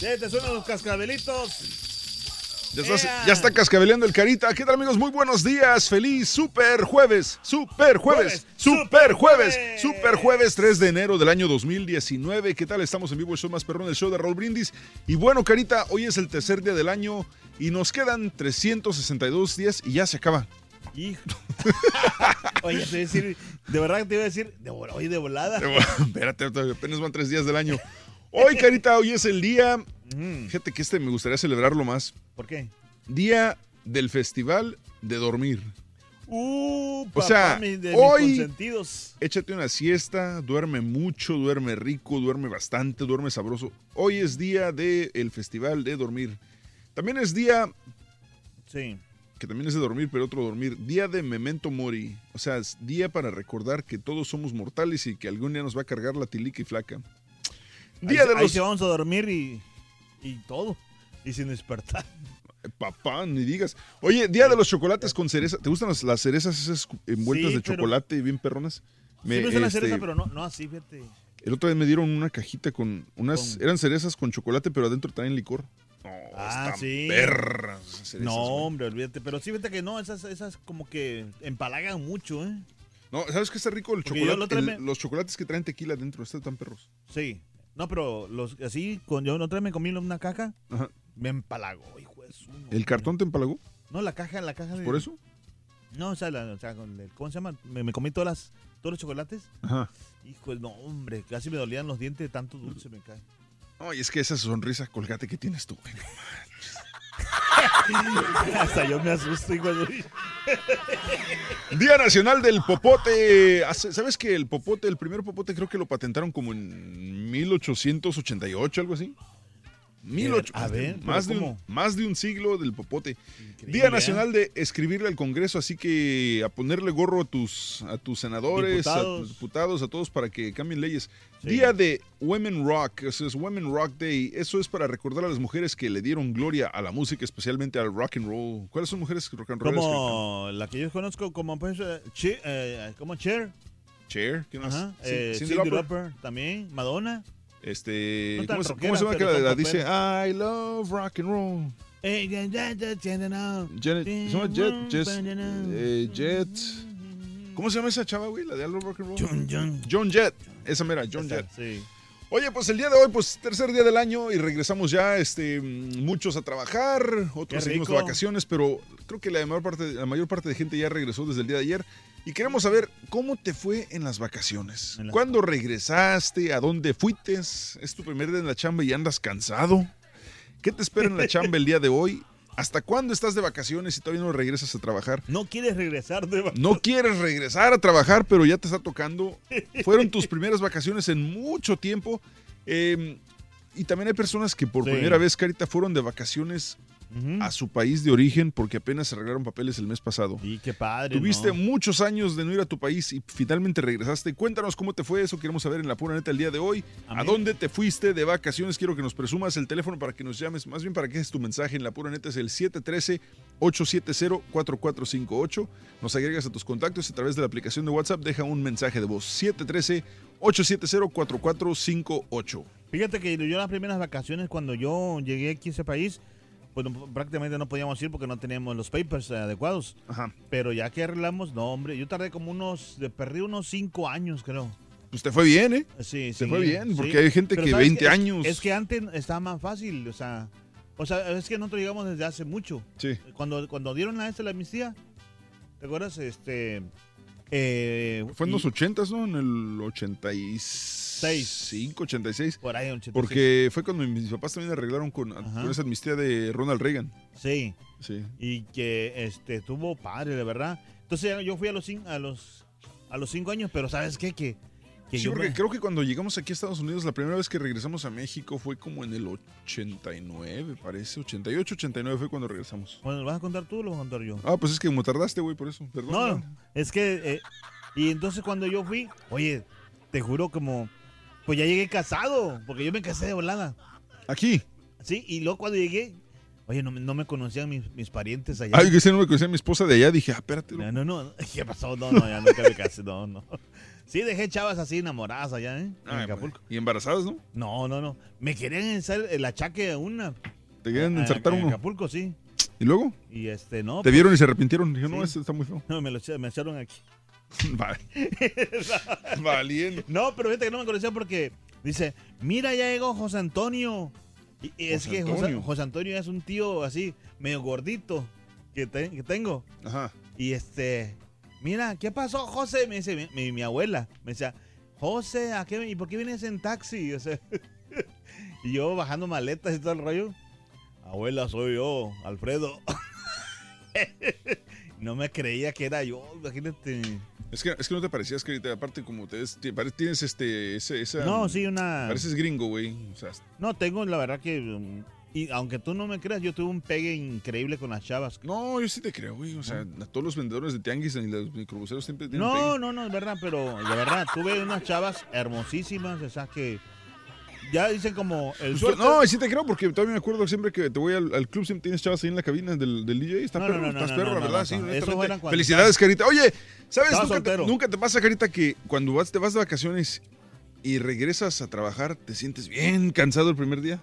Te suenan los cascabelitos. Ya, estás- Ea. ya está cascabeleando el carita. ¿Qué tal amigos? Muy buenos días. Feliz super jueves. Super jueves. Super jueves. Super jueves 3 de enero del año 2019. ¿Qué tal? Estamos en vivo. El show más perrón, el show de Raúl Brindis. Y bueno, carita, hoy es el tercer día del año y nos quedan 362 días y ya se acaba. Hijo. Oye, te iba a decir, de verdad que te iba a decir, de, oye, de volada. Espérate, apenas van tres días del año. Hoy, Carita, hoy es el día. Fíjate que este me gustaría celebrarlo más. ¿Por qué? Día del Festival de Dormir. Uh, O sea, mi- de hoy- mis. Échate una siesta, duerme mucho, duerme rico, duerme bastante, duerme sabroso. Hoy es día del Festival de Dormir. También es día. Sí. Que también es de dormir, pero otro dormir. Día de Memento Mori. O sea, es día para recordar que todos somos mortales y que algún día nos va a cargar la tilica y flaca. Día ahí, de ahí los. sí vamos a dormir y, y todo. Y sin despertar. Papá, ni digas. Oye, día de los chocolates con cereza. ¿Te gustan las, las cerezas esas envueltas Sí, de pero- chocolate y bien perronas? sí me gusta la este, cereza, pero no, no así, fíjate. El otro día me dieron una cajita con unas. Con- Eran cerezas con chocolate, pero adentro traen licor. No, Ah, sí. perras cerezas, no, hombre, olvídate. Pero sí, fíjate que no, esas, esas como que empalagan mucho, ¿eh? No, ¿sabes qué está rico? El Porque chocolate. la el- me- Los chocolates que traen tequila adentro, están tan perros. Sí. No, pero los así, con, yo otra vez me comí una caja, Ajá. me empalagó, hijo de su- ¿El cartón te empalagó? No, la caja, la caja de... ¿Por eso? No, o sea, la- o sea, con el- ¿cómo se llama? Me, me comí todas las, todos los chocolates. Ajá. Hijo, no, hombre, casi me dolían los dientes de tanto dulce me cae. Ay, es que esa sonrisa colgate que tienes tú, güey. Hasta yo me asusto, de... Día Nacional del Popote. ¿Sabes que el popote, el primer popote, creo que lo patentaron como en 1888, algo así? 1800, a ver, más, de ¿pero un, más de un siglo del popote. Increíble, Día ¿eh? Nacional de escribirle al Congreso, así que a ponerle gorro a tus, a tus senadores, a Diputados. tus diputados, a todos para que cambien leyes. Sí. Día de Women Rock, eso es Women Rock Day. Eso es para recordar a las mujeres que le dieron gloria a la música, especialmente al rock and roll. ¿Cuáles son mujeres rock and roll? Como la que yo conozco como pues, eh, Che- eh, como Cher. Cher, ¿qué más? Ajá. Cin- eh, Cyndi Cyndi Lauper. Lauper también. Madonna. Este, No ¿cómo, se- rockera, cómo se llama que la, la dice. I love rock and roll? Eh. Janet, ¿se llama Jet? Jess- eh, Jet. ¿Cómo se llama esa chava, güey? La de I love rock and roll. John, John. John Jett. Esa mera, John Jett. Sí. Oye, pues el día de hoy, pues tercer día del año y regresamos ya, este, muchos a trabajar, otros seguimos de vacaciones, pero creo que la mayor parte, la mayor parte de gente ya regresó desde el día de ayer y queremos saber cómo te fue en las vacaciones. En las- ¿Cuándo regresaste? ¿A dónde fuiste? ¿Es tu primer día en la chamba y andas cansado? ¿Qué te espera en la chamba el día de hoy? ¿Hasta cuándo estás de vacaciones y todavía no regresas a trabajar? No quieres regresar de vacaciones. No quieres regresar a trabajar, pero ya te está tocando. Fueron tus primeras vacaciones en mucho tiempo. Eh, y también hay personas que por Sí. primera vez, Carita, fueron de vacaciones a su país de origen porque apenas se arreglaron papeles el mes pasado. Y qué padre. Tuviste ¿no? muchos años de no ir a tu país y finalmente regresaste. Cuéntanos cómo te fue eso, queremos saber en la pura neta el día de hoy. ¿A dónde te fuiste de vacaciones? Quiero que nos presumas el teléfono para que nos llames, más bien para que es tu mensaje en la pura neta es el 713-870-4458. Nos agregas a tus contactos a través de la aplicación de WhatsApp, deja un mensaje de voz 713-870-4458. Fíjate que yo las primeras vacaciones cuando yo llegué aquí a ese país, pues no- prácticamente no podíamos ir porque no teníamos los papers eh, adecuados. Ajá. Pero ya que arreglamos, no hombre, yo tardé como unos, perdí unos cinco años creo. Pues te fue bien, ¿eh? Sí, Te sí, fue bien, sí. porque hay gente Pero que ¿sabes 20 qué? Es- años. Es, que antes estaba más fácil, o sea, o sea, es que nosotros llegamos desde hace mucho. Sí. Cuando, cuando dieron la, esta, la amnistía, ¿te acuerdas? Este, eh, Fue en y- los 80s, ¿no? En el 85, 86. Por ahí, 86. Porque fue cuando mis papás también arreglaron con, esa amnistía de Ronald Reagan. Sí. Sí. Y que este tuvo padre, de verdad. Entonces yo fui a los a los a los cinco años, pero ¿sabes qué? Que, que Sí, yo porque me- creo que cuando llegamos aquí a Estados Unidos, la primera vez que regresamos a México fue como en el 89, parece. 88, 89 fue cuando regresamos. Bueno, ¿lo vas a contar tú o lo voy a contar yo? Ah, pues es que como tardaste, güey, por eso. Perdón. No, es que... eh, y entonces cuando yo fui, oye, te juro como... Pues ya llegué casado, porque yo me casé de volada. Aquí. Sí, y luego cuando llegué, oye, no, me- no me conocían mis, mis parientes allá. Ay, que ese no me conocía mi esposa de allá. Dije, ah, espérate. No, no, no, ¿qué pasó? No, no, ya nunca me casé, no, no. Sí, dejé chavas así enamoradas allá, ¿eh? En Ay, Acapulco. Y embarazadas, ¿no? No, no, no. Me querían hacer el achaque a una. Te querían A- insertar en uno. Acapulco, sí. ¿Y luego? Y este, no. Te vieron y se arrepintieron. Dije, no, este está muy feo. No, me lo me echaron aquí. Vale. Valiendo. No, pero fíjate que no me conocía porque dice, mira, ya llegó José Antonio. Y, y es que José, Antonio. José Antonio es un tío así, medio gordito, que, te- que tengo. Ajá. Y este, mira, ¿qué pasó, José? Me dice mi, mi- mi abuela. Me decía, José, ¿a qué, ¿y por qué vienes en taxi? O sea, y yo bajando maletas y todo el rollo. Abuela, soy yo, Alfredo. no me creía que era yo, imagínate. Es que, es que no te parecías que aparte como te tienes este, ese, esa... No, sí, una... Pareces gringo, güey. O sea, No, tengo la verdad que... um, Y aunque tú no me creas, yo tuve un pegue increíble con las chavas. no, yo sí te creo, güey. O sea, todos los vendedores de tianguis y los microbuseros siempre tienen No, pegue. no, no, es verdad, pero de verdad, tuve unas chavas hermosísimas, esas que ya dicen como el Pues, suerte. no, sí te creo porque todavía me acuerdo siempre que te voy al, al club, siempre tienes chavas ahí en la cabina del, del DJ. Está No, perro, no, no, estás perro, la verdad, sí. Felicidades, Carita. Oye, ¿sabes? Nunca te, nunca te pasa, Carita, que cuando vas, te vas de vacaciones y regresas a trabajar, te sientes bien cansado el primer día?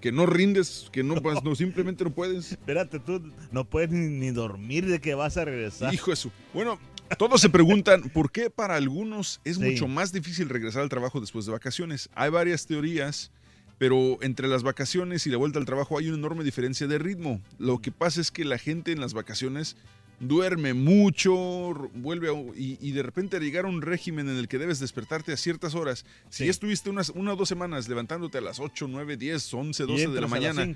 Que no rindes, que no, no simplemente no puedes. Espérate, tú no puedes ni, ni dormir de que vas a regresar. Hijo de su. Bueno, todos se preguntan por qué para algunos es Sí. mucho más difícil regresar al trabajo después de vacaciones. Hay varias teorías, pero entre las vacaciones y la vuelta al trabajo hay una enorme diferencia de ritmo. Lo que pasa es que la gente en las vacaciones duerme mucho, vuelve a- y, y de repente llegar a un régimen en el que debes despertarte a ciertas horas. Si Sí. estuviste unas una o dos semanas levantándote a las 8, 9, 10, 11, 12 de la mañana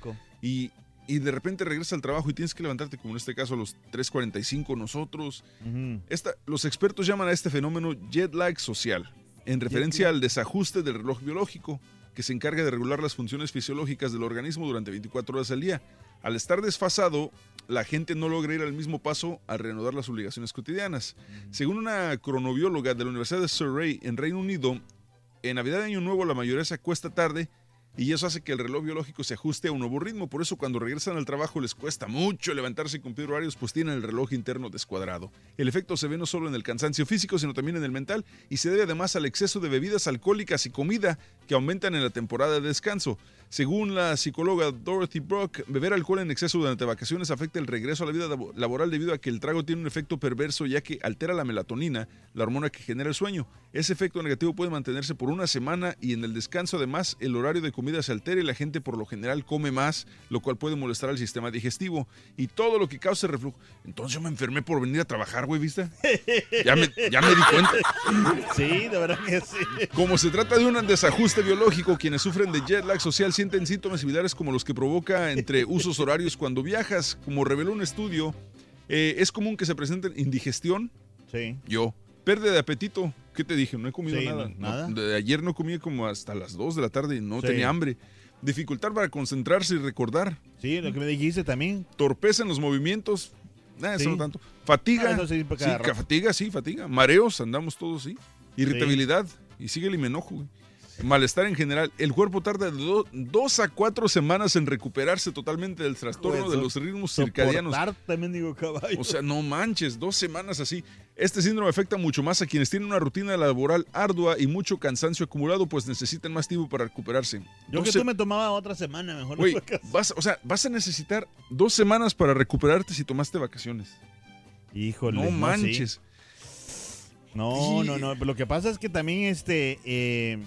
y, y de repente regresas al trabajo y tienes que levantarte, como en este caso a los 3.45 nosotros. Ujú. Esta- los expertos llaman a este fenómeno jet lag social, en referencia al desajuste del reloj biológico, que se encarga de regular las funciones fisiológicas del organismo durante 24 horas al día. Al estar desfasado, la gente no logra ir al mismo paso al reanudar las obligaciones cotidianas. Según una cronobióloga de la Universidad de Surrey en Reino Unido, en Navidad y Año Nuevo la mayoría se acuesta tarde y eso hace que el reloj biológico se ajuste a un nuevo ritmo. Por eso cuando regresan al trabajo les cuesta mucho levantarse y cumplir horarios, pues tienen el reloj interno descuadrado. El efecto se ve no solo en el cansancio físico, sino también en el mental y se debe además al exceso de bebidas alcohólicas y comida que aumentan en la temporada de descanso. Según la psicóloga Dorothy Brock, beber alcohol en exceso durante vacaciones afecta el regreso a la vida labo- laboral debido a que el trago tiene un efecto perverso ya que altera la melatonina, la hormona que genera el sueño. Ese efecto negativo puede mantenerse por una semana y en el descanso además el horario de comida se altera y la gente por lo general come más, lo cual puede molestar al sistema digestivo y todo lo que cause reflujo. Entonces yo me enfermé por venir a trabajar, güey, ¿viste? Ya me, ya me di cuenta. Sí, de verdad que sí. Como se trata de un desajuste biológico, quienes sufren de jet lag social sienten síntomas similares como los que provoca entre usos horarios cuando viajas. Como reveló un estudio, eh, es común que se presenten indigestión, Sí. yo, pérdida de apetito. ¿Qué te dije? No he comido Sí, nada. no, nada. No, de ayer no comí como hasta las 2 de la tarde y no Sí. tenía hambre. Dificultad para concentrarse y recordar. Sí, lo que me dijiste también. Torpeza en los movimientos. Nada, eso no tanto. Fatiga. Ah, sí, fatiga, sí, fatiga. Mareos, andamos todos, sí. Irritabilidad. Y sigue el enojo, güey. Malestar en general. El cuerpo tarda do- dos a cuatro semanas en recuperarse totalmente del trastorno Pues, de los ritmos circadianos. También digo caballo. O sea, no manches, dos semanas así. Este síndrome afecta mucho más a quienes tienen una rutina laboral ardua y mucho cansancio acumulado, pues necesitan más tiempo para recuperarse. Yo que tú me tomaba otra semana mejor. Vacaciones. vas, o sea, vas a necesitar dos semanas para recuperarte si tomaste vacaciones. Híjole. no manches. No, no, no. Lo que pasa es que también este. eh,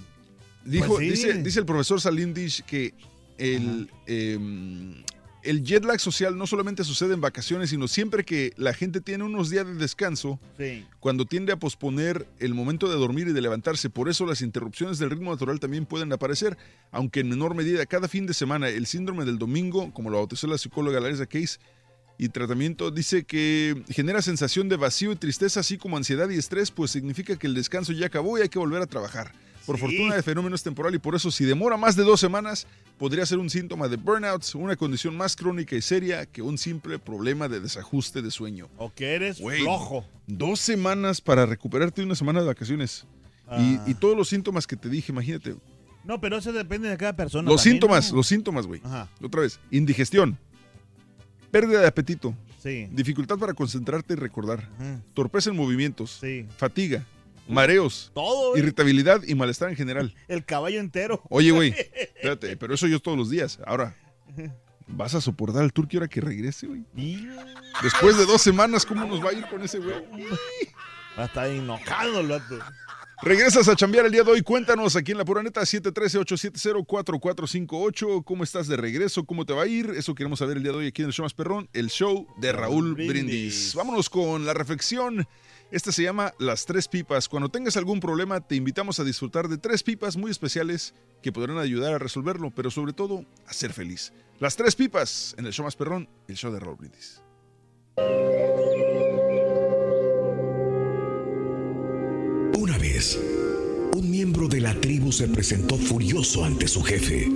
Dijo, Pues sí. dice, dice el profesor Salindish que el, em, el jet lag social no solamente sucede en vacaciones, sino siempre que la gente tiene unos días de descanso, sí. cuando tiende a posponer el momento de dormir y de levantarse. Por eso las interrupciones del ritmo natural también pueden aparecer, aunque en menor medida. Cada fin de semana, el síndrome del domingo, como lo bautizó la psicóloga Larissa Case, y tratamiento dice que genera sensación de vacío y tristeza, así como ansiedad y estrés, pues significa que el descanso ya acabó y hay que volver a trabajar. Por Sí. fortuna, el fenómeno es temporal y por eso, si demora más de dos semanas, podría ser un síntoma de burnout, una condición más crónica y seria que un simple problema de desajuste de sueño. O que eres Güey. flojo. Dos semanas para recuperarte de una semana de vacaciones. Y, Ah. y todos los síntomas que te dije, imagínate. No, pero eso depende de cada persona. los también, síntomas, ¿no? los síntomas, güey. Otra vez, indigestión, pérdida de apetito, Sí. dificultad para concentrarte y recordar, Ajá. torpeza en movimientos, Sí. fatiga, mareos, Todo, irritabilidad y malestar en general. El caballo entero. Oye, güey, espérate, pero eso yo todos los días. Ahora, ¿vas a soportar al turqui ahora que regrese, güey? Después de dos semanas, ¿cómo nos va a ir con ese güey? va a estar enojado el vato. Regresas a chambear el día de hoy. Cuéntanos aquí en La Pura Neta, 713-870-4458. ¿Cómo estás de regreso? ¿Cómo te va a ir? Eso queremos saber el día de hoy aquí en el show más perrón, el show de Raúl Brindis. Brindis. Vámonos con la reflexión. Esta se llama Las Tres Pipas. Cuando tengas algún problema, te invitamos a disfrutar de tres pipas muy especiales que podrán ayudar a resolverlo, pero sobre todo a ser feliz. Las Tres Pipas en el show más perrón, el show de Raúl. Una vez, un miembro de la tribu se presentó furioso ante su jefe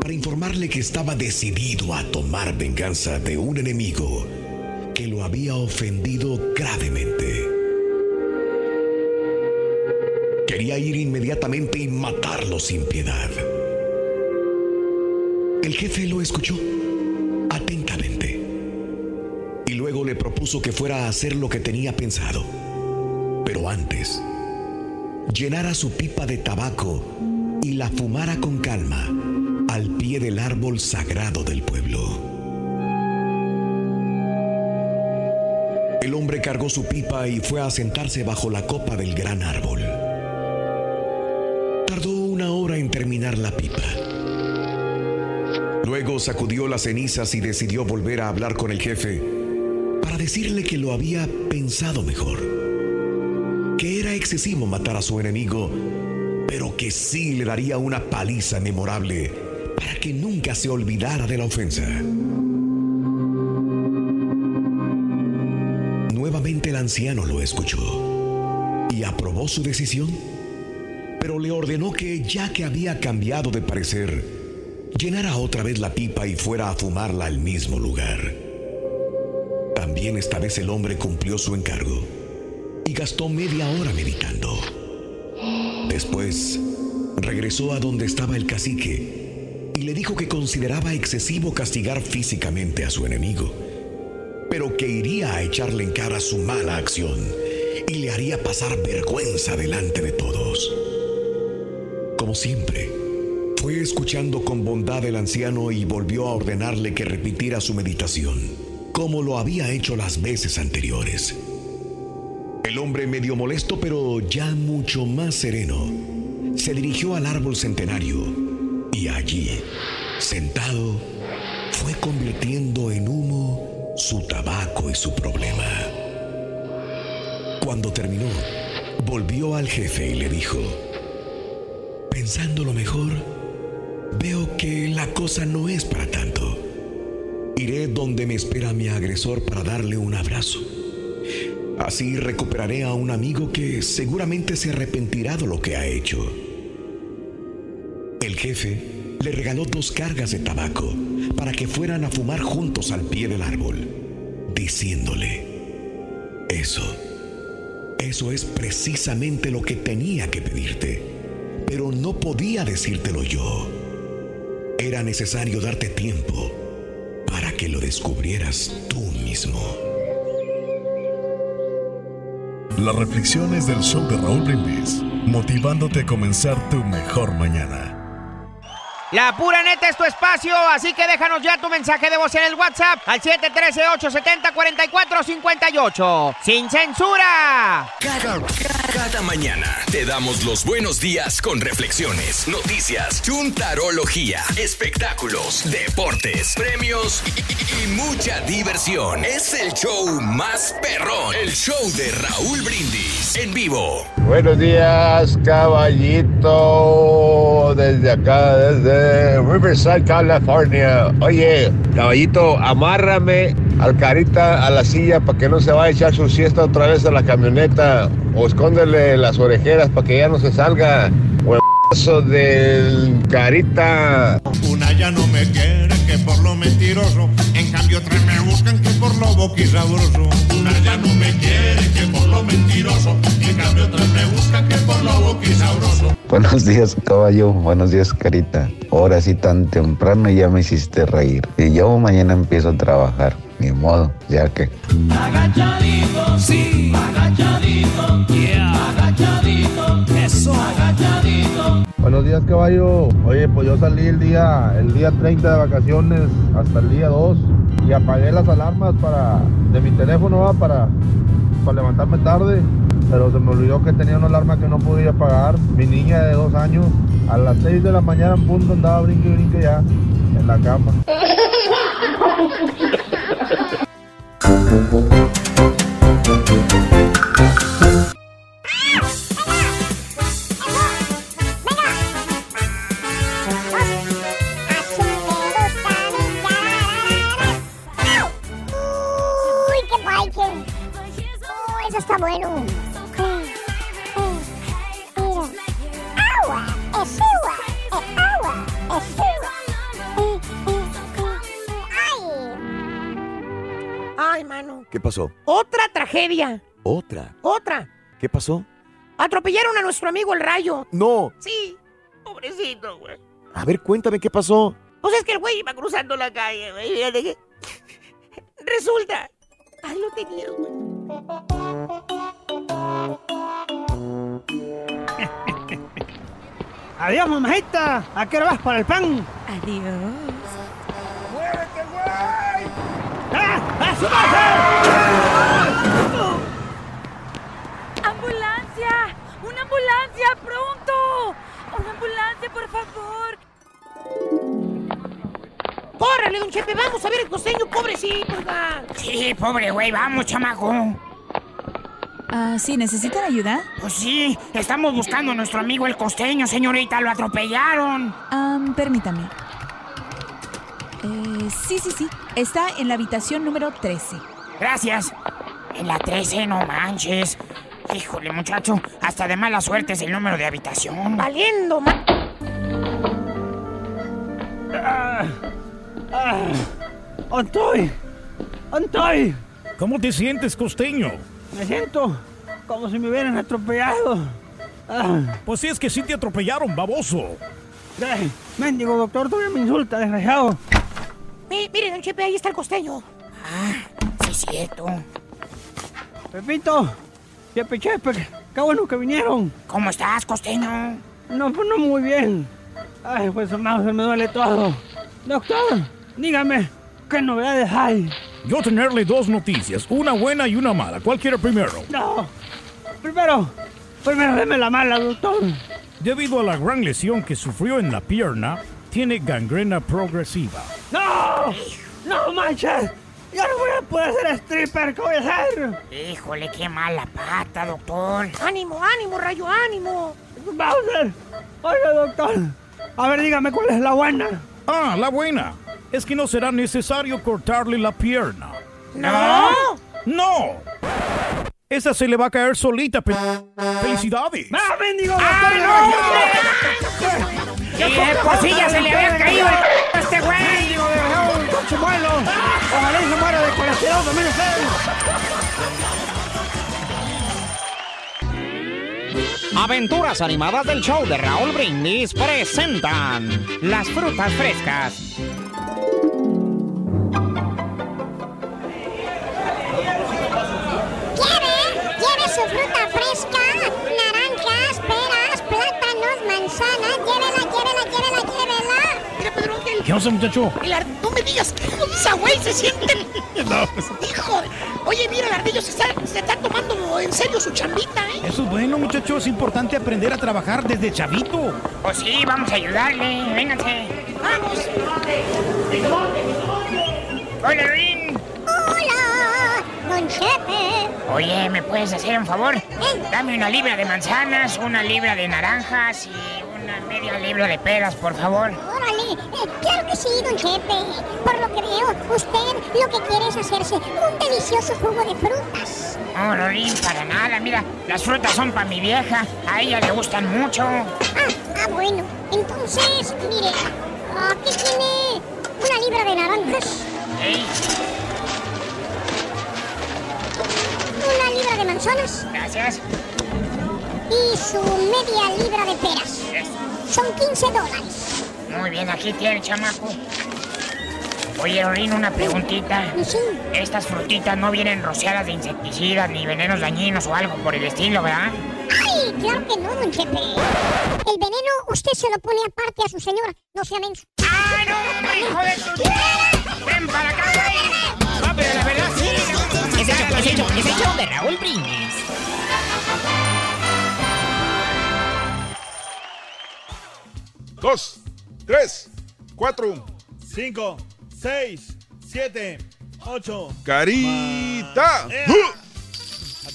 para informarle que estaba decidido a tomar venganza de un enemigo que lo había ofendido gravemente. Quería ir inmediatamente y matarlo sin piedad. El jefe lo escuchó atentamente y luego le propuso que fuera a hacer lo que tenía pensado. Pero antes, llenara su pipa de tabaco y la fumara con calma al pie del árbol sagrado del pueblo. El hombre cargó su pipa y fue a sentarse bajo la copa del gran árbol. Tardó una hora en terminar la pipa. Luego sacudió las cenizas y decidió volver a hablar con el jefe para decirle que lo había pensado mejor que era excesivo matar a su enemigo, pero que sí le daría una paliza memorable para que nunca se olvidara de la ofensa. Anciano lo escuchó y aprobó su decisión, pero le ordenó que ya que había cambiado de parecer, llenara otra vez la pipa y fuera a fumarla al mismo lugar. También esta vez el hombre cumplió su encargo y gastó media hora meditando. Después, regresó a donde estaba el cacique y le dijo que consideraba excesivo castigar físicamente a su enemigo, pero que iría a echarle en cara su mala acción y le haría pasar vergüenza delante de todos. Como siempre, fue escuchando con bondad el anciano y volvió a ordenarle que repitiera su meditación, como lo había hecho las veces anteriores. El hombre medio molesto, pero ya mucho más sereno, se dirigió al árbol centenario Y allí, sentado, fue convirtiendo en humo su tabaco y su problema. Cuando terminó, volvió al jefe y le dijo, pensando lo mejor, veo que la cosa no es para tanto. Iré donde me espera mi agresor para darle un abrazo. Así recuperaré a un amigo que seguramente se arrepentirá de lo que ha hecho. El jefe le regaló dos cargas de tabaco para que fueran a fumar juntos al pie del árbol, diciéndole, eso, eso es precisamente lo que tenía que pedirte, pero no podía decírtelo yo. Era necesario darte tiempo para que lo descubrieras tú mismo. Las reflexiones del show de Raúl Brindis, motivándote a comenzar tu mejor mañana. La pura neta es tu espacio, así que déjanos ya tu mensaje de voz en el WhatsApp al 713-870-4458. ¡Sin censura! Cada, cada mañana te damos los buenos días con reflexiones, noticias, chuntarología, espectáculos, deportes, premios y, y- mucha diversión. Es el show más perrón, el show de Raúl Brindis en vivo. Buenos días, caballito. Desde acá, desde Riverside, California. Oye, caballito, amárrame al carita a la silla para que no se vaya a echar su siesta otra vez a la camioneta. O escóndele las orejeras para que ya no se salga. Huevazo del carita. Una ya no me quiere que por lo mentiroso, en cambio tres me buscan que por lo boquisabroso. Una ya no me quiere que por lo mentiroso, en cambio tres me buscan que por lo boquisabroso. Buenos días, caballo. Buenos días, carita. Ahora sí tan temprano ya me hiciste reír. Y yo mañana empiezo a trabajar. Ni modo, ya que. Agachadito, sí, agachadito, agachadito, eso, agachadito. Buenos días, caballo. Oye, pues yo salí el día, el día 30 de vacaciones hasta el día 2 y apagué las alarmas para, de mi teléfono ¿va? para, para levantarme tarde. Pero se me olvidó que tenía una alarma que no podía apagar. Mi niña de dos años, a las 6 de la mañana en punto andaba brinque y brinque ya en la cama. bueno. Agua, es agua, es agua, es agua. Ay. Ay, mano. ¿Qué pasó? Otra tragedia. Otra. Otra. ¿Qué pasó? Atropellaron a nuestro amigo el rayo. No. Sí. Pobrecito, güey. A ver, cuéntame qué pasó. Pues es que el güey iba cruzando la calle, güey. Resulta. Ahí lo tenía, güey. Adiós, mamajita. ¿A qué hora vas para el pan? Adiós. ¡Muévete, güey! ¡Ah! ¡Ah, ¡Ambulancia! ¡Una ambulancia! ¡Pronto! ¡Una ambulancia, por favor! ¡Córrele, don Chepe! Vamos a ver el costeño, pobrecito. Sí, pobre güey, vamos, chamaco. Ah, sí, ¿necesitan ayuda? Pues sí, estamos buscando a nuestro amigo el costeño, señorita, lo atropellaron. Ah, permítame. Eh, sí, sí, sí. Está en la habitación número 13. Gracias. En la 13, no manches. Híjole, muchacho, hasta de mala suerte es el número de habitación. Valiendo, ma... Ah, ah, ¡Antoy! ¡Antoy! ¿Cómo te sientes, costeño? Me siento como si me hubieran atropellado. Ah, Pues sí, es que sí te atropellaron, baboso. ay, mendigo doctor, todavía me insulta, desgraciado. Mi- mire, don Chepe, ahí está el costeño. Sí, es cierto. Pepito, Chepe Chepe, qué bueno que vinieron. ¿Cómo estás, costeño? No, pues no muy bien. Ay, pues hermano, se me duele todo. Doctor, dígame, ¿qué novedades hay? Yo tenerle dos noticias, una buena y una mala. ¿Cuál quiere primero? No, primero, primero deme la mala, doctor. Debido a la gran lesión que sufrió en la pierna, tiene gangrena progresiva. ¡No! ¡No manches! ¡Ya no voy a poder ser stripper! ¿Qué voy a hacer? Híjole, qué mala pata, doctor. ¡Ánimo, ánimo, rayo, ánimo! ¡Bowser! Oiga, doctor. A ver, dígame cuál es la buena. Ah, la buena. Es que no será necesario cortarle la pierna. ¿No? ¡No! Esa se le va a caer solita. pe- ¡Felicidades! ¡Ah, bendigo, doctor! Sí, de por sí ya se le había caído el a este güey. ¡Bendigo, desgraciado, un coche muelo! Ojalá y se muera de colesterol también usted. Aventuras animadas del show de Raúl Brindis presentan las frutas frescas. Fruta fresca? Naranjas, peras, plátanos, manzanas. Llévela, llévela, llévela, llévela. Mira, Pedro Ángel. ¿Qué onda, muchacho? El ar- No me digas que esa güey se siente. No, pues- Hijo. Oye, mira, el ardillo se está, se está tomando en serio su chambita, ¿eh? Eso es bueno, muchacho. Es importante aprender a trabajar desde chavito. Pues sí, vamos a ayudarle. Vénganse. Vamos. Hola, Rin. Oye, ¿me puedes hacer un favor? Dame una libra de manzanas, una libra de naranjas y una media libra de peras, por favor. Órale, eh, claro que sí, don Chepe. Por lo que veo, usted lo que quiere es hacerse un delicioso jugo de frutas. No, Rin, para nada. Mira, las frutas son para mi vieja. A ella le gustan mucho. Ah, ah, bueno. Entonces, mire, aquí tiene una libra de naranjas, libra de manzanas gracias. y su media libra de peras. Son 15 dólares. Muy bien, aquí tiene, chamaco. Oye, Rin, una preguntita. Estas frutitas no vienen rociadas de insecticidas ni venenos dañinos o algo por el estilo, ¿verdad? ¡Ay, claro que no, don Chepe! El veneno usted se lo pone aparte a su señora, no sea menso. ¡Ay, no, hijo de tu... ¡Ven para acá, güey! Es el show, es el show, de Raúl Brindis. Dos, tres, cuatro. 5, 6, 7, 8. Carita.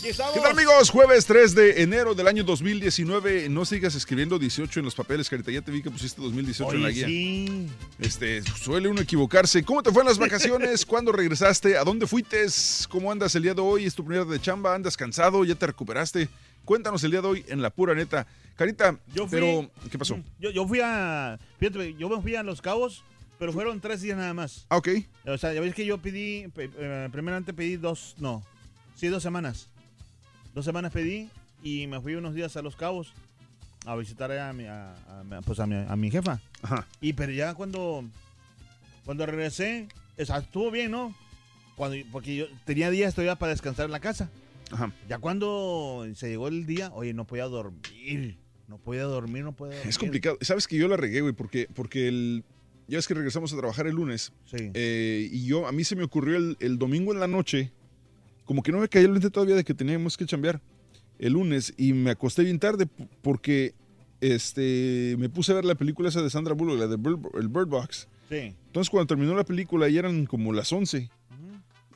Aquí estamos. ¿Qué tal amigos? Jueves 3 de enero del año 2019. No sigas escribiendo 18 en los papeles, Carita. Ya te vi que pusiste 2018 en la guía. sí. Este, suele uno equivocarse. ¿Cómo te fue en las vacaciones? ¿Cuándo regresaste? ¿A dónde fuiste? ¿Cómo andas el día de hoy? ¿Es tu primera de chamba? ¿Andas cansado? ¿Ya te recuperaste? Cuéntanos el día de hoy en la pura neta. Carita, Yo fui- pero ¿qué pasó? Yo, yo fui a. Fíjate, yo me fui a Los Cabos, pero fueron tres días nada más. Ah, ok. O sea, ya ves que yo pedí. pe- eh, primeramente pedí dos. No. Sí, dos semanas. Dos semanas pedí y me fui unos días a Los Cabos a visitar a mi, a, pues a mi, a mi jefa. Ajá. Y pero ya cuando. Cuando regresé, o sea, estuvo bien, ¿no? Cuando, porque yo tenía días todavía para descansar en la casa. Ajá. Ya cuando se llegó el día, oye, no podía dormir. No podía dormir, no podía dormir. Es complicado. Sabes que yo la regué, güey, porque, porque el. Ya ves que regresamos a trabajar el lunes. Sí. eh, y yo, a mí se me ocurrió el, el domingo en la noche. Como que no me cayó el lente todavía de que teníamos que chambear el lunes. Y me acosté bien tarde porque este, me puse a ver la película esa de Sandra Bullock, la de Bird, el Bird Box. Sí. Entonces, cuando terminó la película, ya eran como las 11.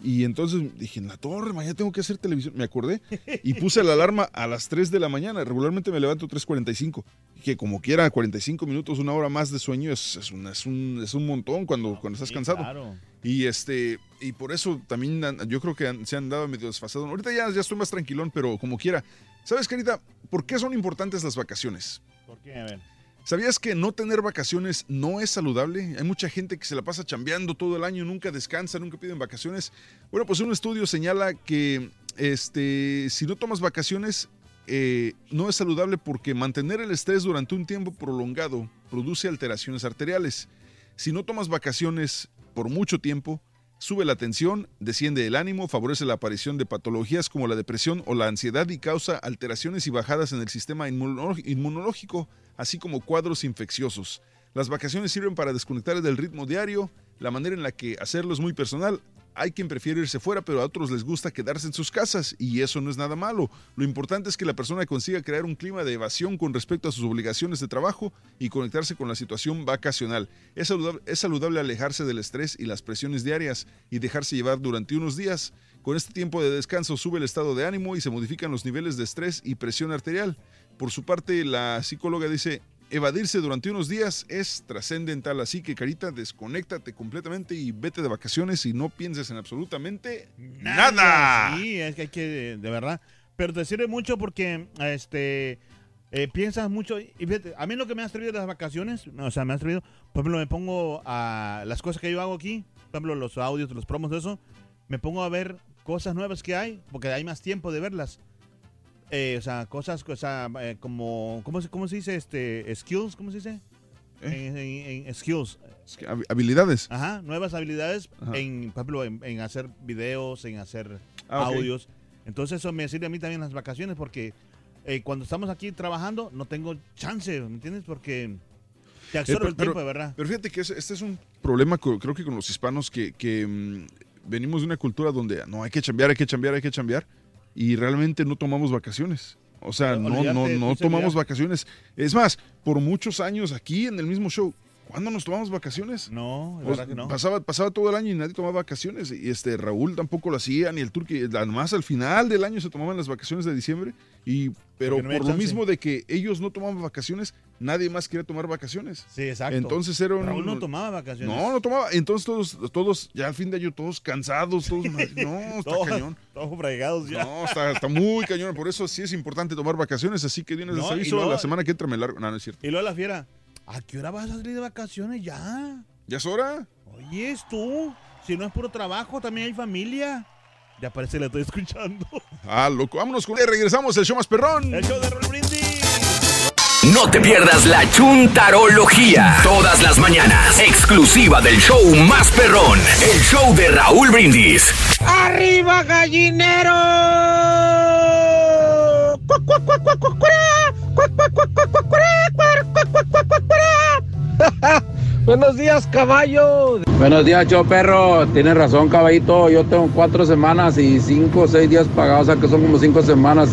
Y entonces dije, en la torre, mañana tengo que hacer televisión. Me acordé y puse la alarma a las 3 de la mañana. Regularmente me levanto 3.45. Que como quiera, 45 minutos, una hora más de sueño es, es, un, es, un, es un montón cuando, cuando estás cansado. claro. Y este y por eso también yo creo que han- se han dado medio desfasado. Ahorita ya, ya estoy más tranquilón, pero como quiera. ¿Sabes, Carita? ¿Por qué son importantes las vacaciones? ¿Por qué? A ver. ¿Sabías que no tener vacaciones no es saludable? Hay mucha gente que se la pasa chambeando todo el año, nunca descansa, nunca piden vacaciones. Bueno, pues un estudio señala que este, si no tomas vacaciones, eh, no es saludable porque mantener el estrés durante un tiempo prolongado produce alteraciones arteriales. Si no tomas vacaciones por mucho tiempo, sube la tensión, desciende el ánimo, favorece la aparición de patologías como la depresión o la ansiedad y causa alteraciones y bajadas en el sistema inmuno- inmunológico, así como cuadros infecciosos. Las vacaciones sirven para desconectar del ritmo diario, la manera en la que hacerlo es muy personal. Hay quien prefiere irse fuera, pero a otros les gusta quedarse en sus casas y eso no es nada malo. Lo importante es que la persona consiga crear un clima de evasión con respecto a sus obligaciones de trabajo y conectarse con la situación vacacional. Es saludable, es saludable alejarse del estrés y las presiones diarias y dejarse llevar durante unos días. Con este tiempo de descanso sube el estado de ánimo y se modifican los niveles de estrés y presión arterial. Por su parte, la psicóloga dice, evadirse durante unos días es trascendental, así que Carita, desconéctate completamente y vete de vacaciones y no pienses en absolutamente nada. Sí, es que hay que, de verdad. Pero te sirve mucho porque, este, eh, piensas mucho. Y a mí lo que me ha servido de las vacaciones, o sea, me ha servido, por ejemplo, me pongo a las cosas que yo hago aquí, por ejemplo, los audios, los promos, eso, me pongo a ver cosas nuevas que hay, porque hay más tiempo de verlas. Eh, o sea, cosas, o sea, eh, como, ¿cómo, se- ¿cómo se dice? Este, skills, ¿cómo se dice? En, en- en skills. Hab- Habilidades. Ajá, nuevas habilidades, Ajá. en, por ejemplo, en, en hacer videos, en hacer Ah, audios. Entonces eso me sirve a mí también en las vacaciones porque eh, cuando estamos aquí trabajando no tengo chance, ¿me entiendes? Porque te Eh, absorbe el tiempo, pero- ¿verdad? Pero fíjate que este es un problema, creo que con los hispanos, que, que, mm, venimos de una cultura donde no hay que chambear, hay que chambear, hay que chambear, y realmente no tomamos vacaciones. O sea, no, no, no tomamos vacaciones. Es más, por muchos años aquí en el mismo show, ¿cuándo nos tomamos vacaciones? No, de Pues, verdad que no. Pasaba, pasaba todo el año y nadie tomaba vacaciones. Y este Raúl tampoco lo hacía, ni el Turqui. Además, al final del año se tomaban las vacaciones de diciembre. Y, pero no por lo chance. mismo de que ellos no tomaban vacaciones, nadie más quería tomar vacaciones. Sí, exacto. Entonces era un. Raúl no tomaba vacaciones. No, no tomaba. Entonces todos, todos, ya al fin de año, todos cansados, todos. no, está Todos- cañón. Todos fregados ya. No, está, está muy cañón. Por eso sí es importante tomar vacaciones. Así que vienes No, les y aviso. luego- la semana que entra me largo. No, no es cierto. Y luego la fiera, ¿a qué hora vas a salir de vacaciones ya? ¿Ya es hora? Oye, es tú. Si no es puro trabajo, también hay familia. Ya parece que la estoy escuchando. Ah, loco. Vámonos con él. Regresamos. El show más perrón. El show de Raúl Brindis. No te pierdas la chuntarología. Todas las mañanas. Exclusiva del show más perrón. El show de Raúl Brindis. ¡Arriba, gallinero! ¡Cuac, cuac, cuac, Buenos días, caballo. Buenos días, show perro. Tienes razón, caballito. Yo tengo cuatro semanas y cinco o seis días pagados, o sea que son como cinco semanas.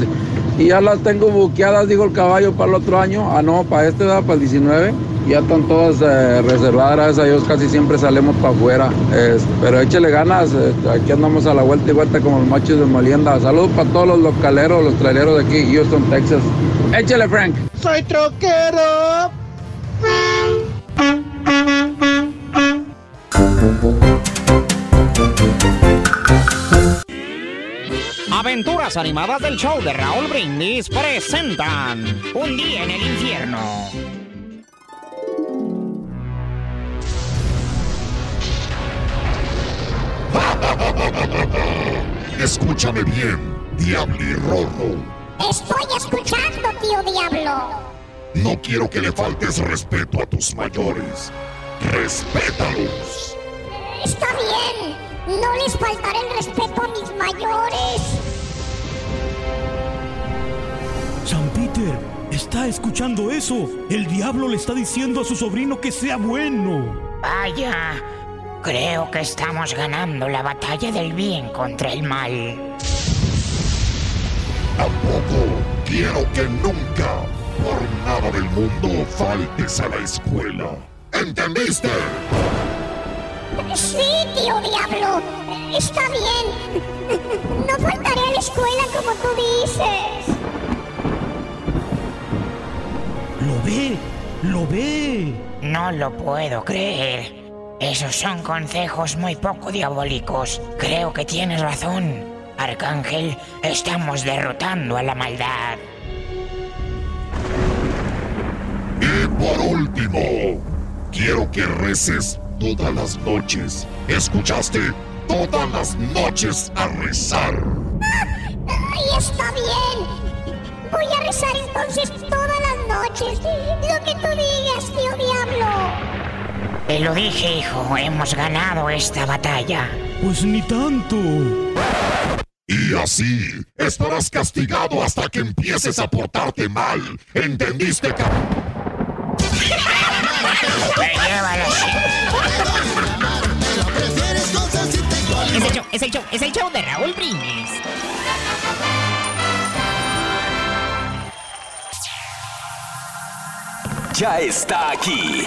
Y ya las tengo buqueadas, digo el caballo, para el otro año. Ah, no, para este, para el 19. Ya están todas eh, reservadas, gracias a Dios. Casi siempre salimos para afuera. Pero échele ganas. eh, aquí andamos a la vuelta y vuelta como los machos de molienda. Saludos para todos los localeros, los traileros de aquí, Houston, Texas. Échale, Frank. ¡Soy troquero! Aventuras animadas del show de Raúl Brindis presentan Un día en el infierno. Escúchame bien, Diabli Rorro. Estoy escuchando, tío Diablo. No quiero que le faltes respeto a tus mayores. Respétalos. Está bien. No les faltará el respeto a mis mayores. San Peter, ¿está escuchando eso? El diablo le está diciendo a su sobrino que sea bueno. Vaya, creo que estamos ganando la batalla del bien contra el mal. Tampoco quiero que nunca, por nada del mundo, faltes a la escuela. ¿Entendiste? Sí, tío Diablo. Está bien. No faltaré a la escuela como tú dices. ¿Lo ve? ¿Lo ve? No lo puedo creer. Esos son consejos muy poco diabólicos. Creo que tienes razón. Arcángel, estamos derrotando a la maldad. Y por último, quiero que reces todas las noches. ¿Escuchaste? Todas las noches a rezar. Ay, está bien. Voy a rezar entonces todas las noches. Lo que tú digas, tío Diablo. Te lo dije, hijo, hemos ganado esta batalla. Pues ni tanto. Y así estarás castigado hasta que empieces a portarte mal. ¿Entendiste, cap? Me lleva la es el show de Raúl Brindis. Ya está aquí.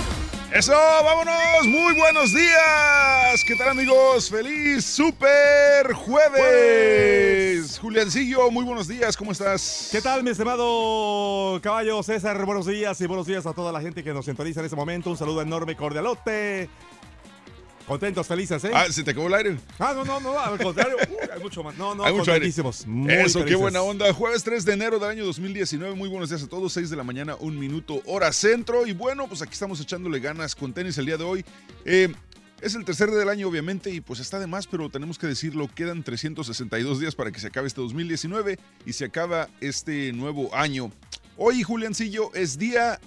Eso, vámonos, muy buenos días. ¿Qué tal amigos? Feliz super jueves. Juliancillo, muy buenos días, ¿cómo estás? ¿Qué tal, mi estimado caballo César? Buenos días y buenos días a toda la gente que nos sintoniza en este momento. Un saludo enorme, cordialote. Contentos, felices, ¿eh? Ah, ¿se te acabó el aire? Ah, no, no, no, al contrario. Uy, hay mucho más. No, no, Hay mucho aire. Eso, qué buena onda. Jueves 3 de enero del año 2019. Muy buenos días a todos. 6 de la mañana, un minuto, hora centro. Y bueno, pues aquí estamos echándole ganas con tenis el día de hoy. Eh, es el tercer día del año, obviamente, y pues está de más, pero tenemos que decirlo. Quedan 362 días para que se acabe este 2019 y se acaba este nuevo año. Hoy, Juliancillo, es día.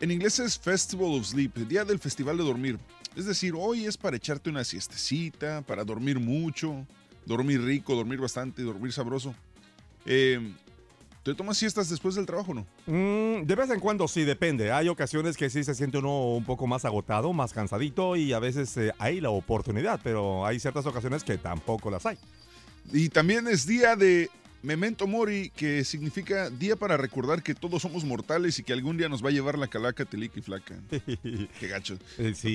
En inglés es Festival of Sleep, día del Festival de Dormir. Es decir, hoy es para echarte una siestecita, para dormir mucho, dormir rico, dormir bastante, dormir sabroso. Eh, ¿Te tomas siestas después del trabajo o no? Mm, de vez en cuando sí, depende. Hay ocasiones que sí se siente uno un poco más agotado, más cansadito y a veces eh, hay la oportunidad, pero hay ciertas ocasiones que tampoco las hay. Y también es día de Memento Mori, que significa día para recordar que todos somos mortales y que algún día nos va a llevar la calaca, telica y flaca. Qué gacho.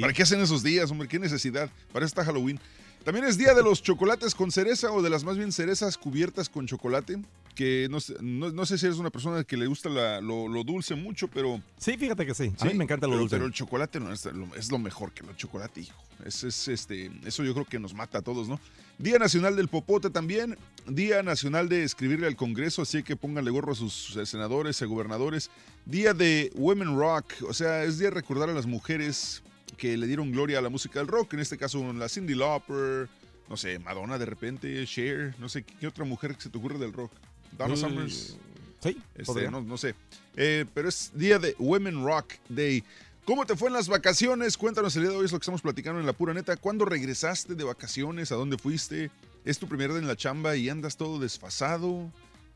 ¿Para qué hacen esos días, hombre? ¿Qué necesidad? Para está Halloween. También es día de los chocolates con cereza o de las más bien cerezas cubiertas con chocolate. Que no, sé- no- no sé si eres una persona que le gusta la- lo, lo dulce mucho, pero. Sí, fíjate que sí. A mí me encanta lo pero- dulce. Pero el chocolate no es lo, es lo mejor que el chocolate, hijo. Es, es, este, eso yo creo que nos mata a todos, ¿no? Día Nacional del Popote también. Día Nacional de escribirle al Congreso, así que pónganle gorro a sus senadores, a gobernadores. Día de Women Rock, o sea, es día de recordar a las mujeres que le dieron gloria a la música del rock. En este caso, la Cindy Lauper, no sé, Madonna de repente, Cher, no sé, ¿qué otra mujer que se te ocurre del rock? Donna Mm, Summers. Sí, Este, no, no sé. Eh, pero es día de Women Rock Day. ¿Cómo te fue en las vacaciones? Cuéntanos el día de hoy, es lo que estamos platicando en la pura neta. ¿Cuándo regresaste de vacaciones? ¿A dónde fuiste? ¿Es tu primer día en la chamba y andas todo desfasado?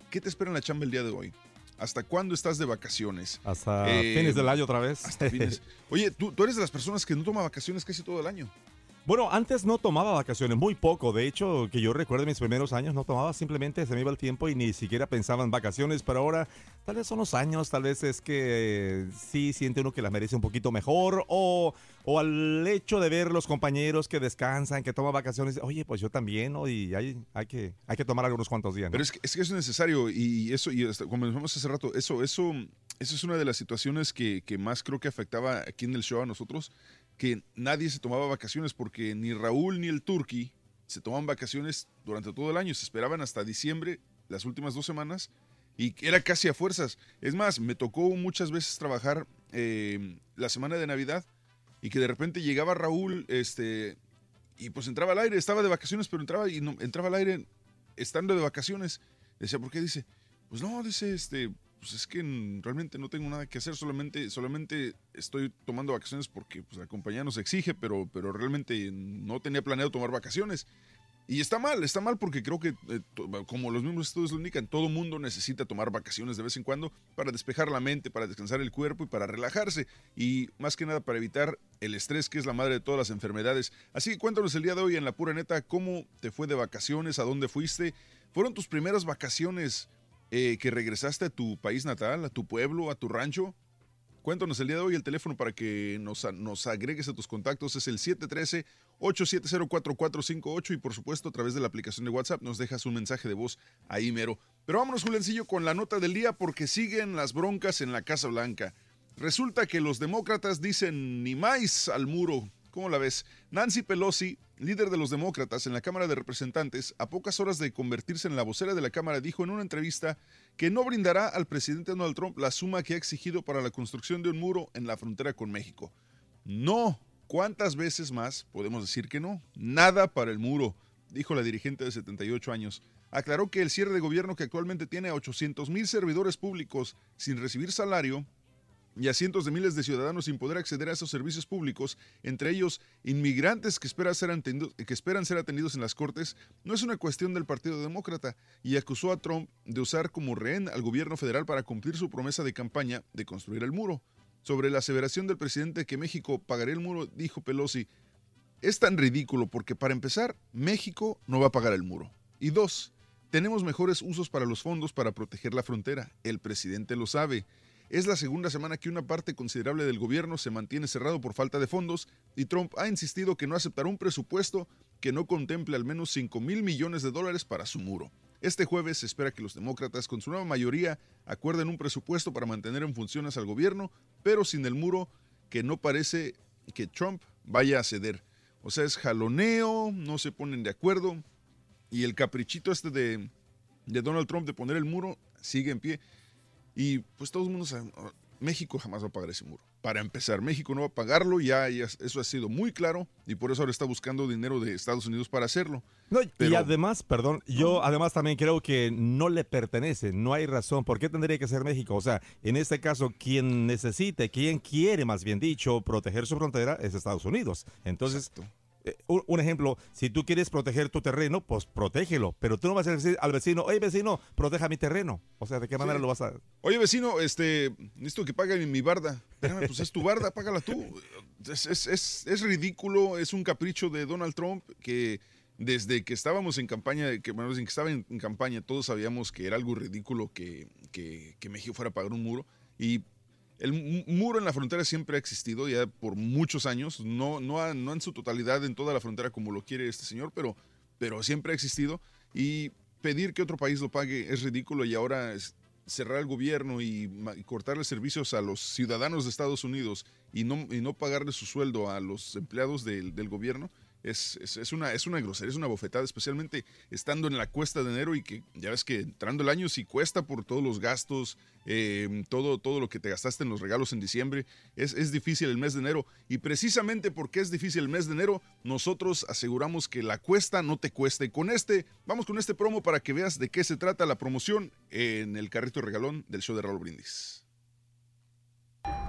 ¿Qué te espera en la chamba el día de hoy? ¿Hasta cuándo estás de vacaciones? Hasta Eh, fines del año otra vez. Hasta fines. Oye, ¿tú, tú eres de las personas que no toma vacaciones casi todo el año. Bueno, antes no tomaba vacaciones, muy poco. De hecho, que yo recuerdo mis primeros años no tomaba, simplemente se me iba el tiempo y ni siquiera pensaba en vacaciones. Pero ahora, tal vez son los años, tal vez es que eh, sí siente uno que las merece un poquito mejor. O, o al hecho de ver los compañeros que descansan, que toman vacaciones, oye, pues yo también, ¿no? Y hay, hay, que, hay que tomar algunos cuantos días. Pero es que, es que es necesario y eso, y hasta como hace rato, eso, eso, eso es una de las situaciones que, que más creo que afectaba aquí en el show a nosotros, que nadie se tomaba vacaciones porque ni Raúl ni el Turqui se tomaban vacaciones durante todo el año, se esperaban hasta diciembre, las últimas dos semanas, y era casi a fuerzas. Es más, me tocó muchas veces trabajar eh, la semana de Navidad y que de repente llegaba Raúl, este, y pues entraba al aire, estaba de vacaciones, pero entraba y no, entraba al aire estando de vacaciones. Decía, ¿por qué? Dice, pues no, dice, este, pues es que realmente no tengo nada que hacer, solamente, solamente estoy tomando vacaciones porque pues, la compañía nos exige, pero, pero realmente no tenía planeado tomar vacaciones. Y está mal, está mal porque creo que, eh, como los mismos estudios lo indican, todo mundo necesita tomar vacaciones de vez en cuando para despejar la mente, para descansar el cuerpo y para relajarse. Y más que nada para evitar el estrés, que es la madre de todas las enfermedades. Así que cuéntanos el día de hoy en La Pura Neta cómo te fue de vacaciones, a dónde fuiste. ¿Fueron tus primeras vacaciones eh, que regresaste a tu país natal, a tu pueblo, a tu rancho? Cuéntanos el día de hoy el teléfono para que nos, nos agregues a tus contactos. Es el 713-870-4458 y por supuesto a través de la aplicación de WhatsApp nos dejas un mensaje de voz ahí mero. Pero vámonos, Juliancillo, con la nota del día porque siguen las broncas en la Casa Blanca. Resulta que los demócratas dicen ni más al muro. ¿Cómo la ves? Nancy Pelosi, líder de los demócratas en la Cámara de Representantes, a pocas horas de convertirse en la vocera de la Cámara, dijo en una entrevista que no brindará al presidente Donald Trump la suma que ha exigido para la construcción de un muro en la frontera con México. No. ¿Cuántas veces más podemos decir que no? Nada para el muro, dijo la dirigente de 78 años. Aclaró que el cierre de gobierno que actualmente tiene a 800 mil servidores públicos sin recibir salario y a cientos de miles de ciudadanos sin poder acceder a esos servicios públicos, entre ellos inmigrantes que esperan ser atendidos, que esperan ser atendidos en las cortes, no es una cuestión del Partido Demócrata y acusó a Trump de usar como rehén al gobierno federal para cumplir su promesa de campaña de construir el muro. Sobre la aseveración del presidente que México pagaría el muro, dijo Pelosi, es tan ridículo porque para empezar, México no va a pagar el muro. Y dos, tenemos mejores usos para los fondos para proteger la frontera. El presidente lo sabe. Es la segunda semana que una parte considerable del gobierno se mantiene cerrado por falta de fondos y Trump ha insistido que no aceptará un presupuesto que no contemple al menos 5 mil millones de dólares para su muro. Este jueves se espera que los demócratas, con su nueva mayoría, acuerden un presupuesto para mantener en funciones al gobierno, pero sin el muro que no parece que Trump vaya a ceder. O sea, es jaloneo, no se ponen de acuerdo y el caprichito este de, de Donald Trump de poner el muro sigue en pie. Y pues todo el mundo sabe, ah, México jamás va a pagar ese muro. Para empezar, México no va a pagarlo, ya, ya eso ha sido muy claro y por eso ahora está buscando dinero de Estados Unidos para hacerlo. No, y además, perdón, yo además también creo que no le pertenece, no hay razón. ¿Por qué tendría que ser México? O sea, en este caso, quien necesite, quien quiere, más bien dicho, proteger su frontera es Estados Unidos. Entonces, eh, un, un ejemplo, si tú quieres proteger tu terreno, pues protégelo, pero tú no vas a decir al vecino, oye vecino, proteja mi terreno. O sea, ¿de qué manera Sí. lo vas a...? Oye, vecino, este, necesito que pague mi barda. Espérame, pues es tu barda, págala tú. Es, es- es- es ridículo, es un capricho de Donald Trump que desde que estábamos en campaña, que, bueno, desde que estaba en, en campaña, todos sabíamos que era algo ridículo que, que- que México fuera a pagar un muro. Y el mu- muro en la frontera siempre ha existido, ya por muchos años, no, no, en su totalidad en toda la frontera como lo quiere este señor, pero, pero siempre ha existido. Y pedir que otro país lo pague es ridículo y ahora cerrar el gobierno y, y cortarle servicios a los ciudadanos de Estados Unidos y no, y no pagarle su sueldo a los empleados del, del gobierno es, es- es una, es una grosería, es una bofetada, especialmente estando en la cuesta de enero y que ya ves que entrando el año sí cuesta por todos los gastos, eh, todo, todo lo que te gastaste en los regalos en diciembre. Es, es difícil el mes de enero y precisamente porque es difícil el mes de enero, nosotros aseguramos que la cuesta no te cueste. Y con este, vamos con este promo para que veas de qué se trata la promoción en el carrito regalón del show de Raúl Brindis.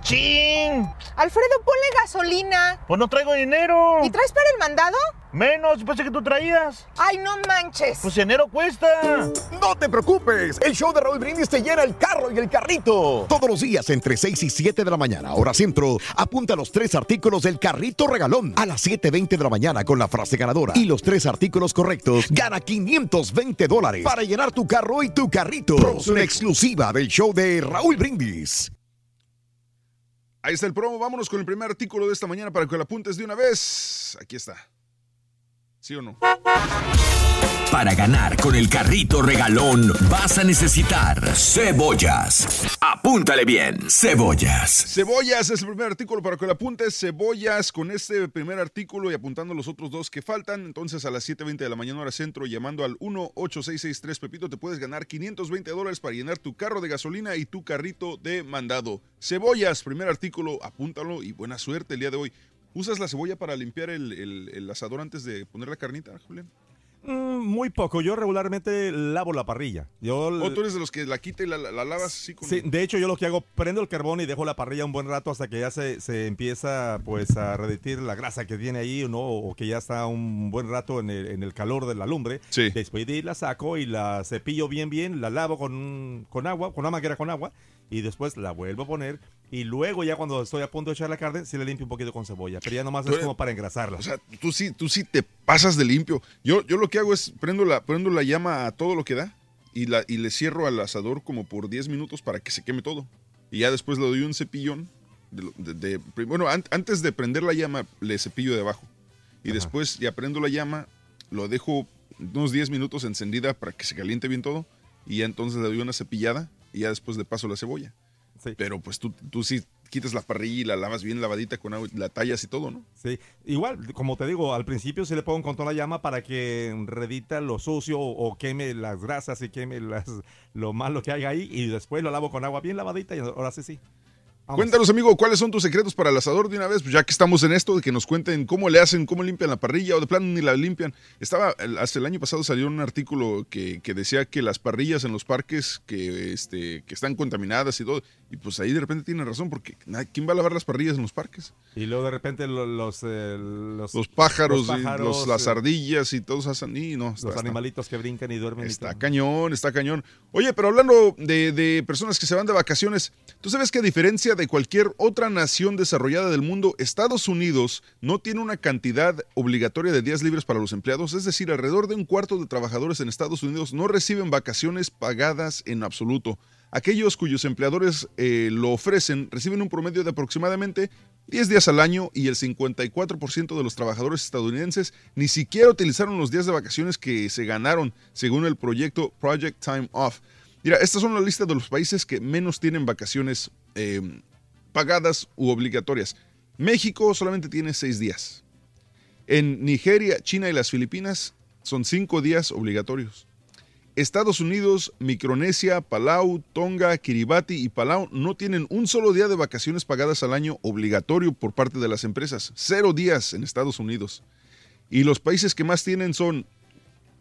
¡Chin! Alfredo, ponle gasolina. Pues no traigo dinero. ¿Y traes para el mandado? Menos, pensé que tú traías. Ay, no manches. Pues enero cuesta. No te preocupes, el show de Raúl Brindis te llena el carro y el carrito. Todos los días entre 6 y 7 de la mañana, hora centro, apunta los tres artículos del carrito regalón a las 7.20 de la mañana con la frase ganadora. Y los tres artículos correctos gana 520 dólares para llenar tu carro y tu carrito. Promoción exclusiva del show de Raúl Brindis. Ahí está el promo, vámonos con el primer artículo de esta mañana para que lo apuntes de una vez. Aquí está. ¿Sí o no? Para ganar con el carrito regalón vas a necesitar cebollas. Apúntale bien, cebollas. Cebollas es el primer artículo para que lo apuntes. Cebollas con este primer artículo y apuntando los otros dos que faltan. Entonces a las 7.20 de la mañana hora centro llamando al 18663 Pepito te puedes ganar 520 dólares para llenar tu carro de gasolina y tu carrito de mandado. Cebollas, primer artículo, apúntalo y buena suerte el día de hoy. ¿Usas la cebolla para limpiar el, el- asador antes de poner la carnita, Julián? Mm, muy poco, yo regularmente lavo la parrilla. Yo ¿O tú eres de los que la quita y la, la- la lavas así con... Sí, de hecho yo lo que hago, prendo el carbón y dejo la parrilla un buen rato hasta que ya se, se empieza pues a reditir la grasa que tiene ahí, ¿no? O que ya está un buen rato en el, en el calor de la lumbre. Después de ahí la saco y la cepillo bien bien, la lavo con, con agua, con una manguera con agua y después la vuelvo a poner y luego ya cuando estoy a punto de echar la carne, sí le limpio un poquito con cebolla, pero ya nomás Tú es como para engrasarla. O sea, tú sí, tú sí te pasas de limpio. Yo, yo lo que hago es prendo la, prendo la llama a todo lo que da y, la, y le cierro al asador como por 10 minutos para que se queme todo. Y ya después le doy un cepillón. De, de- de- bueno, an- antes de prender la llama, le cepillo de abajo. Y después ya prendo la llama, lo dejo unos 10 minutos encendida para que se caliente bien todo. Y ya entonces le doy una cepillada y ya después le paso la cebolla. Pero pues tú, tú sí quitas la parrilla y la lavas bien lavadita con agua, y la tallas y todo, ¿no? Sí, igual, como te digo, al principio sí le pongo con toda la llama para que redita lo sucio o queme las grasas y queme las, lo malo que hay ahí y después lo lavo con agua bien lavadita y ahora sí sí. Cuéntanos, amigo, ¿cuáles son tus secretos para el asador de una vez? Pues ya que estamos en esto, de que nos cuenten cómo le hacen, cómo limpian la parrilla o de plano ni la limpian. Estaba, hasta el año pasado salió un artículo que, que decía que las parrillas en los parques que, este, que están contaminadas y todo, y pues ahí de repente tienen razón, porque ¿quién va a lavar las parrillas en los parques? Y luego de repente los, eh, los, Los pájaros, los pájaros, los- las eh, ardillas y todos hacen, y no, está- los está- animalitos que brincan y duermen. Está cañón, está cañón. Oye, pero hablando de, de personas que se van de vacaciones, ¿tú sabes que a diferencia de cualquier otra nación desarrollada del mundo, Estados Unidos no tiene una cantidad obligatoria de días libres para los empleados? Es decir, alrededor de un cuarto de trabajadores en Estados Unidos no reciben vacaciones pagadas en absoluto. Aquellos cuyos empleadores eh, lo ofrecen reciben un promedio de aproximadamente 10 días al año y el 54% de los trabajadores estadounidenses ni siquiera utilizaron los días de vacaciones que se ganaron según el proyecto Project Time Off. Mira, estas son la lista de los países que menos tienen vacaciones eh, pagadas u obligatorias. México solamente tiene 6 días. En Nigeria, China y las Filipinas son 5 días obligatorios. Estados Unidos, Micronesia, Palau, Tonga, Kiribati y Palau no tienen un solo día de vacaciones pagadas al año obligatorio por parte de las empresas. Cero días en Estados Unidos. Y los países que más tienen son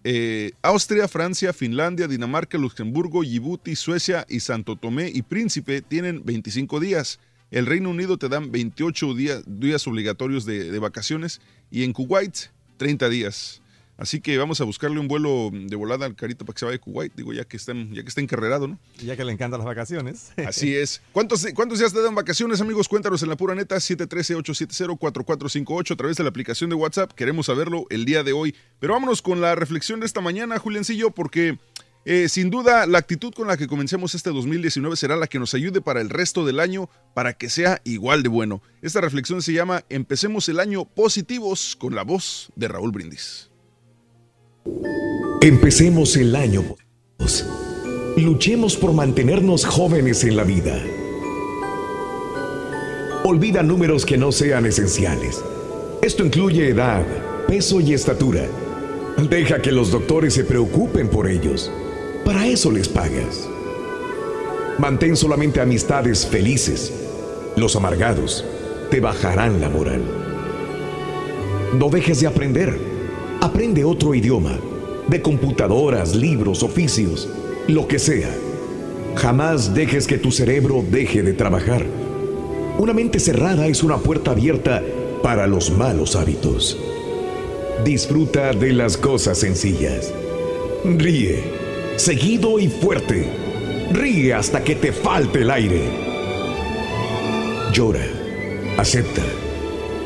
eh, Austria, Francia, Finlandia, Dinamarca, Luxemburgo, Djibouti, Suecia y Santo Tomé y Príncipe tienen 25 días. El Reino Unido te dan 28 días, obligatorios de vacaciones y en Kuwait 30 días. Así que vamos a buscarle un vuelo de volada al carito para que se vaya a Kuwait, digo, ya que está, ya que está encarrerado, ¿no? Ya que le encantan las vacaciones. Así es. ¿Cuántos, ¿Cuántos días te dan vacaciones, amigos? Cuéntanos en la pura neta, 713-870-4458 a través de la aplicación de WhatsApp. Queremos saberlo el día de hoy. Pero vámonos con la reflexión de esta mañana, Juliancillo, porque eh, sin duda la actitud con la que comencemos este 2019 será la que nos ayude para el resto del año, para que sea igual de bueno. Esta reflexión se llama Empecemos el año positivos con la voz de Raúl Brindis. Empecemos el año. Luchemos por mantenernos jóvenes en la vida. Olvida números que no sean esenciales. Esto incluye edad, peso y estatura. Deja que los doctores se preocupen por ellos. Para eso les pagas. Mantén solamente amistades felices. Los amargados te bajarán la moral. No dejes de aprender. Aprende otro idioma, de computadoras, libros, oficios, lo que sea. Jamás dejes que tu cerebro deje de trabajar. Una mente cerrada es una puerta abierta para los malos hábitos. Disfruta de las cosas sencillas. Ríe, seguido y fuerte. Ríe hasta que te falte el aire. Llora, acepta,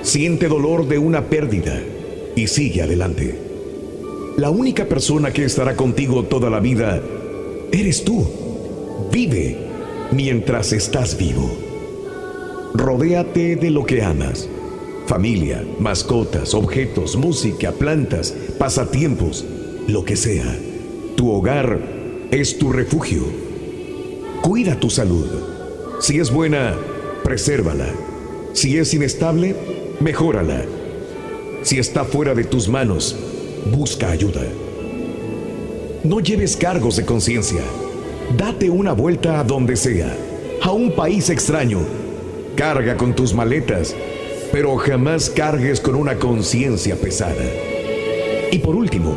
siente dolor de una pérdida y sigue adelante. La única persona que estará contigo toda la vida eres tú. Vive mientras estás vivo. Rodéate de lo que amas. Familia, mascotas, objetos, música, plantas, pasatiempos, lo que sea. Tu hogar es tu refugio. Cuida tu salud. Si es buena, presérvala. Si es inestable, mejórala. Si está fuera de tus manos, busca ayuda. No lleves cargos de conciencia. Date una vuelta a donde sea, a un país extraño. Carga con tus maletas, pero jamás cargues con una conciencia pesada. Y por último,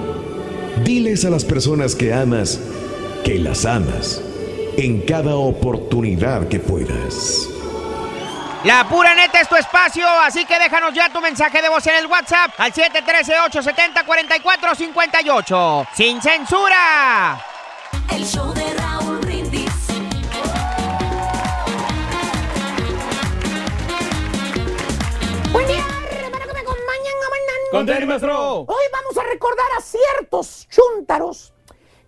diles a las personas que amas que las amas en cada oportunidad que puedas. La pura neta es tu espacio, así que déjanos ya tu mensaje de voz en el WhatsApp al 713-870-4458. ¡Sin censura! El show de Raúl Brindis. Buen día, hermano, que me acompañan maestro. Hoy vamos a recordar a ciertos chúntaros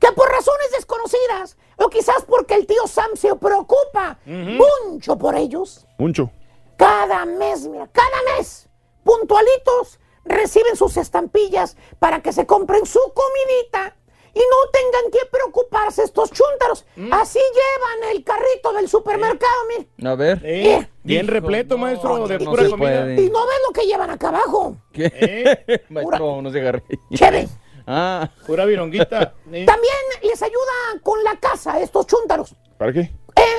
que por razones desconocidas, o quizás porque el tío Sam se preocupa mucho por ellos, Mucho. Cada mes, mira, cada mes, puntualitos, reciben sus estampillas para que se compren su comidita y no tengan que preocuparse estos chúntaros. Así llevan el carrito del supermercado, mire. A ver. Eh, Bien repleto, maestro, de y- pura y- comida. Y no ves lo que llevan acá abajo. ¿Qué? Maestro, no se agarre. Chévere. Ah. Pura vironguita. También les ayuda con la casa estos chúntaros. ¿Para qué?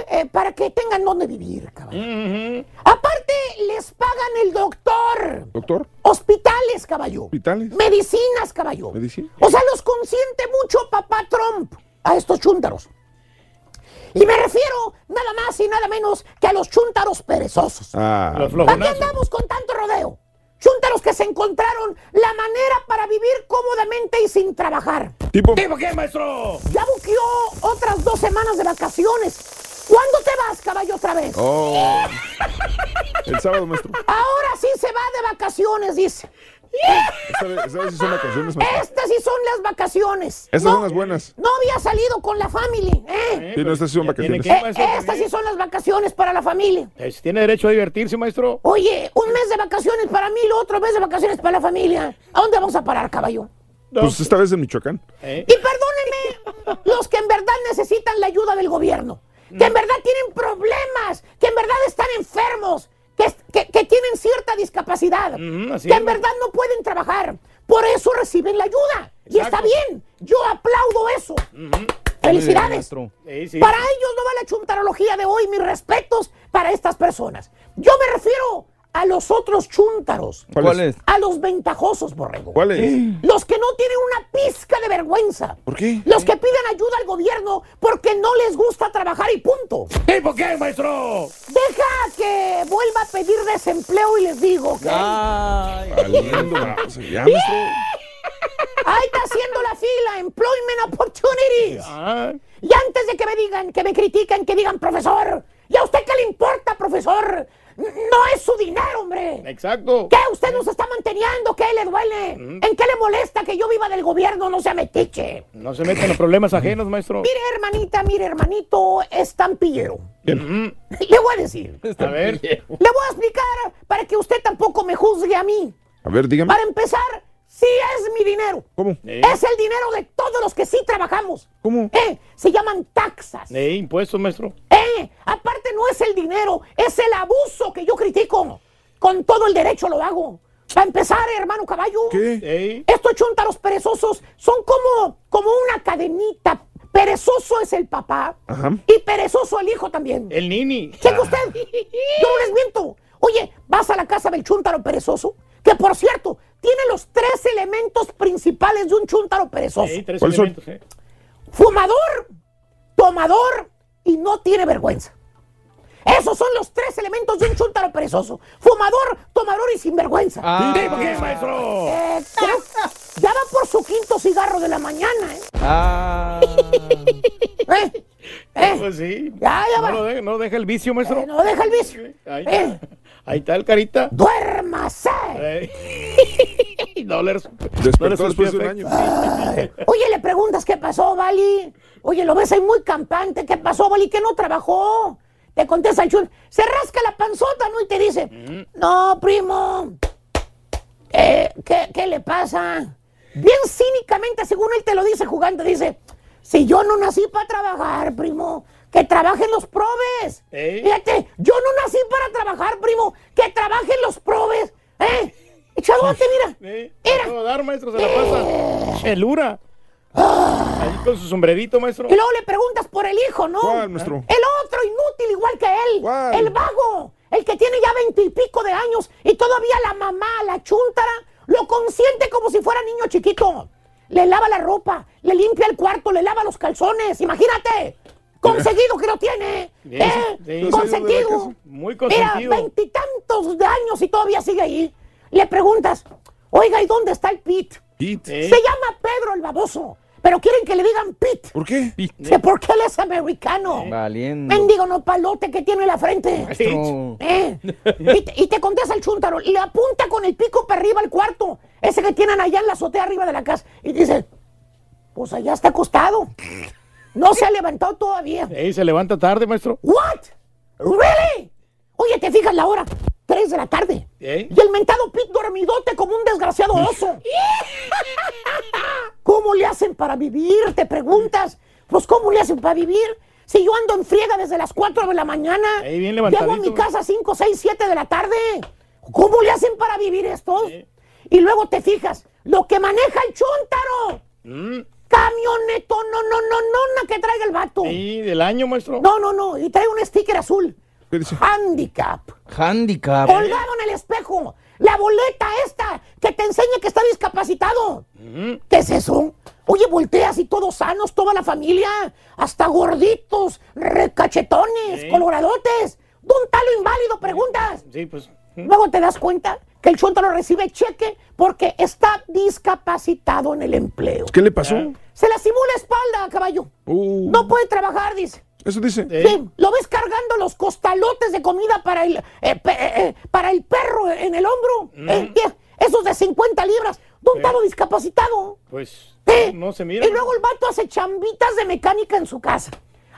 Eh, para que tengan donde vivir, caballo. Aparte, les pagan el doctor. ¿Doctor? Hospitales, caballo. ¿Hospitales? Medicinas, caballo. ¿Medicina? O sea, los consiente mucho papá Trump a estos chúntaros. Y me refiero nada más y nada menos que a los chúntaros perezosos. Ah. Los ¿Para qué andamos con tanto rodeo? Chúntaros que se encontraron la manera para vivir cómodamente y sin trabajar. ¿Tipo? ¿Tipo qué, maestro? Ya buqueó otras dos semanas de vacaciones. ¿Cuándo te vas, caballo, otra vez? Oh. El sábado, maestro. Ahora sí se va de vacaciones, dice. Esta vez, esta vez sí son vacaciones, maestro. Estas sí son las vacaciones. Estas no, son las buenas. no había salido con la familia, ¿eh? Sí, no, estas sí son vacaciones. tiene Eh, estas sí son las vacaciones para la familia. Eh, Tiene derecho a divertirse, maestro. Oye, un mes de vacaciones para mí, lo otro mes de vacaciones para la familia. ¿A dónde vamos a parar, caballo? Pues esta vez en Michoacán. Eh, Y perdónenme, los que en verdad necesitan la ayuda del gobierno, que en verdad tienen problemas, que en verdad están enfermos, que, que- que tienen cierta discapacidad, así que es, en verdad no pueden trabajar. Por eso reciben la ayuda. Y está bien, yo aplaudo eso. Felicidades. Sí, sí. Para ellos no va la chuntarología de hoy, mis respetos para estas personas. Yo me refiero a los otros chúntaros. ¿Cuál es? A los ventajosos, borrego. ¿Cuál es? Los que no tienen una pizca de vergüenza. ¿Por qué? Los que piden ayuda al gobierno porque no les gusta trabajar y punto. ¿Tipo qué, maestro? Deja que vuelva a pedir desempleo y les digo, ¿ok? Ay. Ya. Ahí está haciendo la fila, Employment Opportunities. Ah, Y antes de que me digan, que me critiquen, que digan, profesor, ¿y a usted qué le importa, profesor? No es su dinero, hombre. exacto. ¿Qué? ¿Usted nos está manteniendo? ¿Qué le duele? ¿En qué le molesta que yo viva del gobierno? No sea metiche. No se meten en los problemas ajenos, maestro. Mire, hermanita, mire, hermanito, estampillero. Le voy a decir. A ver. Le voy a explicar para que usted tampoco me juzgue a mí. A ver, dígame. Para empezar, sí es mi dinero. ¿Cómo? Eh, Es el dinero de todos los que sí trabajamos. ¿Cómo? Eh, se llaman taxas. eh, impuestos, maestro. Eh, aparte no es el dinero, es el abuso que yo critico. Con todo el derecho lo hago. Para empezar, hermano caballo. ¿Qué? Eh, Estos chuntaros perezosos son como, como una cadenita. Perezoso es el papá Ajá. y perezoso el hijo también. el nini. Cheque usted. Yo no les miento. Oye, vas a la casa del chúntaro perezoso, que por cierto, tiene los tres elementos principales de un chúntaro perezoso. Eh, tres elementos, eh. Fumador, tomador y no tiene vergüenza. Esos son los tres elementos de un chúntaro perezoso. Fumador, tomador y sinvergüenza. Ah. ¿Tipo qué, maestro? Eh, creo- ya va por su quinto cigarro de la mañana, ¿eh? Ah. ¿Eh? ¿Eh? Pues sí. Ya, ya va. No deja, no deja el vicio, maestro. Eh, no deja el vicio. Ahí, Eh, ahí está el carita. duérmase. Eh. no le, no le Despertó después de un año. Oye, le preguntas qué pasó, Vali. Oye, lo ves ahí muy campante. ¿Qué pasó, Vali? Que no trabajó. Te contesta el chun. Se rasca la panzota, ¿no? Y te dice, no, primo. Eh, ¿qué, ¿Qué le pasa? Bien cínicamente, según él te lo dice jugando, dice, si yo no nací para trabajar, primo, que trabajen los probes. Ey. Fíjate, yo no nací para trabajar, primo, que trabajen los probes. ¿Eh? Echadote, mira. Eh, Mira. a todo dar, maestro, se la pasa. Chelura. Ahí con su sombrerito, maestro. Y luego le preguntas por el hijo, ¿no? ¿Cuál, maestro? El otro inútil igual que él. ¿Cuál? El vago. El que tiene ya veintipico de años y todavía la mamá, la chúntara, lo consiente como si fuera niño chiquito. Le lava la ropa, le limpia el cuarto, le lava los calzones. Imagínate. Conseguido que lo tiene. Sí, ¿Eh? sí. Consentido. Muy Mira, consentido. veintitantos de años y todavía sigue ahí. Le preguntas, oiga, ¿y dónde está el Pete? Pete. Eh, Se llama Pedro el baboso, pero quieren que le digan Pete. ¿Por qué? Sí, porque él es americano. Valiendo. Mendigo no palote que tiene en la frente. Eh, Y, te, y te contesta el chúntaro, le apunta con el pico para arriba al cuarto, ese que tienen allá en la azotea arriba de la casa, y dice, pues allá está acostado. No se ha levantado todavía. eh, se levanta tarde, maestro. ¿What? ¿Really? Oye, ¿te fijas la hora? Tres de la tarde. Eh. Y el mentado Pete dormidote como un desgraciado oso. ¿Cómo le hacen para vivir? Te preguntas. Pues, ¿cómo le hacen para vivir? Si yo ando en friega desde las 4 de la mañana. Ahí bien Llego a mi casa a 5, 6, 7 de la tarde. ¿Cómo le hacen para vivir estos? Y luego te fijas, lo que maneja el chúntaro. Mm, camioneto, no, no, no, no, no, que traiga el vato. Sí, del año, maestro. No, no, no, y trae un sticker azul. Handicap. Handicap. Colgado en el espejo. La boleta esta que te enseña que está discapacitado. ¿Qué es eso? Oye, volteas y todos sanos, toda la familia, hasta gorditos, recachetones, Sí. coloradotes. ¿Dónde está lo inválido? Preguntas. Sí, pues. Luego te das cuenta que el chuntaro recibe cheque porque está discapacitado en el empleo. ¿Qué le pasó? Se lastimó la espalda, caballo. Uh, No puede trabajar, dice. Eso dice. Sí, lo ves cargando los costalotes de comida para el, eh, pe- eh, eh, para el perro en el hombro. Eh, yeah, esos de 50 libras. ¿Dónde está lo discapacitado? Pues. Eh, No se mira. Y luego el vato hace chambitas de mecánica en su casa.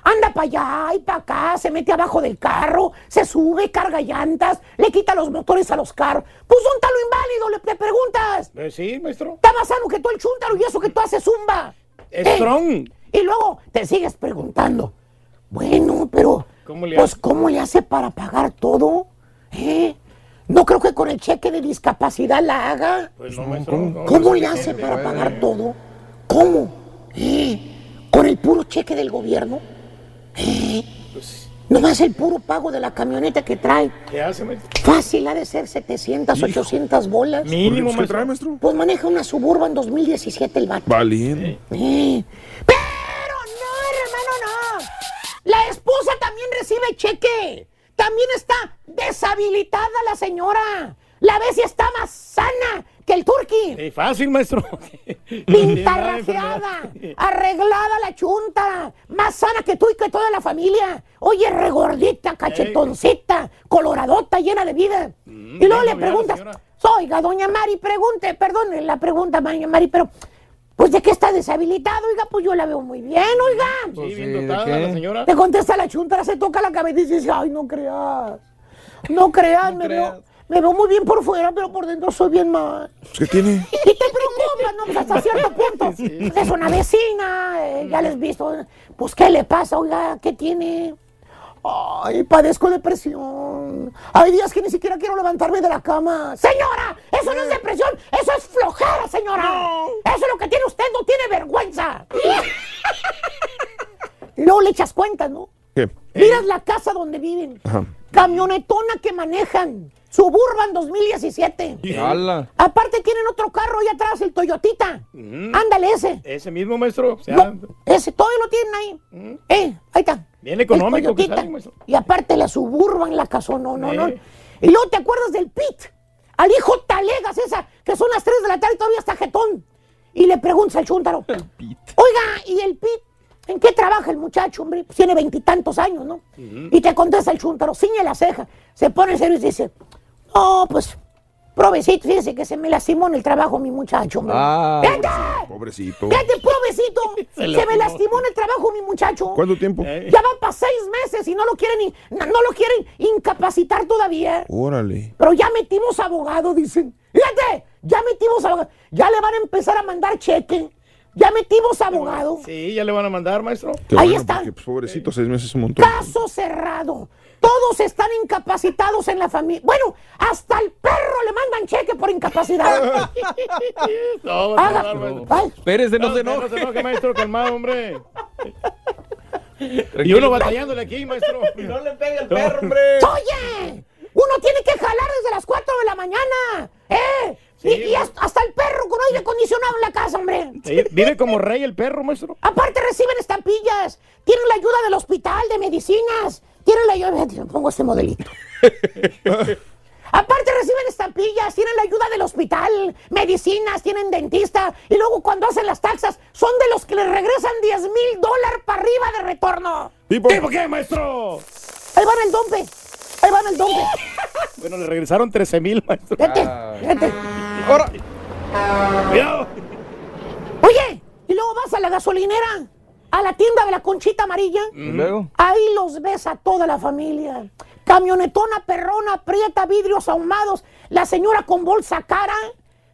Anda para allá y para acá, se mete abajo del carro, se sube, carga llantas, le quita los motores a los carros. Pues ¿dónde está lo inválido? Le, le preguntas. Eh, sí, maestro. Está más sano que tú el chúntaro y eso que tú haces zumba. Eh, strong. Y luego te sigues preguntando, bueno, pero ¿Cómo le pues hace? ¿cómo le hace para pagar todo? ¿Eh? No creo que con el cheque de discapacidad la haga. Pues no, maestro. no, ¿Cómo no le hace para pagar todo? ¿Cómo? ¿Eh? ¿Con el puro cheque del gobierno? ¿Eh? Pues, Nomás el puro pago de la camioneta que trae. ¿Qué hace, maestro? Fácil ha de ser 700, 800 bolas. Mínimo, ¿Qué trae, maestro. Pues maneja una Suburban 2017 el vato. Valiente. Eh, Pero no, hermano, no. La esposa también recibe cheque. También está deshabilitada la señora. La ves y está más sana que el turqui. Sí, fácil, maestro. Pintarrajeada, arreglada la chunta, más sana que tú y que toda la familia. Oye, regordita, cachetoncita, coloradota, llena de vida. y luego le preguntas, oiga, doña Mari, pregunte, perdón la pregunta, doña Mari, pero, pues, ¿de qué está deshabilitado? Oiga, pues yo la veo muy bien, oiga. Sí, bien ¿de dotada la señora. Te contesta la chunta, se toca la cabeza y dice, ay, no creas. No creas, me, creas. Veo, me veo muy bien por fuera, pero por dentro soy bien mal. ¿Qué tiene? Y te preocupas, ¿no? Pues hasta cierto punto. Es una vecina, eh, ya les he visto. Pues, ¿qué le pasa, oiga? ¿Qué tiene? Ay, padezco depresión. Hay días que ni siquiera quiero levantarme de la cama. Señora, eso no es depresión, eso es flojera, señora. Eso es lo que tiene usted, no tiene vergüenza. luego le echas cuentas, ¿no? ¿Qué? Miras la casa donde viven. Ajá. Camionetona que manejan. Suburban 2017. ¡Hala! Aparte tienen otro carro ahí atrás, el Toyotita. Ándale ese. Ese mismo, maestro. O sea, No, ese, todavía lo tienen ahí. Eh, ahí está. Bien económico El que sale, maestro. Y aparte la Suburban, la casona, no, no, no. Y luego te acuerdas del Pit. Al hijo Talegas esa, que son las 3 de la tarde y todavía está jetón. Y le preguntas al chúntaro. Oiga, ¿y el Pit? ¿En qué trabaja el muchacho, hombre? Pues tiene veintitantos años, ¿no? Y te contesta el chúntaro, ciñe la ceja, se pone serio y dice, no, pues, provecito, fíjese que se me lastimó en el trabajo mi muchacho, hombre. Ah. Pobrecito. ¡Fíjate, provecito! Se me lastimó en el trabajo mi muchacho. ¿Cuánto tiempo? Eh. Ya van para seis meses y no lo quieren, no lo quieren incapacitar todavía. Órale. Pero ya metimos abogado, dicen. Fíjate, ya metimos abogado. Ya le van a empezar a mandar cheque. Ya metimos abogado. Sí, ya le van a mandar, maestro. Qué Ahí bueno, está. porque, pues, pobrecito, seis meses es un montón. Caso cerrado. Todos están incapacitados en la familia. Bueno, hasta el perro le mandan cheque por incapacidad. No, a Haga- maestro. Ay, no se No enoje. se enoje, maestro, calmado, hombre. Y uno batallándole aquí, maestro. No le pegue el perro, hombre. Oye, uno tiene que jalar desde las 4 de la mañana. ¿Eh? Y, y hasta, el perro con aire acondicionado en la casa, hombre. Sí, Vive como rey el perro, maestro. Aparte reciben estampillas. Tienen la ayuda del hospital, de medicinas. Tienen la ayuda... Pongo este modelito. Aparte reciben estampillas, tienen la ayuda del hospital, medicinas, tienen dentista. Y luego cuando hacen las taxas, son de los que les regresan 10 mil dólares para arriba de retorno. ¿Tipo? ¿Tipo qué, maestro? Ahí van el dompe. Ahí van el dompe. Bueno, le regresaron 13 mil, maestro. Vete, Ah. vete. Ahora. Cuidado. Oye, y luego vas a la gasolinera, a la tienda de la conchita amarilla. ¿Y luego? Ahí los ves a toda la familia. Camionetona, perrona, prieta, vidrios ahumados. La señora con bolsa cara.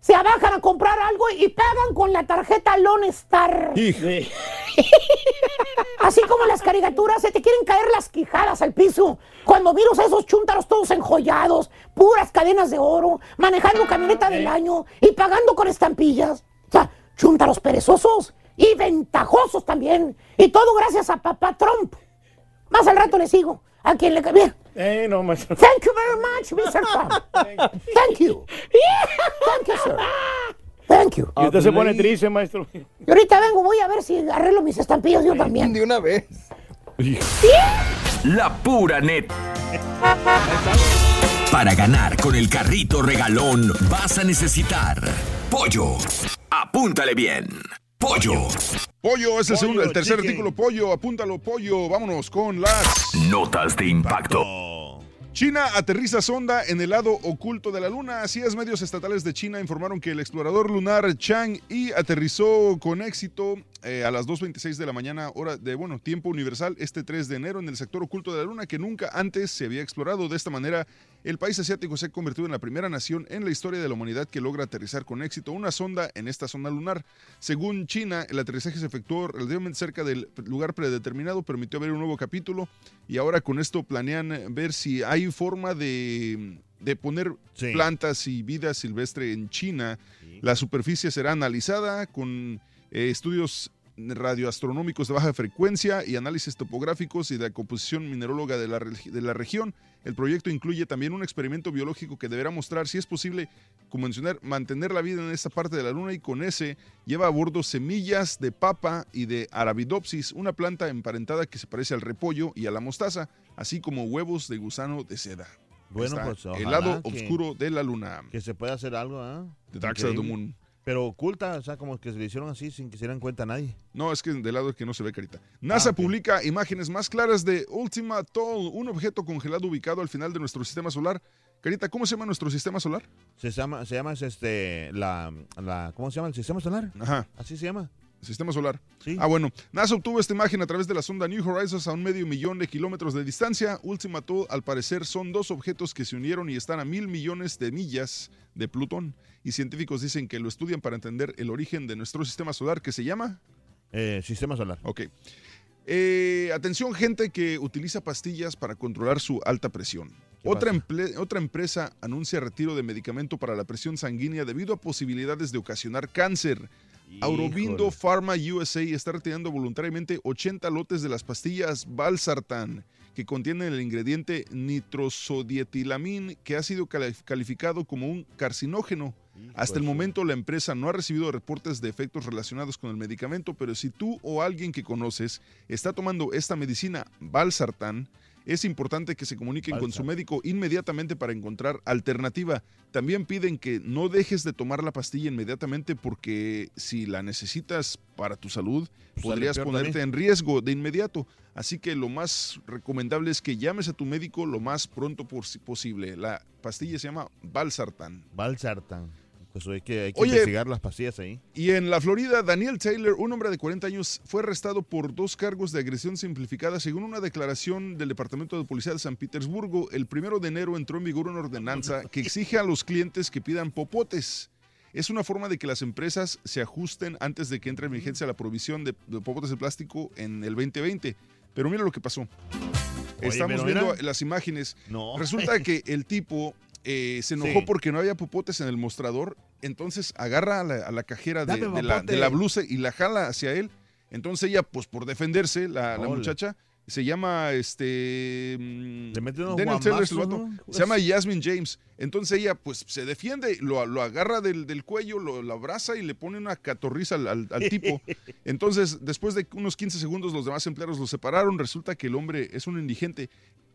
Se abajan a comprar algo y pagan con la tarjeta Lone Star. Hijo. Sí. Así como las caricaturas, se te quieren caer las quijadas al piso. Cuando miras a esos chúntaros todos enjollados, puras cadenas de oro, manejando camioneta del año y pagando con estampillas. O sea, chúntaros perezosos y ventajosos también. Y todo gracias a papá Trump. Más al rato le sigo. A quien le cambie. Eh, no. Thank you very much, Mr. Trump. Thank you. Thank you, sir. Thank you. Y usted se pone triste, maestro. Y ahorita vengo, voy a ver si arreglo mis estampillas yo también. De una vez. La pura net. Para ganar con el carrito regalón vas a necesitar pollo. Apúntale bien. Pollo. Pollo es el, segundo, el tercer chicken. artículo. Pollo, apúntalo, pollo. Vámonos con las. Notas de impacto. China aterriza sonda en el lado oculto de la Luna. Así es, medios estatales de China informaron que el explorador lunar Chang Yi aterrizó con éxito eh, a las 2.26 de la mañana, hora de, bueno, tiempo universal, este 3 de enero en el sector oculto de la Luna que nunca antes se había explorado. De esta manera, el país asiático se ha convertido en la primera nación en la historia de la humanidad que logra aterrizar con éxito una sonda en esta zona lunar. Según China, el aterrizaje se efectuó relativamente cerca del lugar predeterminado, permitió ver un nuevo capítulo y ahora con esto planean ver si hay forma de, de poner Sí. plantas y vida silvestre en China. La superficie será analizada con eh, estudios radioastronómicos de baja frecuencia y análisis topográficos y de la composición mineróloga de la, de la región. El proyecto incluye también un experimento biológico que deberá mostrar si es posible, como mencionar, mantener la vida en esta parte de la luna y con ese lleva a bordo semillas de papa y de arabidopsis, una planta emparentada que se parece al repollo y a la mostaza, así como huevos de gusano de seda. Bueno, Está pues el lado que- oscuro de la luna. Que se pueda hacer algo, ¿ah? The Dark Side of the. Moon. Pero oculta, o sea, como que se le hicieron así sin que se dieran cuenta a nadie. No, es que del lado que no se ve carita. NASA Ah, ok. publica imágenes más claras de Ultima Thule, un objeto congelado ubicado al final de nuestro sistema solar. Carita, ¿cómo se llama nuestro sistema solar? Se llama, se llama este, la, la, ¿cómo se llama? El sistema solar. Ajá. Así se llama. Sistema solar. Sí. Ah, bueno. NASA obtuvo esta imagen a través de la sonda New Horizons a un medio millón de kilómetros de distancia. Ultima Thule, al parecer, son dos objetos que se unieron y están a mil millones de millas de Plutón. Y científicos dicen que lo estudian para entender el origen de nuestro sistema solar, que se llama... Eh, sistema solar. Ok. Eh, atención, gente que utiliza pastillas para controlar su alta presión. Otra, empresa anuncia retiro de medicamento para la presión sanguínea debido a posibilidades de ocasionar cáncer. Aurobindo Pharma USA está retirando voluntariamente 80 lotes de las pastillas Valsartan, que contienen el ingrediente nitrosodietilamín, que ha sido cali- calificado como un carcinógeno. Hasta el momento la empresa no ha recibido reportes de efectos relacionados con el medicamento, pero si tú o alguien que conoces está tomando esta medicina Valsartan, es importante que se comuniquen con su médico inmediatamente para encontrar alternativa. También piden que no dejes de tomar la pastilla inmediatamente porque si la necesitas para tu salud, Pues podrías ponerte también. en riesgo de inmediato. Así que lo más recomendable es que llames a tu médico lo más pronto pos- posible. La pastilla se llama Valsartan. Valsartan. Pues hay que, hay que Oye, investigar las pastillas ahí. Y en la Florida, Daniel Taylor, un hombre de 40 años, fue arrestado por dos cargos de agresión simplificada. Según una declaración del Departamento de Policía de San Petersburgo, el primero de enero entró en vigor una ordenanza que exige a los clientes que pidan popotes. Es una forma de que las empresas se ajusten antes de que entre en vigencia la provisión de, de popotes de plástico en el 2020. Pero mira lo que pasó. Oye, Estamos viendo las imágenes. No. Resulta que el tipo eh, se enojó Sí. porque no había popotes en el mostrador. Entonces agarra a la, a la cajera de, la, popote. de la blusa y la jala hacia él. Entonces ella, pues por defenderse, la, muchacha, se llama este. mm, Daniel Taylor. Se llama Jasmine James. Entonces ella, pues se defiende, lo, lo agarra del, del cuello, lo, lo abraza y le pone una catorriza al, al- al tipo. Entonces, después de unos 15 segundos, los demás empleados lo separaron. Resulta que el hombre es un indigente.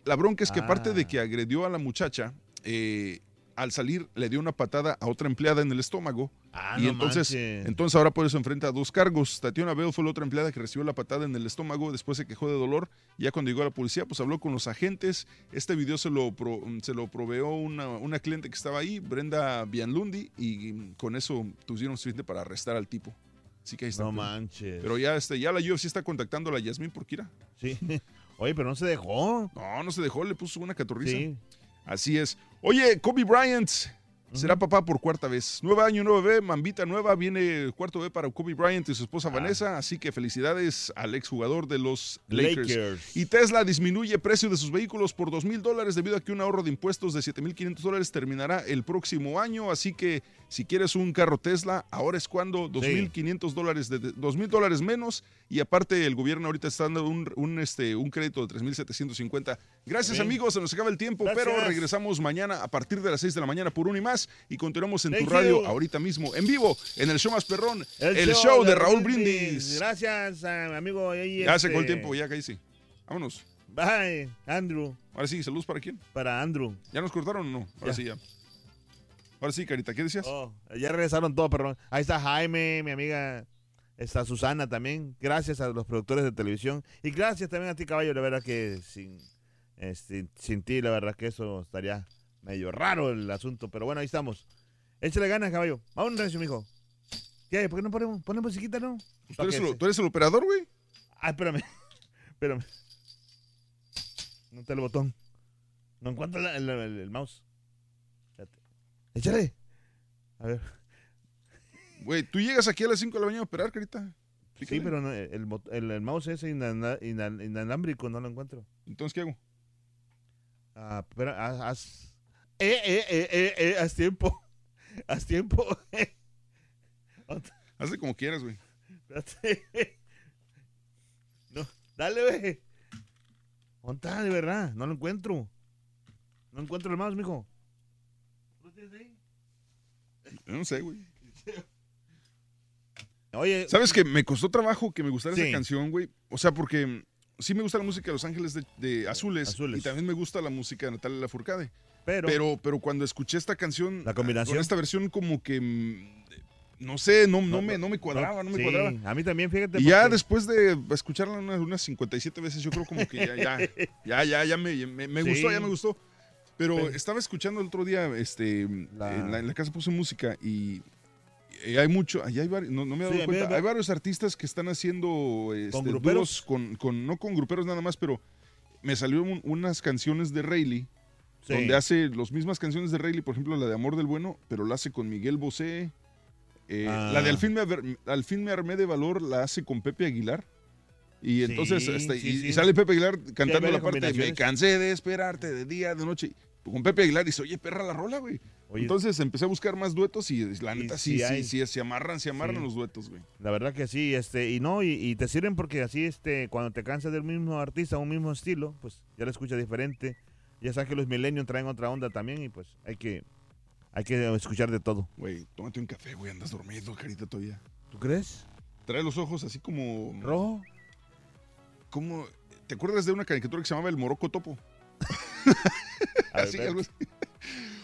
La bronca es que, aparte de que agredió a la muchacha, eh, al salir le dio una patada a otra empleada en el estómago. Ah, y no entonces, entonces ahora por eso enfrenta a dos cargos. Tatiana Bell fue la otra empleada que recibió la patada en el estómago, después se quejó de dolor. Ya cuando llegó la policía, pues habló con los agentes. Este video se lo, pro- se lo proveó una, una cliente que estaba ahí, Brenda Bianlundi, y con eso tuvieron suficiente para arrestar al tipo. Así que ahí está. No manches. Pero ya, este, ya la UFC está contactando a la Yasmín por Kira. Sí. Oye, pero no se dejó. No, no se dejó, le puso una catorriza. Sí. Así es. Oye, Kobe Bryant Será papá por cuarta vez. Nueve año, nueve bebé, mambita nueva, viene cuarto bebé para Kobe Bryant y su esposa Vanessa, así que felicidades al exjugador de los Lakers. Lakers. Y Tesla disminuye precio de sus vehículos por dos mil dólares debido a que un ahorro de impuestos de 7.500 dólares terminará el próximo año, así que si quieres un carro Tesla, ahora es cuando 2.500 dólares, de, de- 2.000 dólares menos y aparte el gobierno ahorita está dando un, un, este, un crédito de 3.750. Gracias Bien. amigos, se nos acaba el tiempo, pero regresamos mañana a partir de las 6 de la mañana por uno y más y continuamos en Thank tu radio you. ahorita mismo, en vivo, en el show más perrón, el, show, de Raúl Brindis. Gracias, ah, amigo. ahí, Ya se este, acabó el tiempo, ya cállese. Vámonos. Bye, Andrew. Ahora sí, saludos para quién? Para Andrew. ¿Ya nos cortaron o no? Ahora Ya. sí, ya. Ahora sí, Carita, ¿qué decías? Oh, ya regresaron todos, perdón. Ahí está Jaime, mi amiga. Está Susana también. Gracias a los productores de televisión. Y gracias también a ti, caballo. La verdad que sin, este, sin ti, la verdad que eso estaría medio raro el asunto. Pero bueno, ahí estamos. Échale ganas, caballo. Vamos, Recio, mijo. ¿Qué? ¿Por qué no ponemos, ponemos musiquita, no? Pues tú, eres el, se- tú eres el operador, güey. Ah, espérame. Espérame. No está el botón. No encuentro la- el, el- el mouse. Espérate. Échale. A ver. Güey, tú llegas aquí a las 5 de la mañana a operar, Carita. Sí, pero no, el, bot- el- el mouse ese inana- inal- inalámbrico no lo encuentro. Entonces, ¿qué hago? Ah, espera, haz, haz- Eh, eh, eh, eh, eh, haz tiempo. Haz tiempo. Hazle como quieras, güey. Espérate. No, dale. ¿Dónde está, de verdad? No lo encuentro. No encuentro el mouse, mijo. Yo no sé, güey. Oye. ¿Sabes que me costó trabajo que me gustara Sí. esa canción, güey? O sea, porque mm, sí me gusta la música de Los Ángeles de, de Azules, Y también me gusta la música de Natalia Lafourcade. Pero- pero, pero cuando escuché esta canción, La combinación. con esta versión como que, mm, no sé, no, no, me, no me cuadraba, no, me sí, cuadraba. A mí también, fíjate. Y ya después de escucharla unas, unas 57 veces, yo creo como que ya, ya, ya, ya, ya me, me- me Sí. gustó, ya me gustó. Pero Pero- estaba escuchando el otro día, este, en, la, en la casa puse música y, y hay mucho, ahí hay varios, no, no me he dado Sí, cuenta, hay varios artistas que están haciendo este, ¿Con gruperos? con, con- no con gruperos nada más, pero me salieron unas canciones de Rayleigh, Sí. donde hace las mismas canciones de Rayleigh, por ejemplo, la de Amor del Bueno, pero la hace con Miguel Bosé. Eh, Ah. La de al fin, me, al fin me armé de valor la hace con Pepe Aguilar. Y entonces, Sí, hasta- sí, y, sale Pepe Aguilar cantando la parte de Me cansé de esperarte de día, de noche. Con Pepe Aguilar dice, oye, perra la rola, güey. Oye. Entonces empecé a buscar más duetos y la neta sí, sí sí, hay. sí, se amarran, se amarran Sí. los duetos, güey. La verdad que sí, este, y no, y, y te sirven porque así, este, cuando te cansas del mismo artista, un mismo estilo, pues ya lo escuchas diferente. Ya sabes que los millennials traen otra onda también y pues hay que, hay que escuchar de todo. Güey, tómate un café, güey, andas dormido, carita todavía. ¿Tú crees? Trae los ojos así como... ¿Rojo? Como... ¿Te acuerdas de una caricatura que se llamaba El Moroco Topo? Ver, Así, algo así.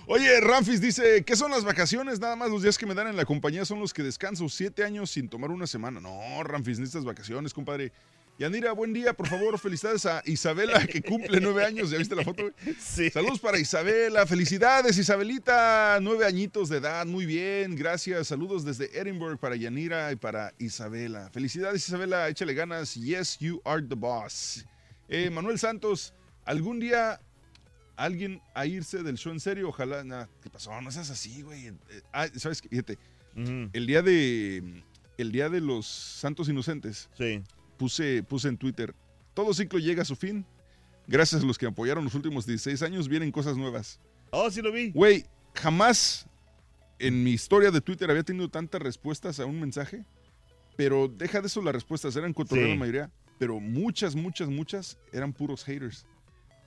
Oye, Ramfis dice, ¿qué son las vacaciones? Nada más los días que me dan en la compañía son los que descanso. Siete años sin tomar una semana. No, Ramfis, necesitas vacaciones, compadre. Yanira, buen día, por favor. Felicidades a Isabela, que cumple nueve años. ¿Ya viste la foto? Sí. Saludos para Isabela. Felicidades, Isabelita. Nueve añitos de edad. Muy bien, gracias. Saludos desde Edinburgh para Yanira y para Isabela. Felicidades, Isabela. Échale ganas. Yes, you are the boss. Eh, Manuel Santos, algún día alguien a irse del show en serio, ojalá. Nah, ¿Qué pasó? No seas así, güey. Eh, ah, ¿Sabes qué? Fíjate, el día de el día de los Santos Inocentes, puse, puse en Twitter, todo ciclo llega a su fin. Gracias a los que apoyaron los últimos 16 años, vienen cosas nuevas. Oh, sí lo vi. Güey, jamás en mi historia de Twitter había tenido tantas respuestas a un mensaje. Pero deja de eso las respuestas, eran cotorreo Sí. la mayoría. Pero muchas, muchas, muchas eran puros haters.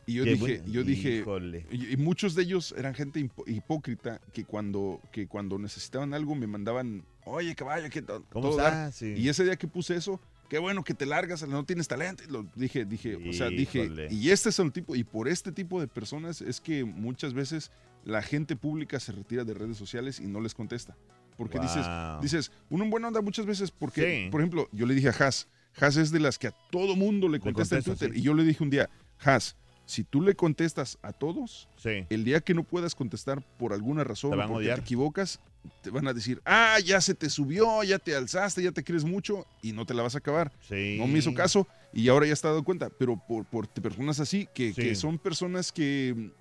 Y yo Qué dije, bueno. yo dije, Híjole. y, muchos de ellos eran gente hipócrita que cuando, que cuando necesitaban algo me mandaban, oye caballo, ¿qué to- ¿Cómo todo dar?". estás? Sí. Y ese día que puse eso, qué bueno que te largas, no tienes talento. Lo dije, dije, o sea, dije, y este es el tipo, y por este tipo de personas es que muchas veces la gente pública se retira de redes sociales y no les contesta. Porque dices, Wow. dices, uno en buena onda muchas veces, porque, Sí. por ejemplo, yo le dije a Haas, Haas es de las que a todo mundo le contesta, en Twitter. sí. Y yo le dije un día, Haas, si tú le contestas a todos, Sí. el día que no puedas contestar por alguna razón, porque te equivocas, te van a decir, ah, ya se te subió, ya te alzaste, ya te crees mucho y no te la vas a acabar. Sí. No me hizo caso y ahora ya está dado cuenta, pero por, por personas así, que, Sí. que son personas que,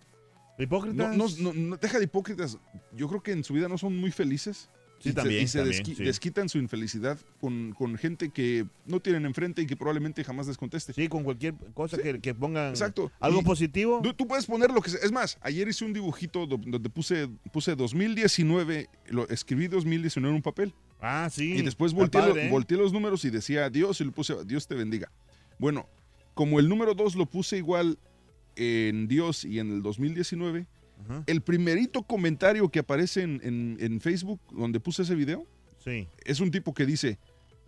Hipócritas. No, no, no, no, deja de hipócritas. Yo creo que en su vida no son muy felices. Sí, y se- también, y se también, desqui- sí. desquitan su infelicidad con, con gente que no tienen enfrente y que probablemente jamás les conteste. Sí, con cualquier cosa que, que pongan Exacto. algo Y positivo. Tú, puedes poner lo que sea. Es más, ayer hice un dibujito do- donde puse, puse 2019, lo escribí 2019 en un papel. Ah, sí. Y después volteé, padre, ¿eh? volteé los números y decía Dios y le puse Dios te bendiga. Bueno, como el número 2 lo puse igual en Dios y en el 2019, el primerito comentario que aparece en, en- en Facebook donde puse ese video Sí. es un tipo que dice,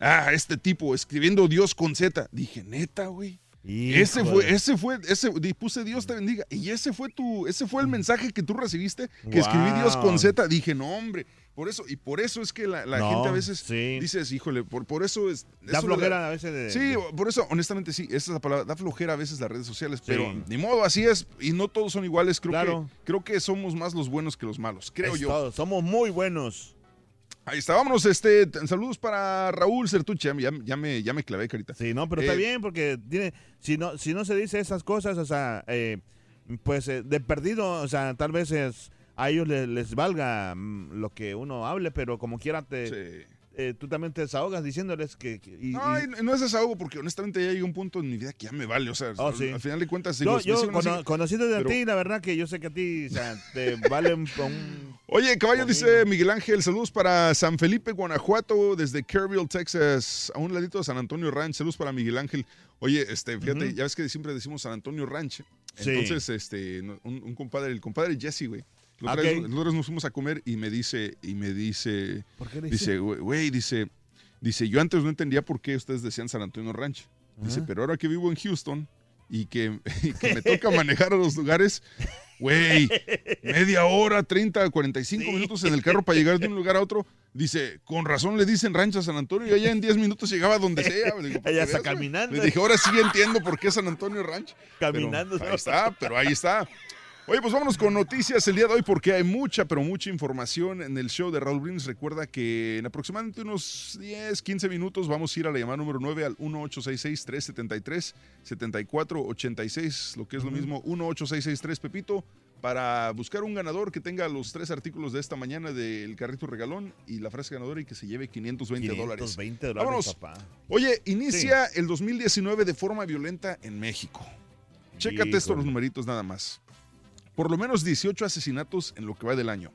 ah, este tipo escribiendo Dios con Z. Dije, neta, güey. Ese fue, ese fue, ese, puse Dios te bendiga. Y ese fue tu, ese fue el mensaje que tú recibiste, que escribí Dios con Wow. Z. Dije, no, hombre. Por eso, y por eso es que la, la No, gente a veces sí. dices, híjole, por, por eso es. Da eso flojera a veces de- Sí, de- por eso, honestamente, sí, esa es la palabra. Da flojera a veces las redes sociales, pero ni modo, así es. Y no todos son iguales. Creo, Claro. que, creo que somos más los buenos que los malos, creo Es yo. todo, Somos muy buenos. Ahí está, vámonos. Este, saludos para Raúl Certuche. Ya, ya- ya me, ya me clavé, carita. Sí, no, pero está Eh, bien porque tiene, si no, si no se dice esas cosas, o sea, eh, pues eh, de perdido, o sea, tal vez es, a ellos les, les valga mm, lo que uno hable, pero como quiera te, eh, tú también te desahogas diciéndoles que... que- y- No, y- no es desahogo porque honestamente ya llega un punto en mi vida que ya me vale. O sea, Oh, al, sí. al final de cuentas, yo, digo, yo me siguen cono- así, conocido de pero- ti, la verdad que yo sé que a ti, o sea, te vale un... un- Oye, caballo, dice Miguel Ángel, saludos para San Felipe, Guanajuato, desde Kerrville, Texas, a un ladito de San Antonio Ranch. Saludos para Miguel Ángel. Oye, este, fíjate, ya ves que siempre decimos San Antonio Ranch. Sí. Entonces, este, no- un, un compadre, el compadre Jesse, güey. Los Ah, otra vez- ok. los otros nos fuimos a comer y me dice, y me dice, ¿Por qué le dice, güey, dice, dice, yo antes no entendía por qué ustedes decían San Antonio Ranch. Dice, Ajá. pero ahora que vivo en Houston y que, y que me toca manejar a los lugares, güey, media hora, 30, 45 minutos en el carro para llegar de un lugar a otro. Dice, con razón le dicen rancho a San Antonio y allá en 10 minutos llegaba donde sea. Le digo, Ella "¿Para está ves, güey?". caminando. Le dije, ahora sí entiendo por qué San Antonio Ranch. Pero Caminando. ahí está, pero ahí está. Oye, pues vámonos con noticias el día de hoy porque hay mucha, pero mucha información en el show de Raúl Brindis. Recuerda que en aproximadamente unos 10, 15 minutos vamos a ir a la llamada número 9 al 1866-373-7486, lo que es lo mismo 18663 Pepito, para buscar un ganador que tenga los tres artículos de esta mañana del carrito regalón y la frase ganadora y que se lleve 520 dólares. 520 dólares, Vámonos. papá. Oye, inicia el 2019 de forma violenta en México. Chécate estos Híjole. los numeritos nada más. Por lo menos 18 asesinatos en lo que va del año.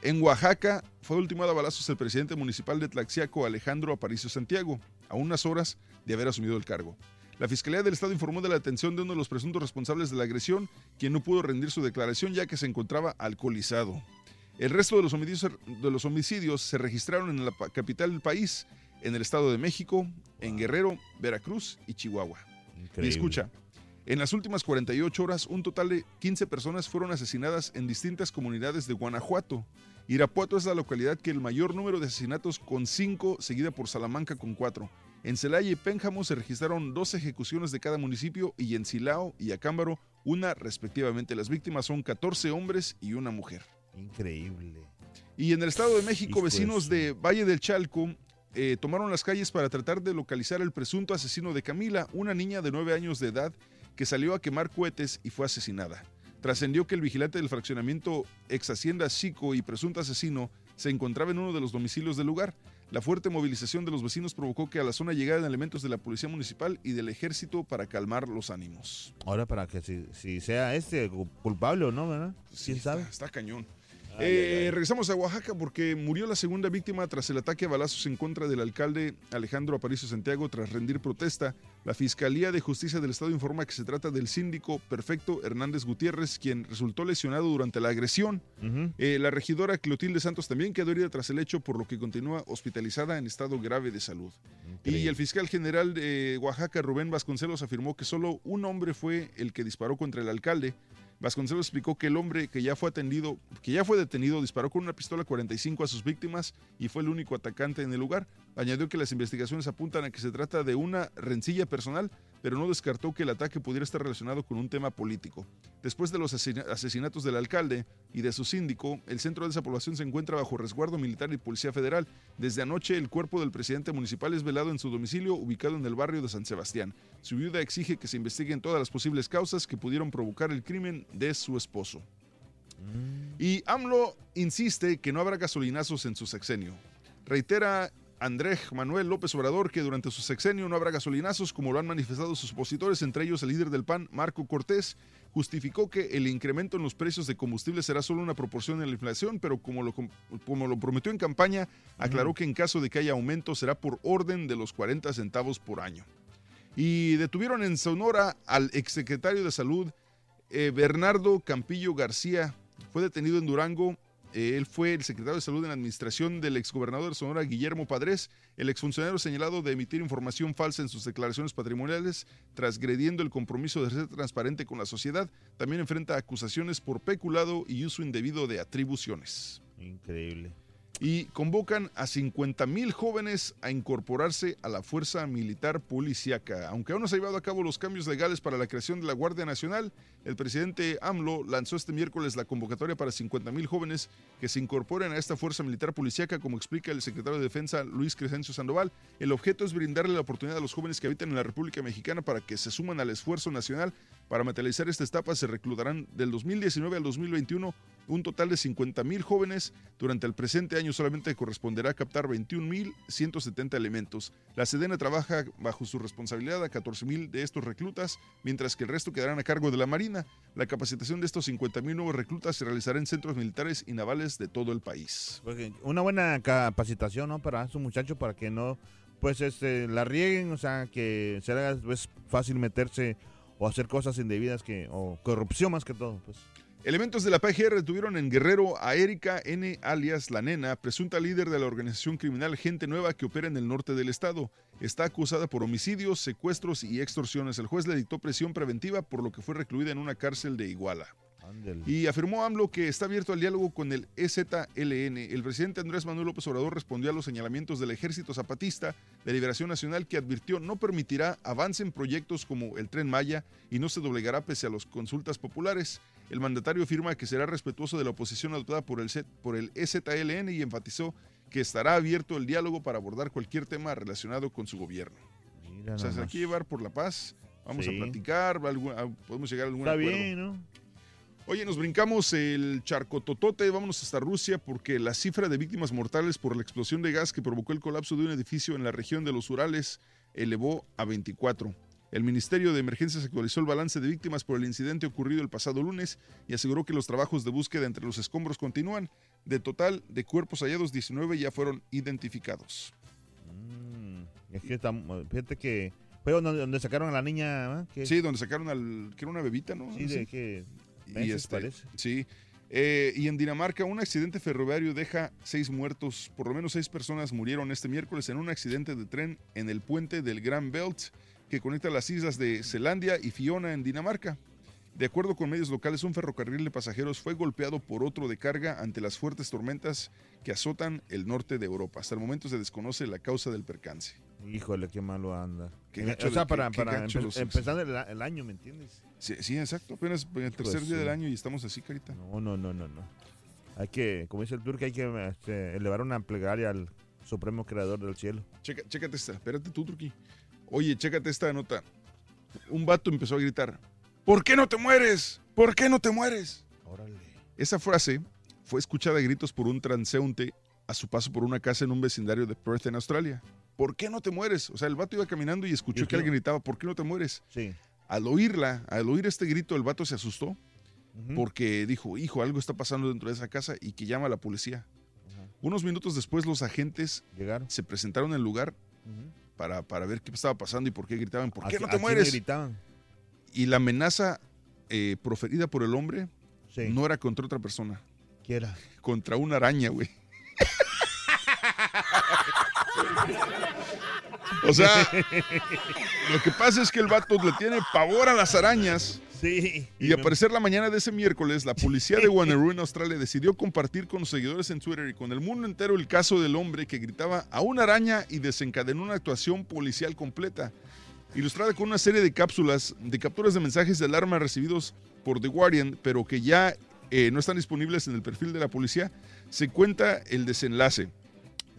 En Oaxaca fue ultimado a balazos el presidente municipal de Tlaxiaco, Alejandro Aparicio Santiago, a unas horas de haber asumido el cargo. La Fiscalía del Estado informó de la detención de uno de los presuntos responsables de la agresión, quien no pudo rendir su declaración ya que se encontraba alcoholizado. El resto de los homicidios, de los homicidios se registraron en la capital del país, en el Estado de México, en Guerrero, Veracruz y Chihuahua. Y escucha, en las últimas 48 horas, un total de 15 personas fueron asesinadas en distintas comunidades de Guanajuato. Irapuato es la localidad que el mayor número de asesinatos con 5, seguida por Salamanca con 4. En Celaya y Pénjamo se registraron dos ejecuciones de cada municipio y en Silao y Acámbaro una respectivamente. Las víctimas son 14 hombres y una mujer. Increíble. Y en el Estado de México, vecinos de Valle del Chalco eh, tomaron las calles para tratar de localizar el presunto asesino de Camila, una niña de 9 años de edad que salió a quemar cohetes y fue asesinada. Trascendió que el vigilante del fraccionamiento ex Hacienda Chico y presunto asesino se encontraba en uno de los domicilios del lugar. La fuerte movilización de los vecinos provocó que a la zona llegaran elementos de la policía municipal y del ejército para calmar los ánimos. Ahora para que si, si sea este cu- culpable o no, ¿verdad? ¿Quién sabe? Está cañón. Ay, Eh, ay, ay. Regresamos a Oaxaca porque murió la segunda víctima tras el ataque a balazos en contra del alcalde Alejandro Aparicio Santiago tras rendir protesta. La Fiscalía de Justicia del Estado informa que se trata del síndico Perfecto Hernández Gutiérrez, quien resultó lesionado durante la agresión. Eh, la regidora Clotilde Santos también quedó herida tras el hecho, por lo que continúa hospitalizada en estado grave de salud. Y el fiscal general de Oaxaca, Rubén Vasconcelos, afirmó que solo un hombre fue el que disparó contra el alcalde. Vasconcelos explicó que el hombre que ya fue atendido, que ya fue detenido, disparó con una pistola 45 a sus víctimas y fue el único atacante en el lugar. Añadió que las investigaciones apuntan a que se trata de una rencilla personal, pero no descartó que el ataque pudiera estar relacionado con un tema político. Después de los asesina- asesinatos del alcalde y de su síndico, el centro de esa población se encuentra bajo resguardo militar y policía federal. Desde anoche, el cuerpo del presidente municipal es velado en su domicilio, ubicado en el barrio de San Sebastián. Su viuda exige que se investiguen todas las posibles causas que pudieron provocar el crimen de su esposo. Y AMLO insiste que no habrá gasolinazos en su sexenio. Reitera Andrés Manuel López Obrador que durante su sexenio no habrá gasolinazos como lo han manifestado sus opositores, entre ellos el líder del PAN, Marco Cortés, justificó que el incremento en los precios de combustible será solo una proporción de la inflación, pero como lo, como lo prometió en campaña, aclaró que en caso de que haya aumento será por orden de los 40 centavos por año. Y detuvieron en Sonora al exsecretario de Salud, eh, Bernardo Campillo García. Fue detenido en Durango. Él fue el secretario de Salud en la administración del exgobernador de Sonora, Guillermo Padres, el exfuncionario señalado de emitir información falsa en sus declaraciones patrimoniales, transgrediendo el compromiso de ser transparente con la sociedad. También enfrenta acusaciones por peculado y uso indebido de atribuciones. Increíble. Y convocan a 50 mil jóvenes a incorporarse a la Fuerza Militar Policiaca. Aunque aún no se han llevado a cabo los cambios legales para la creación de la Guardia Nacional, el presidente AMLO lanzó este miércoles la convocatoria para 50 mil jóvenes que se incorporen a esta Fuerza Militar Policiaca, como explica el secretario de Defensa Luis Crescencio Sandoval. El objeto es brindarle la oportunidad a los jóvenes que habitan en la República Mexicana para que se suman al esfuerzo nacional. Para materializar esta etapa se reclutarán del 2019 al 2021 un total de 50 mil jóvenes. Durante el presente año solamente corresponderá captar 21.170 elementos. La Sedena trabaja bajo su responsabilidad a 14 mil de estos reclutas, mientras que el resto quedarán a cargo de la Marina. La capacitación de estos 50 mil nuevos reclutas se realizará en centros militares y navales de todo el país. Porque una buena capacitación, ¿no? Para esos muchachos, para que no, pues, este, la rieguen, o sea, que será pues, fácil meterse o hacer cosas indebidas que, o corrupción más que todo, pues. Elementos de la PGR detuvieron en Guerrero a Erika N. alias La Nena, presunta líder de la organización criminal Gente Nueva que opera en el norte del estado. Está acusada por homicidios, secuestros y extorsiones. El juez le dictó presión preventiva por lo que fue recluida en una cárcel de Iguala. Y afirmó AMLO que está abierto al diálogo con el EZLN. El presidente Andrés Manuel López Obrador respondió a los señalamientos del Ejército Zapatista de Liberación Nacional que advirtió no permitirá avance en proyectos como el Tren Maya y no se doblegará pese a las consultas populares. El mandatario afirma que será respetuoso de la oposición adoptada por el, por el EZLN y enfatizó que estará abierto el diálogo para abordar cualquier tema relacionado con su gobierno. Mira O sea, se aquí llevar por la paz, vamos Sí. a platicar, algún- a- podemos llegar a algún Está acuerdo. bien, ¿no? Oye, nos brincamos el charcototote, vámonos hasta Rusia porque la cifra de víctimas mortales por la explosión de gas que provocó el colapso de un edificio en la región de los Urales elevó a 24. El Ministerio de Emergencias actualizó el balance de víctimas por el incidente ocurrido el pasado lunes y aseguró que los trabajos de búsqueda entre los escombros continúan. De total de cuerpos hallados, 19 ya fueron identificados. Mm, es que tam- fíjate que fue donde, donde sacaron a la niña. Que- Sí, donde sacaron al que era una bebita, ¿no? Sí, de que y este, parece. sí. Eh, y en Dinamarca, un accidente ferroviario deja seis muertos. Por lo menos seis personas murieron este miércoles en un accidente de tren en el puente del Grand Belt que conecta las islas de Zelandia y Fiona en Dinamarca. De acuerdo con medios locales, un ferrocarril de pasajeros fue golpeado por otro de carga ante las fuertes tormentas que azotan el norte de Europa. Hasta el momento se desconoce la causa del percance. Híjole, qué malo anda. Qué o sea, para, qué- qué para gacho empe- los- empezando el, el año, ¿me entiendes? Sí, sí, exacto. Apenas en el tercer día su- del año y estamos así, carita. No, no, no, no, no. Hay que, como dice el turco, hay que este, elevar una plegaria al supremo creador del cielo. Checa, chécate esta, espérate tú, Turquí. Oye, chécate esta nota. Un vato empezó a gritar, ¿por qué no te mueres? ¿Por qué no te mueres? Órale. Esa frase fue escuchada a gritos por un transeúnte a su paso por una casa en un vecindario de Perth, en Australia. ¿Por qué no te mueres? O sea, el vato iba caminando y escuchó que alguien gritaba, ¿por qué no te mueres? Sí. Al oírla, al oír este grito, el vato se asustó porque dijo, hijo, algo está pasando dentro de esa casa y que llama a la policía. Unos minutos después los agentes Llegaron. se presentaron en el lugar para, para ver qué estaba pasando y por qué gritaban, ¿por ¿A qué no te mueres? gritaban? Y la amenaza eh, proferida por el hombre no era contra otra persona. ¿Qué era? Contra una araña, güey. O sea, lo que pasa es que el vato le tiene pavor a las arañas. Sí. Y al parecer la mañana de ese miércoles, la policía de Wanneroo en Australia decidió compartir con los seguidores en Twitter y con el mundo entero el caso del hombre que gritaba a una araña y desencadenó una actuación policial completa. Ilustrada con una serie de cápsulas de capturas de mensajes de alarma recibidos por The Guardian, pero que ya eh, no están disponibles en el perfil de la policía, se cuenta el desenlace.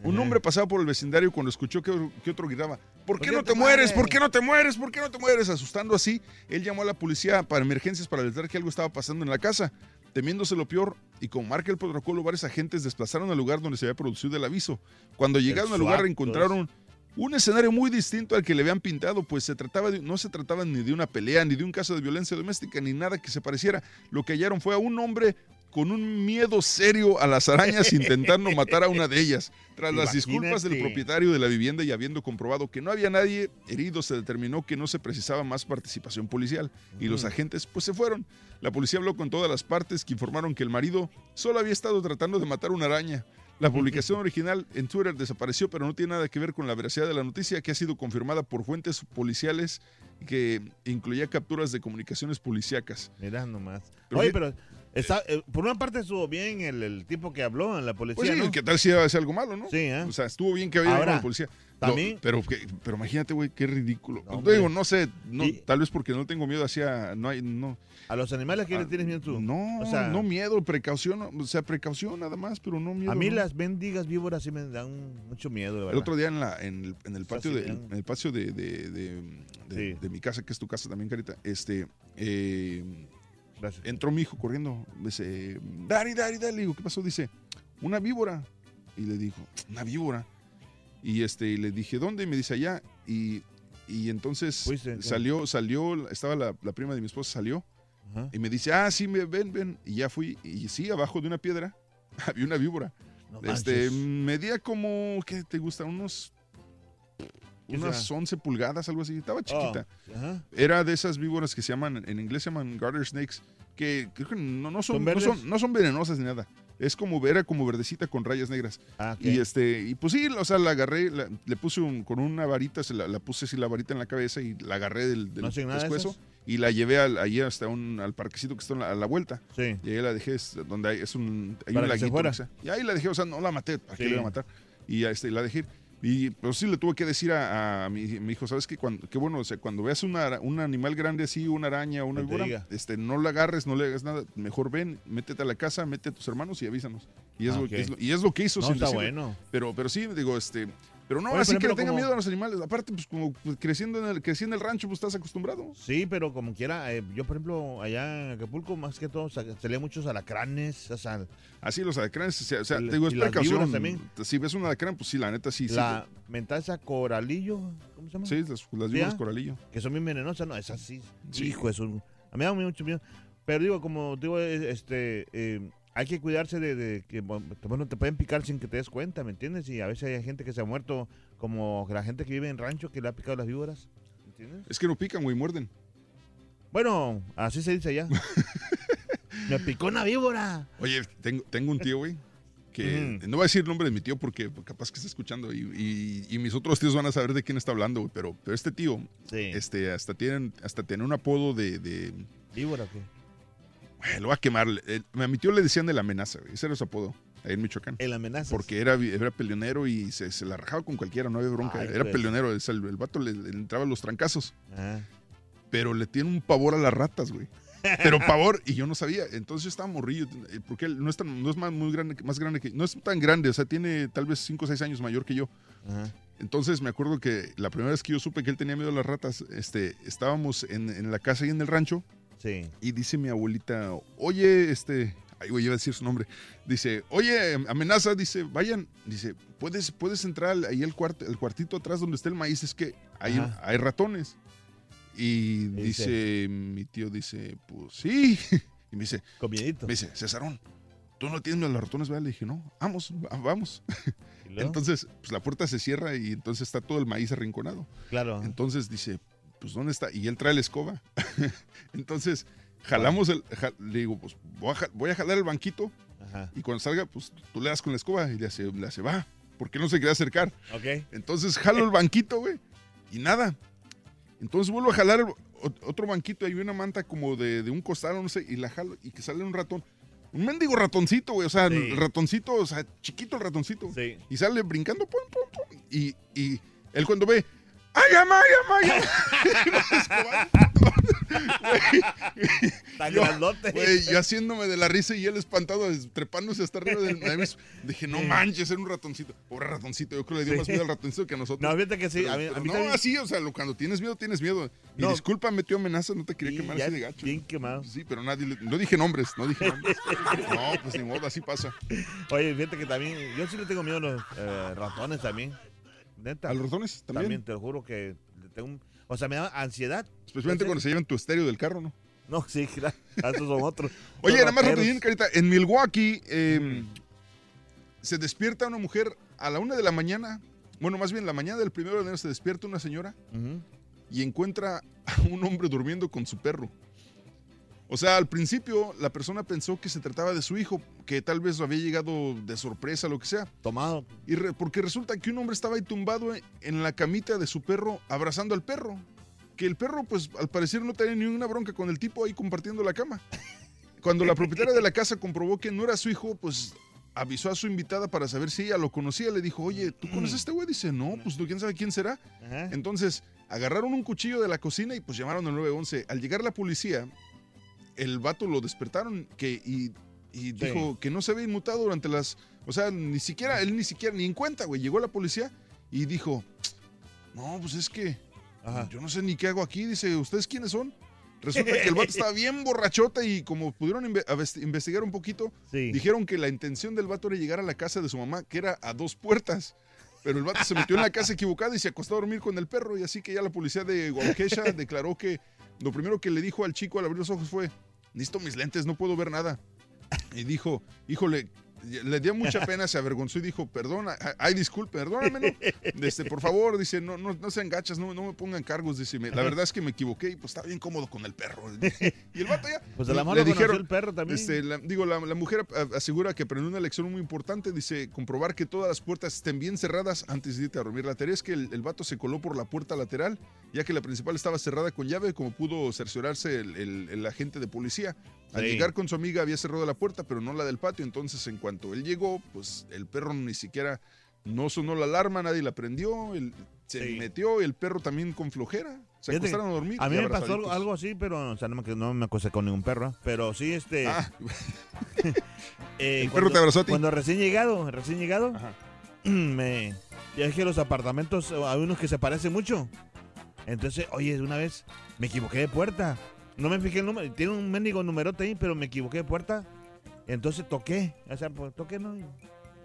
Un hombre pasaba por el vecindario cuando escuchó que, que otro gritaba, ¿por qué no te mueres? ¿Por qué no te mueres? ¿Por qué no te mueres? Asustando así, él llamó a la policía para emergencias para alertar que algo estaba pasando en la casa. Temiéndose lo peor y como marca el protocolo, varios agentes desplazaron al lugar donde se había producido el aviso. Cuando llegaron al lugar encontraron un escenario muy distinto al que le habían pintado, pues se trataba de- no se trataba ni de una pelea, ni de un caso de violencia doméstica, ni nada que se pareciera. Lo que hallaron fue a un hombre con un miedo serio a las arañas intentando matar a una de ellas. Tras las disculpas del propietario de la vivienda y habiendo comprobado que no había nadie herido, se determinó que no se precisaba más participación policial y los agentes pues se fueron. La policía habló con todas las partes que informaron que el marido solo había estado tratando de matar una araña. La publicación original en Twitter desapareció, pero no tiene nada que ver con la veracidad de la noticia, que ha sido confirmada por fuentes policiales que incluía capturas de comunicaciones policíacas. Mira nomás. Pero Oye, pero está, eh, por una parte estuvo bien el, el tipo que habló en la policía, Pues sí, ¿no? ¿qué tal si hace algo malo, no? Sí, ¿eh? O sea, estuvo bien que había Ahora, la policía. También- pero, que- pero imagínate, güey, qué ridículo. Te hombre. digo, no sé, no, Y- tal vez porque no tengo miedo hacia, no hay, no. ¿A los animales qué Ah, le tienes miedo tú? No, O sea, no miedo, precaución, o sea, precaución nada más, pero no miedo. a mí no. las mendigas víboras sí me dan mucho miedo, de El verdad. otro día en, la, en, el, en el patio, de, en el patio de, de- de- de- Sí. de mi casa, que es tu casa también, Carita, este, eh, Gracias. entró mi hijo corriendo, dice, Dari, Dari, Dari, le digo, ¿qué pasó? Dice, una víbora. Y le dijo, una víbora. Y este, y le dije, ¿dónde? Y me dice, allá. Y, y entonces salió, salió, estaba la, la prima de mi esposa, salió. Ajá. Y me dice, ah, sí, ven, ven. Y ya fui. Y sí, abajo de una piedra había una víbora. No este, medía como, ¿qué te gusta? Unos, ¿Qué unas será? 11 pulgadas, algo así. Estaba chiquita. Oh, ajá. Era de esas víboras que se llaman, en inglés se llaman garter snakes, que creo que no, no son, ¿Son no, son, no son venenosas ni nada. Es como, era como verdecita con rayas negras. Ah. Y este, y pues sí, o sea, la agarré, la- le puse un- con una varita, se la, la puse así la varita en la cabeza y la agarré del, del ¿No hacen nada de pescuezo y la llevé al, ahí hasta un, al parquecito que está la- a la vuelta. Sí. Y ahí la dejé, es donde hay, es un, hay Para un que se laguito. fuera. o sea, y ahí la dejé, o sea, no la maté, ¿para qué Sí. la iba a matar? Y este, la dejé. Y pues sí le tuve que decir a, a mi, mi hijo, ¿sabes qué? Cuando, qué bueno, o sea, cuando veas una, un animal grande así, una araña, una víbora, este, no la agarres, no le hagas nada, mejor ven, métete a la casa, mete a tus hermanos y avísanos. Y es, Ah, lo, es lo- y es lo que hizo. No, sin está bueno. Pero, pero sí, digo, este, pero no, Oye, así que le ejemplo, tenga como- miedo a los animales. Aparte, pues como pues, creciendo en el, crecí en el rancho, pues estás acostumbrado. Sí, pero como quiera, eh, yo por ejemplo, allá en Acapulco, más que todo, sa- salía muchos alacranes, o sea, Así los alacranes, o sea, Y- te digo, es precaución. también. Si ves un alacrán, pues sí, la neta sí. sí, la mentaza coralillo, ¿cómo se llama? Sí, las, las ¿Sí, víboras ah? coralillo. Que son bien venenosas, no, esas sí. Sí. Hijo, es un... A mí me da mucho miedo. Pero digo, como digo, este, eh, hay que cuidarse de, de que, bueno, te pueden picar sin que te des cuenta, ¿me entiendes? Y a veces hay gente que se ha muerto, como la gente que vive en rancho que le ha picado las víboras, ¿me entiendes? Es que no pican, güey, muerden. Bueno, así se dice allá. me picó una víbora. Oye, tengo, tengo un tío, güey, que no voy a decir el nombre de mi tío porque capaz que está escuchando y, y- y mis otros tíos van a saber de quién está hablando, güey, pero, pero este tío, este, hasta tienen, hasta tiene un apodo de, de ¿Víbora o qué? Lo voy a quemar. Eh, A mi tío le decían de la amenaza, güey. Ese era su apodo, ahí en Michoacán. El amenaza. Porque era, era peleonero y se, se la rajaba con cualquiera, no había bronca. Ay, era pues. peleonero, el, el vato le, le entraba los trancazos. Ajá. Pero le tiene un pavor a las ratas, güey. Pero pavor, y yo no sabía. Entonces yo estaba morrillo, eh, porque él no es, tan, no es más, muy grande, más grande que. No es tan grande, o sea, tiene tal vez 5 o 6 años mayor que yo. Ajá. Entonces me acuerdo que la primera vez que yo supe que él tenía miedo a las ratas, este, estábamos en, en la casa y en el rancho. Sí. Y dice mi abuelita, oye, este, ay, güey, iba a decir su nombre. Dice, oye, amenaza, dice, vayan, dice, puedes, puedes entrar ahí el, cuart el cuartito atrás donde está el maíz, es que hay, Ajá. hay ratones. Y dice? dice, mi tío dice, pues sí. Y me dice, Con miedito. me dice, Cesarón, ¿tú no tienes los ratones? ¿verdad? Le dije, no, vamos, va- vamos. Entonces, pues la puerta se cierra y entonces está todo el maíz arrinconado. Claro. Entonces dice, pues ¿dónde está? Y él trae la escoba. Entonces, jalamos el, ja- le digo, pues voy a, ja- voy a jalar el banquito Ajá. y cuando salga, pues tú le das con la escoba y le hace, le hace va. ¿Por qué no se quiere acercar? Ok. Entonces jalo el banquito, güey, y nada. Entonces vuelvo a jalar el- otro banquito, hay una manta como de, de un costal, no sé, y la jalo y que sale un ratón. Un mendigo ratoncito, güey, o sea, Sí. el ratoncito, o sea, chiquito el ratoncito. Sí. Y sale brincando, pum, pum, pum. Y, y él cuando ve, ¡ay, ama, ay, ama, ay, ama", Tan Yo, grandote. güey, yo haciéndome de la risa y él espantado, trepándose hasta arriba del maíz. Dije, no manches, era un ratoncito. Pobre ratoncito, yo creo que le dio Sí. más miedo al ratoncito que a nosotros. No, fíjate que sí, Pero- a mí- a pero mí no, también. así, o sea, lo- cuando tienes miedo, tienes miedo. Y No. disculpa, metió amenaza, no te quería Sí, quemar así de gacho. bien quemado. Sí, pero nadie, le- no dije nombres, no dije nombres. No, pues ni modo, así pasa. Oye, fíjate que también, yo sí le tengo miedo a los eh, ratones también. Neta. ¿A los ratones también? te lo juro que le tengo un- O sea, me da ansiedad. Especialmente cuando se llevan tu estéreo del carro, ¿no? No, sí, claro. Esos son otros. Oye, nada más rapidín, Carita. En Milwaukee eh, se despierta una mujer a la una de la mañana. Bueno, más bien la mañana del primero de enero se despierta una señora y encuentra a un hombre durmiendo con su perro. O sea, al principio la persona pensó que se trataba de su hijo, que tal vez había llegado de sorpresa, lo que sea. Tomado. Y re- porque resulta que un hombre estaba ahí tumbado en la camita de su perro, abrazando al perro. Que el perro, pues al parecer no tenía ni una bronca con el tipo ahí compartiendo la cama. Cuando la propietaria de la casa comprobó que no era su hijo, pues avisó a su invitada para saber si ella lo conocía. Le dijo, oye, ¿tú conoces a este güey? Dice, no, pues quién sabe quién será. Ajá. Entonces agarraron un cuchillo de la cocina y pues llamaron al 911. Al llegar la policía, el vato lo despertaron que, y, y dijo que no se había inmutado durante las... O sea, ni siquiera, él ni siquiera, ni en cuenta, güey. Llegó la policía y dijo, no, pues es que yo no sé ni qué hago aquí. Dice, ¿ustedes quiénes son? Resulta que el vato estaba bien borrachota y como pudieron investigar un poquito, Sí. dijeron que la intención del vato era llegar a la casa de su mamá, que era a dos puertas. Pero el vato se metió en la casa equivocada y se acostó a dormir con el perro. Y así que ya la policía de Waukesha declaró que lo primero que le dijo al chico al abrir los ojos fue, necesito mis lentes, no puedo ver nada. Y dijo, híjole, le dio mucha pena, se avergonzó y dijo, perdona, ay, disculpe, perdóname, ¿no? Este, por favor, dice, no, no, no sean gachas, no, no me pongan cargos, dice, me- la verdad es que me equivoqué y pues estaba bien cómodo con el perro. Y el vato ya, Pues el amor le lo conoció dijeron, el perro también. este, la- digo, la, la mujer asegura que aprendió una lección muy importante, dice, comprobar que todas las puertas estén bien cerradas antes de irte a dormir. La teoría es que el, el vato se coló por la puerta lateral, ya que la principal estaba cerrada con llave, como pudo cerciorarse el, el- el agente de policía. Al Sí. llegar con su amiga había cerrado la puerta, pero no la del patio, entonces en cuanto él llegó, pues el perro ni siquiera, no sonó la alarma, nadie la prendió, él se Sí. metió, el perro también con flojera, se Fíjate, acostaron a dormir. A mí me pasó algo, así, pero o sea, no, me, no me acosté con ningún perro. Pero sí, este. Ah. eh, El perro cuando- te abrazó a ti. Cuando recién llegado, recién llegado, me. Ya es que los apartamentos, hay unos que se parecen mucho. Entonces, oye, una vez me equivoqué de puerta. No me fijé el número. Tiene un mendigo numerote ahí, pero me equivoqué de puerta. Entonces toqué. O sea, pues toqué, ¿no? Y,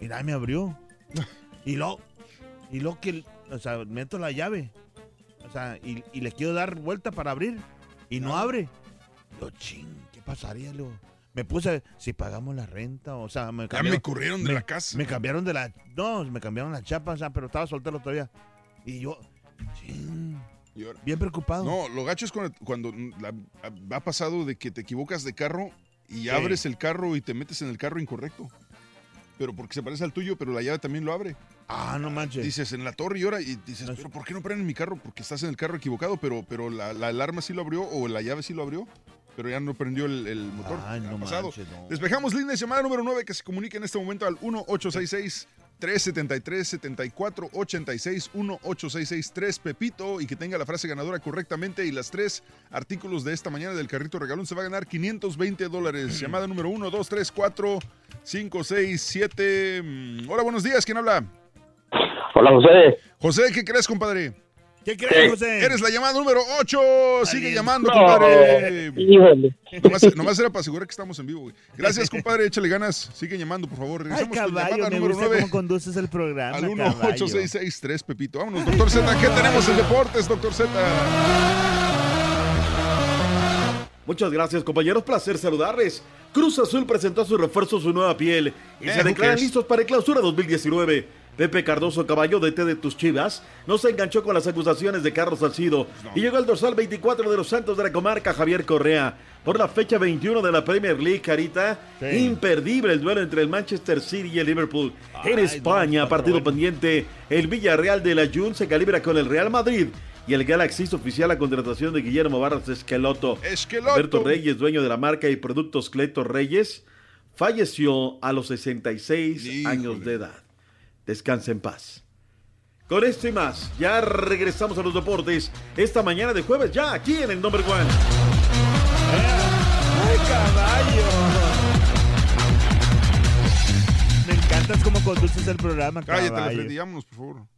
y nadie me abrió. y luego, y luego que, o sea, meto la llave. O sea, y, y le quiero dar vuelta para abrir. Y no abre. Yo, ching, ¿qué pasaría? Luego, me puse, si pagamos la renta, o sea, me Ya me corrieron de la casa. Me cambiaron de la, no, me cambiaron la chapa, o sea, pero estaba soltero todavía. Y yo, ching, bien preocupado. No, lo gacho es cuando, cuando la- ha pasado de que te equivocas de carro y Sí. abres el carro y te metes en el carro incorrecto. Pero porque se parece al tuyo, pero la llave también lo abre. Ah, no manches. Dices en la torre y ahora y dices, pero ¿por qué no prenden mi carro? Porque estás en el carro equivocado, pero, pero la, la alarma sí lo abrió o la llave sí lo abrió, pero ya no prendió el, el motor. Ay, no pasado. manches, no. Despejamos líneas, llamada número 9 que se comunica en este momento al 1866 373 7486 1866 3 Pepito y que tenga la frase ganadora correctamente y las tres artículos de esta mañana del carrito regalón se va a ganar 520 dólares. Llamada número 1, 2, 3, 4, 5, 6, 7. Mm, Hola, buenos días. ¿Quién habla? Hola, José. José, ¿qué crees, compadre? ¿Qué crees, José? Eres la llamada número 8. Sigue llamando, No, compadre. híjole. Nomás, nomás era para asegurar que estamos en vivo, güey. Gracias, compadre. Échale ganas. Sigue llamando, por favor. Ay, Regresamos con caballo, llamada me número gusta 9 cómo conduces el programa, al caballo. 18663, Pepito. Vámonos, doctor Z. ¿Qué tenemos en deportes, doctor Z? Muchas gracias, compañeros. Placer saludarles. Cruz Azul presentó a su refuerzo su nueva piel y Eh, se declaran listos para el clausura 2019. Pepe Cardoso Caballo, DT de tus chivas, no se enganchó con las acusaciones de Carlos Salcido y llegó al dorsal 24 de los Santos de la Comarca, Javier Correa. Por la fecha 21 de la Premier League, Carita, Sí. imperdible el duelo entre el Manchester City y el Liverpool. en España, no, partido bueno. pendiente, el Villarreal de la Jun se calibra con el Real Madrid y el Galaxy oficial la contratación de Guillermo Barras Esqueloto. Esqueloto. Alberto Reyes, dueño de la marca y productos Cleto Reyes, falleció a los 66 Híjole. años de edad. Descansa en paz. Con esto y más, ya regresamos a los deportes esta mañana de jueves, ya aquí en el Number One. ¡Ay, caballo! Me encantas cómo conduces el programa, Cállate, caballo. Freddy, vámonos, por favor.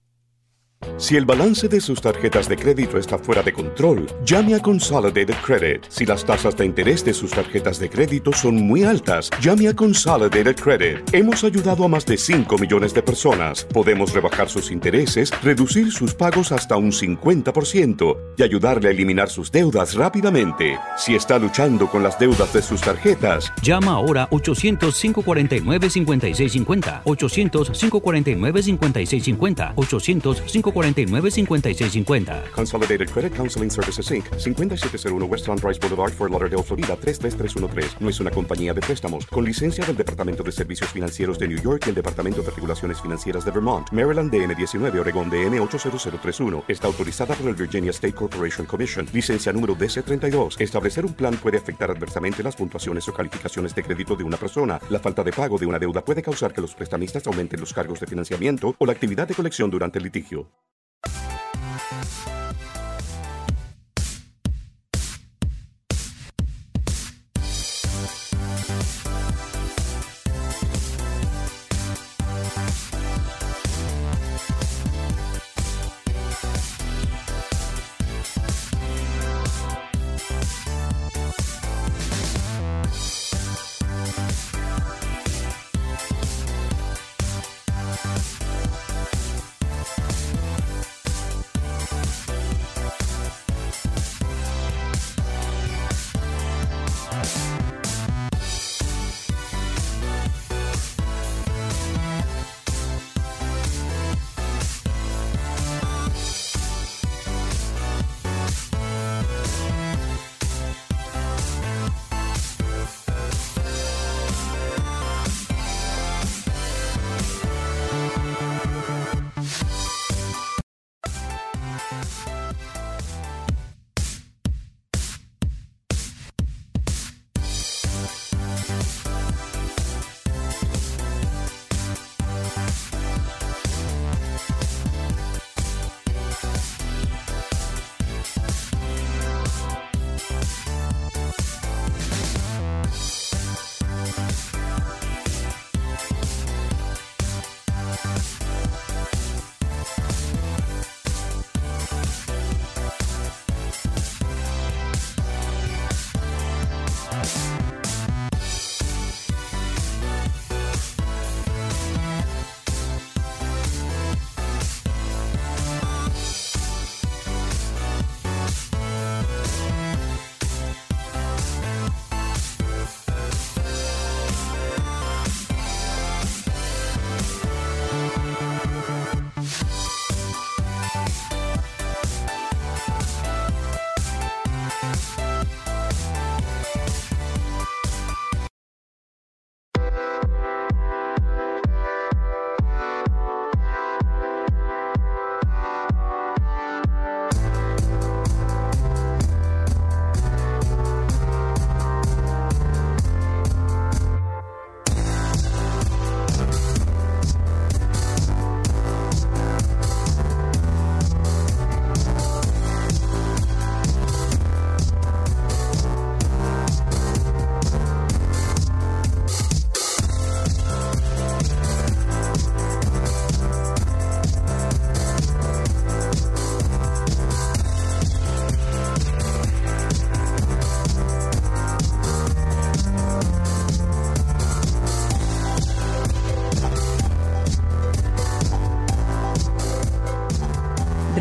Si el balance de sus tarjetas de crédito está fuera de control, llame a Consolidated Credit. Si las tasas de interés de sus tarjetas de crédito son muy altas, llame a Consolidated Credit. Hemos ayudado a más de 5 millones de personas. Podemos rebajar sus intereses, reducir sus pagos hasta un 50% y ayudarle a eliminar sus deudas rápidamente. Si está luchando con las deudas de sus tarjetas, Llama ahora 800-549-5650. 800-549-5650. 800-549-5650. Consolidated Credit Counseling Services Inc. 5701 West Sunrise Boulevard, Fort Lauderdale, Florida 33313. No es una compañía de préstamos. Con licencia del Departamento de Servicios Financieros de New York y el Departamento de Regulaciones Financieras de Vermont. Maryland DN 19, Oregón DN 80031. Está autorizada por el Virginia State Corporation Commission. Licencia número DC32. Establecer un plan puede afectar adversamente las puntuaciones o calificaciones de crédito de una persona. La falta de pago de una deuda puede causar que los prestamistas aumenten los cargos de financiamiento o la actividad de colección durante el litigio.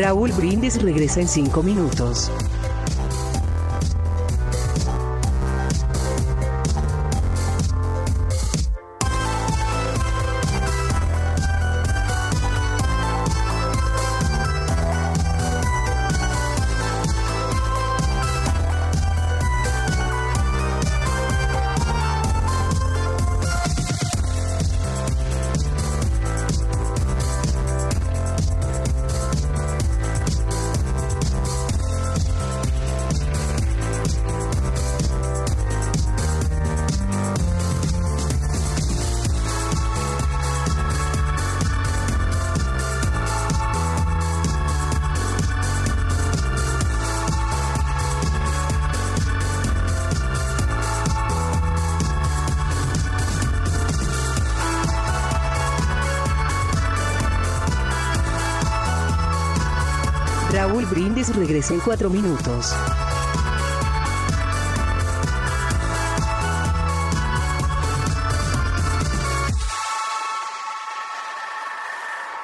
Raúl Brindis regresa en 5 minutos. Regresa en cuatro minutos.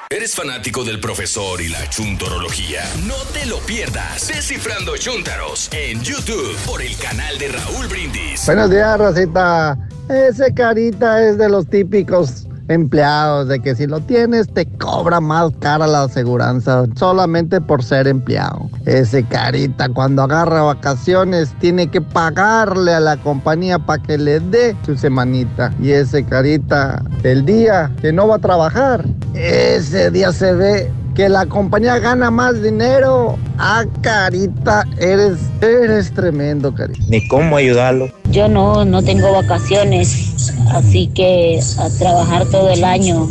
¿Eres fanático del profesor y la chuntorología? No te lo pierdas. Descifrando Chúntaros en YouTube por el canal de Raúl Brindis. Buenos días, Rosita. Ese carita es de los típicos empleados, de que si lo tienes te cobra más cara la aseguranza solamente por ser empleado. Ese carita cuando agarra vacaciones tiene que pagarle a la compañía para que le dé su semanita. Y ese carita, el día que no va a trabajar, ese día se ve que la compañía gana más dinero. Ah, carita, eres, eres tremendo, carita. Ni cómo ayudarlo. Yo no, no tengo vacaciones, así que a trabajar todo el año.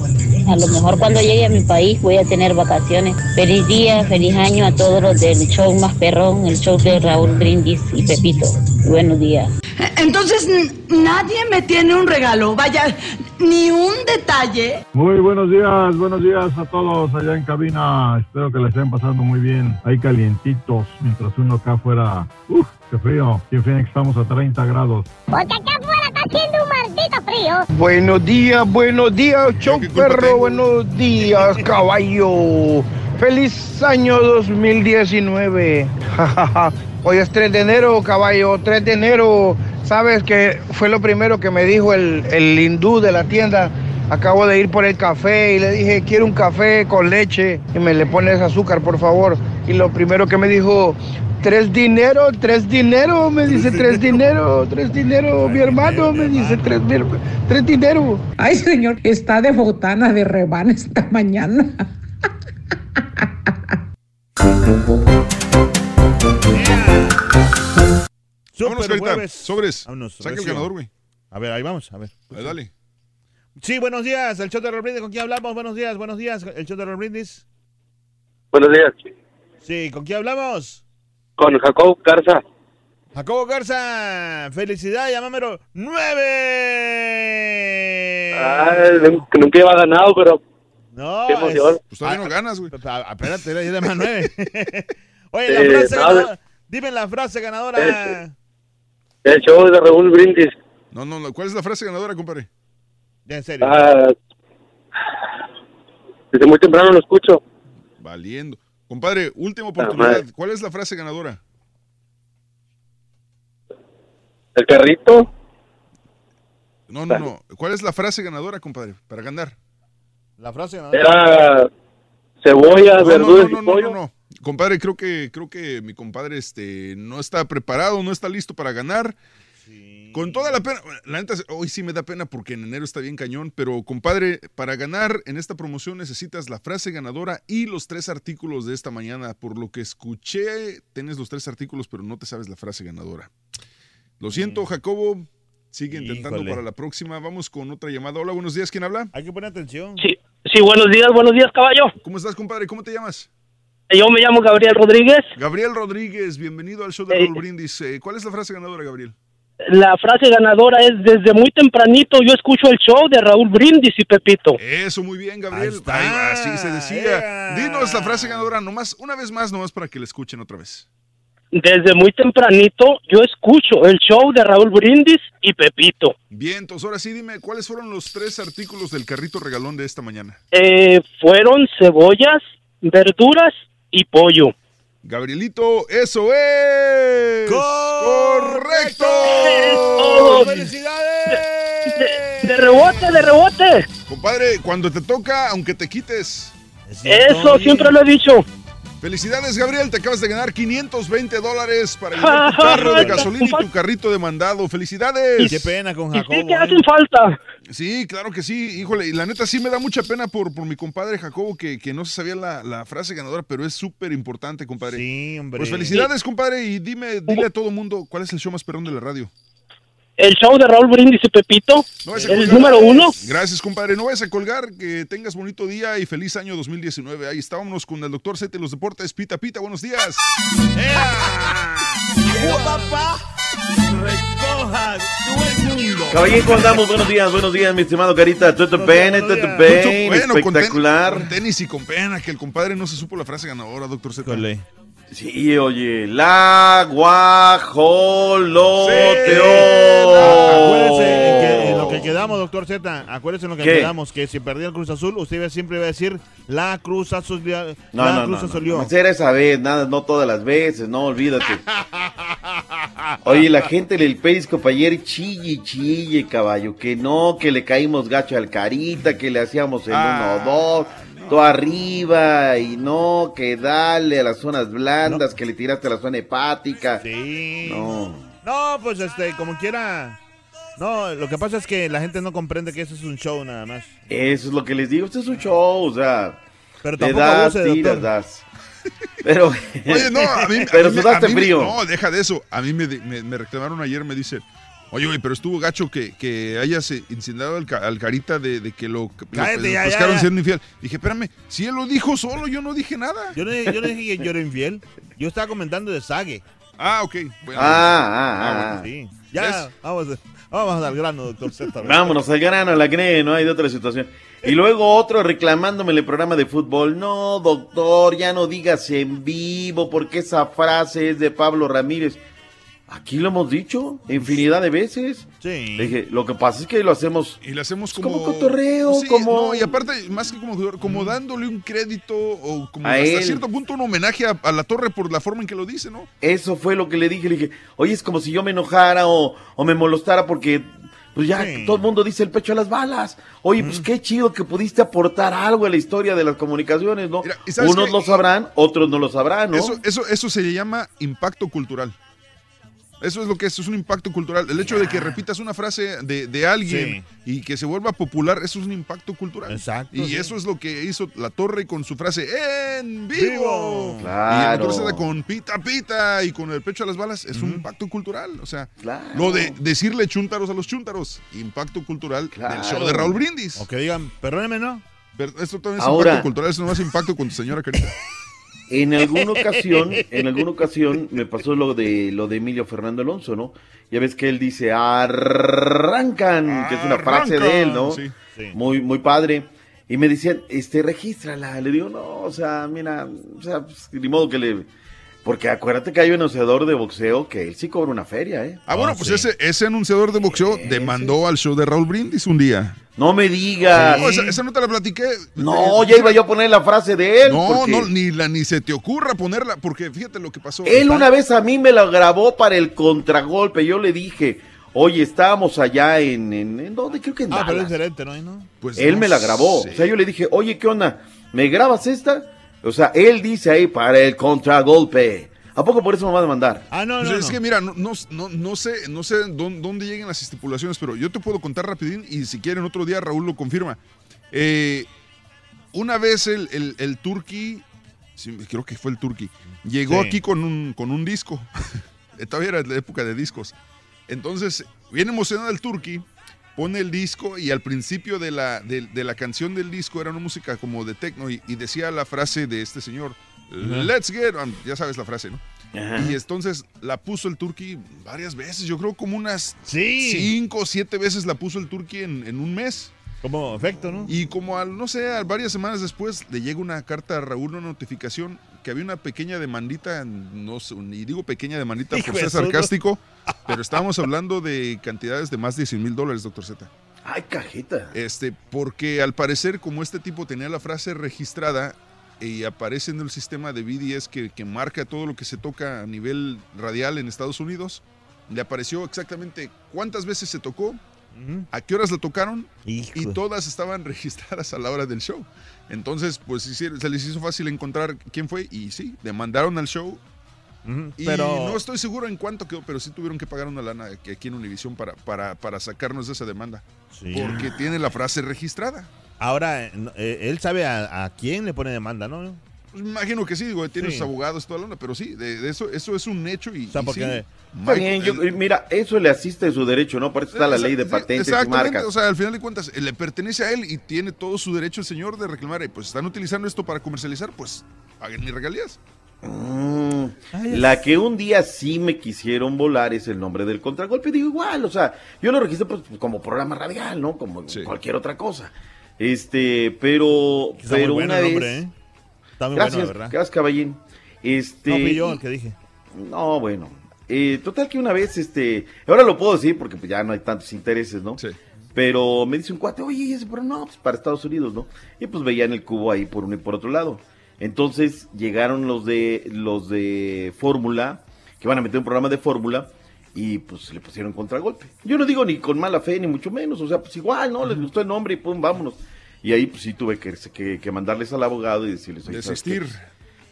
A lo mejor cuando llegue a mi país voy a tener vacaciones. Feliz día, feliz año a todos los del show más perrón, el show de Raúl Brindis y Pepito. Buenos días. Entonces n- nadie me tiene un regalo, vaya, ni un detalle. Muy buenos días, buenos días a todos allá en cabina. Espero que la estén pasando muy bien. Ahí calientitos, mientras uno acá afuera. Uf, qué frío. Aquí en Phoenix estamos a 30 grados. Porque acá afuera está haciendo un maldito frío. Buenos días, buenos días, show perro, buenos días, caballo. Feliz año 2019. Hoy es 3 de enero, caballo, 3 de enero. Sabes que fue lo primero que me dijo el, el hindú de la tienda. Acabo de ir por el café y le dije, quiero un café con leche y me le pones azúcar, por favor. Y lo primero que me dijo, tres dinero, tres dinero, me dice tres dinero, tres dinero, mi hermano me dice tres, mil- tres dinero. Ay, señor, está de botana de rebana esta mañana. Vámonos. Sobres. Vámonos, Saca el recio. ganador, güey. A ver, ahí vamos, a ver. Ahí, dale. Sí, buenos días, el show de Raúl Brindis. ¿Con quién hablamos? Buenos días, buenos días, el show de Raúl Brindis. Buenos días. Sí, ¿con quién hablamos? Con Jacob Garza. Jacobo Garza, felicidad, llamámelo nueve. Nun- nunca iba ganado, pero No, qué emoción. Pues todavía no ganas, güey. Espérate, era de más nueve. Oye, la Eh, frase ganadora. Dime la frase ganadora. El show de Raúl Brindis. No, no, no. ¿Cuál es la frase ganadora, compadre? Ya, en serio. Ah, desde muy temprano lo escucho. Valiendo. Compadre, última oportunidad. ¿Cuál es la frase ganadora? El carrito. No, no, no. ¿Cuál es la frase ganadora, compadre? Para ganar. La frase ganadora. Era cebolla, No, verduras no, no, y no, pollo. no, no. Compadre, creo que, creo que mi compadre este, no está preparado, no está listo para ganar. Con toda la pena, la neta, hoy sí me da pena porque en enero está bien cañón, pero compadre, para ganar en esta promoción necesitas la frase ganadora y los tres artículos de esta mañana. Por lo que escuché, tienes los tres artículos, pero no te sabes la frase ganadora. Lo siento, Jacobo. Sigue intentando Híjole. para la próxima. Vamos con otra llamada. Hola, buenos días. ¿Quién habla? Hay que poner atención. Sí, sí, buenos días, buenos días, caballo. ¿Cómo estás, compadre? ¿Cómo te llamas? Yo me llamo Gabriel Rodríguez. Gabriel Rodríguez, bienvenido al show de Eh, Raúl Brindis. Eh, ¿Cuál es la frase ganadora, Gabriel? La frase ganadora es desde muy tempranito yo escucho el show de Raúl Brindis y Pepito. Eso, muy bien, Gabriel. Ahí va, así se decía. Dinos la frase ganadora nomás, una vez más, nomás para que la escuchen otra vez. Desde muy tempranito yo escucho el show de Raúl Brindis y Pepito. Bien, entonces ahora sí dime, ¿cuáles fueron los tres artículos del carrito regalón de esta mañana? Eh, fueron cebollas, verduras y pollo. Gabrielito, eso es. ¡Correcto! ¡Felicidades! De, rebote, de rebote. Compadre, cuando te toca, aunque te quites. Eso siempre lo he dicho. Felicidades, Gabriel, te acabas de ganar 520 dólares para llevar tu carro de gasolina y tu carrito de mandado. ¡Felicidades! Qué pena con Jacobo. sí que ¿eh? hacen falta. Sí, claro que sí, híjole, y la neta sí me da mucha pena por, por mi compadre Jacobo que, que no se sabía la, la frase ganadora, pero es súper importante, compadre. Sí, hombre. Pues felicidades, compadre, y dime, dile a todo mundo cuál es el show más perrón de la radio. El show de Raúl Brindis y Pepito, No el colgar. número uno. Gracias, compadre. No vayas a colgar. Que tengas bonito día y feliz año 2019. Ahí estábamos con el doctor Zete de los deportes. Pita, pita, buenos días. Papá. Recoja todo el mundo. Caballero, ¿cómo andamos? Buenos días, buenos días, mi estimado Carita. Toto Bene, Toto ten- espectacular. Con tenis y con pena, que el compadre no se supo la frase ganadora, doctor Zete. Sí, oye, la guajoloteó. Acuérdese en, lo que quedamos, doctor Z. Acuérdese en lo que ¿Qué? quedamos. Que si perdía el Cruz Azul, usted siempre iba a decir la Cruz Azul. No, la no, Cruz no, Azul. no, no. Era esa vez, nada, no todas las veces, no, olvídate. Oye, la gente del Periscope ayer chille, chille, caballo, que no, que le caímos gacho al carita, que le hacíamos el Ah. 1-2, todo arriba, y no, que dale a las zonas blandas, que le tiraste a la zona hepática. Sí. No. No, pues este, como quiera. No, lo que pasa es que la gente no comprende que eso es un show nada más. Eso es lo que les digo, este es un show, o sea, Pero le tampoco das, abuse, tiras, das. Pero, Oye, no, a mí, a pero mí me- sudaste a mí me- frío. No, deja de eso. A mí me, me- me reclamaron ayer, me dice, oye, güey, pero estuvo gacho que, que hayas incendiado al, ca- al carita de, de que lo, Cállate, lo ya, ya, pescaron ya. siendo infiel. Dije, espérame, si él lo dijo solo, yo no dije nada. Yo no, yo no dije que yo era infiel. Yo estaba comentando de Sage. Ah, ok. Bueno, Ah, ah, ah. bueno, sí. Ya, vamos, vamos al grano, doctor Z. Vámonos al grano, la CNE, no hay de otra situación. Y luego otro reclamándome en el programa de fútbol. No, doctor, ya no digas en vivo, porque esa frase es de Pablo Ramírez. Aquí lo hemos dicho infinidad de veces. Sí. Le dije, lo que pasa es que lo hacemos. Y lo hacemos como, como... cotorreo, Sí, como. no, y aparte, más que como como dándole un crédito o como A hasta él. cierto punto un homenaje a, a la torre por la forma en que lo dice, ¿no? Eso fue lo que le dije. Le dije, oye, es como si yo me enojara o, o me molestara porque. Pues ya todo el mundo dice el pecho a las balas. Oye, pues qué chido que pudiste aportar algo a la historia de las comunicaciones, ¿no? ¿y sabes Unos qué? lo sabrán, otros no lo sabrán, ¿no? Eso, eso, eso se llama impacto cultural. Eso es lo que es, es un impacto cultural. El hecho de que repitas una frase de, de alguien y que se vuelva popular, eso es un impacto cultural. Exacto. Y sí. eso es lo que hizo La Torre con su frase ¡En vivo! Claro. Y el con pita pita y con el pecho a las balas, es un impacto cultural. O sea, lo de decirle chúntaros a los chúntaros, impacto cultural del show de Raúl Brindis. O que digan, perdóneme, ¿no? Pero esto también es Ahora- impacto cultural, eso no es impacto con tu señora Carita. En alguna ocasión, en alguna ocasión me pasó lo de lo de Emilio Fernando Alonso, ¿no? Ya ves que él dice arrancan, que es una frase de él, ¿no? Sí, Muy, muy padre. Y me decían, este, regístrala. Le digo, no, o sea, mira, o sea, pues, ni modo que le. Porque acuérdate que hay un anunciador de boxeo que él sí cobra una feria, ¿eh? Ah, bueno, pues ese, ese anunciador de boxeo demandó al show de Raúl Brindis un día. No me digas. No, esa, esa no te la platiqué. No, ya iba yo a poner la frase de él. No, porque no, ni, la, ni se te ocurra ponerla, porque fíjate lo que pasó. Él una vez a mí me la grabó para el contragolpe. Yo le dije, oye, estábamos allá en, en, ¿en dónde? Creo que en Ah, pero es diferente, ¿no? ¿Y no? Pues él no me la grabó. sé. O sea, yo le dije, oye, ¿qué onda? ¿Me grabas esta? O sea, él dice ahí para el contragolpe. ¿A poco por eso me va a demandar? Ah, no, Pues no, es no. que mira, no, no, no, no sé, no sé dónde, dónde lleguen las estipulaciones, pero yo te puedo contar rapidín y si quieren otro día Raúl lo confirma. Eh, una vez el, el, el Turqui, sí, creo que fue el Turqui, llegó Sí. aquí con un, con un disco. Todavía era la época de discos. Entonces, bien emocionado el Turqui, pone el disco y al principio de la, de, de la canción del disco era una música como de techno y, y decía la frase de este señor, Let's get, on", ya sabes la frase, ¿no? Y entonces la puso el Turqui varias veces, yo creo como unas Sí. cinco o siete veces la puso el Turqui en, en un mes. Como efecto, ¿no? Y como al, no sé, a varias semanas después le llega una carta a Raúl, una notificación que había una pequeña demandita, no sé, y digo pequeña demandita Hijo por ser sarcástico, pero estábamos hablando de cantidades de más de 100 mil dólares, doctor Z. Ay, cajita. Este, porque al parecer, como este tipo tenía la frase registrada y aparece en el sistema de BDS que, que marca todo lo que se toca a nivel radial en Estados Unidos, le apareció exactamente cuántas veces se tocó, a qué horas la tocaron y todas estaban registradas a la hora del show. Entonces, pues se les hizo fácil encontrar quién fue y sí, demandaron al show. Y pero- no estoy seguro en cuánto quedó, pero sí tuvieron que pagar una lana que aquí en Univision para, para, para sacarnos de esa demanda. Sí. Porque tiene la frase registrada. Ahora, eh, eh, él sabe a, a quién le pone demanda, ¿no? Pues me imagino que sí, digo, tiene Sí. sus abogados, toda la onda, pero sí, de, de eso, eso es un hecho y, y sí, Está Michael- bien, yo- mira, eso le asiste su derecho, ¿no? Por eso está la ley de Sí, patentes y marcas. o sea, al final de cuentas, eh, le pertenece a él y tiene todo su derecho el señor de reclamar. Y pues están utilizando esto para comercializar, pues paguen mis regalías. Mm, la que un día sí me quisieron volar es el nombre del contragolpe. Digo, igual, o sea, yo lo registré pues, como programa radial, ¿no? Como cualquier otra cosa. Este, pero, muy pero bueno una el vez. nombre, ¿eh? Está muy gracias, bueno, verdad. gracias, caballín. Este, No fui yo el que dije. No, bueno. Eh, total que una vez, este, ahora lo puedo decir porque pues, ya no hay tantos intereses, ¿no? Sí. Pero me dice un cuate, oye, ese, pero no, pues para Estados Unidos, ¿no? Y pues veían el cubo ahí por uno y por otro lado. Entonces llegaron los de los de Fórmula, que van a meter un programa de Fórmula, y pues le pusieron contragolpe. Yo no digo ni con mala fe, ni mucho menos, o sea, pues igual, ¿no? Les gustó el nombre y pum, vámonos. Y ahí pues sí tuve que, que, que mandarles al abogado y decirles. Desistir.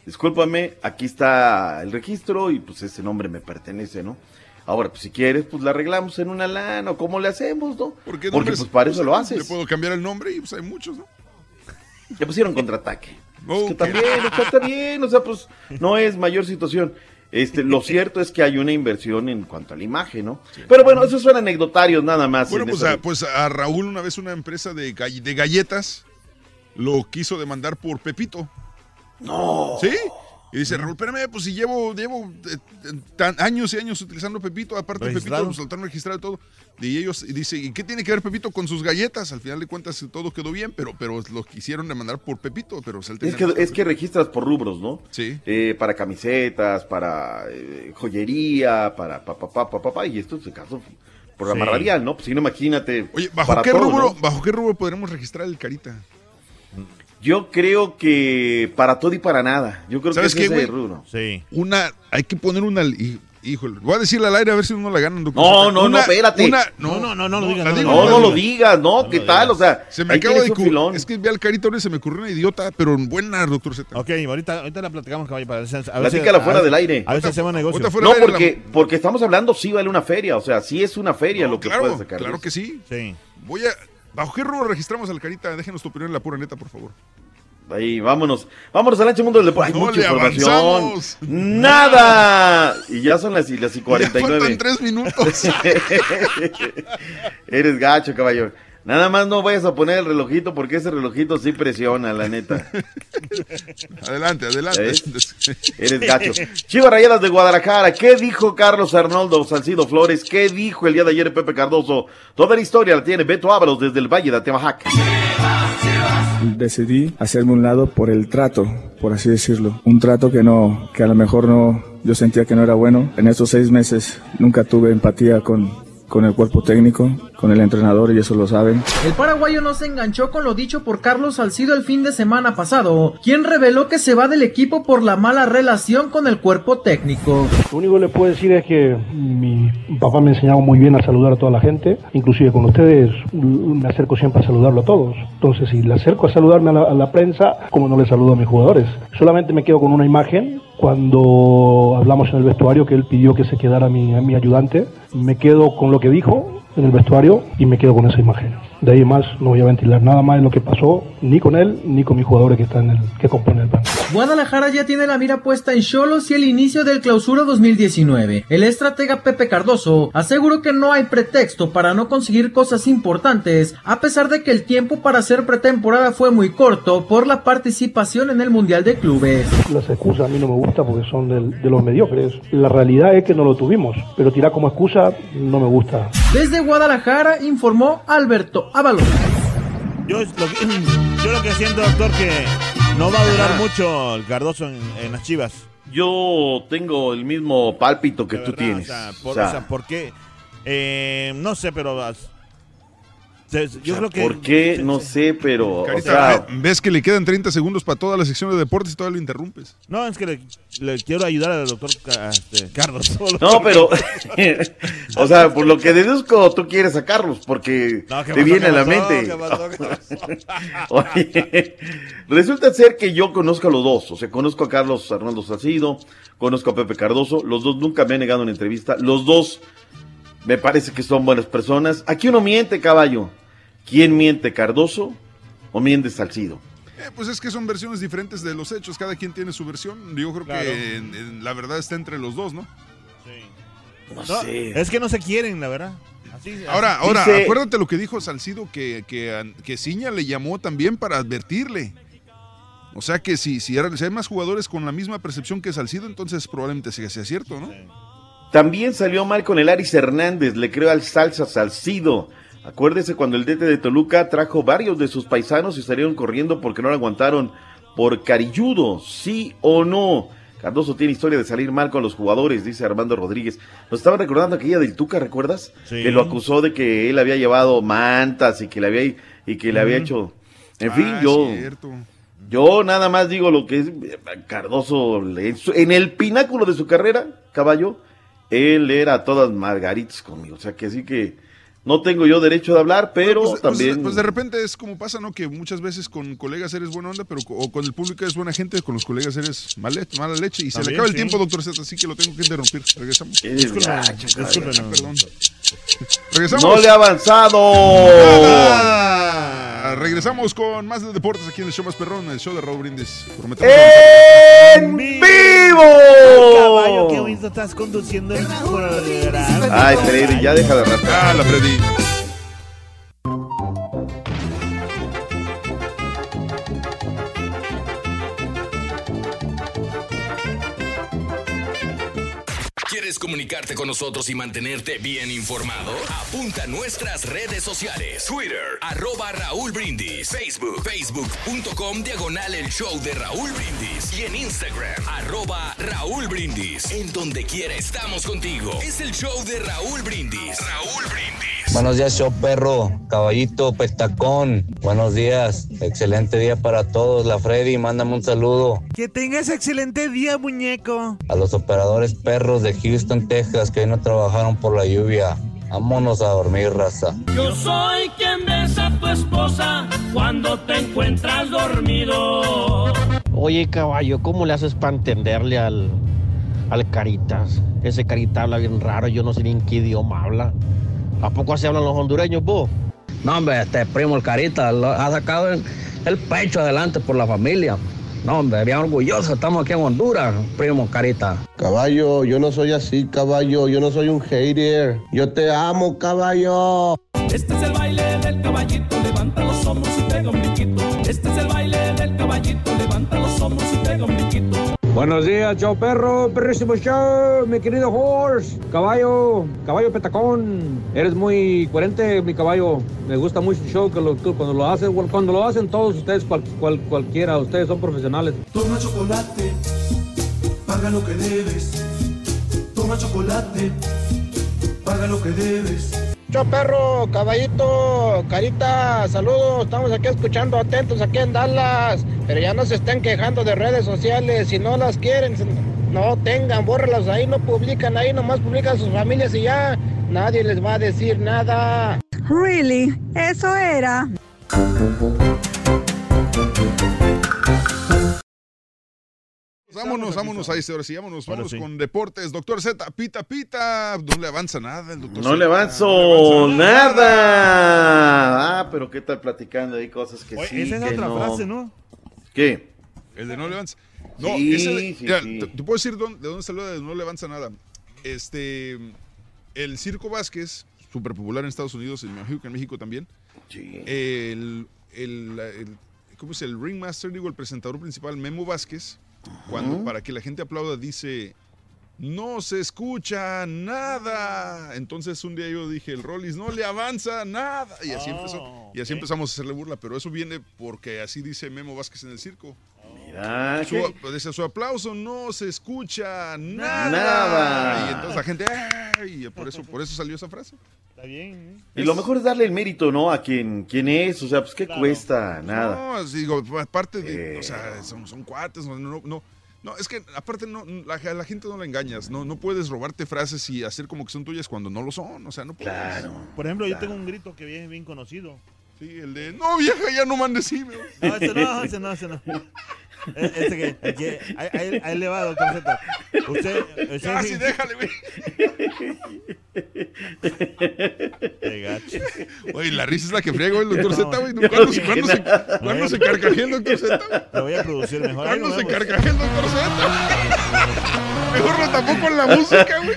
discúlpame, aquí está el registro y pues ese nombre me pertenece, ¿no? Ahora, pues si quieres, pues la arreglamos en una lana o cómo le hacemos, ¿no? Porque, Porque pues para eso lo Le haces. puedo cambiar el nombre y pues hay muchos, ¿no? Ya pusieron contraataque. Es que también, está bien, o sea, pues no es mayor situación. Este, lo cierto es que hay una inversión en cuanto a la imagen, ¿no? Pero bueno, esos son anecdotarios nada más. Bueno, en pues a, pues a Raúl una vez una empresa de, gall- de galletas lo quiso demandar por Pepito. No. ¿Sí? Y dice, Raúl, espérame, pues si llevo, llevo eh, eh, tan- años y años utilizando Pepito, aparte de Pepito, ¿Registrado? nos saltaron registrado y todo. Y ellos, y dice, ¿y qué tiene que ver Pepito con sus galletas? Al final de cuentas todo quedó bien, pero, pero lo quisieron demandar por Pepito, pero se Es que, es que registras por rubros, ¿no? Sí. Eh, para camisetas, para eh, joyería, para papá, papá, papá, y esto es el caso programa Sí. radial, ¿no? Pues si no, imagínate. Oye, ¿bajo para qué todo, rubro, ¿no? bajo qué rubro podremos registrar el Carita? Yo creo que para todo y para nada. Yo creo ¿Sabes que qué, es ese güey? rubro. Sí. Una, hay que poner una, híjole, voy a decirle al aire a ver si uno la gana. doctor No, no, no, Una- espérate. una- No, no, no, no lo digas, no, digo, No, no lo digas, ¿no? ¿Qué tal? O sea, Se me acaba de filón. Es que vi al Carita ahora y se me ocurrió una idiota, pero buena, doctor Z. Ok, ahorita, ahorita la platicamos, caballo. Para a si- Platícala fuera a del aire. A ver si hacemos negocio. No, porque, porque estamos hablando, sí vale una feria. O sea, sí es una feria lo que claro, puedes sacar. claro que sí. Sí. Voy a. ¿Bajo qué rubro registramos al Carita? Déjenos tu opinión en la pura neta, por favor. Ahí, vámonos. Vámonos al ancho mundo del deporte. Hay No mucha le información. avanzamos. Nada. Y ya son las, las y Ya 49. faltan tres minutos. Eres gacho, caballo. Nada más no vayas a poner el relojito porque ese relojito sí presiona, la neta. adelante, adelante. ¿Ves? Eres gacho. Chivas Rayadas de Guadalajara. ¿Qué dijo Carlos Arnoldo Salcido Flores? ¿Qué dijo el día de ayer Pepe Cardoso? Toda la historia la tiene Beto Ábalos desde el Valle de Atemajac. decidí hacerme un lado por el trato, por así decirlo. Un trato que no, que a lo mejor no, yo sentía que no era bueno. En estos seis meses nunca tuve empatía con, con el cuerpo técnico, con el entrenador y eso lo saben. El paraguayo no se enganchó con lo dicho por Carlos Salcido el fin de semana pasado, quien reveló que se va del equipo por la mala relación con el cuerpo técnico. Lo único que le puedo decir es que mi papá me enseñaba muy bien a saludar a toda la gente, inclusive con ustedes me acerco siempre a saludarlo a todos. Entonces, si le acerco a saludarme a la, a la prensa, como no le saludo a mis jugadores. Solamente me quedo con una imagen cuando hablamos en el vestuario que él pidió que se quedara mi, mi ayudante. Me quedo con lo que dijo en el vestuario y me quedo con esa imagen. De ahí más no voy a ventilar nada más de lo que pasó ni con él ni con mis jugadores que están en el, que componen el banco. Guadalajara ya tiene la mira puesta en Cholos y el inicio del clausura 2019. El estratega Pepe Cardoso aseguró que no hay pretexto para no conseguir cosas importantes, a pesar de que el tiempo para hacer pretemporada fue muy corto por la participación en el Mundial de Clubes. Las excusas a mí no me gustan porque son del- de los mediocres. La realidad es que no lo tuvimos, pero tirar como excusa no me gusta. Desde Guadalajara informó Alberto Ábalos. Yo, lo que, yo lo que siento, doctor, que no va a durar mucho el Cardoso en, en las chivas. Yo tengo el mismo pálpito que De tú verdad, tienes. O sea, por, O sea, o sea, ¿por qué? Eh, no sé, pero. Yo o sea, creo que. ¿Por qué? No sé, pero. O sea, ve- ves que le quedan 30 segundos para toda la sección de deportes y todavía lo interrumpes. No, es que le, le quiero ayudar al doctor este, Carlos. No, pero, o sea, por lo que deduzco, tú quieres sacarlos porque No, ¿qué te pasó, viene a la mente. qué pasó, qué Oye, resulta ser que yo conozco a los dos, o sea, conozco a Carlos Arnaldo Salcido, conozco a Pepe Cardoso, los dos nunca me han negado una entrevista, los dos me parece que son buenas personas. Aquí uno miente, caballo. ¿Quién miente, Cardoso o miente Salcido? Eh, pues es que son versiones diferentes de los hechos, cada quien tiene su versión. Yo creo Claro. que en- en la verdad está entre los dos, ¿no? No, Es que no se quieren, la verdad. Así- Ahora, así- ahora, Dice- acuérdate lo que dijo Salcido, que, que, que Ciña le llamó también para advertirle. O sea que si, si, era- si hay más jugadores con la misma percepción que Salcido, entonces probablemente sea, sea cierto, ¿no? También salió mal con el Aris Hernández, le creo al Salsa Salcido. Acuérdese cuando el DT de Toluca trajo varios de sus paisanos y salieron corriendo porque no lo aguantaron por carilludo, sí o no. Cardoso tiene historia de salir mal con los jugadores, dice Armando Rodríguez. Nos estaba recordando aquella del Tuca, ¿recuerdas? Sí. Que lo acusó de que él había llevado mantas y que le había, y que le había hecho. En Ah, fin, yo. cierto. Yo nada más digo lo que es Cardoso, en, el pináculo de su carrera, caballo, él era a todas margaritas conmigo. O sea que sí que no tengo yo derecho de hablar, pero Pues, pues, también... pues de repente es como pasa, ¿no? Que muchas veces con colegas eres buena onda, pero o con el público eres buena gente, con los colegas eres mala, mala leche. Y se le acaba el sí. tiempo, doctor Z, así que lo tengo que interrumpir. Regresamos. Disculpen, cabrón. perdón. Regresamos. ¡No le ha avanzado! Regresamos con más de deportes aquí en el show más perrón, el show de Raúl Brindis. Prometemos ¡En vivo! caballo, qué bonito estás conduciendo el programa. Ay, Freddy, ya deja de rascar. Ah, la Freddy. ¿Quieres comunicarte con nosotros y mantenerte bien informado? Apunta a nuestras redes sociales. Twitter, arroba Raúl Brindis. Facebook, facebook.com, diagonal el show de Raúl Brindis. Y en Instagram, arroba Raúl Brindis. En donde quiera estamos contigo. Es el show de Raúl Brindis. Raúl Brindis. Buenos días, show perro, caballito, petacón. Buenos días, excelente día para todos. La Freddy, mándame un saludo Que tengas excelente día, muñeco. a los operadores perros de Houston, Texas, que hoy no trabajaron por la lluvia. Vámonos a dormir, raza. Yo soy quien besa a tu esposa cuando te encuentras dormido. Oye, caballo, ¿cómo le haces para entenderle al, al Caritas? Ese Carita habla bien raro, yo no sé ni en qué idioma habla. ¿A poco así hablan los hondureños, vos? No, hombre, este primo el Carita lo ha sacado el, el pecho adelante por la familia. No, hombre, bien orgulloso, estamos aquí en Honduras, primo Carita. Caballo, yo no soy así, caballo. Yo no soy un hater. Yo te amo, caballo. Este es el baile del caballito, levanta los hombros y pega un brinquito. Este es el baile del caballito, levanta los hombros y pega un brinquito. Buenos días, chao perro, perrísimo show, mi querido horse, caballo, caballo petacón. Eres muy coherente, mi caballo. Me gusta mucho el show que lo- cuando lo haces, cuando lo hacen todos ustedes, cual- cual- cualquiera, ustedes son profesionales. Toma chocolate, paga lo que debes. Toma chocolate, paga lo que debes. Yo perro, caballito, carita, saludos, estamos aquí escuchando atentos aquí en Dallas, pero ya no se estén quejando de redes sociales, si no las quieren, no tengan, bórralas ahí, no publican ahí, nomás publican sus familias y ya, nadie les va a decir nada. Really, eso era. Vámonos, vámonos ahí, ahora sí, vámonos, vámonos sí. con deportes. Doctor Z, pita, pita, no le avanza nada el doctor No Z. le avanzo nada. Ah, pero qué tal platicando ahí cosas que Oye, sí, esa es que otra no. frase, ¿no? ¿Qué? El de no le avanza. No, Sí, ese de- sí, mira, sí. Te, te puedo decir dónde- de dónde salió de no le avanza nada. Este, el Circo Vázquez, súper popular en Estados Unidos, y me imagino que en México también. El, el, el- ¿cómo es? El ringmaster, digo, el presentador principal, Memo Vázquez, cuando para que la gente aplauda dice, no se escucha nada. Entonces un día yo dije, el Rollis no le avanza nada. Y así, empezó, y así empezamos a hacerle burla, pero eso viene porque así dice Memo Vázquez en el circo. Mira, Su, ¿qué? dice, su aplauso no se escucha nada. Nada. Y entonces la gente, ¡ay! y por eso, por eso salió esa frase. Está bien. ¿eh? Y lo mejor es darle el mérito, ¿no? A quien, quien es, o sea, pues qué cuesta, nada. No, digo, aparte de, o sea, son, son cuates, no, no, no, no, es que aparte no, la, a la gente no la engañas, no, no puedes robarte frases y hacer como que son tuyas cuando no lo son, o sea, no puedes. Por ejemplo, yo tengo un grito que bien, bien conocido. Sí, el de, no vieja, ya no mandes email. No, ese no, ese no, ese no. Este que, ahí, ahí- ahí le va, doctor Z. Usted, usted Ya, sí, déjale, güey. Güey, la risa es la que friega, güey, el doctor Z, güey. ¿Cuándo, se- cuándo se, cuándo se carcajea el doctor Z? Lo voy a producir mejor. ¿Cuándo nos se carcajea el doctor Z? Mejor lo tapó con la música, güey.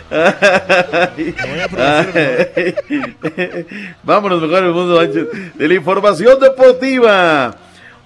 Ay. Vámonos mejor al mundo ancho de la información deportiva.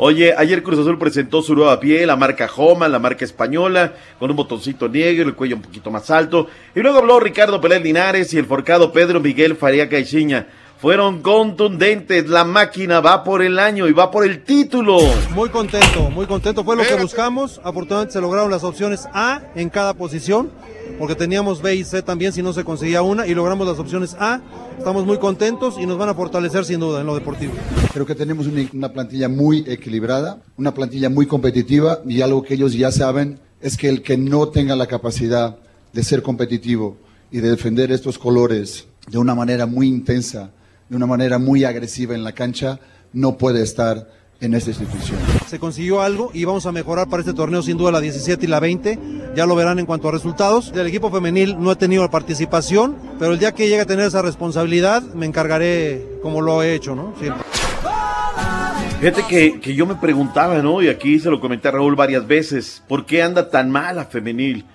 Oye, ayer Cruz Azul presentó su nueva piel, la marca Joma, la marca española, con un botoncito negro, el cuello un poquito más alto. Y luego habló Ricardo Pelé Linares y el forcado Pedro Miguel Faría Caixinha. Fueron contundentes, la máquina va por el año y va por el título. Muy contento, muy contento. Fue lo que buscamos. Afortunadamente se lograron las opciones A en cada posición, porque teníamos B y C también si no se conseguía una, y logramos las opciones A. Estamos muy contentos y nos van a fortalecer sin duda en lo deportivo. Creo que tenemos una, una plantilla muy equilibrada, una plantilla muy competitiva y algo que ellos ya saben es que el que no tenga la capacidad de ser competitivo y de defender estos colores de una manera muy intensa, de una manera muy agresiva en la cancha, no puede estar en esta institución. Se consiguió algo y vamos a mejorar para este torneo sin duda la 17 y la 20. Ya lo verán en cuanto a resultados. Del equipo femenil no he tenido participación, pero el día que llegue a tener esa responsabilidad me encargaré como lo he hecho, ¿no? Siempre. Fíjate que, que yo me preguntaba, ¿no? Y aquí se lo comenté a Raúl varias veces, ¿por qué anda tan mal la femenil?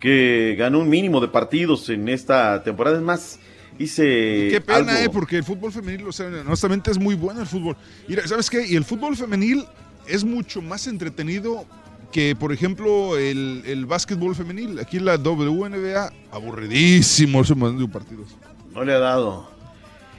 Que ganó un mínimo de partidos en esta temporada. Es más, hice. Qué pena, algo- eh, porque el fútbol femenil, o sea, honestamente es muy bueno el fútbol. Mira, ¿sabes qué? Y el fútbol femenil es mucho más entretenido que, por ejemplo, el, el básquetbol femenil. Aquí la WNBA, aburridísimo de partidos. No le ha dado.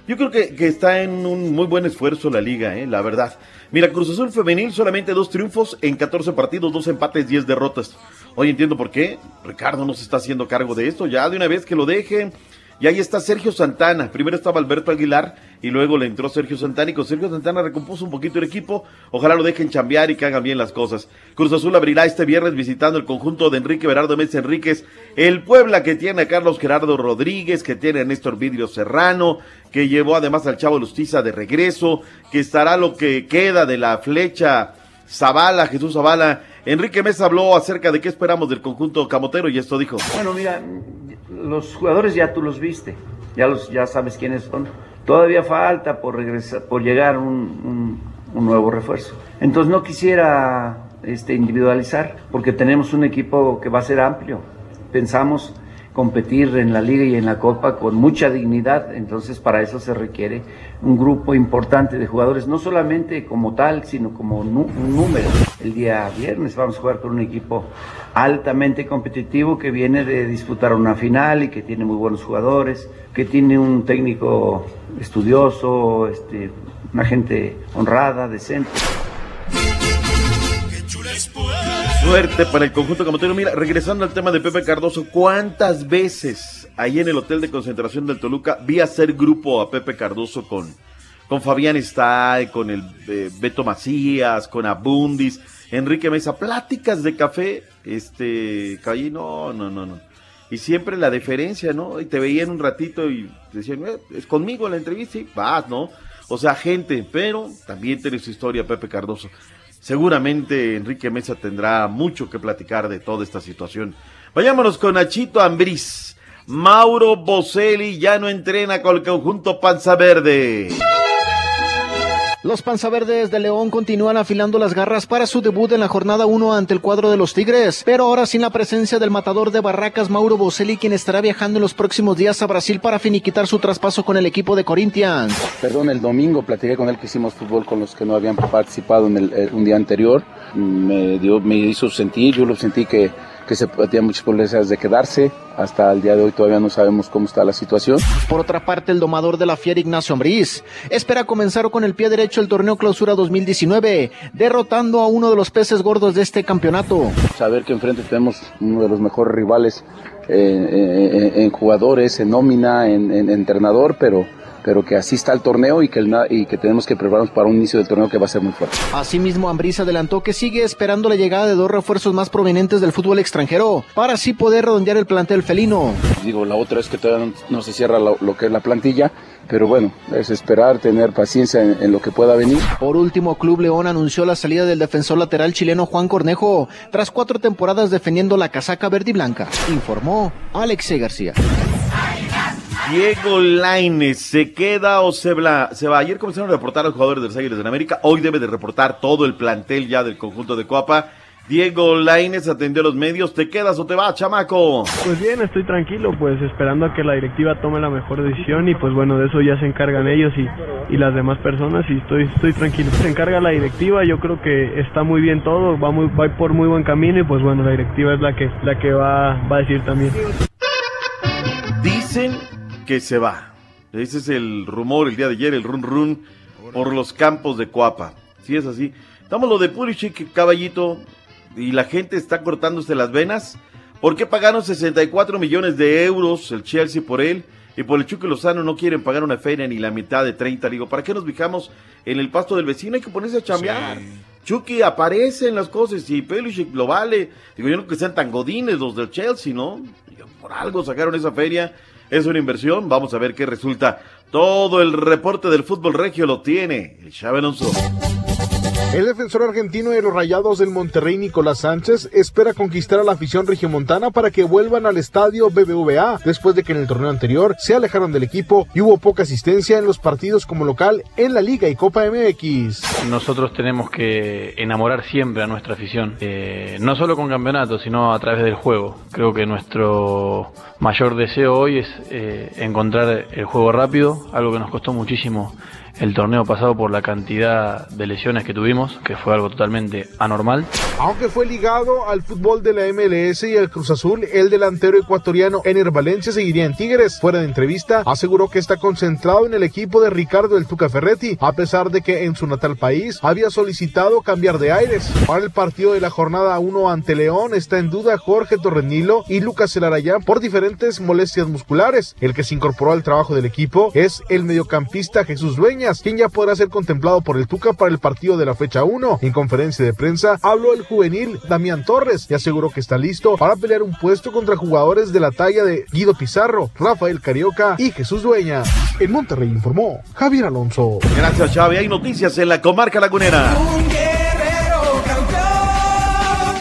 Yo creo que, que está en un muy buen esfuerzo la liga, ¿eh? la verdad. Mira, Cruz Azul Femenil solamente dos triunfos en 14 partidos, dos empates, 10 derrotas. Hoy entiendo por qué. Ricardo no se está haciendo cargo de esto. Ya de una vez que lo dejen. Y ahí está Sergio Santana. Primero estaba Alberto Aguilar y luego le entró Sergio Santana. Y con Sergio Santana recompuso un poquito el equipo. Ojalá lo dejen chambear y que hagan bien las cosas. Cruz Azul abrirá este viernes visitando el conjunto de Enrique Berardo Mesa Enríquez. El Puebla que tiene a Carlos Gerardo Rodríguez, que tiene a Néstor Vidrio Serrano, que llevó además al Chavo Lustiza de regreso, que estará lo que queda de la flecha Zavala, Jesús Zavala. Enrique Mesa habló acerca de qué esperamos del conjunto camotero y esto dijo. Bueno, mira, los jugadores ya tú los viste, ya los ya sabes quiénes son. Todavía falta por regresar, por llegar un, un- un nuevo refuerzo. Entonces no quisiera este, individualizar, porque tenemos un equipo que va a ser amplio. Pensamos competir en la liga y en la copa con mucha dignidad, entonces para eso se requiere un grupo importante de jugadores, no solamente como tal, sino como un número. El día viernes vamos a jugar con un equipo altamente competitivo que viene de disputar una final y que tiene muy buenos jugadores, que tiene un técnico estudioso, este, una gente honrada, decente. Suerte para el conjunto camotero. Mira, regresando al tema de Pepe Cardoso, ¿cuántas veces ahí en el hotel de concentración del Toluca vi hacer grupo a Pepe Cardoso con, con Fabián Stay, con el eh, Beto Macías, con Abundis, Enrique Mesa, pláticas de café, este, caí, no, no, no, no. Y siempre la deferencia, ¿no? Y te veían un ratito y decían, "Eh, es conmigo la entrevista, y vas, ¿no? O sea, gente, pero también tiene su historia Pepe Cardoso. Seguramente Enrique Mesa tendrá mucho que platicar de toda esta situación. Vayámonos con Nachito Ambriz. Mauro Boselli ya no entrena con el conjunto Panza Verde. Los panzaverdes de León continúan afilando las garras para su debut en la jornada 1 ante el cuadro de los Tigres, pero ahora sin la presencia del matador de Barracas Mauro Boselli, quien estará viajando en los próximos días a Brasil para finiquitar su traspaso con el equipo de Corinthians. Perdón, el domingo platiqué con él que hicimos fútbol con los que no habían participado en el, eh, un día anterior. Me, dio, me hizo sentir, yo lo sentí que, que se tenía muchas probabilidades de quedarse. Hasta el día de hoy todavía no sabemos cómo está la situación. Por otra parte, el domador de la Fiera Ignacio Ambriz espera comenzar con el pie derecho el torneo Clausura 2019, derrotando a uno de los peces gordos de este campeonato. Saber que enfrente tenemos uno de los mejores rivales eh, eh, en jugadores, en nómina, en, en entrenador, pero pero que así está el torneo y que, el na- y que tenemos que prepararnos para un inicio del torneo que va a ser muy fuerte. Asimismo, Ambriz adelantó que sigue esperando la llegada de dos refuerzos más provenientes del fútbol extranjero para así poder redondear el plantel felino. Digo, la otra es que todavía no, no se cierra lo, lo que es la plantilla, pero bueno, es esperar, tener paciencia en, en lo que pueda venir. Por último, Club León anunció la salida del defensor lateral chileno Juan Cornejo tras cuatro temporadas defendiendo la casaca verde y blanca, informó Alex C. García. Diego Lainez, ¿se queda o se, bla- se va? Ayer comenzaron a reportar a los jugadores de los Águilas de América. Hoy debe de reportar todo el plantel ya del conjunto de Coapa. Diego Lainez atendió a los medios. ¿Te quedas o te vas, chamaco? Pues bien, estoy tranquilo, pues esperando a que la directiva tome la mejor decisión y pues bueno, de eso ya se encargan ellos y, y las demás personas y estoy, estoy tranquilo. Se encarga la directiva, yo creo que está muy bien todo, va, muy, va por muy buen camino y pues bueno, la directiva es la que, la que va, va a decir también. Dicen que se va. Ese es el rumor el día de ayer, el run run por los campos de Coapa. Si es así. Estamos lo de Pulisic, caballito, y la gente está cortándose las venas. ¿Por qué pagaron 64 millones de euros el Chelsea por él? Y por el Chucky Lozano no quieren pagar una feria ni la mitad de 30. Digo, ¿para qué nos fijamos en el pasto del vecino? Hay que ponerse a chambear. Chucky aparece en las cosas y Pulisic lo vale. Digo, yo no creo que sean tan godines los del Chelsea, ¿no? Digo, por algo sacaron esa feria. Es una inversión. Vamos a ver qué resulta. Todo el reporte del fútbol regio lo tiene el Xabi Alonso. El defensor argentino de los Rayados del Monterrey, Nicolás Sánchez, espera conquistar a la afición regiomontana para que vuelvan al estadio BBVA, después de que en el torneo anterior se alejaron del equipo y hubo poca asistencia en los partidos como local en la Liga y Copa MX. Nosotros tenemos que enamorar siempre a nuestra afición, eh, no solo con campeonatos, sino a través del juego. Creo que nuestro mayor deseo hoy es eh, encontrar el juego rápido, algo que nos costó muchísimo el torneo pasado por la cantidad de lesiones que tuvimos, que fue algo totalmente anormal. Aunque fue ligado al fútbol de la MLS y al Cruz Azul, el delantero ecuatoriano Ener Valencia seguiría en Tigres. Fuera de entrevista, aseguró que está concentrado en el equipo de Ricardo El Tuca Ferretti, a pesar de que en su natal país había solicitado cambiar de aires. Para el partido de la jornada 1 ante León está en duda Jorge Torrenilo y Lucas Elarayán por diferentes molestias musculares. El que se incorporó al trabajo del equipo es el mediocampista Jesús Dueñas, quien ya podrá ser contemplado por el Tuca para el partido de la fecha 1. En conferencia de prensa habló el juvenil Damián Torres y aseguró que está listo para pelear un puesto contra jugadores de la talla de Guido Pizarro, Rafael Carioca y Jesús Dueñas. En Monterrey informó Javier Alonso. Gracias, Xavi. Hay noticias en la comarca lagunera.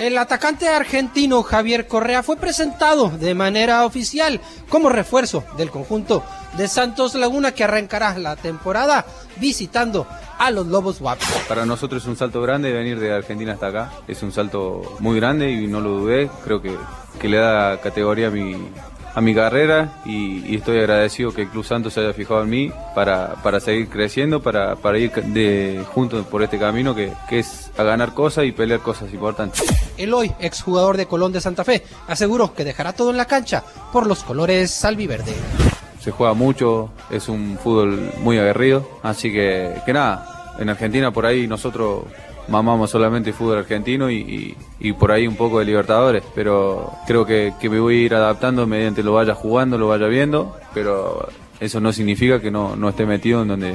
El atacante argentino Javier Correa fue presentado de manera oficial como refuerzo del conjunto de Santos Laguna que arrancará la temporada visitando a los Lobos WAP. Para nosotros es un salto grande venir de Argentina hasta acá. Es un salto muy grande y no lo dudé. Creo que, que le da categoría a mi, a mi carrera y, y estoy agradecido que el Club Santos se haya fijado en mí para, para seguir creciendo, para, para ir de, juntos por este camino que, que es a ganar cosas y pelear cosas importantes. El hoy exjugador de Colón de Santa Fe aseguró que dejará todo en la cancha por los colores salviverde. Se juega mucho, es un fútbol muy aguerrido, así que, que nada, en Argentina por ahí nosotros mamamos solamente fútbol argentino y, y- y por ahí un poco de Libertadores, pero creo que, que me voy a ir adaptando mediante lo vaya jugando, lo vaya viendo, pero eso no significa que no, no esté metido en donde,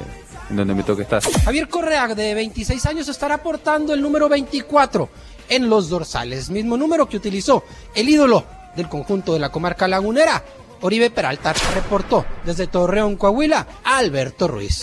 en donde me toque estar. Javier Correa, de 26 años, estará portando el número 24 en los dorsales, mismo número que utilizó el ídolo del conjunto de la comarca lagunera, Oribe Peralta, reportó desde Torreón, Coahuila, Alberto Ruiz.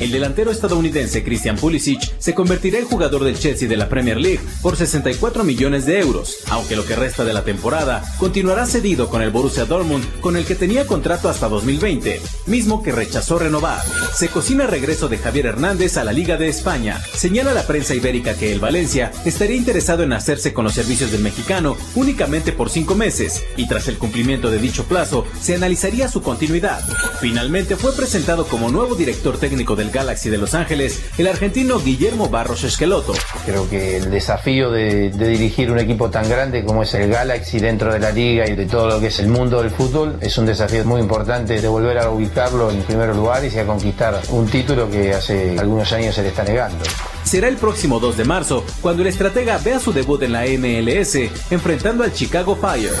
El delantero estadounidense Christian Pulisic se convertirá en jugador del Chelsea de la Premier League por 64 millones de euros, aunque lo que resta de la temporada continuará cedido con el Borussia Dortmund, con el que tenía contrato hasta 2020, mismo que rechazó renovar. Se cocina el regreso de Javier Hernández a la Liga de España. Señala la prensa ibérica que el Valencia estaría interesado en hacerse con los servicios del mexicano únicamente por cinco meses, y tras el cumplimiento de dicho plazo se analizaría su continuidad. Finalmente fue presentado como nuevo director técnico del Galaxy de Los Ángeles el argentino Guillermo Barros Esqueloto. Creo que el desafío de, de dirigir un equipo tan grande como es el Galaxy dentro de la liga y de todo lo que es el mundo del fútbol es un desafío muy importante de volver a ubicarlo en primer lugar y a conquistar un título que hace algunos años se le está negando. Será el próximo 2 de marzo cuando el estratega vea su debut en la MLS enfrentando al Chicago Fire.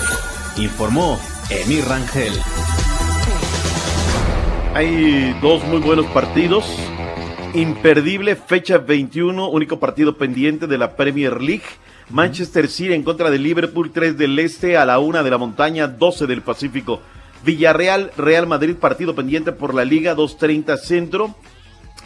Informó Emir Rangel. Hay dos muy buenos partidos. Imperdible, fecha 21, único partido pendiente de la Premier League. Manchester City en contra de Liverpool, 3 del Este a la 1 de la montaña, 12 del Pacífico. Villarreal, Real Madrid, partido pendiente por la Liga, 2.30 Centro.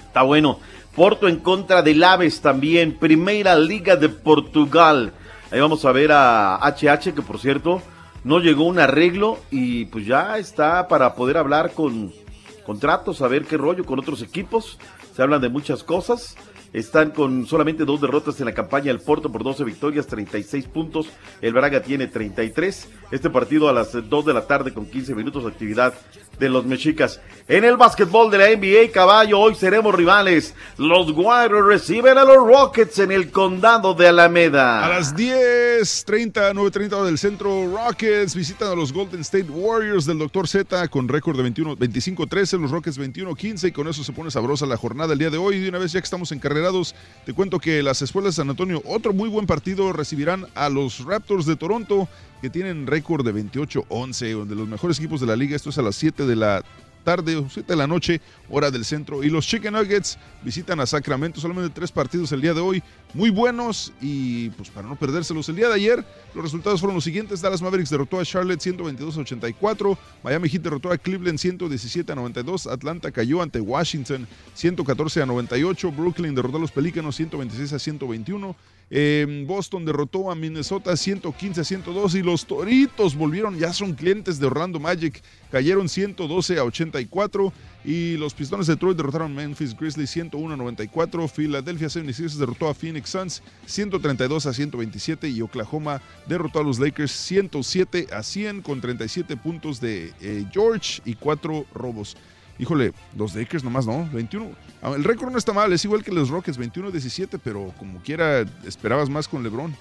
Está bueno. Porto en contra del Aves también, Primera Liga de Portugal. Ahí vamos a ver a HH, que por cierto no llegó un arreglo y pues ya está para poder hablar con contratos, a ver qué rollo con otros equipos. Se hablan de muchas cosas. Están con solamente dos derrotas en la campaña. El Porto por 12 victorias, 36 puntos. El Braga tiene 33. Este partido a las 2 de la tarde con 15 minutos de actividad de los mexicas. En el básquetbol de la NBA, caballo, hoy seremos rivales. Los Warriors reciben a los Rockets en el condado de Alameda. A las 10:30, 9:30 del centro, Rockets visitan a los Golden State Warriors del Dr. Z con récord de 21, 25-13, los Rockets 21-15 y con eso se pone sabrosa la jornada el día de hoy. Y de una vez ya que estamos encarrerados, te cuento que las escuelas de San Antonio, otro muy buen partido, recibirán a los Raptors de Toronto que tienen récord de 28-11, uno de los mejores equipos de la liga. Esto es a las 7 de la tarde o 7 de la noche, hora del centro. Y los Chicken Nuggets visitan a Sacramento, solamente tres partidos el día de hoy, muy buenos y pues para no perdérselos. El día de ayer los resultados fueron los siguientes, Dallas Mavericks derrotó a Charlotte 122 84, Miami Heat derrotó a Cleveland 117 a 92, Atlanta cayó ante Washington 114 a 98, Brooklyn derrotó a los Pelícanos 126 a 121. Eh, Boston derrotó a Minnesota 115 a 102 y los Toritos volvieron, ya son clientes de Orlando Magic, cayeron 112 a 84 y los Pistones de Detroit derrotaron a Memphis Grizzlies 101 a 94, Philadelphia 76 derrotó a Phoenix Suns 132 a 127 y Oklahoma derrotó a los Lakers 107 a 100 con 37 puntos de eh, George y 4 robos. Híjole, los Lakers nomás no, 21. Ah, El récord no está mal, es igual que los Rockets, 21-17, pero como quiera esperabas más con LeBron.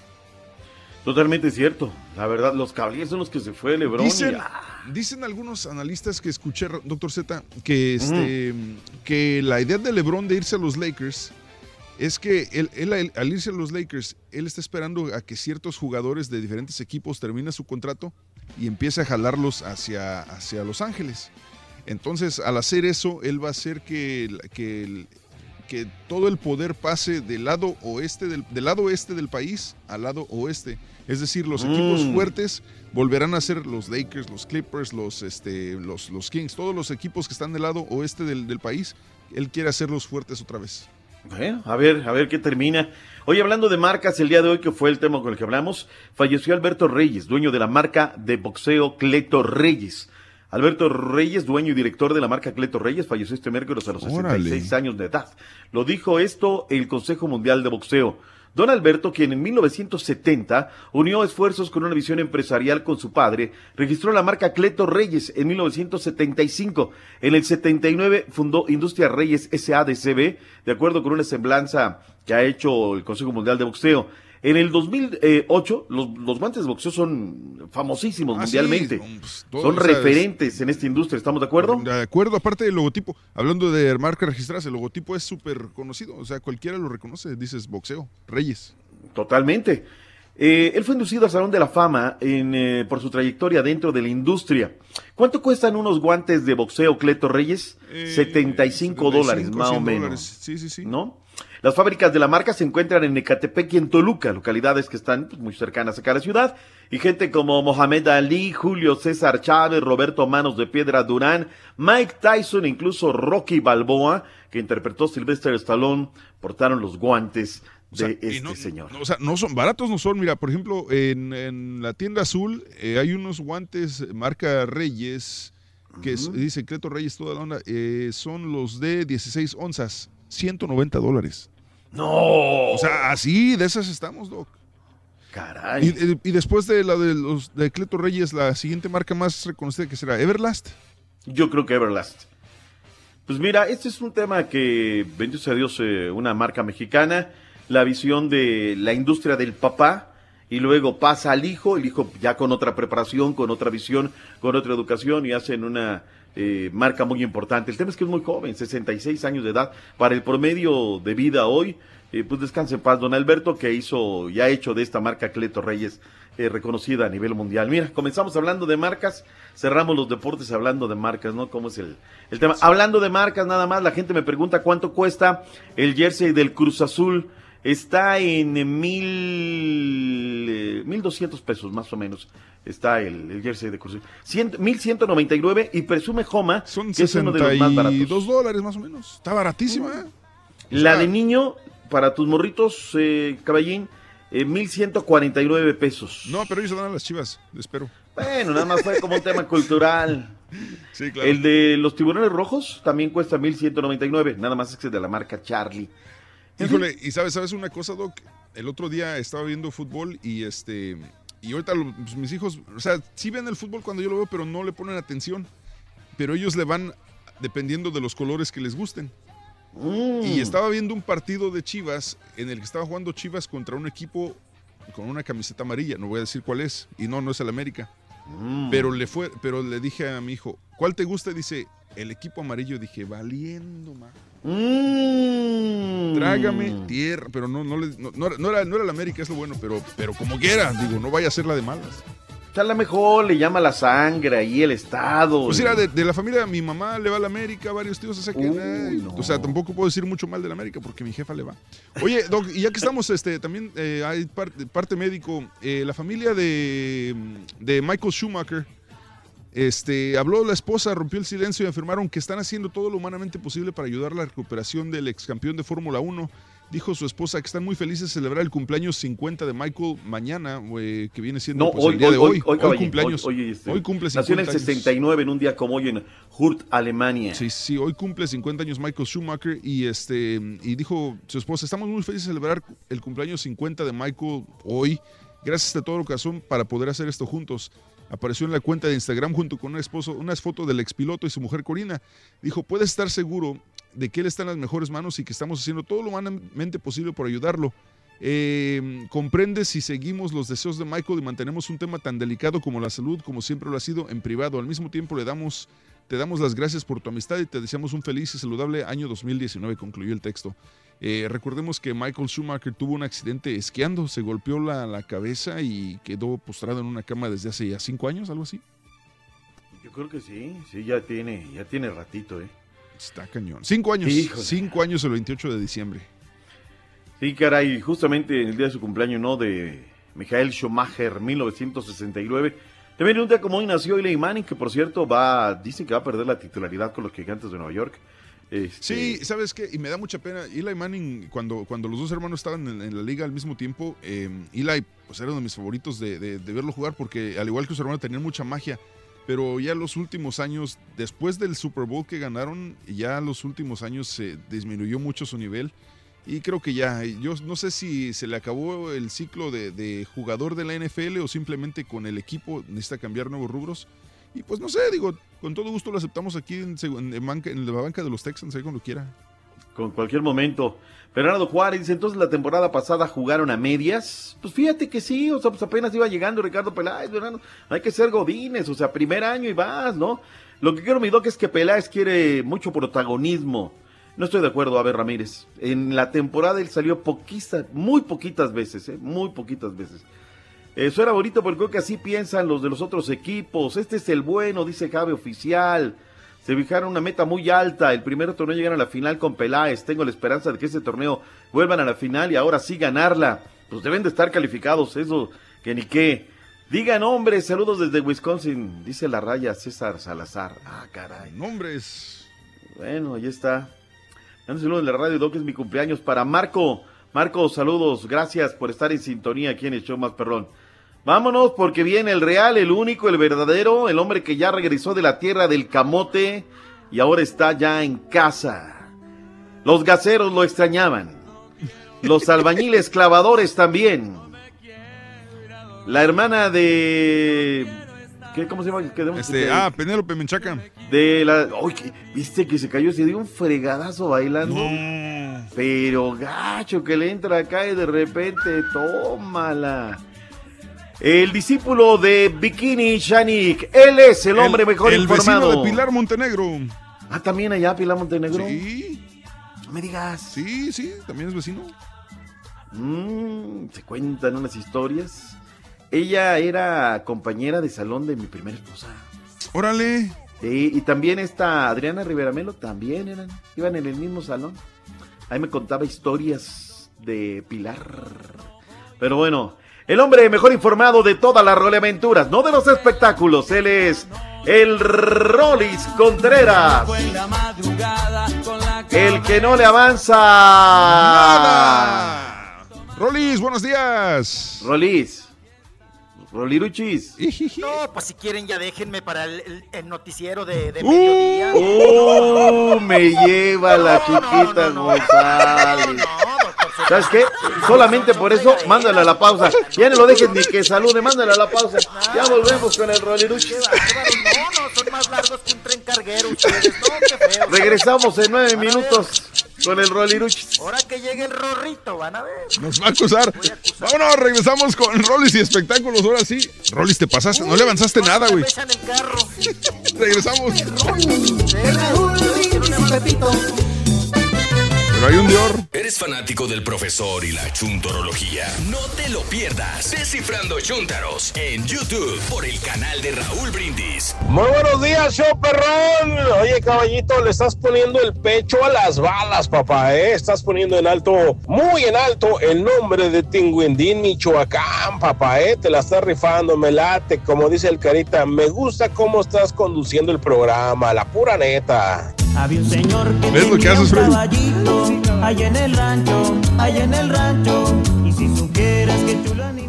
Totalmente cierto. La verdad, los Cavaliers son los que se fue LeBron. Dicen, y, ah, dicen algunos analistas que escuché, doctor Z, que, este, que la idea de LeBron de irse a los Lakers es que él, él, al- al irse a los Lakers, él está esperando a que ciertos jugadores de diferentes equipos terminen su contrato y empiece a jalarlos hacia, hacia Los Ángeles. Entonces, al hacer eso, él va a hacer que, que, todo el poder pase del lado oeste del, del lado este del país al lado oeste. Es decir, los equipos Mm. fuertes volverán a ser los Lakers, los Clippers, los, este, los, los Kings, todos los equipos que están del lado oeste del, del país. Él quiere hacerlos fuertes otra vez. Bueno, a ver, a ver qué termina. Hoy hablando de marcas, el día de hoy, que fue el tema con el que hablamos, falleció Alberto Reyes, dueño de la marca de boxeo Cleto Reyes. Alberto Reyes, dueño y director de la marca Cleto Reyes, falleció este miércoles a los Órale. 66 años de edad. Lo dijo esto el Consejo Mundial de Boxeo. Don Alberto, quien en 1970 unió esfuerzos con una visión empresarial con su padre, registró la marca Cleto Reyes en 1975. En el 79 fundó Industria Reyes SADCB, de acuerdo con una semblanza que ha hecho el Consejo Mundial de Boxeo. En el 2008, los, los guantes de boxeo son famosísimos Ah, sí, mundialmente. pues, todo, son o sea, es- referentes en esta industria, ¿estamos de acuerdo? De acuerdo, aparte del logotipo, hablando de marcas registradas, el logotipo es súper conocido, o sea, cualquiera lo reconoce, dices boxeo, Reyes. Totalmente. Eh, él fue inducido al Salón de la Fama en, eh, por su trayectoria dentro de la industria. ¿Cuánto cuestan unos guantes de boxeo Cleto Reyes? 75 dólares, más o 100 menos. dólares. Sí, sí, sí. ¿No? Las fábricas de la marca se encuentran en Ecatepec y en Toluca, localidades que están pues, muy cercanas acá a la ciudad. Y gente como Mohamed Ali, Julio César Chávez, Roberto Manos de Piedra Durán, Mike Tyson, e incluso Rocky Balboa, que interpretó Sylvester Stallone, portaron los guantes O sea, de este no- señor. no, o sea, no son baratos, no son. Mira, por ejemplo, en, en la tienda azul eh, hay unos guantes marca Reyes, que es- dice Cleto Reyes, toda la onda. eh, son los de 16 onzas, 190 dólares. No. O sea, así, de esas estamos, Doc. Caray. Y, y- y después de la de los de Cleto Reyes, la siguiente marca más reconocida que será Everlast. Yo creo que Everlast. Pues mira, este es un tema que, bendito sea Dios, eh, una marca mexicana, la visión de la industria del papá, y luego pasa al hijo, el hijo ya con otra preparación, con otra visión, con otra educación, y hacen una eh, marca muy importante. El tema es que es muy joven, 66 años de edad. Para el promedio de vida hoy, eh, pues descanse en paz, don Alberto, que hizo y ha hecho de esta marca Cleto Reyes eh, reconocida a nivel mundial. Mira, comenzamos hablando de marcas, cerramos los deportes hablando de marcas, ¿no? ¿Cómo es el, el tema? Hablando de marcas, nada más, la gente me pregunta cuánto cuesta el jersey del Cruz Azul. Está en mil, eh, mil doscientos pesos más o menos. Está el, el jersey de Cruz mil ciento noventa y nueve y presume Joma Son que es uno de los más baratos. 62 dólares más o menos. Está baratísima. ¿eh? La de niño, para tus morritos, eh, caballín, eh, 1149 pesos. No, pero ellos se dan a las chivas, espero. Bueno, nada más fue como un tema cultural. Sí, claro. El de los tiburones rojos también cuesta 1199, nada más es que es de la marca Charlie. Híjole, y sabes, sabes una cosa, Doc, el otro día estaba viendo fútbol y este y ahorita lo- pues, mis hijos, o sea, sí ven el fútbol cuando yo lo veo, pero no le ponen atención. Pero ellos le van dependiendo de los colores que les gusten. Mm. Y estaba viendo un partido de Chivas en el que estaba jugando Chivas contra un equipo con una camiseta amarilla, no voy a decir cuál es, y no, no es el América. Mm. Pero le fue, pero le dije a mi hijo, ¿cuál te gusta? Dice, el equipo amarillo. Dije, valiendo, ma. Mm. Trágame tierra, pero no, no, le- no, no era, no era, no el América, es lo bueno, pero, pero como quiera, digo, no vaya a ser la de malas. O sea, a lo mejor le llama la sangre ahí el estado. Pues mira, de, de la familia, mi mamá le va a la América, varios tíos, o sea, que, eh, o sea, tampoco puedo decir mucho mal de la América porque mi jefa le va. Oye, Doc, y ya que estamos, este, también eh, hay parte, parte médico, eh, la familia de, de Michael Schumacher, este, habló la esposa, rompió el silencio y afirmaron que están haciendo todo lo humanamente posible para ayudar a la recuperación del ex campeón de Fórmula 1. Dijo su esposa que están muy felices de celebrar el cumpleaños 50 de Michael mañana, eh, que viene siendo No, pues, hoy, el día de hoy, hoy. hoy, cumpleaños. Hoy, este, Hoy cumple 50 Nació en el años. 69, en un día como hoy, en Hurt, Alemania. Sí, sí, hoy cumple 50 años Michael Schumacher y este y dijo su esposa, estamos muy felices de celebrar el cumpleaños 50 de Michael hoy. Gracias a todo lo que hacen para poder hacer esto juntos. Apareció en la cuenta de Instagram junto con un esposo, unas fotos del expiloto y su mujer Corina. Dijo, puedes estar seguro de que él está en las mejores manos y que estamos haciendo todo lo humanamente posible por ayudarlo. Eh, comprende si seguimos los deseos de Michael y mantenemos un tema tan delicado como la salud, como siempre lo ha sido en privado. Al mismo tiempo le damos, te damos las gracias por tu amistad y te deseamos un feliz y saludable año 2019, concluyó el texto. Eh, recordemos que Michael Schumacher tuvo un accidente esquiando, se golpeó la, la cabeza y quedó postrado en una cama desde hace ya cinco años, algo así. Yo creo que sí, sí, ya tiene, ya tiene ratito, ¿eh? Está cañón. Cinco años, Híjole. cinco años el 28 de diciembre. Sí, caray, justamente en el día de su cumpleaños, ¿no? De Michael Schumacher, 1969. También un día como hoy nació Eli Manning, que por cierto va, dicen que va a perder la titularidad con los gigantes de Nueva York. Este, Sí, ¿sabes qué? Y me da mucha pena. Eli Manning, cuando, cuando los dos hermanos estaban en, la liga al mismo tiempo, eh, Eli pues, era uno de mis favoritos de, verlo jugar porque al igual que su hermano tenían mucha magia. Pero ya los últimos años, después del Super Bowl que ganaron, ya los últimos años se disminuyó mucho su nivel. Y creo que ya, yo no sé si se le acabó el ciclo de, de jugador de la NFL o simplemente con el equipo necesita cambiar nuevos rubros. Y pues no sé, digo, con todo gusto lo aceptamos aquí en, en banca- la banca de los Texans, ahí cuando quiera. con cualquier momento. Bernardo Juárez entonces la temporada pasada jugaron a medias. Pues fíjate que sí, o sea, pues apenas iba llegando Ricardo Peláez, Bernardo. Hay que ser godines, o sea, primer año y vas, ¿no? Lo que quiero, mi doc, es que Peláez quiere mucho protagonismo. No estoy de acuerdo, a ver, Ramírez. En la temporada él salió poquitas, muy poquitas veces, ¿eh? Muy poquitas veces. Eso era bonito porque creo que así piensan los de los otros equipos. Este es el bueno, dice Javi Oficial. Se fijaron una meta muy alta. El primer torneo llegaron a la final con Peláez. Tengo la esperanza de que este torneo vuelvan a la final y ahora sí ganarla. Pues deben de estar calificados, eso que ni qué. Digan nombres, saludos desde Wisconsin, dice la raya César Salazar. Ah, caray. Nombres. Bueno, ahí está. Un saludo de la radio Doc, es mi cumpleaños para Marco. Marco, saludos, gracias por estar en sintonía aquí en el show más perrón. Vámonos porque viene el real, el único, el verdadero, el hombre que ya regresó de la tierra del camote y ahora está ya en casa. Los gaceros lo extrañaban. Los albañiles clavadores también. La hermana de... ¿Qué, ¿Cómo se llama? ¿Qué debemos- Este, ah, Penélope Menchaca. de la. ¿viste que se cayó? Se dio un fregadazo bailando. Pero gacho que le entra acá y de repente, tómala. El discípulo de Bikini Shanik. Él es el hombre mejor el informado. vecino de Pilar Montenegro. Ah, también allá, Pilar Montenegro. Sí. No me digas. Sí, sí, también es vecino. Mm, se cuentan unas historias. Ella era compañera de salón de mi primera esposa. Órale. Sí, y también esta Adriana Rivera Melo también eran, iban en el mismo salón. Ahí me contaba historias de Pilar. Pero bueno, el hombre mejor informado de todas las roleaventuras, no de los espectáculos. Él es el Rolis Contreras. El que no le avanza. Nada. Rolis, buenos días. Rolis. Roliruchis. No, pues si quieren ya déjenme para el, el- el noticiero de, de Uh, mediodía. ¡Uh! Me lleva la chiquita González. ¿Sabes qué? Solamente por eso, mándale a la pausa. Ya no lo dejes ni que salude, mándale a la pausa. Ya volvemos con el Roliruchis. No, no, son más largos que un tren carguero ustedes. No, qué feo. Regresamos en nueve minutos con el Roliruchis. Ahora que llegue el rorrito, van a ver. Nos va a acusar. Vámonos, regresamos con Rolis y espectáculos. Ahora sí. Rolis, te pasaste. No le avanzaste nada, güey. Pesan el carro. Regresamos. Pero hay un Dior. ¿Eres fanático del profesor y la chuntorología? No te lo pierdas. Descifrando Chuntaros en YouTube por el canal de Raúl Brindis. Muy buenos días, show perrón. Oye, caballito, le estás poniendo el pecho a las balas, papá, ¿eh? Estás poniendo en alto, muy en alto, el nombre de Tinguindín, Michoacán, papá, ¿eh? Te la estás rifando, me late, como dice el carita. Me gusta cómo estás conduciendo el programa, la pura neta. Había un señor que ¿Ves lo que haces, un caballito allá en el rancho, allá en el rancho. Y si supieras que animalito.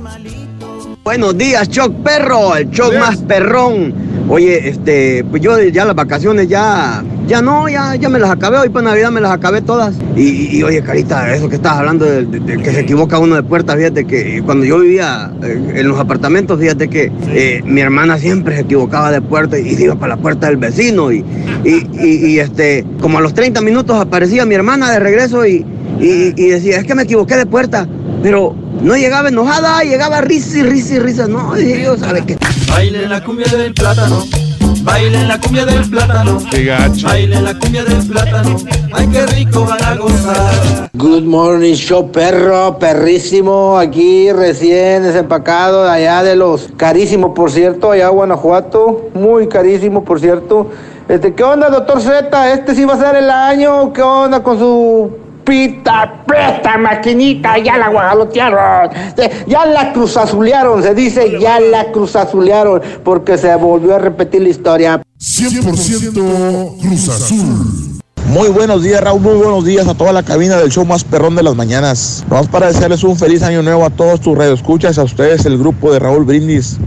Buenos días, Choc Perro, el Choc más perrón. Oye, este, pues yo ya las vacaciones ya, ya no, ya, ya me las acabé, hoy para Navidad me las acabé todas. Y, y, oye, Carita, eso que estás hablando de, de- de que se equivoca uno de puerta, fíjate que cuando yo vivía eh, en los apartamentos, fíjate que eh, mi hermana siempre se equivocaba de puerta y se iba para la puerta del vecino. Y, y, y- y, este, como a los 30 minutos aparecía mi hermana de regreso y, y- y decía, es que me equivoqué de puerta, pero no llegaba enojada, llegaba risa y risa y risa. No, dije yo, ¿sabe qué? Baile la cumbia del plátano, baile la cumbia del plátano. Qué gacho. Baile la cumbia del plátano, ay qué rico van a gozar. Good morning, show perro, perrísimo, aquí recién desempacado de allá de los carísimos, por cierto, allá Guanajuato, muy carísimo, por cierto. Este, ¿qué onda, doctor Z? Este sí va a ser el año, ¿qué onda con su pita, presta maquinita? Ya la guajalotearon, ya la cruzazulearon, se dice, ya la cruzazulearon, porque se volvió a repetir la historia. 100% Cruz Azul. Muy buenos días, Raúl. Muy buenos días a toda la cabina del show más perrón de las mañanas. Vamos para desearles un feliz año nuevo a todos tus radioescuchas, a ustedes, el grupo de Raúl Brindis,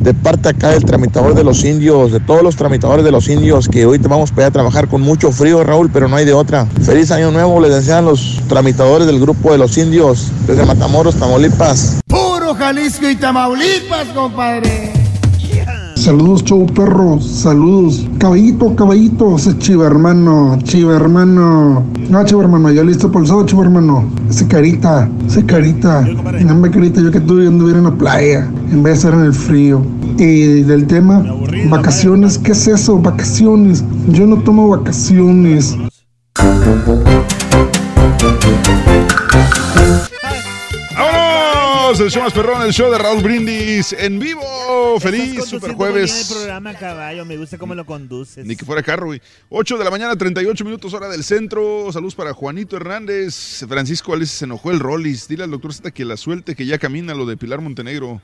de parte acá del tramitador de los indios, de todos los tramitadores de los indios, que hoy te vamos a trabajar con mucho frío, Raúl, pero no hay de otra. Feliz año nuevo, les desean los tramitadores del grupo de los indios, desde Matamoros, Tamaulipas. Puro Jalisco y Tamaulipas, compadre. Saludos, show perro. Saludos. Caballito, caballito. Ese chiva hermano. Chiva hermano. No, chiva hermano. Ya listo para el sábado, chiva hermano. Ese carita. Ese carita. No me carita. Yo que tú anduviera en la playa. En vez de estar en el frío. Y del tema, vacaciones. ¿Qué es eso? Vacaciones. Yo no tomo vacaciones. ¡Vámonos! El show más perrón, el show de Raúl Brindis en vivo. Feliz super el jueves. programa, caballo. Me gusta cómo lo conduces. Ni que fuera carro, güey. 8 de la mañana, 38 minutos, hora del centro. Saludos para Juanito Hernández. Francisco Alex se enojó el Rollis. Dile al doctor Z que la suelte, que ya camina lo de Pilar Montenegro.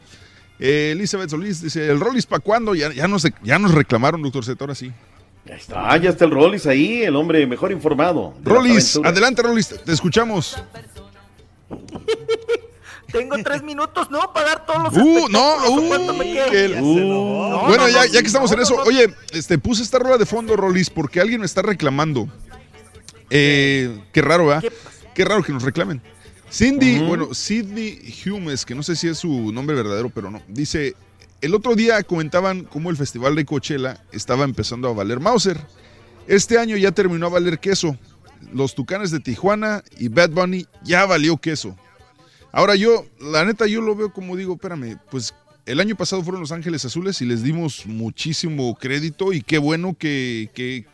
Eh, Elizabeth Solís dice: ¿El Rollis para cuándo? Ya, ya, nos, ya nos reclamaron, doctor Z, ahora sí. Ya está, ya está el Rollis ahí, el hombre mejor informado. Rollis, adelante, Rollis, te escuchamos. Tengo tres minutos, ¿no? Para dar todos los Uh, no, espectáculos, ¿o uh, el- No, bueno, no, ya, que estamos no, en eso, no, no. oye, este, puse esta rola de fondo, Rolis, porque alguien me está reclamando. Eh, qué raro, ¿verdad? Qué raro que nos reclamen. Cindy, bueno, Sidney Humes, que no sé si es su nombre verdadero, pero no. Dice, el otro día comentaban cómo el festival de Coachella estaba empezando a valer Mauser. Este año ya terminó a valer queso. Los Tucanes de Tijuana y Bad Bunny ya valió queso. Ahora yo, la neta, yo lo veo como digo, espérame, pues el año pasado fueron Los Ángeles Azules y les dimos muchísimo crédito y qué bueno que, que-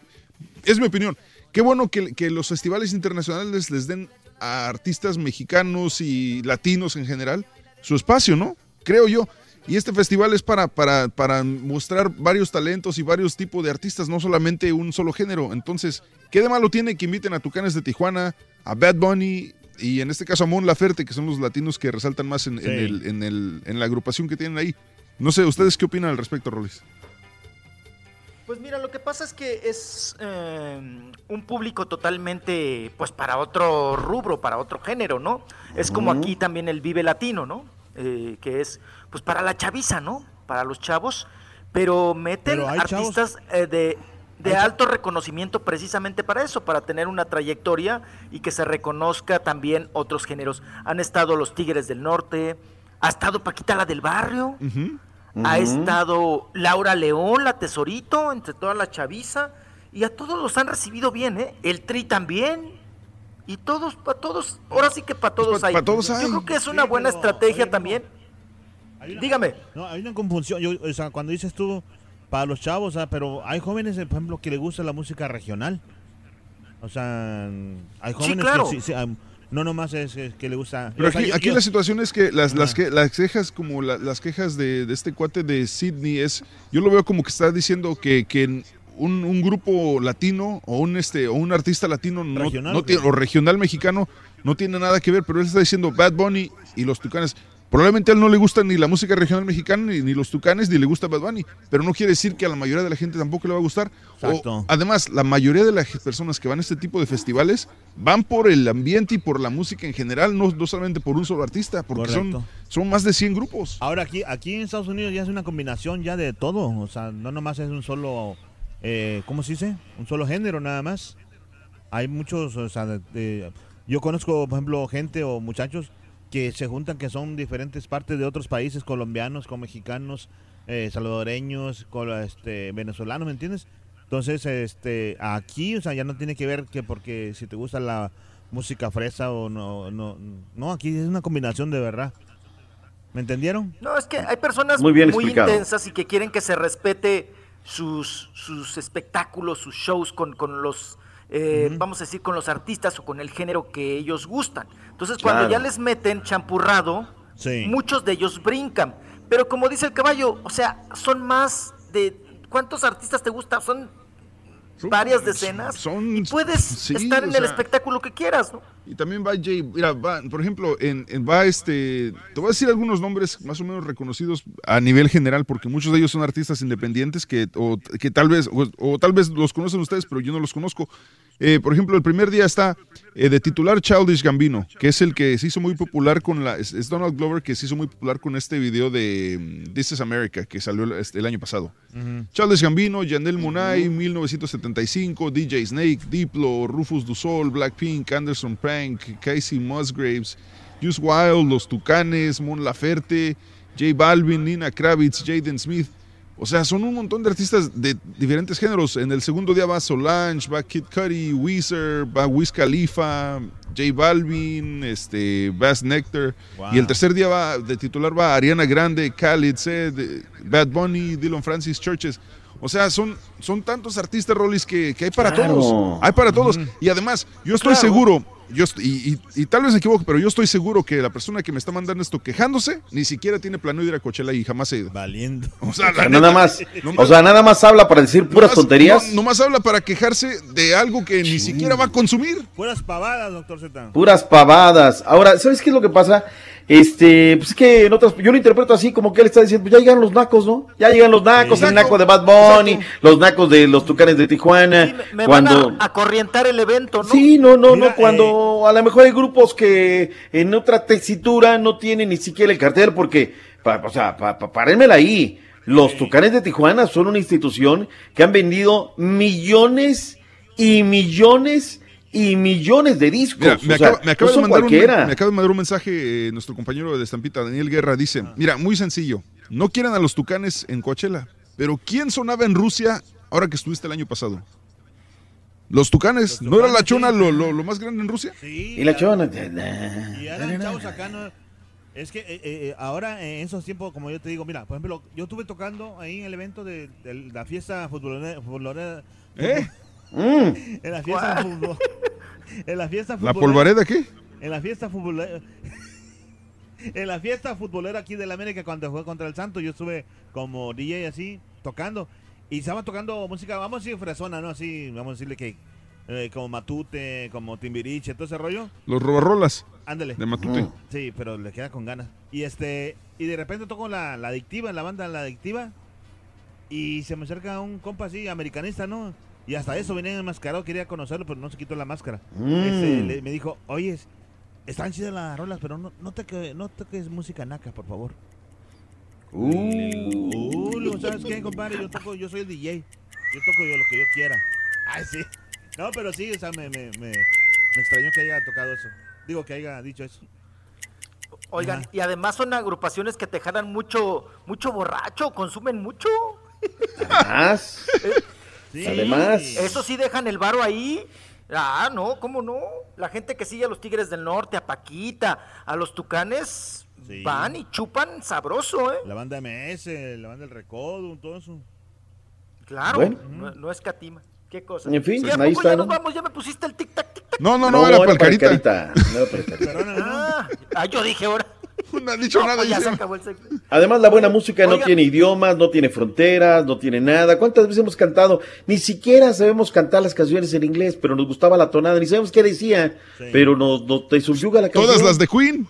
es mi opinión, qué bueno que, que los festivales internacionales les den a artistas mexicanos y latinos en general su espacio, ¿no? Creo yo. Y este festival es para, para, para mostrar varios talentos y varios tipos de artistas, no solamente un solo género. Entonces, ¿qué de malo tiene que inviten a Tucanes de Tijuana, a Bad Bunny y en este caso a Mon Laferte, que son los latinos que resaltan más en, el- en el- en la agrupación que tienen ahí? No sé, ¿ustedes qué opinan al respecto, Rolis? Pues mira, lo que pasa es que es eh, un público totalmente, pues para otro rubro, para otro género, ¿no? Es como aquí también el Vive Latino, ¿no? Eh, que es, pues para la chaviza, ¿no? Para los chavos, pero meten Pero artistas eh, de, de alto reconocimiento precisamente para eso, para tener una trayectoria y que se reconozca también otros géneros. Han estado los Tigres del Norte, ha estado Paquita la del Barrio, ha estado Laura León, la Tesorito, entre toda la chaviza, y a todos los han recibido bien, ¿eh? El Tri también. Y todos, para todos, ahora sí que para todos Pues pa- hay. pa' todos Yo hay. creo que es una buena estrategia también. Dígame. No, hay una confusión. Yo, o sea, cuando dices tú para los chavos, o sea, pero hay jóvenes, por ejemplo, que les gusta la música regional. O sea, hay jóvenes claro. que sí, sí, ah, no nomás es, es que le gusta. Pero aquí, aquí la situación es que las, las, Ajá. que, las quejas, como la- las quejas de, de este cuate de Sydney es, yo lo veo como que está diciendo que, que un, un grupo latino o un este o un artista latino no, Regional, no tiene, o regional mexicano no tiene nada que ver, pero él está diciendo Bad Bunny y los Tucanes. Probablemente a él no le gusta ni la música regional mexicana, ni, ni los Tucanes, ni le gusta Bad Bunny, pero no quiere decir que a la mayoría de la gente tampoco le va a gustar. O, además, la mayoría de las personas que van a este tipo de festivales van por el ambiente y por la música en general, no, no solamente por un solo artista, porque son, son más de 100 grupos. Ahora aquí, aquí en Estados Unidos ya es una combinación ya de todo. O sea, no nomás es un solo, eh, ¿cómo se dice? Un solo género nada más. Hay muchos, o sea, de- de- yo conozco, por ejemplo, gente o muchachos que se juntan que son diferentes partes de otros países, colombianos, con mexicanos, eh, salvadoreños, con este, venezolanos, ¿me entiendes? Entonces, este, aquí, o sea, ya no tiene que ver que porque si te gusta la música fresa o no, no, no, aquí es una combinación de verdad. ¿Me entendieron? No, es que hay personas Muy muy, bien intensas y que quieren que se respete sus, sus espectáculos, sus shows con, con los, eh, vamos a decir, con los artistas o con el género que ellos gustan. Entonces, cuando ya les meten champurrado, Sí. muchos de ellos brincan. Pero como dice el caballo, o sea, son más de... ¿Cuántos artistas te gustan? Son varias decenas y puedes estar en el espectáculo que quieras, ¿no? Y también va Jay, mira, por ejemplo, en, va este, te voy a decir algunos nombres más o menos reconocidos a nivel general, porque muchos de ellos son artistas independientes que, o, que tal vez, o, tal vez los conocen ustedes, pero yo no los conozco. Eh, por ejemplo, el primer día está eh, de titular Childish Gambino, que es el que se hizo muy popular con la. Es, Donald Glover que se hizo muy popular con este video de mm, This is America, que salió el, este, año pasado. Childish Gambino, Yanel Munay, 1970. 75, DJ Snake, Diplo, Rufus Du Sol, Blackpink, Anderson Prank, Casey Musgraves, Juice Wild, Los Tucanes, Mon Laferte, J Balvin, Nina Kravitz, Jaden Smith. O sea, son un montón de artistas de diferentes géneros. En el segundo día va Solange, va Kid Cudi, Weezer, va Wiz Khalifa, J Balvin, este, Bass Nectar. Y el tercer día va, de titular va Ariana Grande, Khalid, Zed, Bad Bunny, Dylan Francis, Churches. O sea, son, son tantos artistas, Rollis, que, que hay para Claro. todos. Hay para todos. Y además, yo estoy Claro. seguro, yo y, y- y tal vez me equivoque, pero yo estoy seguro que la persona que me está mandando esto quejándose, ni siquiera tiene planeado ir a Coachella y jamás ha ido. Valiendo. O sea, la O sea, neta, nada más, no o sea, nada más habla para decir puras nomás- tonterías. no- nomás habla para quejarse de algo que ni siquiera va a consumir. Puras pavadas, doctor Z. Puras pavadas. Ahora, ¿sabes qué es lo que pasa? Este, pues es que en otras, yo lo interpreto así como que él está diciendo, pues ya llegan los nacos, ¿no? Ya llegan los nacos, el naco de Bad Bunny, los nacos de los tucanes de Tijuana. Me cuando... van a, a corrientar el evento, ¿no? Sí, no, no, Mira, no, cuando a lo mejor hay grupos que en otra tesitura no tienen ni siquiera el cartel, porque, pa- o sea, pa, pa- párenmela ahí. Los Tucanes de Tijuana son una institución que han vendido millones y millones y millones de discos. Mira, me o sea, acaba, me acaba no de mandar un, cualquiera. me acaba de mandar un mensaje eh, nuestro compañero de Estampita, Daniel Guerra, dice, mira, muy sencillo, no quieren a los tucanes en Coachella, pero ¿quién sonaba en Rusia ahora que estuviste el año pasado? Los tucanes, ¿no era la chona lo, lo- lo más grande en Rusia? Sí. Y la chona. Y eran chavos acá, ¿no? Es que eh, eh, ahora en esos tiempos, como yo te digo, mira, por ejemplo, yo estuve tocando ahí en el evento de, de la fiesta futbolera. futbolera ¿Eh? En la fiesta fútbol- En la fiesta ¿La futbolera- polvareda qué? En la fiesta futbolera. En la fiesta futbolera aquí de la América, cuando fue contra el Santo, yo estuve como DJ así, tocando. Y estaban tocando música, vamos a decir fresona, ¿no? Así, vamos a decirle que. eh, como Matute, como Timbiriche, todo ese rollo. Los robarrolas. Ándale. De Matute. Sí, pero le queda con ganas. Y este y de repente toco la, la adictiva, la banda La Adictiva. Y se me acerca un compa así, americanista, ¿no? Y hasta eso venía enmascarado, quería conocerlo, pero no se quitó la máscara. Mm. Este, le- me dijo, oye, están chidas las rolas, pero no, no, toque- no toques música naca, por favor. Uh. Uh, ¿sabes qué, compadre? Yo toco, yo soy el DJ. Yo toco yo lo que yo quiera. Ay, sí. No, pero sí, o sea, me, me, me, me extrañó que haya tocado eso. Digo, que haya dicho eso. Oigan, Ajá. y además son agrupaciones que te jalan mucho, mucho borracho, consumen mucho. Más. Sí. Además. Eso sí dejan el varo ahí. Ah, no, ¿cómo no? La gente que sigue a los Tigres del Norte, a Paquita, a los Tucanes, Sí. van y chupan sabroso, ¿eh? La banda MS, la banda El Recodo, todo eso. Claro, Bueno. no, no escatima. ¿Qué cosa? En fin, Sí, ¿a ahí poco está, ya ¿no? nos vamos, ya me pusiste el tic-tac, tic-tac. No, no, no, era para el carita. No era para el carita. Ah, ah, yo dije ahora. No ha dicho No, nada. pues ya se acabó el. Además, la buena música no tiene idiomas, no tiene fronteras, no tiene nada. ¿Cuántas veces hemos cantado? Ni siquiera sabemos cantar las canciones en inglés, pero nos gustaba la tonada, ni sabemos qué decía, pero nos, nos te subyuga la canción. Todas las de Queen.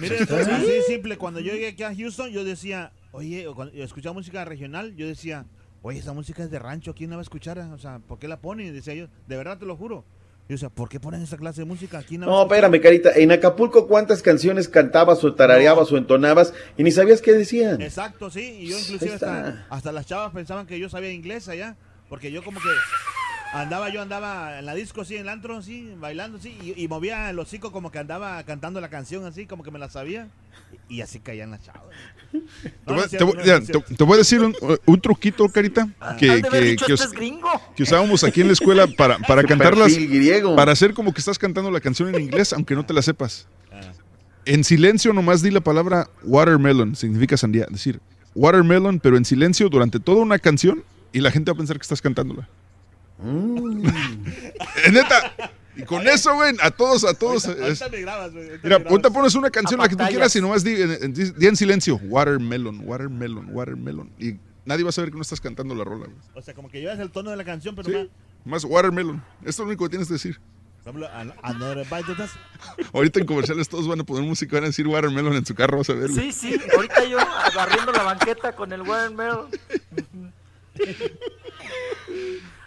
Mire, así de simple. Cuando yo llegué aquí a Houston, yo decía, oye, cuando escuchaba música regional, yo decía, oye, esa música es de rancho, ¿quién la va a escuchar? O sea, ¿por qué la ponen? Decía yo, de verdad te lo juro. Yo decía, ¿por qué ponen esa clase de música? ¿Quién la va a No, escuchar?" espérame, Carita. En Acapulco, ¿cuántas canciones cantabas o tarareabas o entonabas y ni sabías qué decían? Exacto, sí. Y yo Ahí inclusive hasta, hasta las chavas pensaban que yo sabía inglés allá. Porque yo como que andaba, yo andaba en la disco así, en el antro así, bailando así. Y, y movía el hocico como que andaba cantando la canción así, como que me la sabía. Y, así caían las chavas. Te No, voy, es te cierto, voy- no es ya, cierto. te- te voy a decir un, un truquito, Carita, que, haber que, dicho, que este us- que usábamos aquí en la escuela para, para cantarlas, para hacer como que estás cantando la canción en inglés, aunque no te la sepas. Ah. En silencio nomás di la palabra watermelon, significa sandía. Es decir, watermelon, pero en silencio durante toda una canción y la gente va a pensar que estás cantándola. Mm. Neta. Y con eso, güey, a todos, a todos. Ahorita, es- ahorita me grabas, güey, Mira, me ahorita pones una canción, la que tú quieras, y nomás di, di en silencio. Watermelon, watermelon, watermelon. Y nadie va a saber que no estás cantando la rola, güey. O sea, como que llevas el tono de la canción, pero Sí, más. más watermelon. Esto es lo único que tienes que decir. Ahorita en comerciales todos van a poner música, van a decir watermelon en su carro, vas a ver. güey. Sí, sí, ahorita yo agarriendo la banqueta con el watermelon.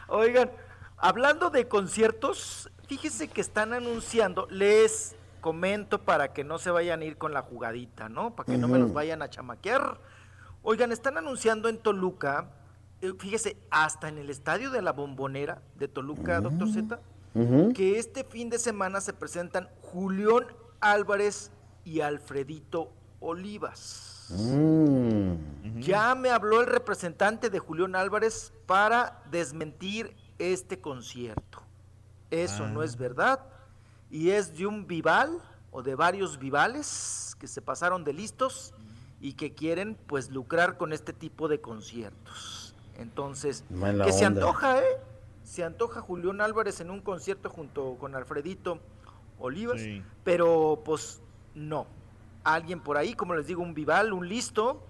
Oigan, hablando de conciertos, fíjense que están anunciando, les comento para que no se vayan a ir con la jugadita, ¿no? Para que no me los vayan a chamaquear. Oigan, están anunciando en Toluca, eh, fíjese, hasta en el estadio de la Bombonera de Toluca, doctor Z, que este fin de semana se presentan Julián Álvarez y Alfredito Olivas. Mm. Ya me habló el representante de Julián Álvarez para desmentir este concierto. Eso no es verdad. Y es de un vival o de varios vivales que se pasaron de listos y que quieren pues lucrar con este tipo de conciertos. Entonces, Mala que se antoja, ¿eh? Se antoja Julián Álvarez en un concierto junto con Alfredito Olivas, Sí. pero pues no. Alguien por ahí, como les digo, un vival, un listo,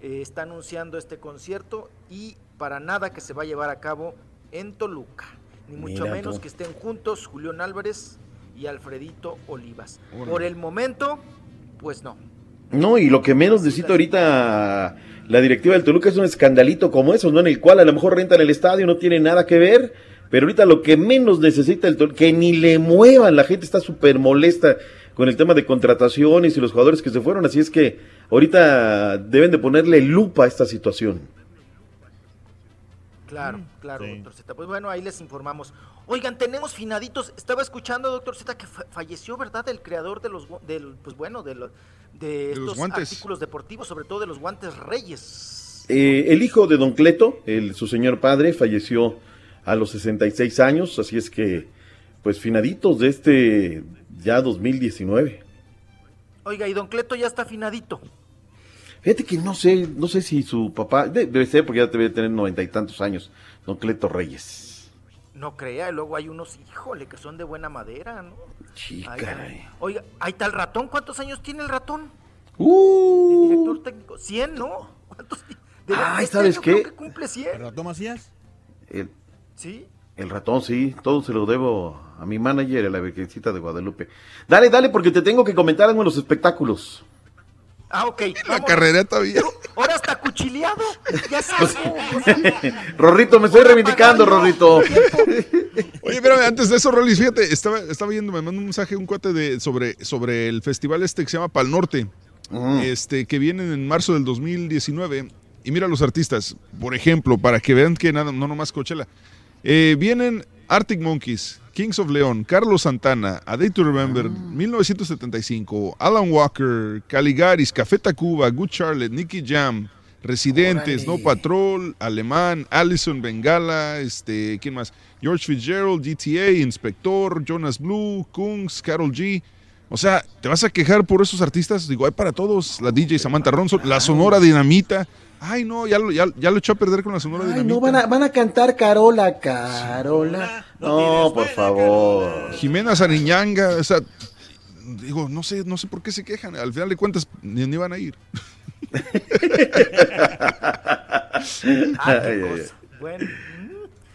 eh, está anunciando este concierto y para nada que se va a llevar a cabo en Toluca. Ni mucho Mira menos tú. que estén juntos Julián Álvarez y Alfredito Olivas. Por el momento, pues no. No, y lo que menos necesita ahorita la directiva del Toluca es un escandalito como eso, ¿no? En el cual a lo mejor rentan el estadio, no tiene nada que ver, pero ahorita lo que menos necesita el Toluca, que ni le muevan, la gente está súper molesta con el tema de contrataciones y los jugadores que se fueron, así es que ahorita deben de ponerle lupa a esta situación. Claro, Mm, claro, sí. doctor Z. Pues bueno, ahí les informamos. Oigan, tenemos finaditos. Estaba escuchando, doctor Z, que fa- falleció, ¿verdad? El creador de los, del, pues bueno, de, los de los estos guantes. artículos deportivos, sobre todo de los guantes Reyes. Eh, el hijo de Don Cleto, el, su señor padre, falleció a los 66 años, así es que, pues finaditos de este ya 2019. Oiga, y don Cleto ya está afinadito. Fíjate que no sé, no sé si su papá, de- debe ser porque ya debe tener noventa y tantos años, don Cleto Reyes. No crea, y luego hay unos, híjole, que son de buena madera, ¿no? Ay, caray. Oiga, ahí está el ratón. ¿Cuántos años tiene el ratón? Uh. El director técnico. ¿100, no? ¿Cuántos? de Ay, este ¿sabes año qué? creo que cumple 100. ¿Ratón Macías? El, ¿Sí? el ratón, sí, todo se lo debo a mi manager, a la Virgencita de Guadalupe. Dale, dale, porque te tengo que comentar algo en los espectáculos. Ah, ok. La carrera todavía. Ahora está cuchileado. Ya sabes. Rorrito, me estoy reivindicando, Rorrito. Oye, pero antes de eso, Rolis, fíjate, estaba, estaba viendo, me mandó un mensaje un cuate de, sobre, sobre el festival este que se llama Pal Norte, este, que viene en marzo del 2019. Y mira los artistas, por ejemplo, para que vean que nada, no nomás Coachella. Eh, vienen Arctic Monkeys, Kings of Leon, Carlos Santana, A Day to Remember, 1975, Alan Walker, Caligaris, Café Tacuba, Good Charlotte, Nicky Jam, Residentes, No Patrol, Alemán, Allison Bengala, este, ¿quién más? George Fitzgerald, GTA, Inspector, Jonas Blue, Kungs, Carol G. O sea, ¿te vas a quejar por esos artistas? Digo, hay para todos. La DJ Samantha Ronson, la Sonora Dinamita. Ay, no, ya lo, ya, ya lo echó a perder con la Sonora Ay, Dinamita. no, van a, van a cantar Carola, Carola. No, por favor. Jimena Sariñanga, o sea, digo, no sé, no sé por qué se quejan. Al final de cuentas, ni, ni van a ir. Ah. Bueno.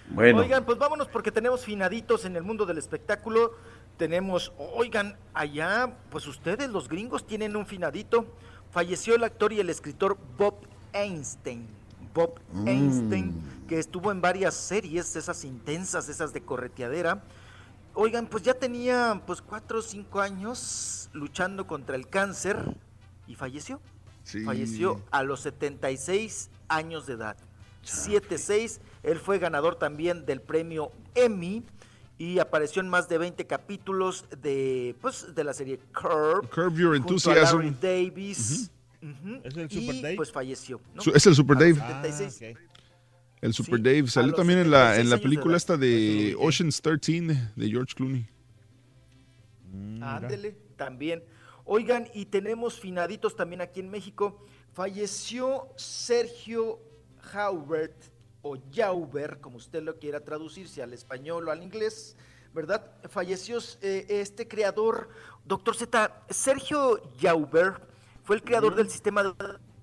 Bueno. Oigan, pues vámonos porque tenemos finaditos en el mundo del espectáculo. Tenemos, oigan, allá, pues ustedes, los gringos, tienen un finadito. Falleció el actor y el escritor Bob Einstein. Bob Mm. Einstein, que estuvo en varias series, esas intensas, esas de correteadera. Oigan, pues ya tenía pues cuatro o cinco años luchando contra el cáncer y falleció. Sí. Falleció a los 76 años de edad. 7-6. Él fue ganador también del premio Emmy y apareció en más de 20 capítulos de, pues, de la serie Curb. Curb Your junto a Enthusiasm. Larry Davis. Ujú, ¿Es el y, Super Dave? pues falleció. ¿no? Es el Super Dave. 76. El Super Sí, Dave salió también en la, 76 en la de película esta de Ocean's 13 de George Clooney. Ándele, también. Oigan, y tenemos finaditos también aquí en México. Falleció Sergio Jaubert, o Jauber, como usted lo quiera traducir, si al español o al inglés, ¿verdad? Falleció eh, este creador, doctor Z, Sergio Jaubert, fue el creador del sistema de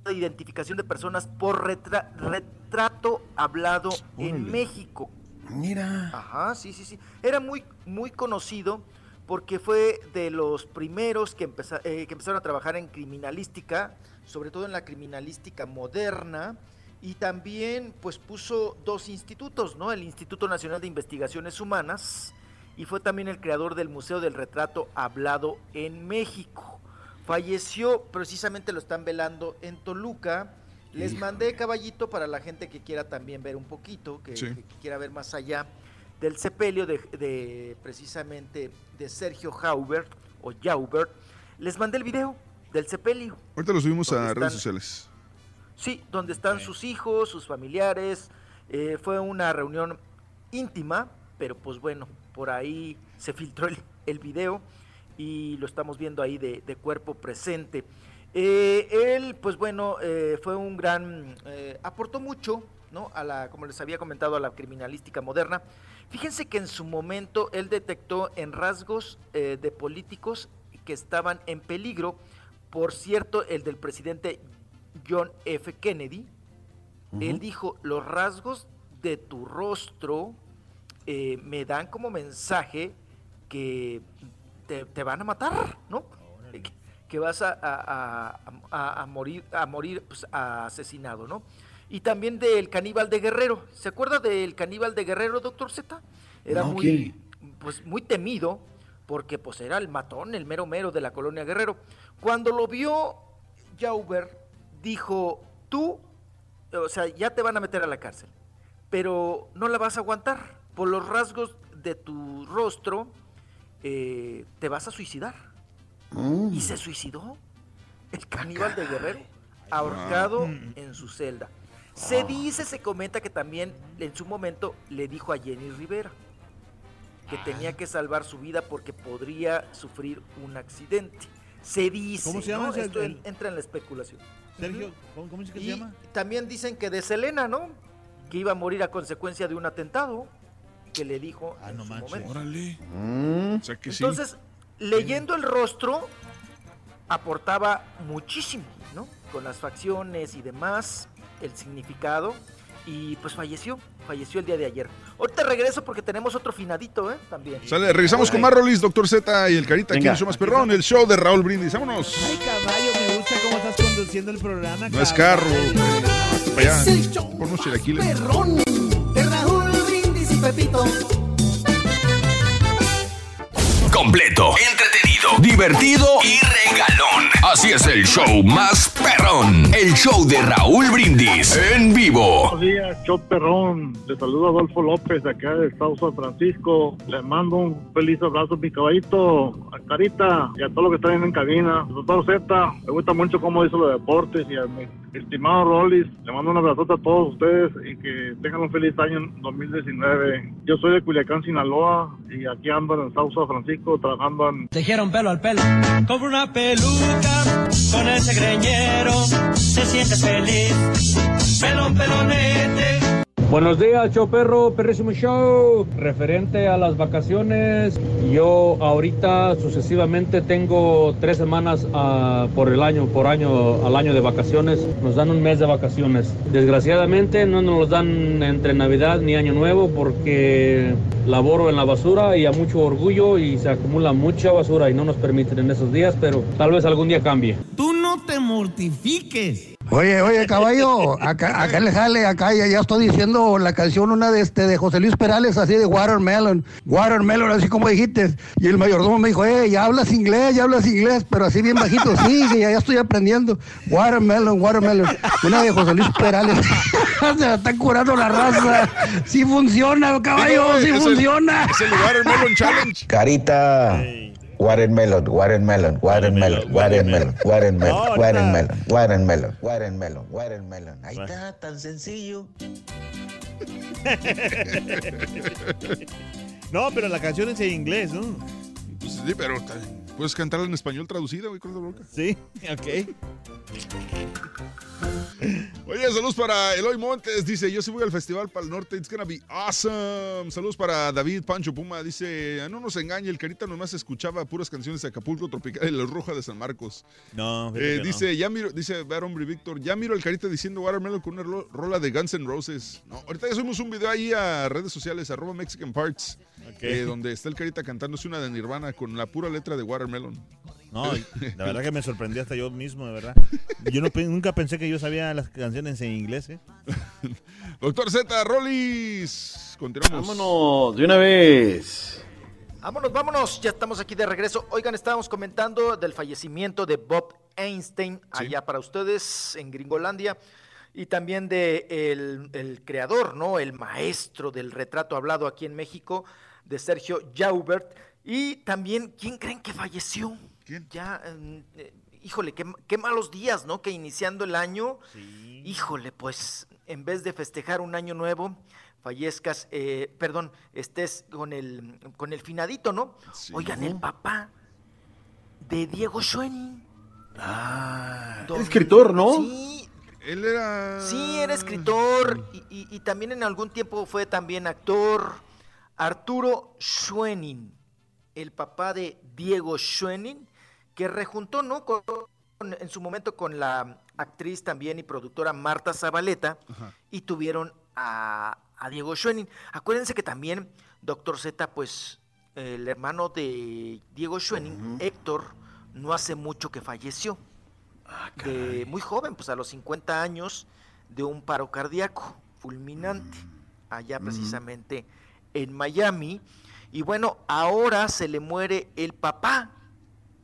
de identificación de personas por retra- retrato hablado en. México. Mira. Ajá, sí, sí, sí. Era muy, muy conocido porque fue de los primeros que, empeza- eh, que empezaron a trabajar en criminalística, sobre todo en la criminalística moderna, y también pues puso dos institutos, ¿no? El Instituto Nacional de Investigaciones Humanas y fue también el creador del Museo del Retrato Hablado en México. Falleció, precisamente lo están velando en Toluca. Les Híjole. mandé caballito para la gente que quiera también ver un poquito, que, Sí. que quiera ver más allá del sepelio de, de, precisamente de Sergio Jaubert o Jaubert. Les mandé el video del sepelio. Ahorita lo subimos a ¿Dónde redes sociales. Sí, donde están sus hijos, sus familiares. eh, fue una reunión íntima, pero pues bueno, por ahí se filtró el, el video y lo estamos viendo ahí de, de cuerpo presente. Eh, él, pues bueno, eh, fue un gran, eh, aportó mucho, ¿no? A la, como les había comentado, a la criminalística moderna. Fíjense que en su momento él detectó en rasgos de políticos que estaban en peligro, por cierto, el del presidente John F. Kennedy, él dijo, los rasgos de tu rostro me dan como mensaje que te, te van a matar, ¿no? Que, que vas a, a- a- a- a morir, a morir pues, asesinado, ¿no? Y también del caníbal de Guerrero. ¿Se acuerda del caníbal de Guerrero, doctor Z? Era No, muy, pues, muy temido porque pues era el matón, el mero mero de la colonia Guerrero. Cuando lo vio Jauber, dijo, tú, o sea, ya te van a meter a la cárcel, pero no la vas a aguantar. Por los rasgos de tu rostro, eh, te vas a suicidar. Mm. Y se suicidó. El caníbal de Guerrero, ahorcado Mm. en su celda. Se dice, se comenta que también en su momento le dijo a Jenny Rivera que tenía que salvar su vida porque podría sufrir un accidente. Se dice, ¿Cómo se llama ¿no? Esto el- entra en la especulación. Sergio. ¿cómo, que Y se llama? también dicen que de Selena, ¿no? Que iba a morir a consecuencia de un atentado que le dijo Ah, en su momento. Órale. O sea que sí. Entonces, leyendo el rostro, aportaba muchísimo, ¿no? Con las facciones y demás, el significado, y pues falleció, falleció el día de ayer. Ahorita regreso porque tenemos otro finadito, ¿eh? También. Sale, regresamos con más Rolis, Doctor Z y el Carita aquí en Venga. el show más perrón, el show de Raúl Brindis. Vámonos. Ay, caballo, me gusta cómo estás conduciendo el programa. No es carro. Por unos chilaquiles. Perrón Pepito. Completo, entretenido, divertido y regalón. Así es el show más perrón. El show de Raúl Brindis en vivo. Buenos días, Show Perrón. Le saludo a Adolfo López de acá de Estado San Francisco. Le mando un feliz abrazo a mi caballito, a Carita y a todos los que están en cabina. Doctor Z, me gusta mucho cómo dice los deportes y a mi estimado Rollis. Le mando un abrazote a todos ustedes y que tengan un feliz año en 2019. Yo soy de Culiacán, Sinaloa y aquí ando en Estado San Francisco trabajando en Te dijeron pelo al pelo. Compra una peluca con ese greñero. Se siente feliz. Pelón, pelonete. Buenos días, show perro, perrísimo show. Referente a las vacaciones, yo ahorita sucesivamente tengo tres semanas ah, por el año, por año al año de vacaciones. Nos dan un mes de vacaciones. Desgraciadamente no nos los dan entre Navidad ni Año Nuevo porque laboro en la basura y a mucho orgullo y se acumula mucha basura y no nos permiten en esos días, pero tal vez algún día cambie. Tú no te mortifiques. Oye, oye, caballo, acá, acá le sale, acá ya, ya estoy diciendo la canción una de este de José Luis Perales, así de Watermelon, Watermelon, así como dijiste. Y el mayordomo me dijo, eh, ya hablas inglés, ya hablas inglés, pero así bien bajito, sí, ya, ya estoy aprendiendo. Watermelon, Watermelon, una de José Luis Perales. Se la está curando la raza. Sí funciona, caballo, sí Es el- funciona. Es el Watermelon Challenge. Carita. Watermelon, watermelon, watermelon, watermelon, watermelon, watermelon, watermelon, watermelon, watermelon. Ahí está, tan sencillo. No, pero la canción es en inglés, ¿no? Pues sí, pero puedes cantarla en español traducida, güey, con la boca. Sí, ok. Oye, saludos para Eloy Montes. Dice: Yo sí voy al festival para el norte. It's gonna be awesome. Saludos para David Pancho Puma. Dice: "Ah, No nos engañe, el Carita nomás escuchaba puras canciones de Acapulco Tropical y la Roja de San Marcos. No, Eh, no. dice, ya miro, dice Hombre Víctor, ya miro al Carita diciendo Watermelon con una ro- rola de Guns N' Roses. No, ahorita ya subimos un video ahí a redes sociales, arroba Mexican Parts, eh, donde está el Carita cantándose una de Nirvana con la pura letra de Watermelon. No, la verdad que me sorprendí hasta yo mismo, de verdad. Yo no, nunca pensé que yo sabía las canciones en inglés, ¿eh? Doctor Z, Rollis. Continuamos. Vámonos, de una vez. Vámonos, vámonos, ya estamos aquí de regreso. Oigan, estábamos comentando del fallecimiento de Bob Einstein allá para ustedes en Gringolandia y también de el, el creador, ¿no? El maestro del retrato hablado aquí en México, de Sergio Jaubert. Y también, ¿quién creen que falleció? ¿Quién? Ya, eh, híjole, qué, qué malos días, ¿no? Que iniciando el año, híjole, pues en vez de festejar un año nuevo, fallezcas, eh, perdón, estés con el, con el finadito, ¿no? Oigan, el papá de Diego Schoening. Ah, escritor, ¿no? Sí, Él era. sí, era escritor y, y- y también en algún tiempo fue también actor. Arturo Schoening, el papá de Diego Schoening, que rejuntó, ¿no? Con- con- en su momento con la actriz también y productora Marta Zabaleta y tuvieron a, a Diego Schoening. Acuérdense que también Doctor Z, pues el hermano de Diego Schoening, Héctor, no hace mucho que falleció. de muy joven, pues a los 50 años, de un paro cardíaco fulminante, allá precisamente en Miami. Y bueno, ahora se le muere el papá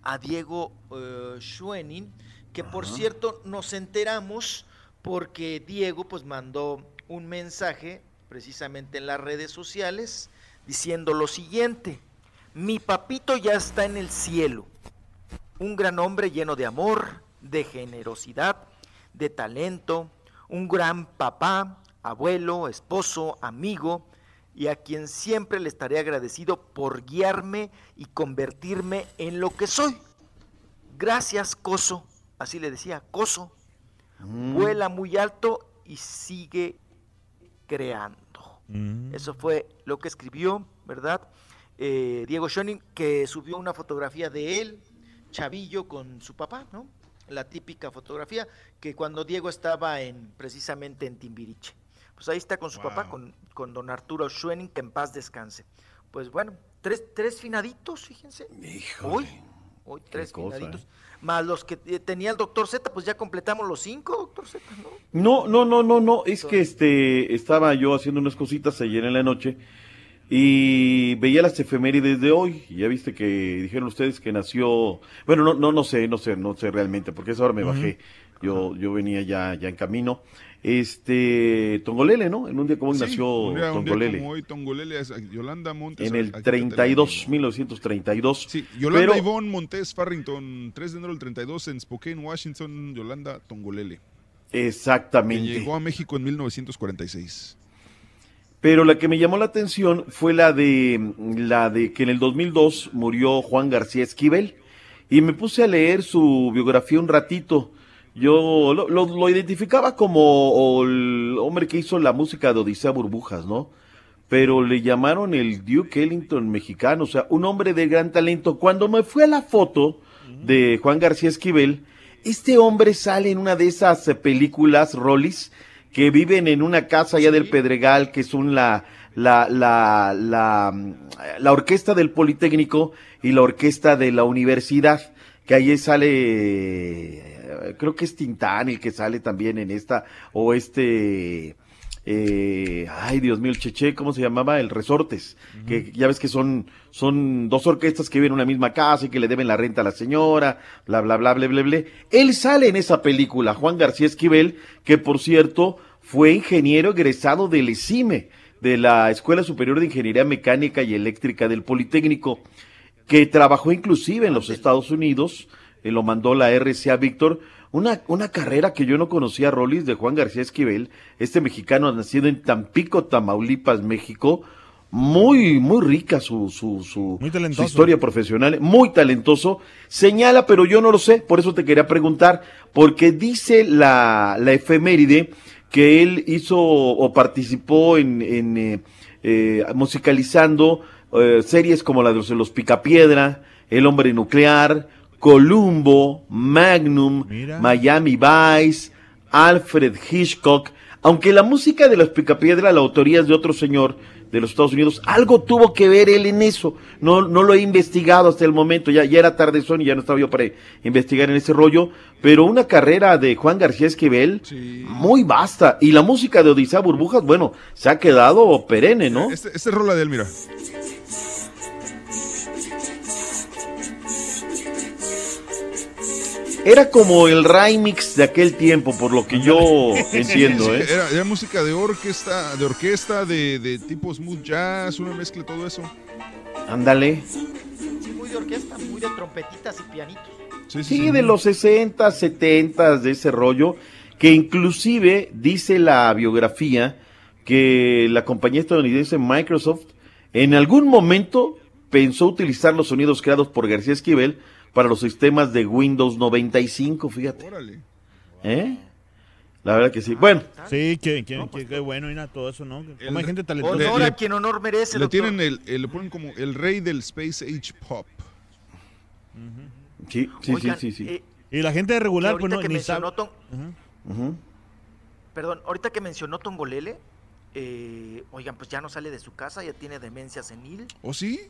a Diego eh, Schoening, que por cierto nos enteramos porque Diego pues mandó un mensaje precisamente en las redes sociales diciendo lo siguiente, mi papito ya está en el cielo, un gran hombre lleno de amor, de generosidad, de talento, un gran papá, abuelo, esposo, amigo, y a quien siempre le estaré agradecido por guiarme y convertirme en lo que soy. Gracias, Coso, así le decía, Coso, Mm. vuela muy alto y sigue creando. Mm. Eso fue lo que escribió, ¿verdad? Eh, Diego Schoening, que subió una fotografía de él, chavillo, con su papá, ¿no? La típica fotografía que cuando Diego estaba en precisamente en Timbiriche. Pues ahí está con su papá, con, con don Arturo Schoening, que en paz descanse. Pues bueno, tres, tres finaditos, fíjense. Hoy, hoy tres cosa, finaditos. Más los que eh, tenía el doctor Z, pues ya completamos los cinco, doctor Z, ¿no? No, no, no, no, no. Es que este estaba yo haciendo unas cositas ayer en la noche y veía las efemérides de hoy. Ya viste que dijeron ustedes que nació. Bueno, no, no, no sé, no sé, no sé realmente, porque esa hora me bajé. Yo, yo venía ya, ya en camino. Este Tongolele, ¿no? En un día como hoy Sí, nació un día- un día Tongolele. como hoy, Tongolele, es- Yolanda Montes. En el te la 32, 1932. Sí, Yolanda Pero- Ivonne Montes Farrington, 3 de enero del 32 en Spokane, Washington, Yolanda Tongolele. Que Exactamente. llegó a México en 1946. Pero la que me llamó la atención fue la de la de que en el 2002 murió Juan García Esquivel y me puse a leer su biografía un ratito. Yo lo, lo- lo identificaba como el hombre que hizo la música de Odisea Burbujas, ¿no? Pero le llamaron el Duke Ellington mexicano, o sea, un hombre de gran talento. Cuando me fui a la foto de Juan García Esquivel, este hombre sale en una de esas películas, Rollis, que viven en una casa allá del Pedregal, que son la, la, la, la, la orquesta del Politécnico y la orquesta de la universidad, que ahí sale, creo que es Tintán el que sale también en esta, o este, eh, ay Dios mío, el Cheche, ¿cómo se llamaba? El Resortes, que ya ves que son, son dos orquestas que viven en una misma casa y que le deben la renta a la señora, bla, bla, bla, bla, bla, bla. Él sale en esa película, Juan García Esquivel, que por cierto fue ingeniero egresado del ESIME, de la Escuela Superior de Ingeniería Mecánica y Eléctrica del Politécnico, que trabajó inclusive en los Estados Unidos, lo mandó la RCA Víctor, una, una carrera que yo no conocía, Rolis, de Juan García Esquivel, este mexicano nacido en Tampico, Tamaulipas, México, muy, muy rica su, su, su, Muy su historia profesional, muy talentoso. Señala, pero yo no lo sé, por eso te quería preguntar, porque dice la, la efeméride que él hizo o participó en, en eh, eh, musicalizando eh, series como la de los, los Picapiedra, El Hombre Nuclear, Columbo, Magnum, Miami Vice, Alfred Hitchcock. Aunque la música de los Picapiedra, la autoría es de otro señor de los Estados Unidos, algo tuvo que ver él en eso. No, no lo he investigado hasta el momento, ya, ya era tarde son y ya no estaba yo para investigar en ese rollo, pero una carrera de Juan García Esquivel muy vasta. Y la música de Odisea Burbujas, bueno, se ha quedado perenne, ¿no? Este, este es rola de él, mira. Era como el remix de aquel tiempo, por lo que yo entiendo, Sí, ¿eh? Era, era música de orquesta, de orquesta, de, de tipo smooth jazz, una mezcla de todo eso. Ándale. Sí, muy de orquesta, muy de trompetitas y pianitos. Sí, de los 60, 70 de ese rollo, que inclusive dice la biografía que la compañía estadounidense Microsoft en algún momento pensó utilizar los sonidos creados por García Esquivel para los sistemas de Windows 95, fíjate. ¿Eh? La verdad que sí. Bueno, Sí, que, que, que- qué bueno, mira, todo eso, ¿no? Como hay gente talentosa. Honor a quien honor merece, Le doctor. tienen el, el- le ponen como el rey del Space Age Pop. sí, sí, Oigan, sí, sí, sí. eh, Y la gente de regular, que pues ahorita no, que ni sabe. mencionó Ton- Ujú. Perdón, ahorita que mencionó Tongolele, eh, oigan, pues ya no sale de su casa, ya tiene demencia senil. ¿O sí?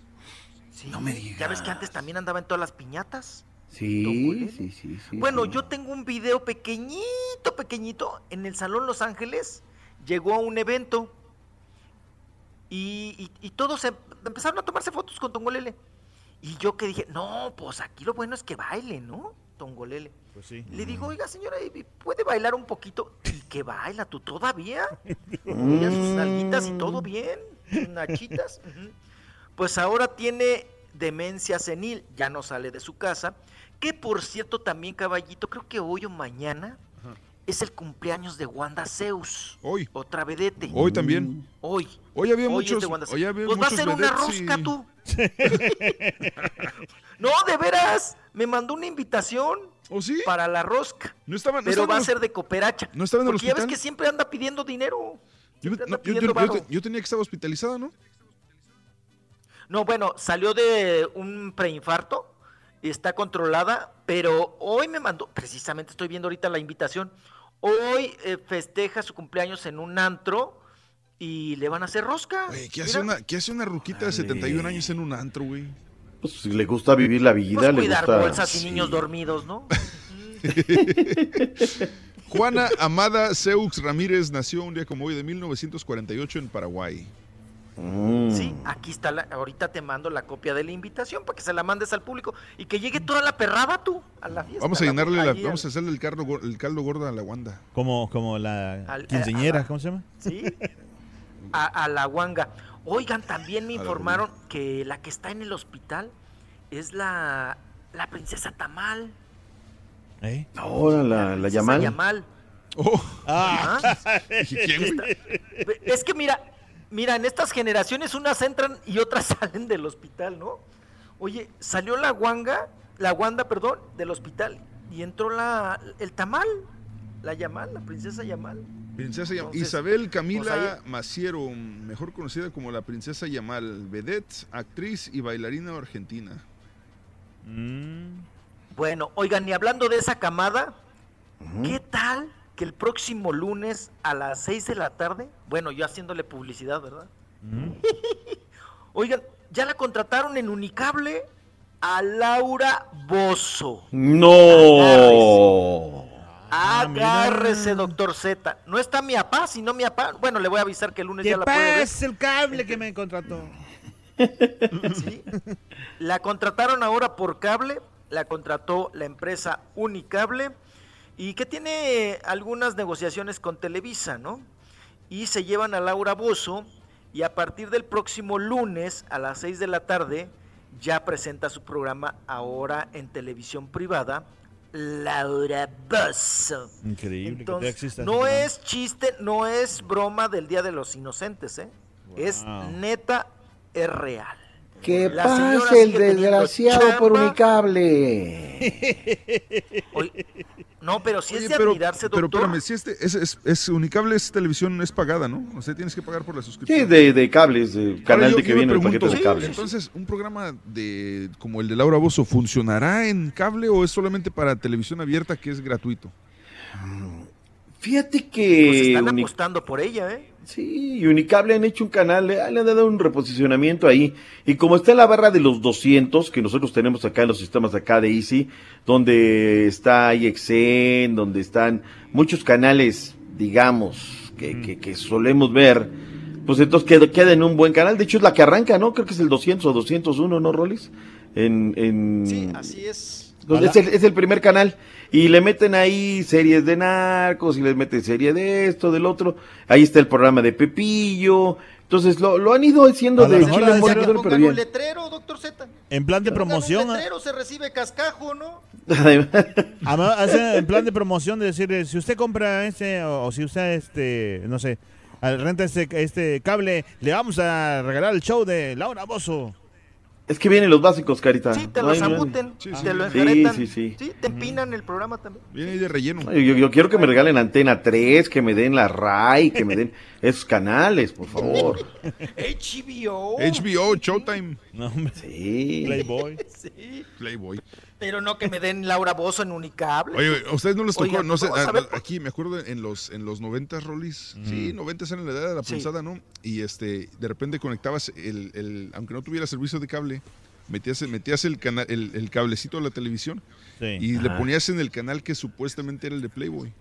Sí, no me digas. Ya ves que antes también andaba en todas las piñatas. Sí, sí, sí, sí. bueno, sí. yo tengo un video pequeñito, pequeñito, en el Salón Los Ángeles. Llegó a un evento y, y- y todos em- empezaron a tomarse fotos con Tongolele. Y yo que dije, no, pues aquí lo bueno es que baile, ¿no? Tongolele. Pues sí. Le digo, oiga, señora, ¿y ¿puede bailar un poquito? ¿Y que baila tú todavía? Mira sus nalguitas y todo bien, sus nachitas. Ujú. Pues ahora tiene demencia senil, ya no sale de su casa. Que por cierto, también, caballito, creo que hoy o mañana es el cumpleaños de Wanda Zeus. Hoy. Otra vedete. Hoy también. Hoy. Hoy había Hoy es muchos. de Wanda Hoy Zeus. había Pues va a ser una y- rosca tú. no, de veras, me mandó una invitación. ¿O sí? Para la rosca. No estaba, no pero estaba va a ser de cooperacha. ¿No estaba en el Porque ya ves que siempre anda pidiendo dinero. Yo, no, yo- pidiendo yo- tenía que estar hospitalizado, ¿no? No, bueno, salió de un preinfarto y está controlada, pero hoy me mandó, precisamente estoy viendo ahorita la invitación, hoy eh, festeja su cumpleaños en un antro y le van a hacer rosca. ¿Qué hace, una, ¿Qué hace una ruquita de 71 años en un antro, güey? Pues si le gusta vivir la vida, Pues le cuidar gusta. bolsas y niños dormidos, ¿no? Juana Amada Seux Ramírez nació un día como hoy de 1948 en Paraguay. Mm. Sí, aquí está, la, ahorita te mando la copia de la invitación para que se la mandes al público y que llegue toda la perrada tú a la fiesta. Vamos a la- llenarle la, vamos a hacerle el caldo, el caldo gordo a la Wanda. Como, como la Al- quinceñera, a- a- ¿cómo se llama? Sí, a, a la guanga. Oigan, también me informaron que la que está en el hospital es la, la princesa Tamal. ¿Eh? Ahora la, la Yamal. Yamal. Oh. Ah. Está- Es que mira, mira, en estas generaciones unas entran y otras salen del hospital, ¿no? Oye, salió la guanga, la guanda, perdón, del hospital y entró la el tamal, la Yamal, la princesa Yamal. Princesa Yam- Entonces, Isabel Camila pues ahí- Maciero, mejor conocida como la Princesa Yamal, vedette, actriz y bailarina argentina. Mm. Bueno, oigan, y hablando de esa camada, ¿qué tal que el próximo lunes a las 6 de la tarde, bueno, yo haciéndole publicidad, ¿verdad? Oigan, ya la contrataron en Unicable a Laura Bozo. No. Agárrese, doctor Z. No está mi papá, sino mi papá. Bueno, le voy a avisar que el lunes ¿Qué ya la puede ver. pasa el cable que me contrató? Sí. La contrataron ahora por cable, la contrató la empresa Unicable y que tiene algunas negociaciones con Televisa, ¿no? Y se llevan a Laura Bozo y a partir del próximo lunes a las 6 de la tarde ya presenta su programa ahora en televisión privada, Laura Bozo. Increíble que Entonces, no es chiste, no es broma del Día de los Inocentes, ¿eh? Es neta, es real. Que La pase el desgraciado por unicable. Oye, no, pero si Oye, es de pero, admirarse, pero doctor. espérame, si este es, es, es Unicable, es televisión, es pagada, ¿no? O sea, tienes que pagar por la suscripción. Sí, de, de cables, de canal yo- de que viene el paquete de cables. Entonces, ¿un programa de como el de Laura Bozo funcionará en cable o es solamente para televisión abierta que es gratuito? Fíjate Pues que están Uni- apostando por ella, ¿eh? sí, y Unicable han hecho un canal, le, han dado un reposicionamiento ahí. Y como está en la barra de los 200, que nosotros tenemos acá en los sistemas acá de Easy, donde está IXN, donde están muchos canales, digamos, que, que, que solemos ver, pues entonces queda, queda en un buen canal. De hecho, es la que arranca, ¿no? Creo que es el 200 o 201, ¿no, Rolis? En, en... Sí, así es. Entonces, es, el, es el primer canal. Y le meten ahí series de narcos, y les meten serie de esto, del otro. Ahí está el programa de Pepillo. Entonces, lo, lo han ido haciendo de mejor chile pero Pongan un letrero, doctor Z. En plan de promoción. Un ¿ah? letrero se recibe cascajo, ¿no? Además, en plan de promoción de decir, si usted compra este, o, o si usted, este, no sé, al- renta este, este cable, le vamos a regalar el show de Laura Bozo. Es que vienen los básicos, Carita. Sí, te No los embuten, Sí, te lo sí, enjaretan. sí, sí. te empinan el programa también. Viene ahí de relleno. Yo, yo- yo quiero que me regalen Antena 3, que me den la RAI, que me den esos canales, por favor. HBO. HBO, Showtime. No, hombre, Sí. Playboy. Sí, Playboy. Pero no que me den Laura Bozo en Unicable. Oye, ¿a ustedes no les tocó? No sé, a a- aquí me acuerdo en los en los 90 Rolis. Sí, 90 eran la edad de la Sí. pulsada, ¿no? Y este, de repente conectabas el, el aunque no tuviera servicio de cable, metías, metías el canal, el, el cablecito a la televisión Sí. y le ponías en el canal que supuestamente era el de Playboy.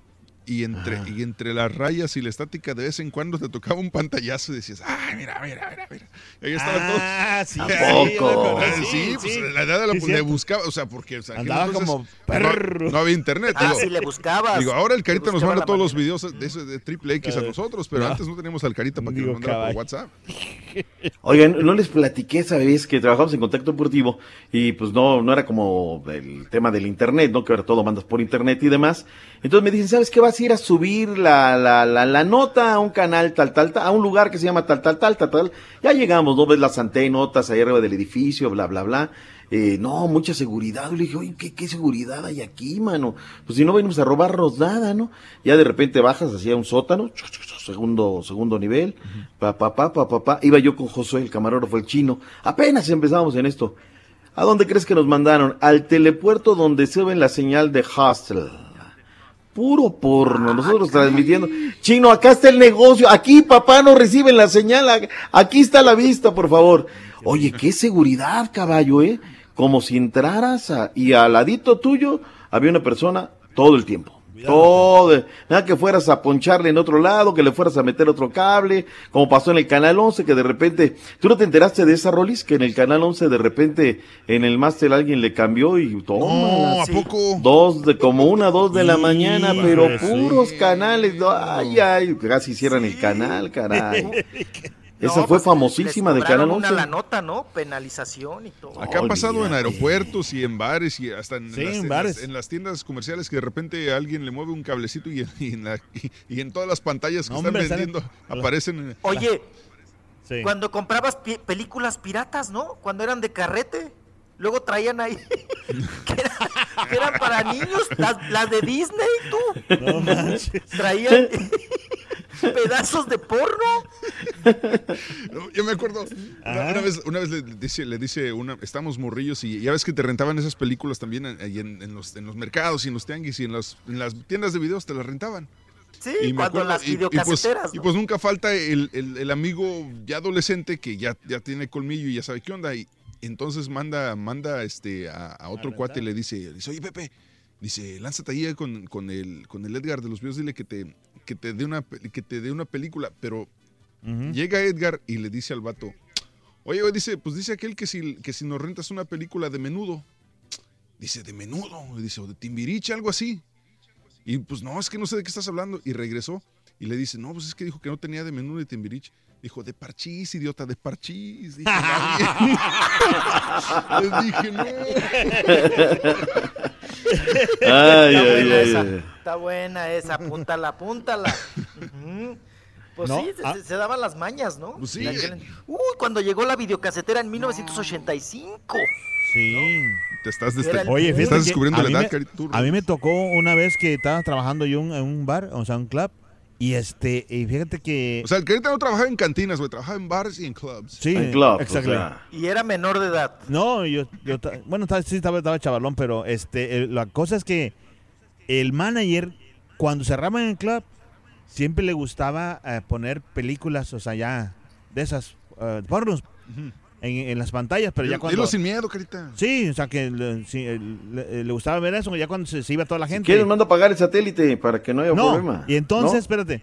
Y entre, y entre las rayas y la estática de vez en cuando te tocaba un pantallazo y decías, ay, mira, mira, mira, mira. Y ahí estaban Ah, sí, todos. sí, ¿A poco? Ah, Sí, pues la edad de la Sí, le buscaba, o sea, porque o sea, Andaba entonces como no- perro. No, había internet. Ah, digo, sí, le buscabas. Digo, ahora el Carita nos manda todos los videos de, ese de Triple X a nosotros, pero no. antes no teníamos al Carita para que nos mandara por. WhatsApp. Oigan, no les platiqué esa vez que trabajamos en contacto deportivo y pues no, no era como el tema del internet, ¿no? Que ahora todo mandas por internet y demás. Entonces me dicen, ¿sabes qué vas a ir a subir la, la, la, la nota a un canal tal, tal, tal, a un lugar que se llama tal, tal, tal, tal, tal. Ya llegamos, ¿no? Ves las antenotas ahí arriba del edificio, bla, bla, bla. Eh, no, mucha seguridad. Le dije, oye, ¿qué, ¿qué seguridad hay aquí, mano? Pues si no venimos a robarnos nada, ¿no? Ya de repente bajas hacia un sótano, segundo, segundo nivel, pa, pa, pa, pa, pa, pa. Iba yo con Josué, el camarógrafo, el chino. Apenas empezamos en esto. ¿A dónde crees que nos mandaron? Al telepuerto donde se ve la señal de Hostel. Puro porno, nosotros transmitiendo. Chino, acá está el negocio. Aquí, papá, no reciben la señal. Aquí está la vista, por favor. Oye, qué seguridad, caballo, ¿eh? Como si entraras a, y al ladito tuyo había una persona todo el tiempo. Todo, nada que fueras a poncharle en otro lado, que le fueras a meter otro cable, como pasó en el canal 11, que de repente, ¿tú no te enteraste de esa Rolis? Que en el canal 11 de repente en el máster alguien le cambió y toma. No, ¿a poco? Dos, de como una, dos de la mañana, pero pues, puros canales, ay, ay, casi cierran el canal, caray. Esa fue pues, famosísima de Canal cobraron 11. una la nota, ¿no? Penalización y todo. Acá ha pasado en aeropuertos y en bares y hasta en, Sí, las, en en bares. las- en las tiendas comerciales que de repente alguien le mueve un cablecito y, y en, la- y- y en todas las pantallas que No, están hombre, vendiendo aparecen. Oye, Sí. cuando comprabas pi- películas piratas, ¿no? Cuando eran de carrete, luego traían ahí que, era- que eran para niños, las, las de Disney, tú. No manches. Traían pedazos de porno. No, Yo me acuerdo, una, una vez, una vez le dice, le dice una, estamos morrillos y ya ves que te rentaban esas películas también en, ahí en- en los, en los mercados y en los tianguis y en, las en las tiendas de videos te las rentaban. Sí, Y me cuando acuerdo- las y- y pues, videocaseteras. y pues nunca falta el, el- el amigo ya adolescente que ya, ya tiene colmillo y ya sabe qué onda. Y entonces manda, manda este, a, a otro cuate y le dice, dice, oye Pepe, dice, lánzate ahí con, con el, con el Edgar de los videos, dile que te, que te dé una, que te dé una película. Pero llega Edgar y le dice al vato, oye, oye, dice, pues dice aquel que si, que si nos rentas una película de menudo, dice, de menudo, dice, o de Timbiriche, algo así. Y pues no, es que no sé de qué estás hablando. Y regresó y le dice, no, pues es que dijo que no tenía de menú de Timbiriche. Dijo, de parchís, idiota, de parchís. Dije. Les dije, no. Ay, está, ay, buena ay, esa, ay. está buena esa, apúntala, apúntala. Pues No, sí, se, ah. se- se daban las mañas, ¿no? Pues sí. Aquel- Uy, cuando llegó la videocasetera en 1985. Sí. Te estás, Oye, estás descubriendo la edad, me- A mí me tocó una vez que estaba trabajando yo en un bar, o sea, un club, y este, y fíjate que... O sea, el Carita no trabajaba en cantinas, güey, trabajaba en bares y en clubs. sí, En clubs, o exactly. sea. Y era menor de edad. No, yo, yo bueno, sí estaba, estaba chavalón, pero este, la cosa es que el manager, cuando cerraban el club, siempre le gustaba eh, poner películas, o sea, ya, de esas, eh, pornos, en, en las pantallas, pero ya cuando... Dilo sin miedo, Carita. Sí, o sea, que le, sí, eh, le- le gustaba ver eso, ya cuando se, se iba toda la gente. quieres, mando a pagar el satélite para que no haya no, problema. y entonces, ¿No? espérate,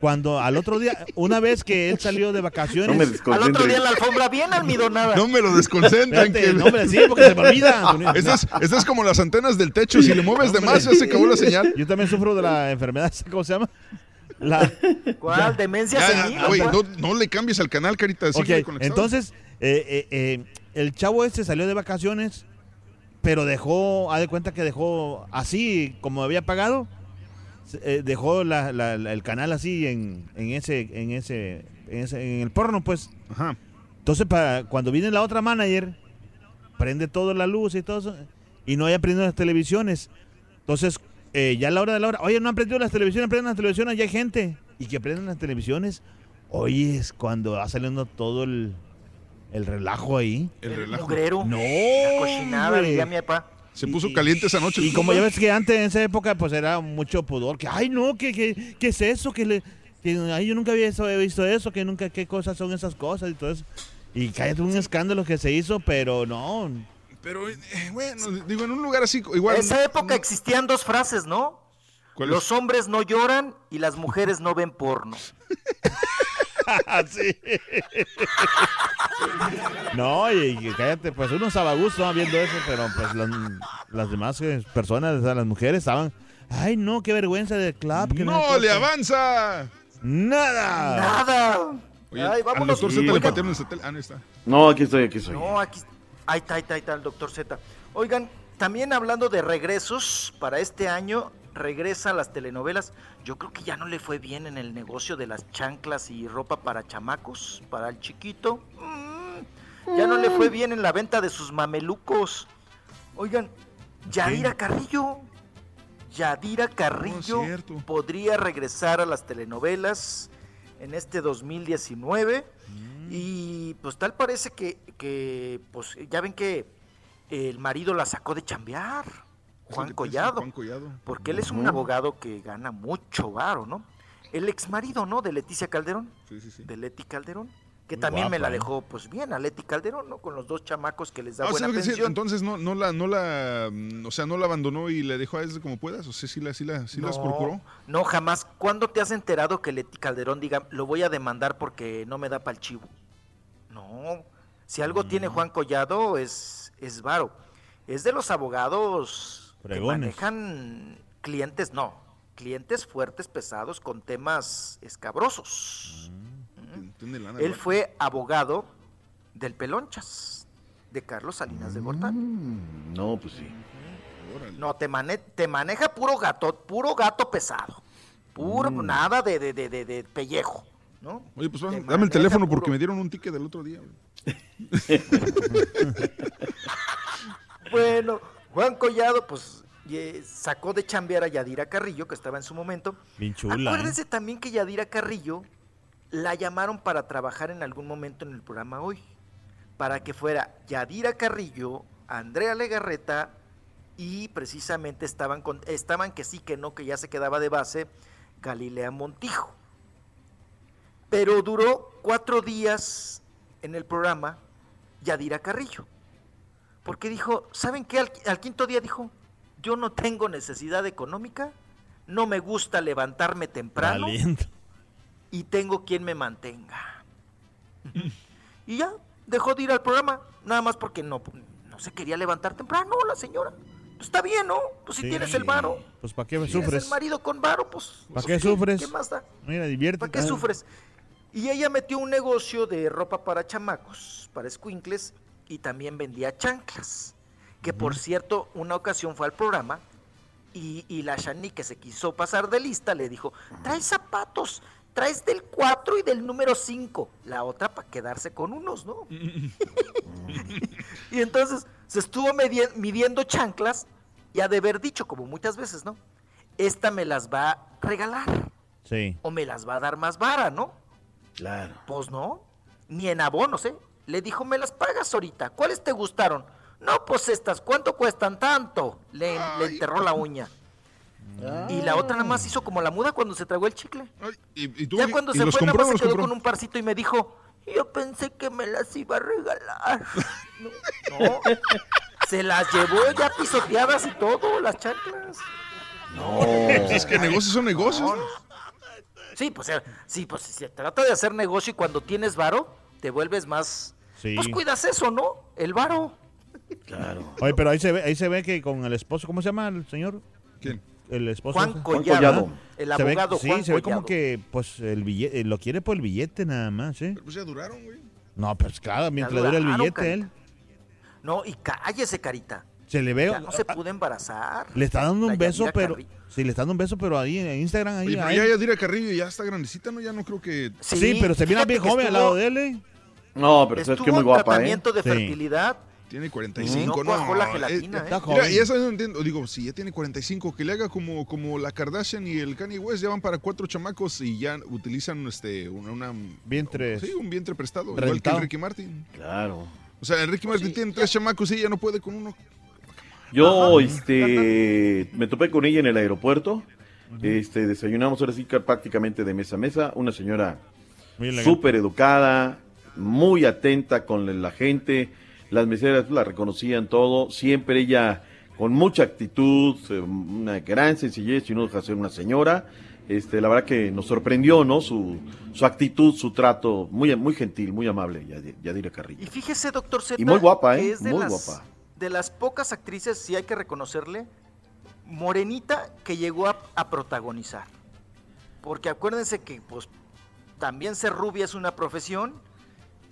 cuando al otro día, una vez que él salió de vacaciones... No me Al otro día la alfombra bien almidonada. No me lo desconcentren. Espérate, que- no, hombre, sí, porque se me olvida. Estas, estas es como las antenas del techo. Si le mueves de más, ya se acabó la señal. Yo también sufro de la enfermedad, ¿cómo se llama? La, ¿Cuál? Demencia Ya, senil. ¿cuál? no, no le cambies al canal, Carita. Entonces, eh, eh, eh, el chavo este salió de vacaciones, pero dejó, haz de cuenta que dejó así, como había pagado, eh, dejó la- la- la- el canal así en, en ese, en ese, en ese, en el porno, pues. Ajá. Entonces, para, cuando viene la otra manager, prende toda la luz y todo eso, y no haya prendido las televisiones. Entonces, eh, ya a la hora de la hora, oye, no han prendido las televisiones, prenden las televisiones, ya hay gente. Y que prenden las televisiones, oye, es cuando va saliendo todo el, el relajo ahí. El El relajo. mugrero. No, La cochinada, diría mi papá. Se puso caliente esa noche. Y como ya ves que antes, en esa época, pues era mucho pudor, que, ay, no, que, que, ¿qué es eso? Que, le, que ay, yo nunca había eso- he visto eso, que nunca, qué cosas son esas cosas y todo eso. Y cállate un escándalo que se hizo, pero no. Pero, eh, bueno, digo, en un lugar así, igual. En esa época existían dos frases, ¿no? ¿Cuál es? Los hombres no lloran y las mujeres no ven porno. Sí. No, y, y cállate, pues uno estaba a gusto viendo eso, pero pues las, las demás eh, personas, o sea, las mujeres estaban, ay no, qué vergüenza del club. que ¡No le qué". avanza! Nada. Nada. Oye, Ay, al vámonos. doctor Z le patearon el satélite. Ah, no está. No, aquí estoy, aquí estoy. No, aquí. Ahí está, ahí está, ahí está el doctor Z. Oigan, también hablando de regresos para este año, regresa a las telenovelas. Yo creo que ya no le fue bien en el negocio de las chanclas y ropa para chamacos, para el chiquito. Mm, ya no le fue bien en la venta de sus mamelucos. Oigan, Yadira Carrillo. Yadira Carrillo podría regresar a las telenovelas en este 2019. Y pues tal parece que, que, pues ya ven que el marido la sacó de chambear, Juan Collado, Juan Collado. porque él es un abogado que gana mucho varo, ¿no? El ex marido, ¿no? De Leticia Calderón, Sí, sí, sí. de Leti Calderón, que Muy también me la ¿eh? dejó pues bien a Leti Calderón, ¿no? Con los dos chamacos que les da Ah, buena que pensión. entonces no, no la, no la, mm, o sea, no la abandonó y le dejó a ese como puedas, o sea, sí, la, sí, la, sí las No, procuró. No, jamás. ¿Cuándo te has enterado que Leti Calderón diga, lo voy a demandar porque no me da para el chivo? No. Si algo tiene Mm. Juan Collado es, es varo. Es de los abogados que Fregones. manejan clientes, no, clientes fuertes, pesados, con temas escabrosos. Tiene lana, Él fue abogado del Pelonchas, de Carlos Salinas de Gortán. Mm, No, pues sí. No, te, mane- te maneja puro gato, puro gato pesado. Puro, Mm. nada de, de, de, de- pellejo, ¿no? Oye, pues Te dame el teléfono puro- porque me dieron un ticket del otro día. Bueno, Juan Collado, pues sacó de chambear a Yadira Carrillo, que estaba en su momento. Bien chula. ¿eh? Acuérdense también que Yadira Carrillo la llamaron para trabajar en algún momento en el programa hoy. Para que fuera Yadira Carrillo, Andrea Legarreta y precisamente estaban, con, estaban que sí, que no, que ya se quedaba de base Galilea Montijo. Pero duró cuatro días en el programa Yadira Carrillo. Porque dijo, ¿saben qué? Al, al quinto día dijo, yo no tengo necesidad económica, no me gusta levantarme temprano Valiente. y tengo quien me mantenga. y ya, dejó de ir al programa, nada más porque no, no se quería levantar temprano la señora. Pues está bien, ¿no? Pues si Sí. tienes el varo, Pues ¿para qué me si tienes sufres? el marido con varo, pues... ¿Para pues, qué sufres? ¿Qué más da? Mira, diviértete. ¿Para qué sufres? Y ella metió un negocio de ropa para chamacos, para escuincles, y también vendía chanclas. Que por cierto, una ocasión fue al programa y, y la Shani que se quiso pasar de lista le dijo, traes zapatos, traes del 4 y del número 5. La otra para quedarse con unos, ¿no? y entonces se estuvo midiendo chanclas y ha de haber dicho, como muchas veces, ¿no? Esta me las va a regalar Sí. o me las va a dar más vara, ¿no? Claro. Pues no, ni en abonos, ¿eh? Le dijo, me las pagas ahorita. ¿Cuáles te gustaron? No, pues estas, ¿cuánto cuestan tanto? Le, le enterró la uña. Y la otra nada más hizo como la muda cuando se tragó el chicle. ¿Y, y tú, ya cuando y se fue, nada más se quedó compró? con un parcito y me dijo, yo pensé que me las iba a regalar. No, no. Se las llevó ya pisoteadas y todo, las chanclas. No. Pues es que negocios son negocios. ¿no? Sí, pues, eh, sí, pues si se trata de hacer negocio y cuando tienes varo, te vuelves más... Sí. Pues cuidas eso, ¿no? El varo. Claro. Oye, pero ahí se ve, ahí se ve que con el esposo, ¿cómo se llama el señor? ¿Quién? El esposo. Juan ese. Collado, Collado. el Se ve- abogado sí, se ve como que pues el billete, lo quiere por el billete nada más, ¿eh? Pues ya duraron, güey. No, pues claro, mientras le dure el billete carita. él. No, y cállese, carita. Se le ve, Ya no se pudo embarazar. le está dando un beso, pero Carrillo. sí le está dando un beso, pero ahí en Instagram ahí. Oye, pero ahí. ya Yadira Carrillo ya está grandecita, ¿no? Ya no creo que... Sí, pero se mira bien joven al estuvo- lado de él. ¿eh? No, pero sabes Estuvo que muy guapa, ¿eh? tratamiento de Sí. fertilidad. Tiene Y 45, no no. la eh, gelatina, eh, ¿eh? Está Mira, joven. y eso no entiendo. Digo, si ya tiene 45, que le haga como, como la Kardashian y el Kanye West, ya van para cuatro chamacos y ya utilizan este una, una- Vientre. sí, un vientre prestado, igual que Rentado. Ricky Martin. Claro. O sea, Ricky Martin tiene tres chamacos y ella no puede con uno. Yo, este, me topé con ella en el aeropuerto. Este, desayunamos ahora sí prácticamente de mesa a mesa. Una señora súper educada, muy atenta con la gente. Las meseras la reconocían todo. Siempre ella con mucha actitud, eh, una gran sencillez y no deja de ser una señora. Este, la verdad que nos sorprendió, ¿no? Su, su actitud, su trato, muy, muy gentil, muy amable, Yadi- Yadira Carrillo. Y fíjese, doctor Z. Y muy guapa, ¿eh? es de Muy las, guapa. De las pocas actrices, sí hay que reconocerle, morenita que llegó a, a protagonizar. Porque acuérdense que, pues, también ser rubia es una profesión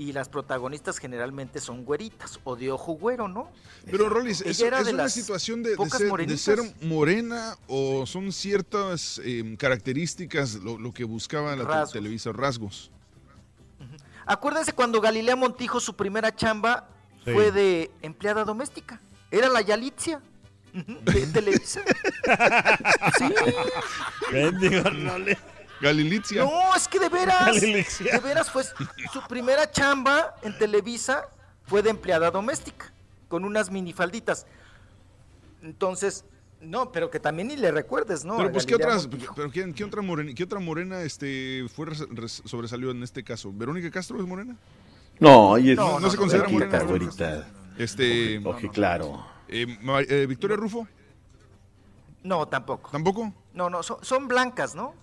y las protagonistas generalmente son güeritas o de ojo güero, ¿no? Pero Rolis, Ella ¿eso era es de una las situación de, ser, de morenitas. ser morena o son ciertas eh, características lo, lo que buscaba la Rasgos. Televisa, rasgos? Acuérdense cuando Galilea Montijo su primera chamba Sí. fue de empleada doméstica. Era la Yalitzia de Televisa. sí. Bendigo, Rolly. Galilitzia. No, es que de veras, Galilitzia. de veras fue su primera chamba en Televisa fue de empleada doméstica con unas minifalditas. Entonces, no, pero que también ni le recuerdes, ¿no? Pero pues qué otras, pero ¿quién- qué otra morena, qué otra morena este fue res- res- sobresalió en este caso? ¿Verónica Castro es morena? No, y es- no, se considera morena. güerita. Este, Oje, claro. eh, eh, Victoria Rufo, No, tampoco. ¿tampoco? No, no, son, son blancas, ¿no?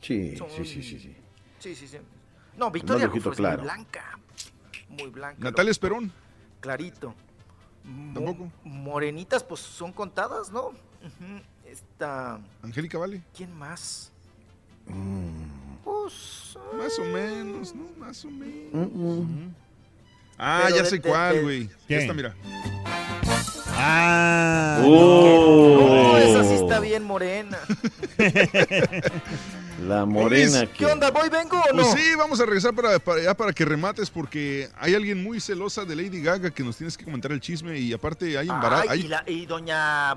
Sí, Son- sí, sí, sí, sí. Sí, sí, sí. No, Victoria Rufo es claro. muy blanca. Muy blanca. Natalia Esperón. Clarito. Mo- Tampoco. Morenitas, pues son contadas, ¿no? Ujú. Esta. Angélica Vale. ¿Quién más? Pues, más o menos, ¿no? Más o menos. Mm, Ah, Pero ya de- sé de- cuál, güey. Está, mira. Ah. Oh. No, esa sí está bien morena. La morena Luis, que... ¿Qué onda? ¿Voy, vengo o no? Pues sí, vamos a regresar para, para allá para que remates porque hay alguien muy celosa de Lady Gaga que nos tienes que comentar el chisme y aparte hay embarazo. Ay, hay- y, la- y doña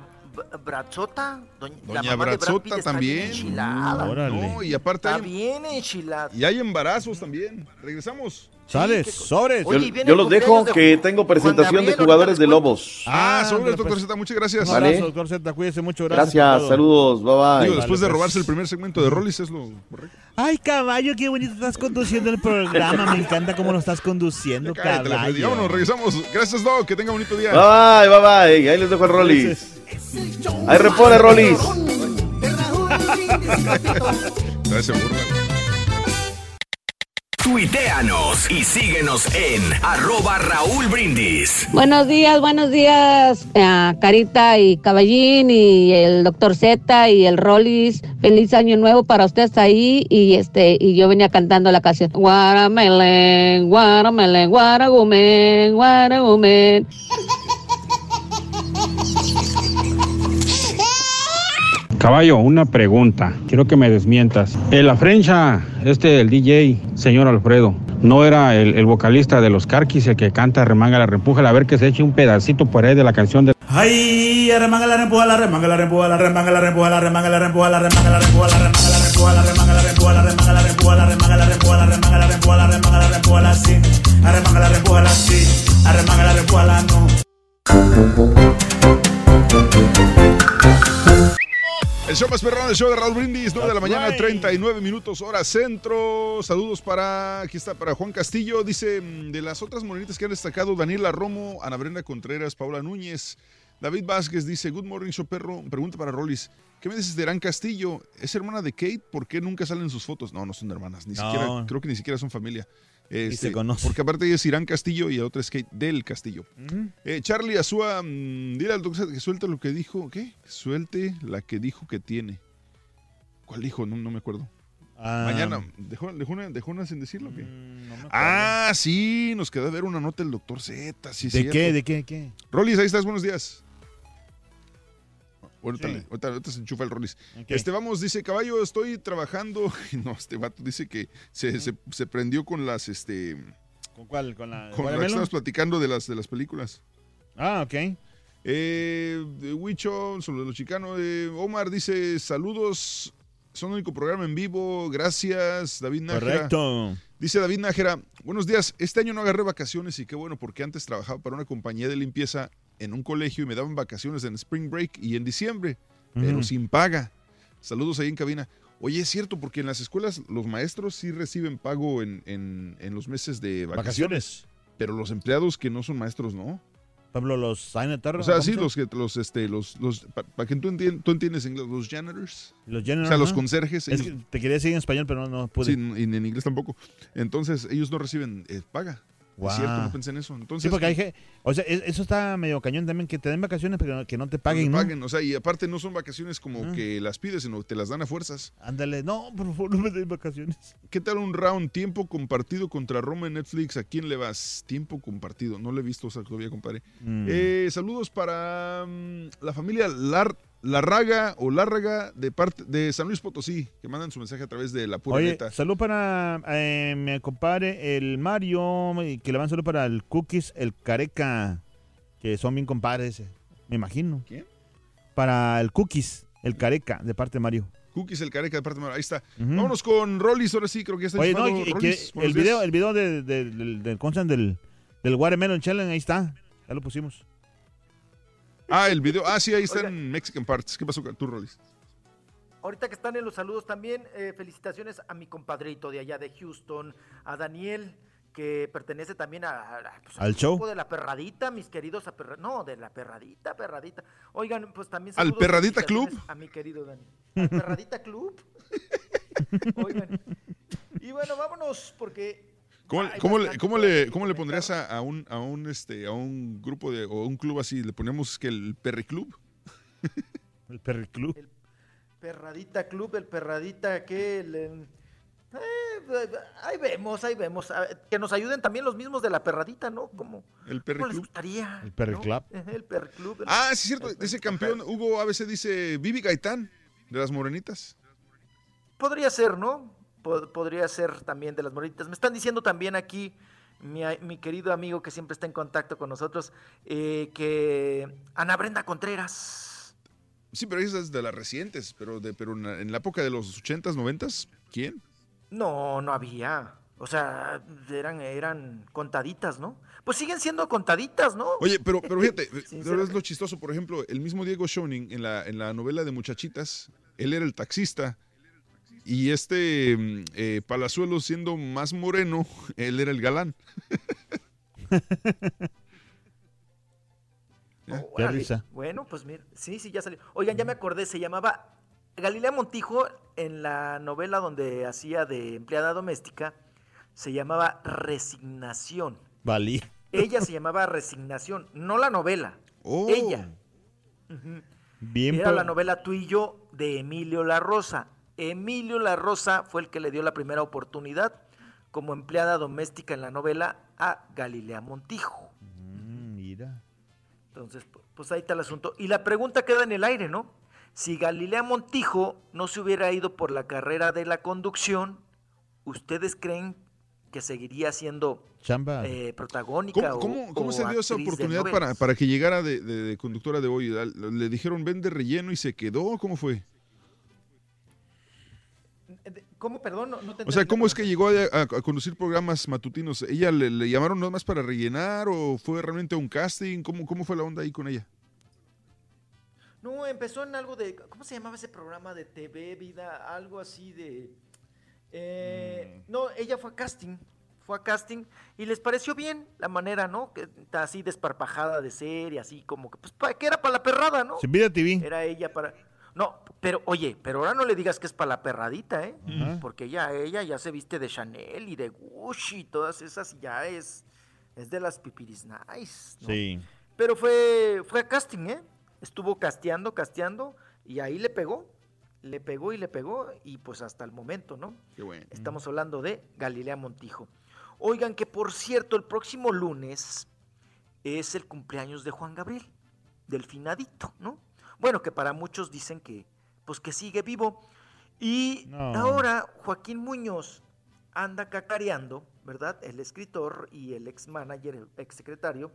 Bratzota. Doña, la Doña mamá Bratzota también. enchilada. Órale. No, y aparte Está hay, bien enchilada. y hay embarazos también. Regresamos. Sales, sobres. Yo, Oye, los dejo de que tengo presentación Gabriel, de jugadores de. Lobos. Ah, sobre ándale, doctor. Z, muchas gracias. Un Vale. abrazo, doctor Z, cuídese mucho. Gracias. saludos, bye bye. Digo, después de robarse pues. el primer segmento de Rollis es lo correcto. Ay, caballo, qué bonito estás conduciendo el programa. Me encanta cómo lo estás conduciendo, Cállate, caballo. Vámonos, regresamos. Gracias, Doc. Que tenga bonito día. Bye bye, bye bye. Ahí les dejo el Rollis. Ahí repone Rollis. Gracias, burla. Tuiteanos y síguenos en arroba Raúl Brindis. Buenos días, buenos días, a Carita y Caballín y el doctor Z y el Rollis. Feliz año nuevo para ustedes ahí y este y yo venía cantando la canción Guaramelen, Guaramelen, Guaragumen, Guaragumen. Caballo, una pregunta. Quiero que me desmientas. En la frencha, este, el DJ, señor Alfredo, no era el, vocalista de los Carquis el que canta Remanga la Repuja. A ver que se eche un pedacito por ahí de la canción de. Ay, remanga la rempuja, la remanga la rempuja, la remanga la rempuja, la remanga la rempuja, la remanga la rempuja, la remanga la rempuja, la remanga la rempuja, la remanga la rempuja, la remanga la rempuja, la remanga la rempuja, la remanga la rempuja, la sí, arremanga la rempuja, la sí, arremanga la rempuja, la no. El show más perrón, el show de Raúl Brindis, 9 de la mañana, right. 39 minutos, hora centro. Saludos para, aquí está, para Juan Castillo. Dice, mm, de las otras morenitas que han destacado, Daniela Romo, Ana Brenda Contreras, Paula Núñez. David Vázquez dice, Good morning, show perro. Pregunta para Rolis, ¿qué me dices de Irán Castillo? ¿Es hermana de Kate? ¿Por qué nunca salen sus fotos? No, no son hermanas, ni No. siquiera, creo que ni siquiera son familia. Este, se conocen. Porque aparte es Irán Castillo y la otra es Kate del Castillo. Eh, Charlie Azúa, mm, dile al doctor que suelte lo que dijo. ¿Qué? Suelte la que dijo que tiene. ¿Cuál dijo? No, no me acuerdo. Ah, Mañana. ¿Dejó, dejó una, dejó una sin decirlo o qué? no me acuerdo. ah, sí, nos quedó a ver una nota del doctor Z. Sí, ¿De cierto. qué? ¿De qué? ¿Qué? Rolis, ahí estás, buenos días. Ahorita, Sí. le- ahorita- ahorita se enchufa el Rolis. Ok. Este, vamos, dice, caballo, estoy trabajando. No, este vato dice que se, se- se prendió con las, este, ¿Con cuál? ¿Con la con lo que estamos platicando de las, de las películas. Ah, ok. Eh, Huicho, sobre los chicanos. eh, Omar dice: Saludos, son el único programa en vivo. Gracias, David Nájera. Correcto. Dice David Nájera: Buenos días. Este año no agarré vacaciones y qué bueno, porque antes trabajaba para una compañía de limpieza en un colegio y me daban vacaciones en Spring Break y en diciembre, pero Ujú. sin paga. Saludos ahí en cabina. Oye, es cierto, porque en las escuelas los maestros sí reciben pago en, en- en los meses de vacaciones, Vacaciones. pero los empleados que no son maestros no. Pablo, los sanitarios. O sea, sí, los que los este los los para que tú, entien- tú entiendes inglés, los janitors. Los janitors, o sea, los conserjes. Es ellos- que te quería decir en español, pero no, no pude. sí, y en inglés tampoco. Entonces, ellos no reciben eh, paga. Es cierto, no pensé en eso. Entonces, sí, porque hay que, o sea, es- eso está medio cañón también, que te den vacaciones, pero que no te no paguen, te ¿no? paguen, o sea, y aparte no son vacaciones como Ah. que las pides, sino te las dan a fuerzas. Ándale, no, por favor, no me den vacaciones. ¿Qué tal un round tiempo compartido contra Roma en Netflix? ¿A quién le vas? Tiempo compartido. No lo he visto o sea, todavía, compadre. Mm. Eh, saludos para mm, la familia Lar Larraga o Lárraga de parte de San Luis Potosí, que mandan su mensaje a través de la pura Oye, neta. salud para eh, mi compadre, el Mario, y que le van salud para el Cookies, el Careca, que son bien compadres, eh, me imagino. ¿Quién? Para el Cookies, el Careca, de parte de Mario. Cookies el careca de parte de Mar- Ahí está. Vámonos con Rollis, ahora sí, creo que ya está Oye, no, que- Rollis, el video, el video de, de- del, del, del Watermelon Challenge, ahí está, ya lo pusimos. Ah, el video. Ah, sí, ahí está en Mexican Parts. ¿Qué pasó con tú, Rollis? Ahorita que están en los saludos también, eh, felicitaciones a mi compadrito de allá de Houston, a Daniel, que pertenece también a, a- pues, ¿Al show? grupo de la perradita, mis queridos, a perra- no, de la perradita, perradita. Oigan, pues también ¿Al saludos, Perradita felicitaciones A mi querido Daniel. ¿Al Perradita Club? Oigan. Y bueno, vámonos, porque ¿Cómo, le, cómo le, cómo le pondrías a, a un, a, un, este, a un grupo de, o un club así? ¿Le ponemos que el Perry Club? El Perry Club. Perradita Club, el Perradita que... el, eh, ahí vemos, ahí vemos. Que nos ayuden también los mismos de la Perradita, ¿no? Como, El Perry ¿Cómo les Club. gustaría? El Perry ¿no? Club. El Perry Club. el- Ah, sí, es cierto. Ese campeón, Hugo ABC dice Vivi Gaitán, de las Morenitas. Podría ser, ¿no? Po- podría ser también de las moritas. Me están diciendo también aquí, mi, mi querido amigo que siempre está en contacto con nosotros, eh, que Ana Brenda Contreras. Sí, pero esa es de las recientes, pero, de, pero en, la, época de los 80s, 90s, ¿quién? No, no había. O sea, eran, eran contaditas, ¿no? Pues siguen siendo contaditas, ¿no? Oye, pero, pero fíjate, pero es Sinceramente. lo chistoso, por ejemplo, el mismo Diego Schoening en la, en la novela de Muchachitas, él era el taxista y este mm, eh, Palazuelo siendo más moreno, él era el galán. Qué risa. Bueno, pues mira, sí, sí, ya salió. Oigan, ya me acordé, se llamaba Galilea Montijo en la novela donde hacía de empleada doméstica, se llamaba Resignación. Valí. Ella se llamaba Resignación, no la novela. Oh. Ella. Ujú. Bien Era por- la novela Tú y yo de Emilio La Rosa. Emilio La Rosa fue el que le dio la primera oportunidad como empleada doméstica en la novela a Galilea Montijo. Mm, mira. Entonces, pu- pues ahí está el asunto. Y la pregunta queda en el aire, ¿no? Si Galilea Montijo no se hubiera ido por la carrera de la conducción, ¿ustedes creen que seguiría siendo Chamba. eh, protagónica ¿Cómo, o- cómo- cómo o se dio esa oportunidad para, para que llegara de, de- de conductora de hoy? ¿Le dijeron ven de relleno y se quedó? ¿Cómo fue? ¿Cómo, perdón? No, no te O sea, ¿cómo es que llegó a, a- a conducir programas matutinos? ¿Ella le, le llamaron nada más para rellenar o fue realmente un casting? ¿Cómo, ¿Cómo fue la onda ahí con ella? No, empezó en algo de. ¿Cómo se llamaba ese programa de TV, vida? Algo así de. eh, Mm. No, ella fue a casting. Fue a casting y les pareció bien la manera, ¿no? Que está así desparpajada de ser y así como que. Pues que era para la perrada, ¿no? Sin vida TV. Era ella para. No, pero oye, pero ahora no le digas que es para la perradita, ¿eh? Porque ella, ella ya se viste de Chanel y de Gucci y todas esas, y ya es, es de las pipiris nice. ¿no? Sí. Pero fue, fue a casting, ¿eh? Estuvo casteando, casteando, y ahí le pegó, le pegó y le pegó, y pues hasta el momento, ¿no? Qué bueno. Estamos hablando de Galilea Montijo. Oigan, que por cierto, el próximo lunes es el cumpleaños de Juan Gabriel, del finadito, ¿no? Bueno, que para muchos dicen que, pues que sigue vivo. Y No. ahora Joaquín Muñoz anda cacareando, ¿verdad? El escritor y el ex manager, el ex secretario,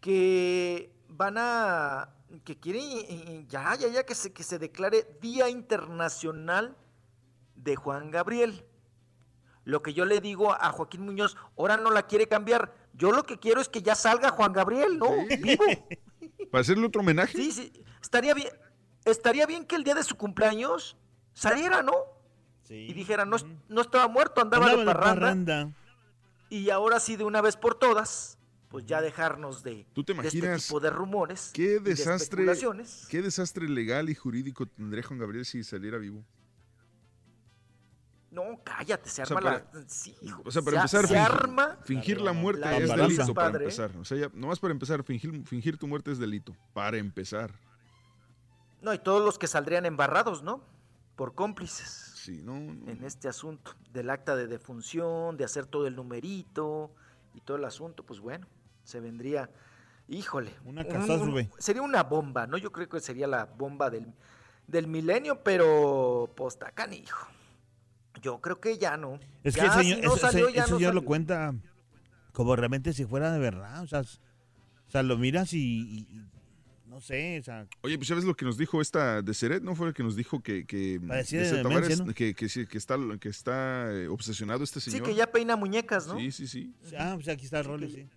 que van a, que quieren eh, ya, ya, ya que se, que se declare Día Internacional de Juan Gabriel. Lo que yo le digo a Joaquín Muñoz, ahora no la quiere cambiar. Yo lo que quiero es que ya salga Juan Gabriel, ¿no? Vivo. ¿Para hacerle otro homenaje? Sí, sí. Estaría bien, estaría bien que el día de su cumpleaños saliera, ¿no? Y dijera, no, no estaba muerto, andaba, Andaba de de parranda. parranda. Y ahora sí, de una vez por todas, pues ya dejarnos de, ¿Tú te de este imaginas tipo de rumores. qué de desastre, especulaciones. qué desastre legal y jurídico tendría Juan Gabriel si saliera vivo? No, cállate, se O sea, arma para- la. Sí, hijo, O sea, para se- empezar, se fingir, arma. fingir la muerte la es embaraza, delito para padre. empezar. O sea, ya, nomás para empezar, fingir, fingir tu muerte es delito. Para empezar. No, y todos los que saldrían embarrados, ¿no? Por cómplices. Sí, no, En este asunto del acta de defunción, de hacer todo el numerito y todo el asunto, pues bueno, se vendría, híjole. Una un- sería una bomba, ¿no? Yo creo que sería la bomba del, del milenio, pero pues está canijo. Yo creo que ya no. Es que Ya, el señor, si no ese- salió, ya ese no señor lo cuenta como realmente si fuera de verdad. O sea, o sea lo miras y, no sé, o sea, Oye, pues ¿sabes lo que nos dijo esta de Seret? ¿No fue el que nos dijo que... que de Tavares, ¿no? que, que, sí, que está, que está eh, obsesionado este Sí, señor? que ya peina muñecas, ¿no? Sí, sí, sí. ah, pues aquí está el rol, que sí.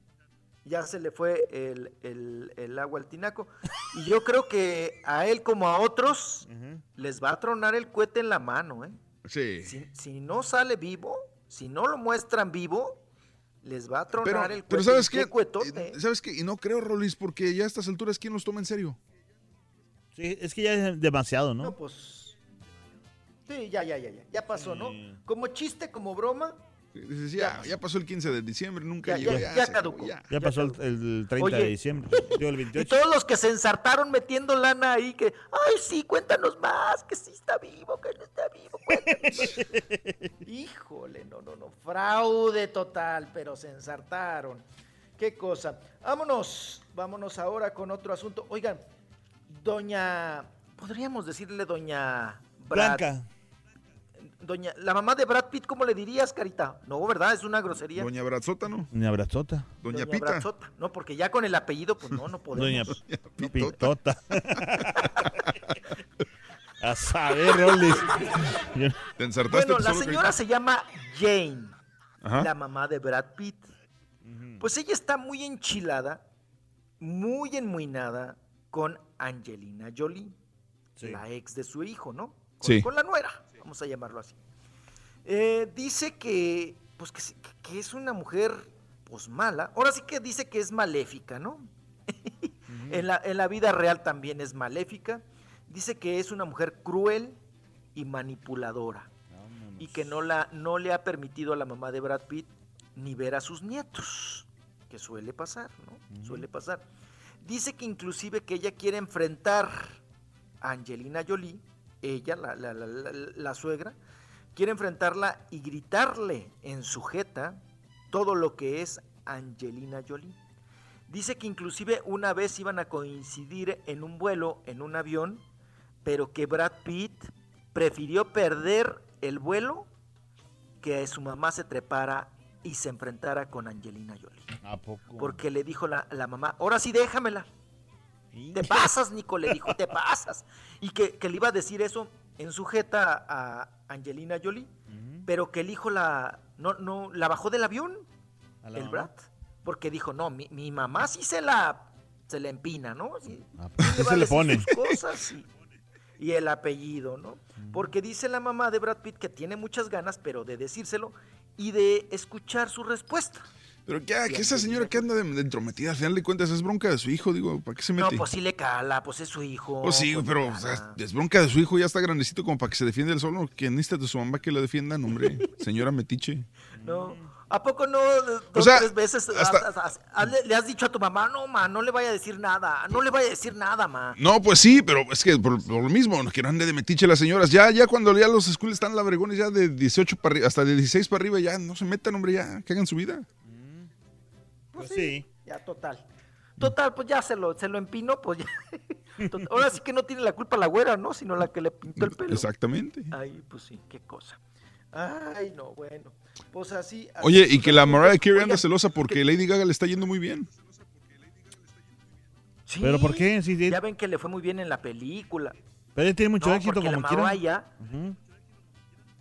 ya se le fue el, el- el agua al tinaco. Y yo creo que a él como a otros les va a tronar el cohete en la mano, ¿eh? Sí. Si, si no sale vivo, si no lo muestran vivo, les va a tronar Pero, el pero ¿sabes ¿Y qué? cuetote? Eh, ¿Sabes qué? Y no creo, Rolis, porque ya a estas alturas, ¿quién los toma en serio? Sí, es que ya es demasiado, ¿no? No, pues. Sí, ya, ya, ya, ya. Ya pasó, ¿no? Como chiste, como broma. Dices, ya, ya pasó el 15 de diciembre, nunca Ya, llegó. ya, Ya, ya se acabó, caducó. ya. Ya pasó el, el 30 de diciembre, Y 28. todos los que se ensartaron metiendo lana ahí, que, ay, sí, cuéntanos más, que sí está vivo, que no está vivo, cuéntanos. Híjole, no, no, no, fraude total, pero se ensartaron. Qué cosa. Vámonos, vámonos ahora con otro asunto. Oigan, doña, podríamos decirle doña Brad- Blanca. Doña, la mamá de Brad Pitt, ¿cómo le dirías, Carita? No, ¿verdad? Es una grosería. Doña Brazota, ¿no? Una abrazota. Doña, Doña Pita. Brazota. No, porque ya con el apellido, pues no, no Doña podemos. Pitota. A saber, Te ensartaste Bueno, la señora se llama Jane, Ajá. la mamá de Brad Pitt. Pues ella está muy enchilada, muy enmuinada con Angelina Jolie, la ex de su hijo, ¿no? Con, Sí. con la nuera, vamos a llamarlo así. Eh, dice que, pues que, es una mujer, pues mala. Ahora sí que dice que es maléfica, ¿no? en, la, en la vida real también es maléfica. Dice que es una mujer cruel y manipuladora y que no, la, no le ha permitido a la mamá de Brad Pitt ni ver a sus nietos, que suele pasar, ¿no? Suele pasar. Dice que inclusive que ella quiere enfrentar a Angelina Jolie, ella, la, la- la- la- la suegra, quiere enfrentarla y gritarle en su jeta todo lo que es Angelina Jolie. Dice que inclusive una vez iban a coincidir en un vuelo, en un avión, pero que Brad Pitt prefirió perder el vuelo que su mamá se trepara y se enfrentara con Angelina Jolie. ¿A poco? Porque le dijo la, la mamá, ahora sí déjamela. Te pasas, Nico, le dijo, te pasas. Y que, que le iba a decir eso en sujeta a Angelina Jolie, pero que el hijo la, no, no, la bajó del avión, ¿A la el mamá? Brad. Porque dijo, no, mi, mi mamá sí se la, se la empina, ¿no? Sí, ¿Qué le va se le pone? sus cosas y, y el apellido, ¿no? Porque dice la mamá de Brad Pitt que tiene muchas ganas, pero de decírselo y de escuchar su respuesta. Pero ya, que esa señora que anda entrometida, al final de cuentas es bronca de su hijo, digo, ¿para qué se No, mete? pues sí le cala, pues es su hijo. Pues sí, pues pero o sea, es bronca de su hijo, ya está grandecito como para que se defienda él solo. Que necesita de su mamá que lo defiendan, hombre. Señora Metiche. No. ¿A poco no dos, O sea, tres veces hasta- has- has- has- le, has dicho a tu mamá, no, ma, no le vaya a decir nada, no le vaya a decir nada, ma? No, pues sí, pero es que por, por lo mismo, que no ande de metiche las señoras. Ya, ya cuando ya los schools están labregones ya de 18 para arriba, hasta de 16 para arriba, ya no se metan, hombre, ya, que hagan su vida. Pues sí. Ya, total. Total, pues ya se lo, se lo empinó, pues ya. Ahora sí que no tiene la culpa la güera, ¿no? Sino la que le pintó el pelo. Exactamente. Ay, pues sí, qué cosa. Ay, no, bueno. Pues así. así Oye, y que la. Mariah Carey anda celosa porque Lady Gaga le está yendo muy bien. sí, ¿Pero por qué? Sí, sí. Ya ven que le fue muy bien en la película. Pero él tiene mucho No, éxito como la quiera. Mariah-.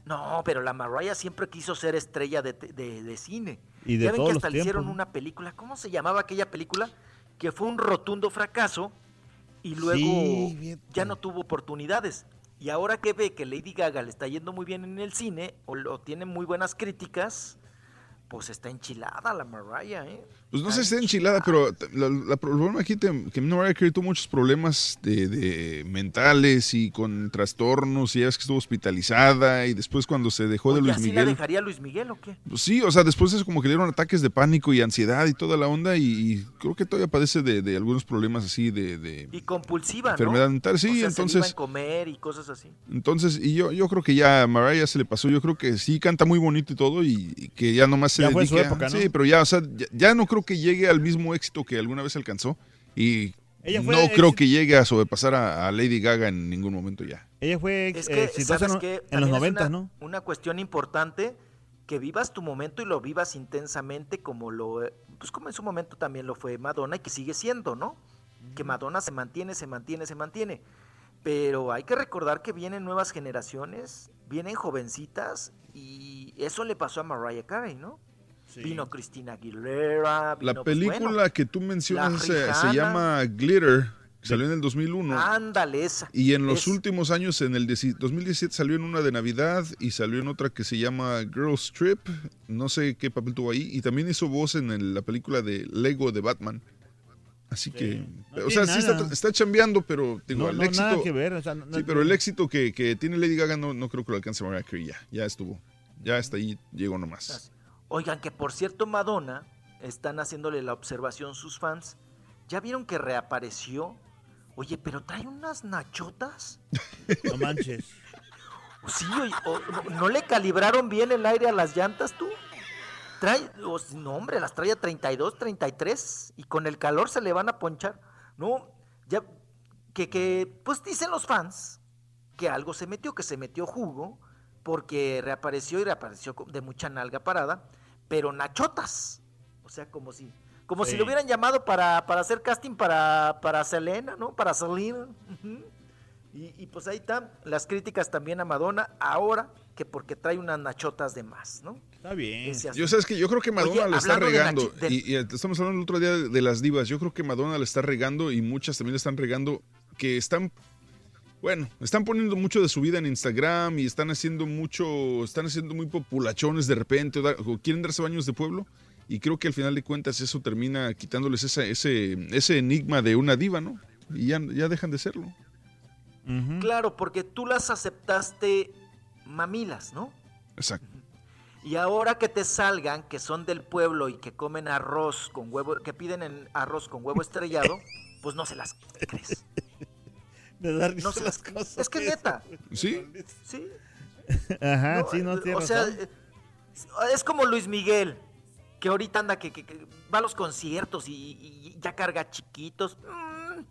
No, pero la Mariah siempre quiso ser estrella de, de- de cine. Y de ya ven que hasta le hicieron una película. ¿Cómo se llamaba aquella película? Que fue un rotundo fracaso y luego Sí, ya no tuvo oportunidades. Y ahora que ve que Lady Gaga le está yendo muy bien en el cine o, lo tiene muy buenas críticas, pues está enchilada la Mariah, ¿eh? Pues no sé si está enchilada, pero la- la- problema aquí te- que Mariah Carey tuvo muchos problemas de, de mentales y con trastornos y ya ves que estuvo hospitalizada y después cuando se dejó de ¿Y Luis así la Miguel. dejaría Luis Miguel o qué? Pues sí, o sea, después es como que le dieron ataques de pánico y ansiedad y toda la onda y, y creo que todavía padece de, de algunos problemas así de, de Y compulsiva, ¿no? enfermedad mental. Sí, O sea, se entonces... en comer y cosas así. Entonces, y yo, yo creo que ya a Mariah se le pasó, yo creo que sí canta muy bonito y todo, y, y que ya nomás se Ya fue su dedique época, ¿no? Sí, pero ya, o sea, ya, ya no creo que llegue al mismo éxito que alguna vez alcanzó, y Ella fue no creo que llegue a sobrepasar a, a Lady Gaga en ningún momento ya. Ella fue Es eh, que, exitosa ¿sabes en, qué? en los También es 90, una, ¿no? Una cuestión importante, que vivas tu momento y lo vivas intensamente como lo, eh, pues como en su momento también lo fue Madonna y que sigue siendo, ¿no? Que Madonna se mantiene, se mantiene, se mantiene. Pero hay que recordar que vienen nuevas generaciones, vienen jovencitas y eso le pasó a Mariah Carey, ¿no? Vino Cristina Aguilera, vino, La pues, película bueno, que tú mencionas se, llama Glitter, que salió en el 2001. ándale esa. Y en los Es- últimos años, en el 10 2017 salió en una de Navidad y salió en otra que se llama Girls Trip. No sé qué papel tuvo ahí. Y también hizo voz en el- la película de Lego de Batman. Así que, no o sea, sí está, está chambeando, pero digo, No, el no, éxito. nada que ver, o sea, no- no- sí, pero el éxito que, que tiene Lady Gaga no, no creo que lo alcance Mariah Carey ya. Ya estuvo. Ya hasta ahí llegó nomás. Oigan, que por cierto, Madonna, están haciéndole la observación sus fans. ¿Ya vieron que reapareció? Oye, pero trae unas nachotas. No manches. Sí, o- no, ¿no le calibraron bien el aire a las llantas tú? Trae, o- no hombre, las trae a 32, 33 y con el calor se le van a ponchar. No, ya, que, que, pues dicen los fans que algo se metió, que se metió jugo, porque reapareció y reapareció de mucha nalga parada, pero nachotas. O sea, como si, como si lo hubieran llamado para, para hacer casting para, para Selena, ¿no? Para Selena. Y, y pues ahí están las críticas también a Madonna, ahora que porque trae unas nachotas de más, ¿no? Está bien. Yo sabes que yo creo que Madonna Oye, le está de regando. de- y, y estamos hablando el otro día de, de las divas. Yo creo que Madonna le está regando y muchas también le están regando. Que están, bueno, están poniendo mucho de su vida en Instagram y están haciendo mucho, están haciendo muy populachones de repente o, da- o quieren darse baños de pueblo. Y creo que al final de cuentas eso termina quitándoles esa- ese, ese enigma de una diva, ¿no? Y ya, ya dejan de serlo. Claro, porque tú las aceptaste mamilas, ¿no? Exacto. Y ahora que te salgan, que son del pueblo y que comen arroz con huevo, que piden en arroz con huevo estrellado, pues no se las crees. De dar risa No las cosas. Es que neta. Sí. Sí. Ajá, No, sí, no tiene O sea, razón. eh, es como Luis Miguel, que ahorita anda, que, que- que va a los conciertos y, y ya carga chiquitos,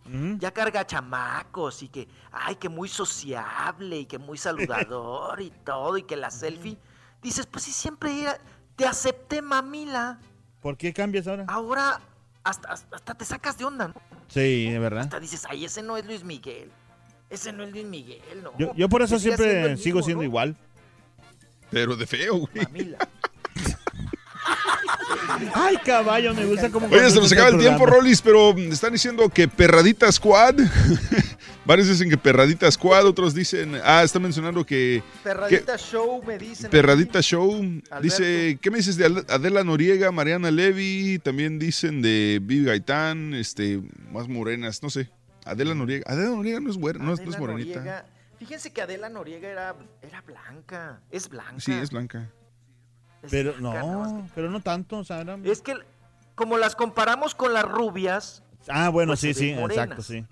mm, ya carga chamacos y que, ay, que muy sociable y que muy saludador y todo y que la selfie. Dices, pues sí, siempre era, te acepté, mamila. ¿Por qué cambias ahora? Ahora hasta, hasta, hasta te sacas de onda, ¿no? Sí, de verdad. Hasta dices, ay, ese no es Luis Miguel. Ese no es Luis Miguel, no. Yo, yo por eso siempre siendo sigo mismo, siendo ¿no? igual. Pero de feo, güey. Ay, caballo, me gusta como. Oye, se nos acaba el tiempo, Rolis, pero están diciendo que Perradita Squad. Varios dicen que Perradita Squad, otros dicen. Ah, está mencionando que. Perradita Show, me dicen. Perradita Show. Alberto. Dice, ¿qué me dices de Ad- Adela Noriega, Mariana Levy? También dicen de Vivi Gaitán, este, más morenas, no sé. Adela Noriega. Adela Noriega no es, güera, no, es- no es morenita. Noriega. Fíjense que Adela Noriega era, era blanca. Es blanca. Sí, es blanca. Es Pero blanca, no, pero no tanto, o sea, era- Es que como las comparamos con las rubias. Ah, bueno, pues sí, sí, morenas. exacto, sí.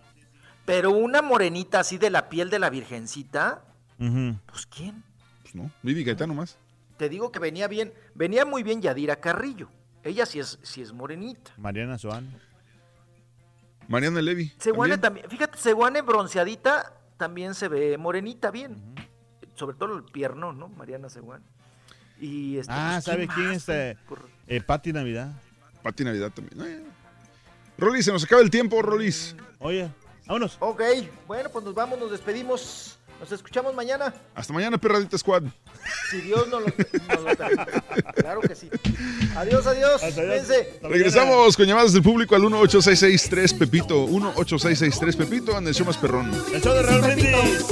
Pero una morenita así de la piel de la virgencita, pues ¿quién? Pues no, Vivi Gaitán nomás. Te digo que venía bien, venía muy bien Yadira Carrillo. Ella sí es, sí es morenita. Mariana Swan. Mariana Levy. Seguane también. también, fíjate, Seguane bronceadita también se ve morenita bien. Sobre todo el pierno, ¿no? Mariana Seguane. Y este, Ah, pues, ¿sabe quién es? Eh, eh, Pati Navidad. Pati Navidad también. Eh. Rolis, se nos acaba el tiempo, Rolis. Oye, vámonos. Ok, bueno, pues nos vamos, nos despedimos. Nos escuchamos mañana. Hasta mañana, Perradita Squad. Si Dios nos lo, nos lo permite. Claro que sí. Adiós, adiós. Cuídense. Regresamos con llamadas del público al 18663 Pepito. 18663 Pepito en el show más perrón. El show de Raúl Brindis.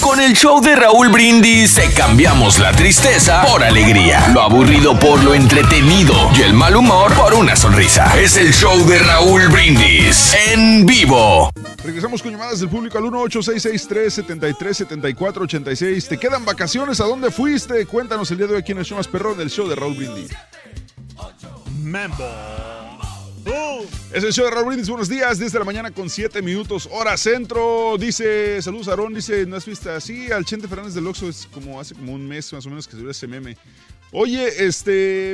Con el show de Raúl Brindis te cambiamos la tristeza por alegría, lo aburrido por lo entretenido y el mal humor por una sonrisa. Es el show de Raúl Brindis en vivo. Regresamos con llamadas del público al 1-866-373-7486. ¿Te quedan vacaciones? ¿A dónde fuiste? Cuéntanos el día de hoy aquí en el show más perrón del show de Raúl Brindis. Mambo. Es el show de Raúl Brindis. Buenos días, desde la mañana con 7 minutos, hora centro. Dice, saludos Aarón, dice, ¿no has visto así? Al Chente Fernández del Oxxo es como hace como un mes más o menos que subió ese meme. Oye, este,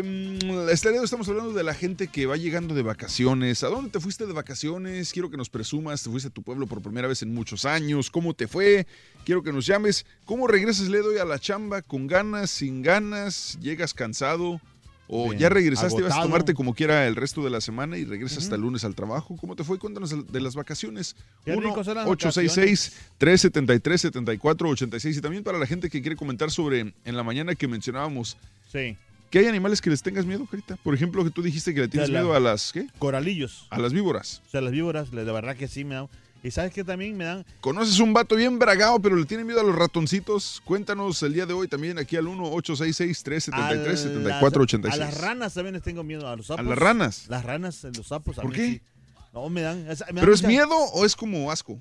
este día estamos hablando de la gente que va llegando de vacaciones. ¿A dónde te fuiste de vacaciones? Quiero que nos presumas. ¿Te fuiste a tu pueblo por primera vez en muchos años? ¿Cómo te fue? Quiero que nos llames. ¿Cómo regresas le doy a la chamba? ¿Con ganas? ¿Sin ganas? ¿Llegas cansado? ¿O Bien, ya regresaste y vas a agotado. tomarte como quiera el resto de la semana y regresas hasta el lunes al trabajo? ¿Cómo te fue? Cuéntanos de las vacaciones. Qué rico son las 1-866-373-7486. Y también para la gente que quiere comentar sobre en la mañana que mencionábamos. Sí. ¿Que hay animales que les tengas miedo, Carita? Por ejemplo, que tú dijiste que le tienes la- miedo a las, ¿qué? Coralillos. A las víboras. O sea, las víboras, de verdad que sí me dan. Y sabes que también me dan. ¿Conoces un vato bien bragado, pero le tiene miedo a los ratoncitos? Cuéntanos el día de hoy también aquí al 1-866-373-7486. A las ranas también les tengo miedo. A los sapos. las ranas? Las ranas, los sapos. a ¿Por mí qué? sí. No, me dan. es- me dan ¿Pero es miedo o es como asco?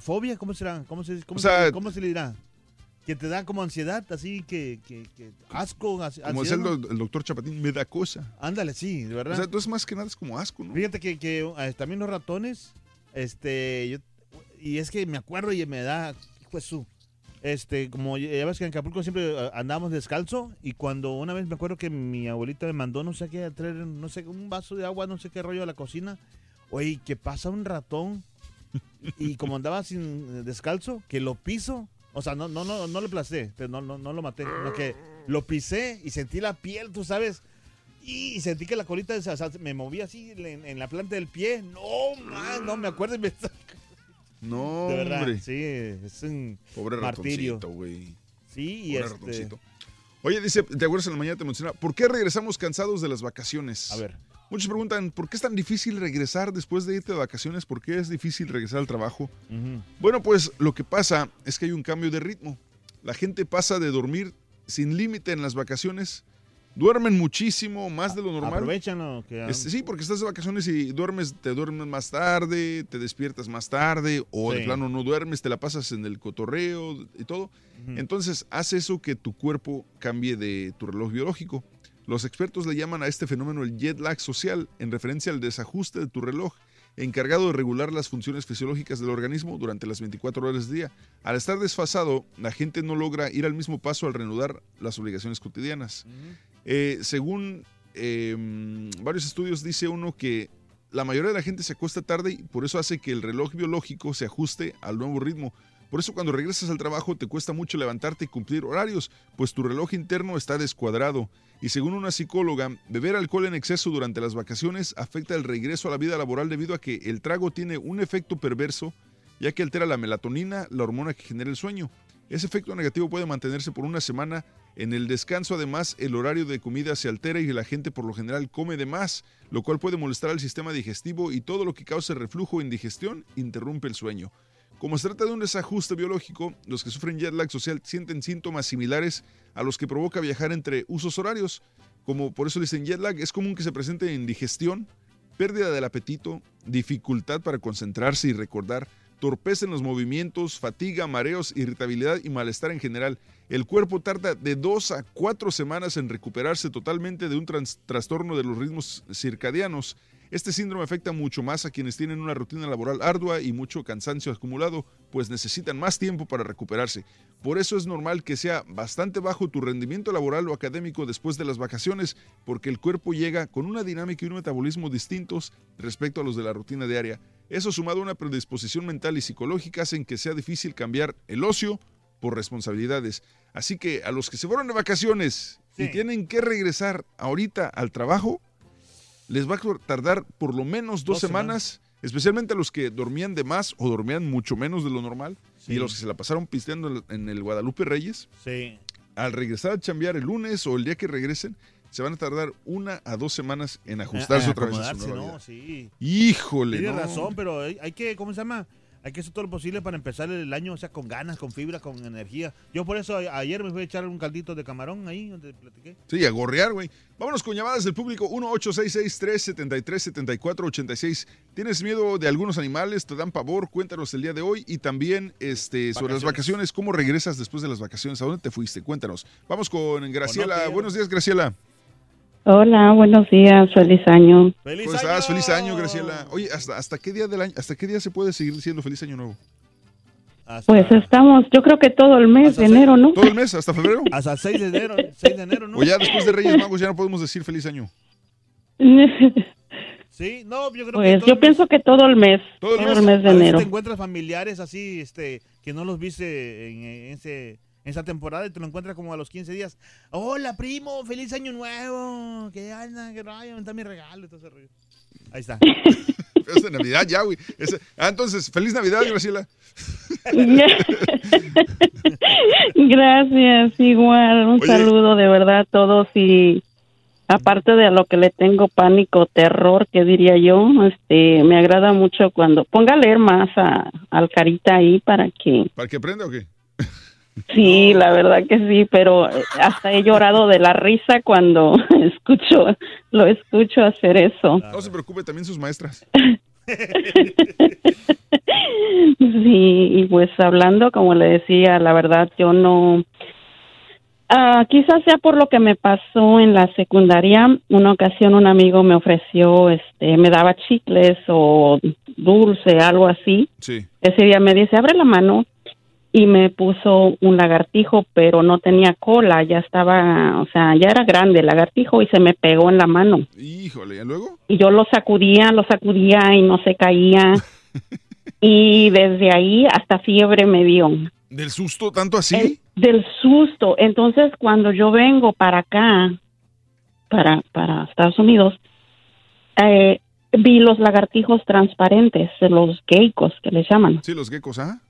¿Fobia? ¿Cómo será? ¿Cómo se, cómo O sea- se, cómo se le dirá? Que te da como ansiedad, así que, que, que asco, ansi- Como decía ansiedad. el, do- el doctor Chapatín, me da cosa. Ándale, sí, de verdad. O sea, entonces más que nada es como asco, ¿no? Fíjate que, que, eh, también los ratones, este, yo- y es que me acuerdo y me da, hijo de su, este, como ya ves que en Acapulco siempre eh, andábamos descalzo y cuando una vez me acuerdo que mi abuelita me mandó no sé qué a traer, no sé, un vaso de agua, no sé qué rollo a la cocina, oye, que pasa un ratón y como andaba sin eh, descalzo, que lo piso, o sea, no, no, no, no lo aplasté, pero no, no, no lo maté, sino que lo pisé y sentí la piel, tú sabes, y sentí que la colita o sea, me movía así en, en la planta del pie. No, man, no me acuerdo. me- No, de verdad, hombre. sí, es un Pobre martirio. ratoncito, güey. Sí, y Pobre este, ratoncito. Oye, dice, ¿te acuerdas en la mañana te menciona? ¿Por qué regresamos cansados de las vacaciones? A ver. Muchos preguntan, ¿por qué es tan difícil regresar después de irte de vacaciones? ¿Por qué es difícil regresar al trabajo? Bueno, pues lo que pasa es que hay un cambio de ritmo. La gente pasa de dormir sin límite en las vacaciones. Duermen muchísimo, más de lo normal. Aprovechan lo que Este, sí, porque estás de vacaciones y duermes, te duermes más tarde, te despiertas más tarde, o de Sí. plano no duermes, te la pasas en el cotorreo y todo. Entonces, hace eso que tu cuerpo cambie de tu reloj biológico. Los expertos le llaman a este fenómeno el jet lag social, en referencia al desajuste de tu reloj, encargado de regular las funciones fisiológicas del organismo durante las 24 horas del día. Al estar desfasado, la gente no logra ir al mismo paso al reanudar las obligaciones cotidianas. Eh, según eh, varios estudios, dice uno que la mayoría de la gente se acuesta tarde y por eso hace que el reloj biológico se ajuste al nuevo ritmo. Por eso cuando regresas al trabajo te cuesta mucho levantarte y cumplir horarios, pues tu reloj interno está descuadrado. Y según una psicóloga, beber alcohol en exceso durante las vacaciones afecta el regreso a la vida laboral debido a que el trago tiene un efecto perverso, ya que altera la melatonina, la hormona que genera el sueño. Ese efecto negativo puede mantenerse por una semana. En el descanso, además, el horario de comida se altera y la gente por lo general come de más, lo cual puede molestar al sistema digestivo y todo lo que cause reflujo o indigestión interrumpe el sueño. Como se trata de un desajuste biológico, los que sufren jet lag social sienten síntomas similares a los que provoca viajar entre usos horarios. Como por eso dicen jet lag, es común que se presente en digestión, pérdida del apetito, dificultad para concentrarse y recordar, torpeza en los movimientos, fatiga, mareos, irritabilidad y malestar en general. El cuerpo tarda de dos a cuatro semanas en recuperarse totalmente de un trastorno de los ritmos circadianos. Este síndrome afecta mucho más a quienes tienen una rutina laboral ardua y mucho cansancio acumulado, pues necesitan más tiempo para recuperarse. Por eso es normal que sea bastante bajo tu rendimiento laboral o académico después de las vacaciones, porque el cuerpo llega con una dinámica y un metabolismo distintos respecto a los de la rutina diaria. Eso sumado a una predisposición mental y psicológica hacen que sea difícil cambiar el ocio por responsabilidades. Así que a los que se fueron de vacaciones y tienen que regresar ahorita al trabajo, les va a tardar por lo menos dos, Dos semanas, especialmente a los que dormían de más o dormían mucho menos de lo normal, y los que se la pasaron pisteando en el- Guadalupe Reyes. Sí. Al regresar a chambear el lunes o el día que regresen, se van a tardar una a dos semanas en ajustarse A- a otra vez a su nueva ¿no? vida. Sí. Híjole, Tienes no. razón, pero hay que, ¿cómo se llama? Hay que hacer todo lo posible para empezar el año, o sea, con ganas, con fibra, con energía. Yo por eso a- ayer me fui a echar un caldito de camarón ahí donde platiqué. Sí, a gorrear, güey. Vámonos con llamadas del público 1-866-373-7486. ¿Tienes miedo de algunos animales? ¿Te dan pavor? Cuéntanos el día de hoy. Y también este, sobre las vacaciones. ¿Cómo regresas después de las vacaciones? ¿A dónde te fuiste? Cuéntanos. Vamos con Graciela. Buenos días, Graciela. Hola, buenos días, feliz año. ¿Cómo estás? Feliz año, Graciela. Oye, ¿hasta, ¿hasta qué día del año, hasta qué día se puede seguir diciendo feliz año nuevo? Pues estamos, yo creo que todo el mes de enero, ¿no? ¿Todo el mes? ¿Hasta febrero? Hasta el 6 de enero, 6 de enero, ¿no? O ya después de Reyes Magos ya no podemos decir feliz año. Sí, no, yo creo que Pues todo yo el pienso que todo el mes, todo el mes de A veces enero. te encuentras familiares así, este, que no los viste en, en ese, en esa temporada y te lo encuentras como a los 15 días. Hola, primo, feliz año nuevo. ¿Qué anda? ¿Qué rayo? ¿Dónde está mi regalo? Y todo ese rollo. Ahí está. Es de Navidad ya, güey. Ah, entonces, feliz Navidad, Graciela. Gracias, igual, un Oye. saludo de verdad a todos y aparte de lo que le tengo pánico, terror, que diría yo, este, me agrada mucho cuando ponga a leer más a, al Carita ahí para que, ¿Para que aprenda o qué? Sí, la verdad que sí, pero eh, hasta he llorado de la risa cuando escucho, lo escucho hacer eso. No se preocupe, también sus maestras. Sí, y pues hablando, como le decía, la verdad yo no... Ah, quizás sea por lo que me pasó en la secundaria. Una ocasión un amigo me ofreció, este, me daba chicles o dulce, algo así. Sí. Ese día me dice, abre la mano y me puso un lagartijo, pero no tenía cola, ya estaba, o sea, ya era grande el lagartijo y se me pegó en la mano. Híjole, ¿y luego? Y yo lo sacudía, lo sacudía y no se caía. y desde ahí hasta fiebre me dio. ¿Del susto tanto así? Del susto. Entonces, cuando yo vengo para acá, para, para Estados Unidos, eh, vi los lagartijos transparentes, los geicos que les llaman. Sí, los geckos, ¿ah?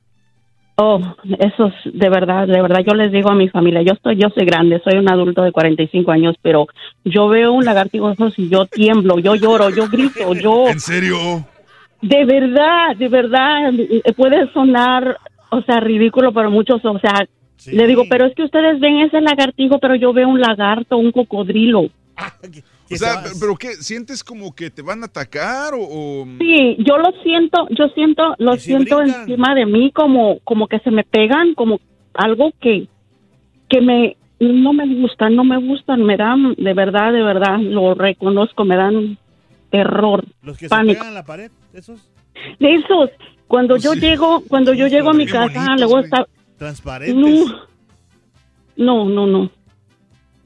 Oh, esos, de verdad, de verdad, yo les digo a mi familia, yo estoy, yo soy grande, soy un adulto de 45 años, pero yo veo un lagartijo y yo tiemblo, yo lloro, yo grito, yo... ¿En serio? De verdad, de verdad, puede sonar, o sea, ridículo para muchos, o sea, le digo, pero es que ustedes ven ese lagartijo, pero yo veo un lagarto, un cocodrilo. O sea, pe- ¿pero qué? ¿Sientes como que te van a atacar o...? o- Sí, yo lo siento, yo siento, lo siento encima de mí como, como que se me pegan, como algo que, que me, no me gustan, no me gustan, me dan, de verdad, de verdad, lo reconozco, me dan terror, Los que se pánico. pegan en la pared, esos De esos, cuando yo llego, cuando yo llego a mi casa, luego está, transparentes. no, no, no, no,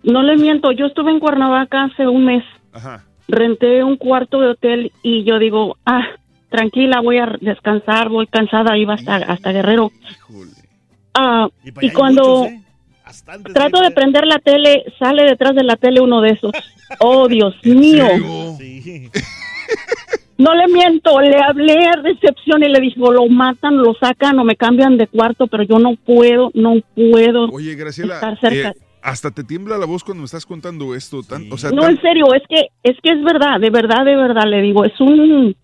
no le miento, yo estuve en Cuernavaca hace un mes, Ajá. renté un cuarto de hotel y yo digo, ah, tranquila, voy a descansar, voy cansada, iba hasta, hasta Guerrero. Ah, y, cuando trato de prender la tele, sale detrás de la tele uno de esos. Oh, Dios mío. No le miento, le hablé a recepción y le dije, o lo matan, lo sacan o me cambian de cuarto, pero yo no puedo, no puedo Oye, Graciela, estar cerca. eh, hasta te tiembla la voz cuando me estás contando esto. tan- o sea, No, tan- en serio, es que es que es verdad, de verdad, de verdad, le digo, es un...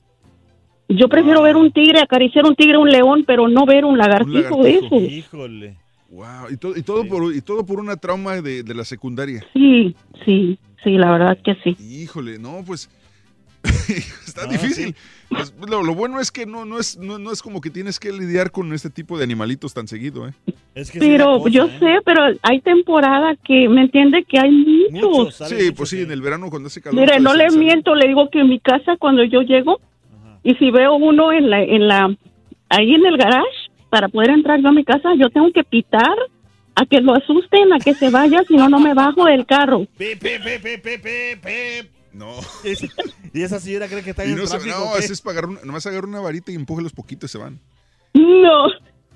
Yo prefiero ver un tigre, acariciar un tigre, un león, pero no ver un lagartijo. Híjole. Wow, y, todo, y, todo por, y todo por una trauma de, de la secundaria. Sí, sí, sí, la verdad que sí. Híjole, no, pues está difícil. Pues, lo, lo bueno es que no, no, es, no, no es como que tienes que lidiar con este tipo de animalitos tan seguido, ¿eh? Pero yo sé, pero hay temporada que, ¿me entiende? Que hay muchos. Sí, pues sí, en el verano cuando hace calor. Mire, pues, no le miento, le digo que en mi casa cuando yo llego y si veo uno en la, en la, ahí en el garage para poder entrar yo a mi casa, yo tengo que pitar a que lo asusten, a que se vaya, si no, no me bajo del carro. Pip, pip, pip, pip, pip, pip, pip. No. y esa señora cree que está en no, el se- tráfico. no, ¿qué? ese es agarrar una, nomás agarra una varita y empújelos poquito y se van. No,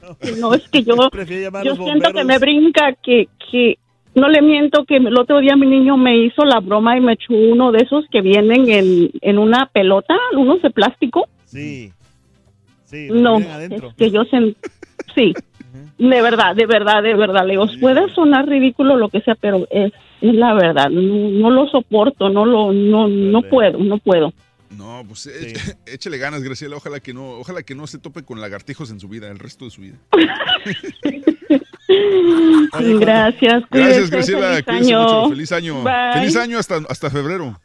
no, es que yo, yo siento que me brinca, que, que, no le miento, que el otro día mi niño me hizo la broma y me echó uno de esos que vienen en, en una pelota, unos de plástico. Sí. Sí, No, es que yo sí, de verdad, de verdad, de verdad, le digo, puede sonar ridículo lo que sea, pero es, es la verdad, no, no lo soporto, no lo, no, no puedo, no puedo. No, pues eh, échale ganas, Graciela. Ojalá que no, ojalá que no se tope con lagartijos en su vida, el resto de su vida. Gracias, Gracias, cuídese, Graciela. feliz Cuídese año. mucho. Feliz año. Bye. Feliz año hasta, hasta febrero.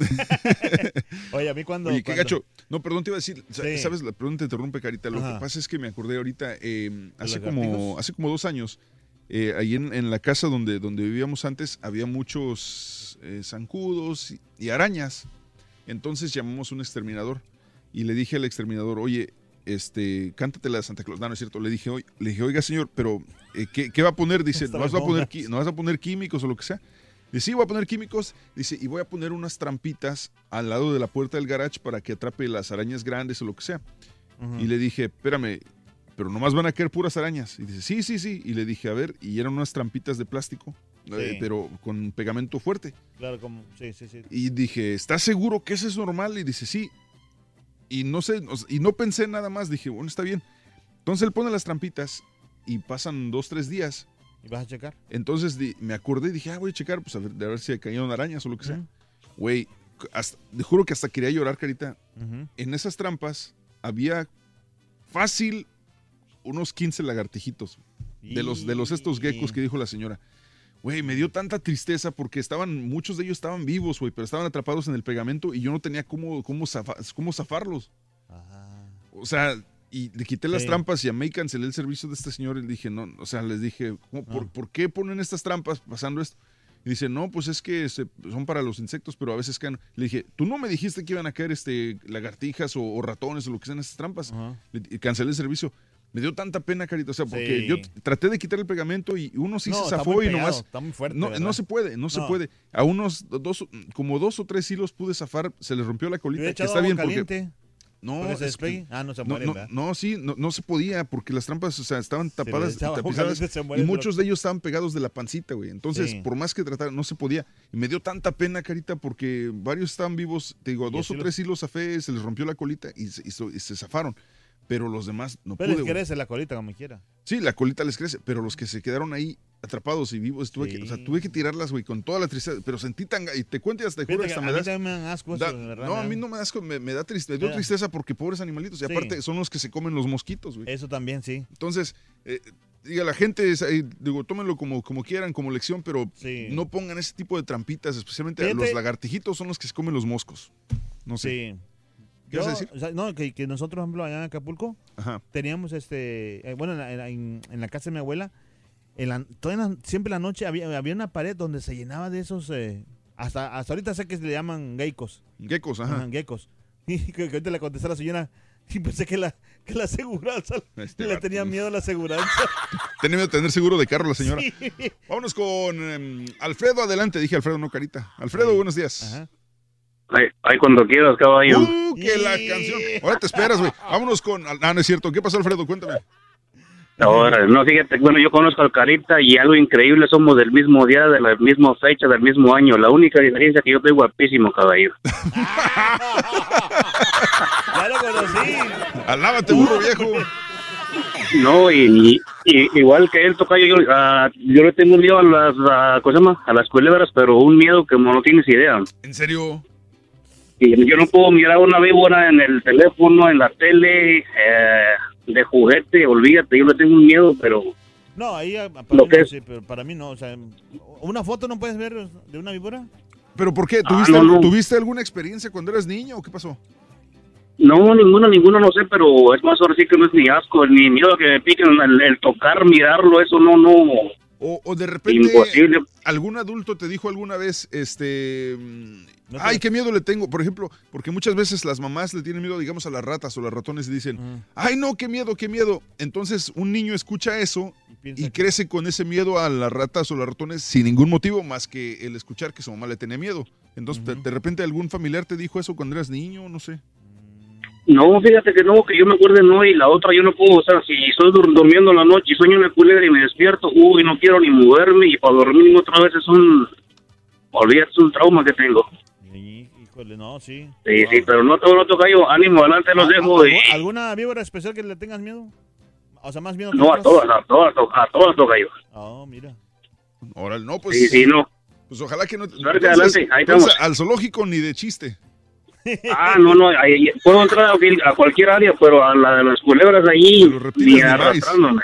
Oye, a mí cuando. Oye, qué cuando- gacho. No, perdón, te iba a decir, Sí. ¿sabes? La pregunta te interrumpe, Carita. Lo Ajá. que pasa es que me acordé ahorita, eh, hace, como, hace como dos años, eh, ahí en, en la casa donde, donde vivíamos antes, había muchos eh, zancudos y, y arañas. Entonces llamamos a un exterminador y le dije al exterminador, oye, este, cántate la de Santa Claus. No, no es cierto. Le dije, "Oye", le dije oiga, señor, pero eh, ¿qué, qué va a poner? Dice, ¿no vas, a poner, ¿no vas a poner químicos o lo que sea? Dice, sí, voy a poner químicos. Dice, y voy a poner unas trampitas al lado de la puerta del garage para que atrape las arañas grandes o lo que sea. Y le dije, espérame, pero nomás van a caer puras arañas. Y dice, sí, sí, sí. Y le dije, a ver, y eran unas trampitas de plástico, eh, Sí. pero con pegamento fuerte. Claro, como. Sí, sí, sí. Y dije, ¿estás seguro que eso es normal? Y dice, sí. Y no sé, y no pensé nada más. Dije, bueno, está bien. Entonces él pone las trampitas y pasan dos, tres días. ¿Y vas a checar? Entonces di- me acordé y dije, ah, voy a checar, pues a ver, a ver si cayeron arañas o lo que sea. Güey, hasta- te juro que hasta quería llorar, Carita. Ujú. En esas trampas había fácil unos 15 lagartijitos. De los, de los estos geckos que dijo la señora. Güey, me dio tanta tristeza porque estaban, muchos de ellos estaban vivos, güey, pero estaban atrapados en el pegamento y yo no tenía cómo, cómo, zafa- cómo zafarlos. O sea, y le quité las Sí. trampas y a May cancelé el servicio de este señor y le dije, no, o sea, les dije, ¿cómo- por, Ah. por qué ponen estas trampas pasando esto? Y dice, no, pues es que se- son para los insectos, pero a veces caen. Le dije, tú no me dijiste que iban a caer este, lagartijas o, o ratones o lo que sean estas trampas. Le- y cancelé el servicio. Me dio tanta pena, Carita, o sea, porque Sí. yo traté de quitar el pegamento y uno sí No, se zafó y nomás. está muy fuerte, no, no se puede, no, se No. puede. A unos dos, como dos o tres hilos pude zafar, se les rompió la colita, que está bien porque. caliente No, para que se es- despegue. Ah, no se no, mueren, no, ¿verdad? no, sí, no, no se podía porque las trampas, o sea, estaban tapadas tapizadas se y muchos de ellos estaban pegados de la pancita, güey. Entonces, Sí. por más que tratara, no se podía. Y me dio tanta pena, Carita, porque varios estaban vivos, te digo, a dos o tres hilos zafé, se les rompió la colita y se, y y se zafaron. Pero los demás no Pero les pude, güey. crece la colita como quiera. Sí, la colita les crece, pero los que se quedaron ahí atrapados y vivos, tuve, que, o sea, tuve que tirarlas, güey, con toda la tristeza. Pero sentí tan... Y te cuento y hasta te juro, hasta a me mí das... también me dan asco eso, da- de verdad, no, a mí no me da asco, me, me da tristeza, me dio tristeza porque pobres animalitos. Y Sí. aparte son los que se comen los mosquitos, güey. Eso también, sí. Entonces, eh, diga, la gente, es, digo, tómenlo como, como quieran, como lección, pero Sí. no pongan ese tipo de trampitas, especialmente a Fíjate- los lagartijitos son los que se comen los moscos. No sé. Sí. ¿Qué vas a Yo, decir? o sea, no, que, que nosotros, por ejemplo, allá en Acapulco, Ajá. teníamos este, eh, bueno, en la, en la- en- en la casa de mi abuela, en la, toda la- siempre en la noche había, había una pared donde se llenaba de esos, eh, hasta, hasta ahorita sé que se le llaman geckos. Geckos, ajá. geckos. Y que, que ahorita le contesté a la señora, y pensé que la, que la aseguranza, Este le tenía miedo a la aseguranza. Tenía miedo de tener seguro de carro la señora. Sí. Vámonos con em, Alfredo, adelante. Dije Alfredo, no Carita. Alfredo, buenos días. Ay, cuando quieras, caballo. Uh, que la canción. Ahora te esperas, güey. Vámonos con. Ah, no es cierto. ¿Qué pasó, Alfredo? Cuéntame. Ahora, no, fíjate, bueno, yo conozco al Carita y algo increíble, somos del mismo día, de la misma fecha, del mismo año. La única diferencia es que yo estoy guapísimo, caballo. Ya lo conocí. Alábate, burro viejo. No, y, y- igual que él, toca yo, ah, yo le tengo miedo a las, ah, ¿cómo se llama? A las culebras, pero un miedo que no tienes idea. ¿En serio? Y yo no puedo mirar una víbora en el teléfono, en la tele, eh, de juguete, olvídate, yo le tengo un miedo, pero No, ahí ah, para Lo mí que no, es- sí, pero para mí no. O sea, ¿una foto no puedes ver de una víbora? ¿Pero por qué? Ah, ¿Tuviste, no, algo- no. ¿Tuviste alguna experiencia cuando eras niño o qué pasó? no, ninguno, ninguno, no sé, pero es más ahora sí que no es ni asco, ni miedo a que me piquen, el, el tocar, mirarlo, eso no, no, O, o de repente Imposible. algún adulto te dijo alguna vez, este, mm, ay, qué miedo le tengo, por ejemplo, porque muchas veces las mamás le tienen miedo, digamos, a las ratas o las ratones y dicen, ay, no, qué miedo, qué miedo. Entonces un niño escucha eso y, crece con ese miedo a las ratas o las ratones sin ningún motivo más que el escuchar que su mamá le tenía miedo. Entonces, de, de repente algún familiar te dijo eso cuando eras niño, no sé. No, fíjate que no, que yo me acuerde no, y la otra yo no puedo, o sea, si estoy dur- durmiendo en la noche y sueño una culebra y me despierto, uy, no quiero ni moverme, y para dormir otra vez es un, olvídate, es un trauma que tengo. Híjole, no, sí. Sí, sí, pero no todo no toca yo, ánimo, adelante los dejo, y ¿Algu- ¿Alguna víbora especial que le tengas miedo? O sea, más miedo que no, a todas, a todas, a todas toca yo. Oh, mira. Ahora, no, pues. Sí, sí, no. Pues ojalá que no. Suerte, entonces- adelante, ahí entonces, estamos. al zoológico ni de chiste. Ah, no, no, ahí- puedo entrar a, cual- a cualquier área, pero a la de las culebras ahí, ni arrastrándome.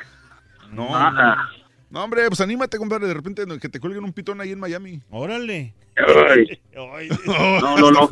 No, Ah, no, hombre, pues anímate, compadre. De repente que te cuelguen un pitón ahí en Miami. Órale. Ay. No, no, no.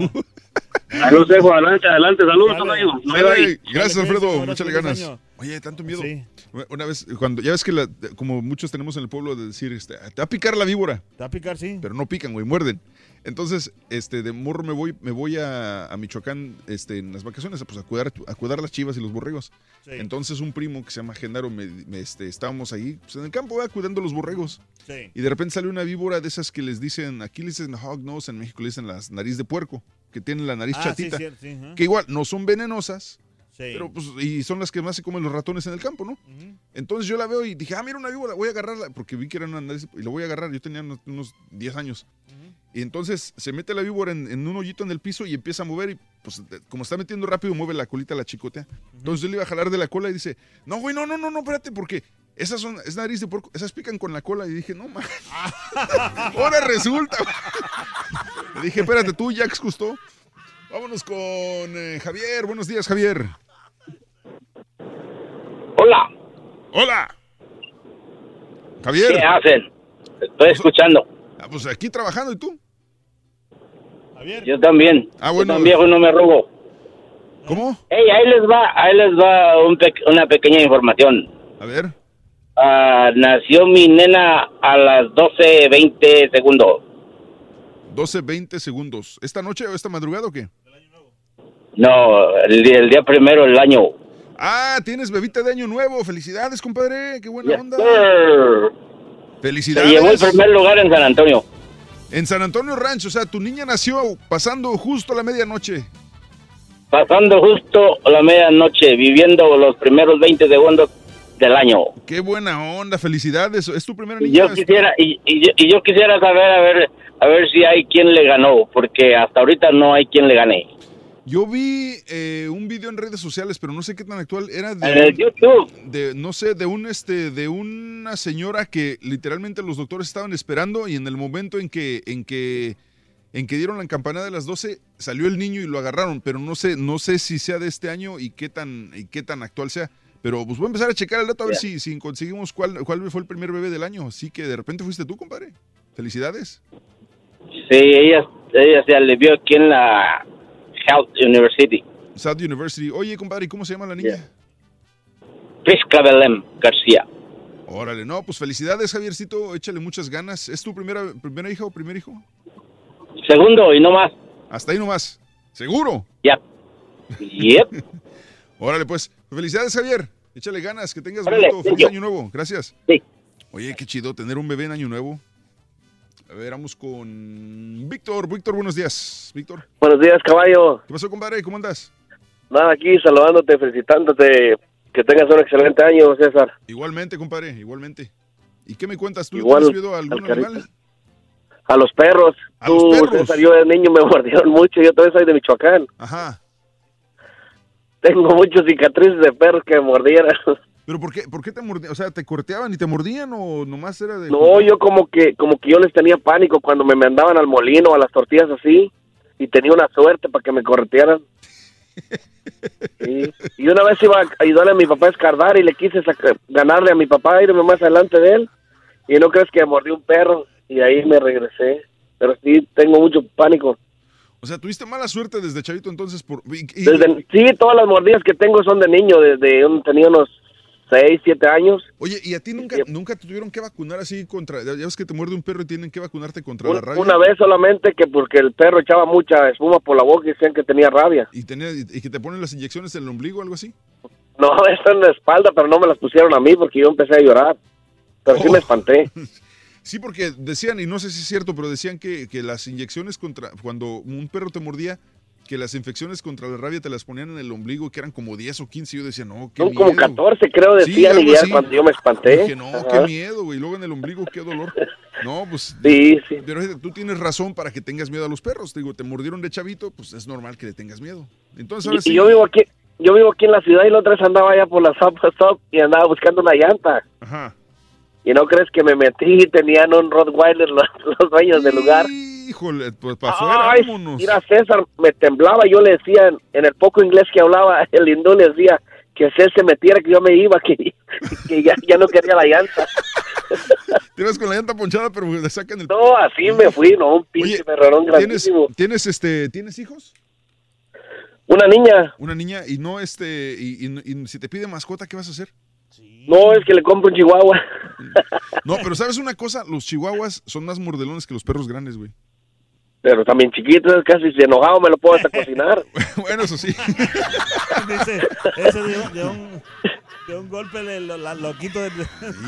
Ahí los dejo, adelante, adelante, saludos, amigo. No hay Sale, ahí. Gracias, Alfredo. feliz ganas. año. Oye, tanto miedo. Sí. Una vez, cuando ya ves que la- como muchos tenemos en el pueblo de decir, este, te va a picar la víbora. Te va a picar, sí. Pero no pican, güey, muerden. Entonces, este, de morro me voy, me voy a, a Michoacán, este, en las vacaciones, pues a cuidar, a cuidar las chivas y los borregos. Sí. Entonces un primo que se llama Genaro, me, me, este, estábamos ahí, pues en el campo, ¿verdad? cuidando los borregos. Sí. Y de repente salió una víbora de esas que les dicen, aquí le dicen hog nose, en México le dicen las nariz de puerco, que tienen la nariz Ah, sí, chatita. cierto, sí, ajá. que igual no son venenosas, Sí. pero pues, y son las que más se comen los ratones en el campo, ¿no? Entonces yo la veo y dije, ah, mira una víbora, voy a agarrarla, porque vi que era una nariz, y la voy a agarrar, yo tenía unos, unos 10 años. Y entonces se mete la víbora en, en un hoyito en el piso y empieza a mover y pues como está metiendo rápido, mueve la colita, la chicotea. Entonces yo le iba a jalar de la cola y dice, no, güey, no, no, no, no, espérate, porque esas son, es nariz de puerco, esas pican con la cola. Y dije, no, ma. Ahora resulta. Le dije, espérate, tú, Jax Justo. Vámonos con eh, Javier. Buenos días, Javier. Hola. Hola. Javier. ¿Qué hacen? Estoy escuchando. Ah, pues aquí trabajando, ¿y tú? Yo también. Ah, bueno. Yo también viejo no me robo. ¿Cómo? Hey, ahí les va, ahí les va un pe- una pequeña información. A ver. Ah, nació mi nena a las 12.20 segundos. 12, 20 segundos. ¿Esta noche o esta madrugada o qué? No, el, día- el día primero del año. Ah, tienes bebita de año nuevo. Felicidades, compadre. Qué buena Yes, onda. sir. Se Felicidades. llevó el primer lugar en San Antonio. En San Antonio Rancho, o sea, tu niña nació pasando justo la medianoche. Pasando justo la medianoche, viviendo los primeros 20 segundos del año. Qué buena onda, felicidades. ¿Es tu primera niña? yo quisiera, y, y yo, y yo quisiera saber a ver, a ver si hay quien le ganó, porque hasta ahorita no hay quien le gane. Yo vi eh, un video en redes sociales, pero no sé qué tan actual era de un- YouTube. de no sé, de un este de una señora que literalmente los doctores estaban esperando y en el momento en que en que en que dieron la campanada de las 12 salió el niño y lo agarraron, pero no sé no sé si sea de este año y qué tan y qué tan actual sea. Pero pues voy a empezar a checar el dato a ver si, si conseguimos cuál, cuál fue el primer bebé del año. Así que de repente fuiste tú, compadre. Felicidades. Sí, ella, ella se le vio aquí en la Health University. South University. Oye, compadre, ¿y ¿cómo se llama la niña? Prisca Belém García. Órale, no, pues felicidades, Javiercito. Échale muchas ganas. ¿Es tu primera, primera hija o primer hijo? Segundo y no más. Hasta ahí nomás. ¿Seguro? Ya. Yep. Órale, pues. Felicidades, Javier. Échale ganas, que tengas Órale, bonito, feliz año nuevo. Gracias. Sí. Oye, qué chido tener un bebé en año nuevo. A ver, vamos con Víctor. Víctor, buenos días. Víctor. Buenos días, caballo. ¿Qué pasó, compadre? ¿Cómo andas? Nada, aquí saludándote, felicitándote. Que tengas un excelente año, César. Igualmente, compadre, igualmente. ¿Y qué me cuentas? ¿Tú Igual has a algún animal? A los perros. A Tú, los perros. César, yo de niño me mordieron mucho. Yo todavía soy de Michoacán. Ajá. Tengo muchas cicatrices de perros que me mordieran. ¿Pero por qué, por qué te mordían? O sea, ¿te corteaban y te mordían o nomás era de... No, yo como que como que yo les tenía pánico cuando me mandaban al molino, a las tortillas así. Y tenía una suerte para que me corretearan. Sí. Y una vez iba a ayudarle a mi papá a escardar y le quise ganarle a mi papá, irme más adelante de él. Y no crees que me mordió un perro. Y ahí me regresé. Pero sí, tengo mucho pánico. O sea, tuviste mala suerte desde chavito entonces por... y- y- Desde, sí, todas las mordidas que tengo son de niño, desde tenía unos 6, 7 años. Oye, ¿y a ti nunca, nunca te tuvieron que vacunar así contra... Ya ves que te muerde un perro y tienen que vacunarte contra la rabia? una vez solamente que porque el perro echaba mucha espuma por la boca y decían que tenía rabia. ¿Y, tenía, y que te ponen las inyecciones en el ombligo o algo así? No, eso en la espalda, pero no me las pusieron a mí porque yo empecé a llorar. Pero sí me espanté. Sí, porque decían, y no sé si es cierto, pero decían que, que las inyecciones contra... Cuando un perro te mordía, que las infecciones contra la rabia te las ponían en el ombligo, que eran como 10 o 15. Yo decía, no, qué Son miedo. como 14, creo, Sí, decían, algo y cuando yo me espanté. Dije, no, Ajá. qué miedo, güey. Luego en el ombligo, qué dolor. No, pues. Sí, sí. Pero tú tienes razón para que tengas miedo a los perros. Te digo, te mordieron de chavito, pues es normal que le tengas miedo. Entonces ahora Y, sí. yo vivo aquí, yo vivo aquí en la ciudad y la otra vez andaba allá por la Stop Stop y andaba buscando una llanta. Ajá. Y no crees que me metí y tenían un Rottweiler los, los dueños del lugar. Híjole, pues para afuera, Ay, vámonos. mira, César me temblaba, yo le decía en, en el poco inglés que hablaba, el hindú le decía que si él se metiera, que yo me iba, que, que ya, ya no quería la llanta. Tienes con la llanta ponchada, pero le sacan el... No, así me fui, no, un pinche perrerón ¿Tienes, grandísimo. tienes, este, ¿Tienes hijos? Una niña, Una niña y no, este, y, y- y si te pide mascota, ¿qué vas a hacer? no, es que le compro un chihuahua. No, pero ¿sabes una cosa? Los chihuahuas son más mordelones que los perros grandes, güey. Pero también chiquito, casi si enojado me lo puedo hasta cocinar. bueno, eso sí. Dice, ese de, un- de un, de un golpe le lo, la- lo quito de...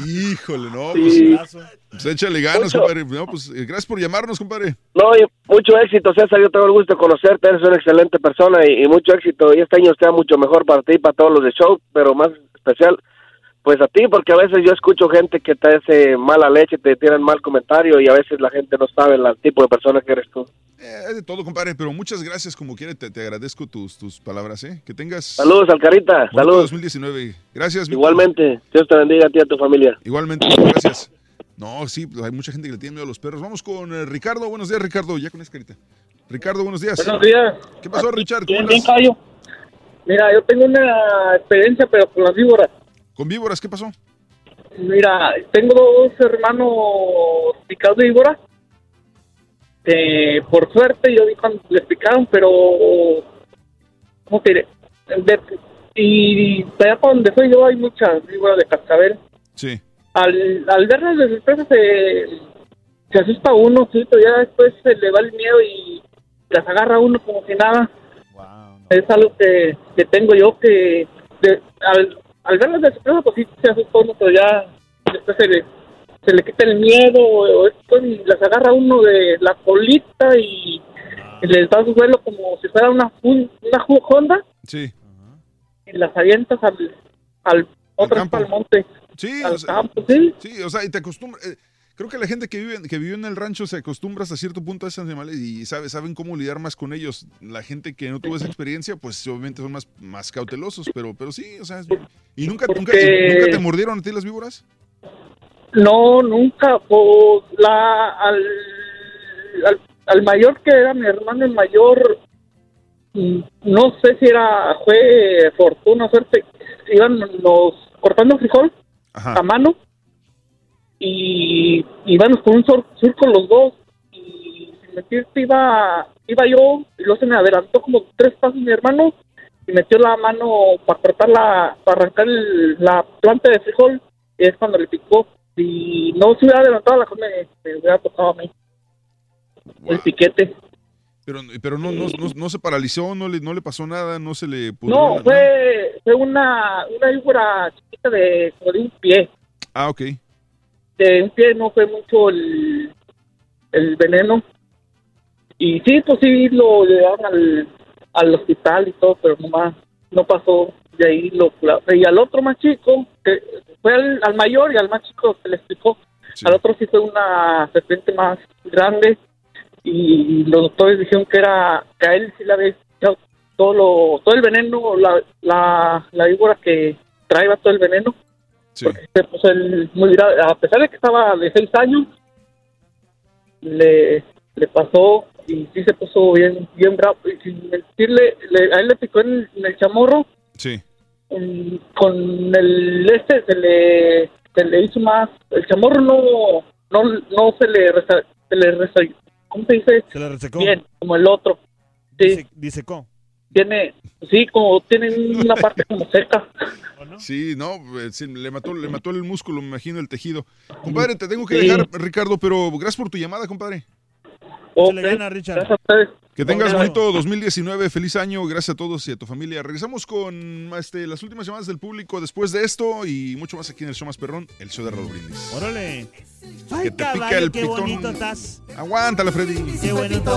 Híjole, no, Sí. pues, pues échale ganas, Mucho. compadre. No, pues eh, gracias por llamarnos, compadre. No, y mucho éxito, César. Yo tengo el gusto de conocerte. Eres una excelente persona y, y mucho éxito. Y este año sea mucho mejor para ti y para todos los de show, pero más especial, pues a ti, porque a veces yo escucho gente que te hace mala leche, te tiran mal comentario y a veces la gente no sabe el tipo de persona que eres tú. Eh, hay de todo, compadre, pero muchas gracias, como quiera, te, te agradezco tus, tus palabras, ¿eh? Que tengas... Saludos, Alcarita. Saludos. 2019. Gracias. Igualmente. Dios te bendiga a ti y a tu familia. Igualmente, gracias. No, sí, pues hay mucha gente que le tiene miedo a los perros. Vamos con eh, Ricardo. Buenos días, Ricardo. Ya con esa carita. Ricardo, buenos días. Buenos días. ¿Qué pasó, Richard? Bien, ¿Cómo bien? Cayo. Mira, yo tengo una experiencia, pero con las víboras. Con víboras, ¿qué pasó? Mira, tengo dos hermanos picados de víbora. Eh, por suerte, yo vi cuando les picaron, pero. ¿Cómo te diré? De- y allá para donde soy yo hay muchas víboras de cascabel. Sí. Al, al verlas de sorpresa se, se asusta uno, sí, pero ya después se le va el miedo y las agarra uno como si nada. Es algo que, que tengo yo que de- al, al verlas de sorpresa pues sí se asusta uno, pero ya después se le, se le quita el miedo o, o esto y las agarra uno de la colita y, y les da su vuelo como si fuera una, una Honda Sí. y las avientas al, al vez al monte. Sí, al o sea, campo, sí. Sí, o sea, y te acostumbras. eh, creo que la gente que vive, que vive en el rancho se acostumbra hasta cierto punto a esos animales y sabe, saben cómo lidiar más con ellos. La gente que no tuvo esa experiencia, pues obviamente son más, más cautelosos, pero, pero sí, o sea. ¿Y nunca, nunca, Porque- y nunca te mordieron a ti las víboras? No, nunca. Pues la, al, al, al mayor que era mi hermano, el mayor, mm, no sé si era, fue fortuna, suerte. Iban los cortando frijol a mano y íbamos con un sur- surco los dos. Y sin mentirte, iba, iba yo y luego se me adelantó como tres pasos mi hermano y metió la mano para cortar la, para arrancar el- la planta de frijol y es cuando le picó. Si no se hubiera adelantado, la cosa me, me hubiera tocado a mí. El piquete. Pero, pero no, no, no, no se paralizó, no le, no le pasó nada, no se le pudrió No, fue, fue una, una víbora chiquita de, como de un pie. Ah, ok. De un pie no fue mucho el, el veneno. Y sí, pues sí, lo llevaron al, al hospital y todo, pero nomás no pasó de ahí. Lo, y al otro más chico, que fue al, al mayor y al más chico se le explicó. Al otro sí fue una serpiente más grande y los doctores dijeron que era que a él sí le había todo lo, todo el veneno, la, la, la víbora que traía todo el veneno. Porque se puso él muy grave. A pesar de que estaba de seis años, le, le pasó y sí se puso bien, bien bravo. Y sin mentirle, le- a él le picó en, en el chamorro. Sí. Mm, con el este se le, se le hizo más. El chamorro no, no, no se le, se le resa- ¿cómo se dice? Se le resecó. Bien, como el otro. Sí. Disecó. Tiene, sí, como tiene una parte como seca. Sí, no, eh, sí, le mató, le mató el músculo, me imagino, el tejido. Compadre, te tengo que dejar, Ricardo, pero gracias por tu llamada, compadre. le gana, Richard. Que tengas Obrigado. bonito 2019, feliz año, gracias a todos y a tu familia. Regresamos con este, las últimas llamadas del público después de esto y mucho más aquí en el show más perrón, el show de Raúl Brindis. Órale. Que Ay, pica el qué pitón. bonito estás. Aguántala, Freddy. Qué bonito.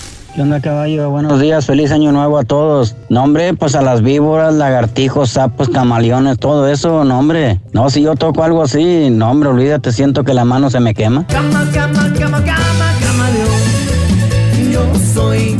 ¿Qué onda, caballo? Buenos días, feliz año nuevo a todos. No, hombre, pues a las víboras, lagartijos, sapos, camaleones, todo eso, no, hombre. No, si yo toco algo así, no, hombre, olvídate, siento que la mano se me quema. Cama, cama, cama, cama, camaleón. Yo soy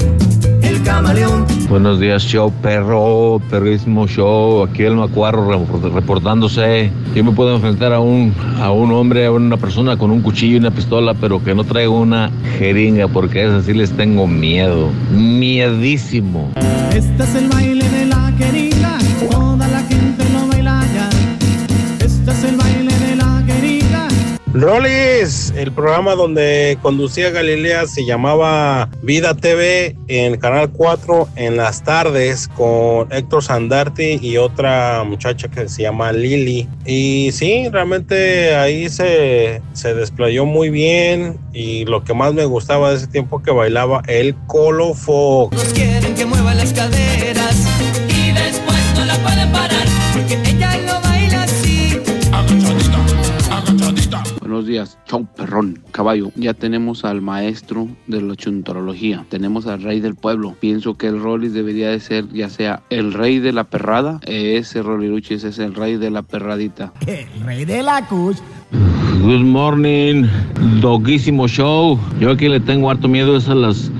camaleón. Buenos días, show perro, perrísimo show. Aquí el Macuarro re- reportándose. Yo me puedo enfrentar a un, a un hombre, a una persona con un cuchillo y una pistola, pero que no traiga una jeringa, porque a esas sí les tengo miedo. Miedísimo. Este es el baile de la querida, Rolis, el programa donde conducía Galilea se llamaba Vida TV en Canal 4 en las tardes con Héctor Sandarti y otra muchacha que se llama Lili. Y sí, realmente ahí se, se desplayó muy bien y lo que más me gustaba de ese tiempo que bailaba el Colo Fox. Quieren que mueva días, chau perrón, caballo. Ya tenemos al maestro de la chuntarología, tenemos al rey del pueblo. Pienso que el Rollis debería de ser ya sea el rey de la perrada, ese Roliruchis es el rey de la perradita. El rey de la cuch. Good morning, doguísimo show. Yo aquí le tengo harto miedo es a las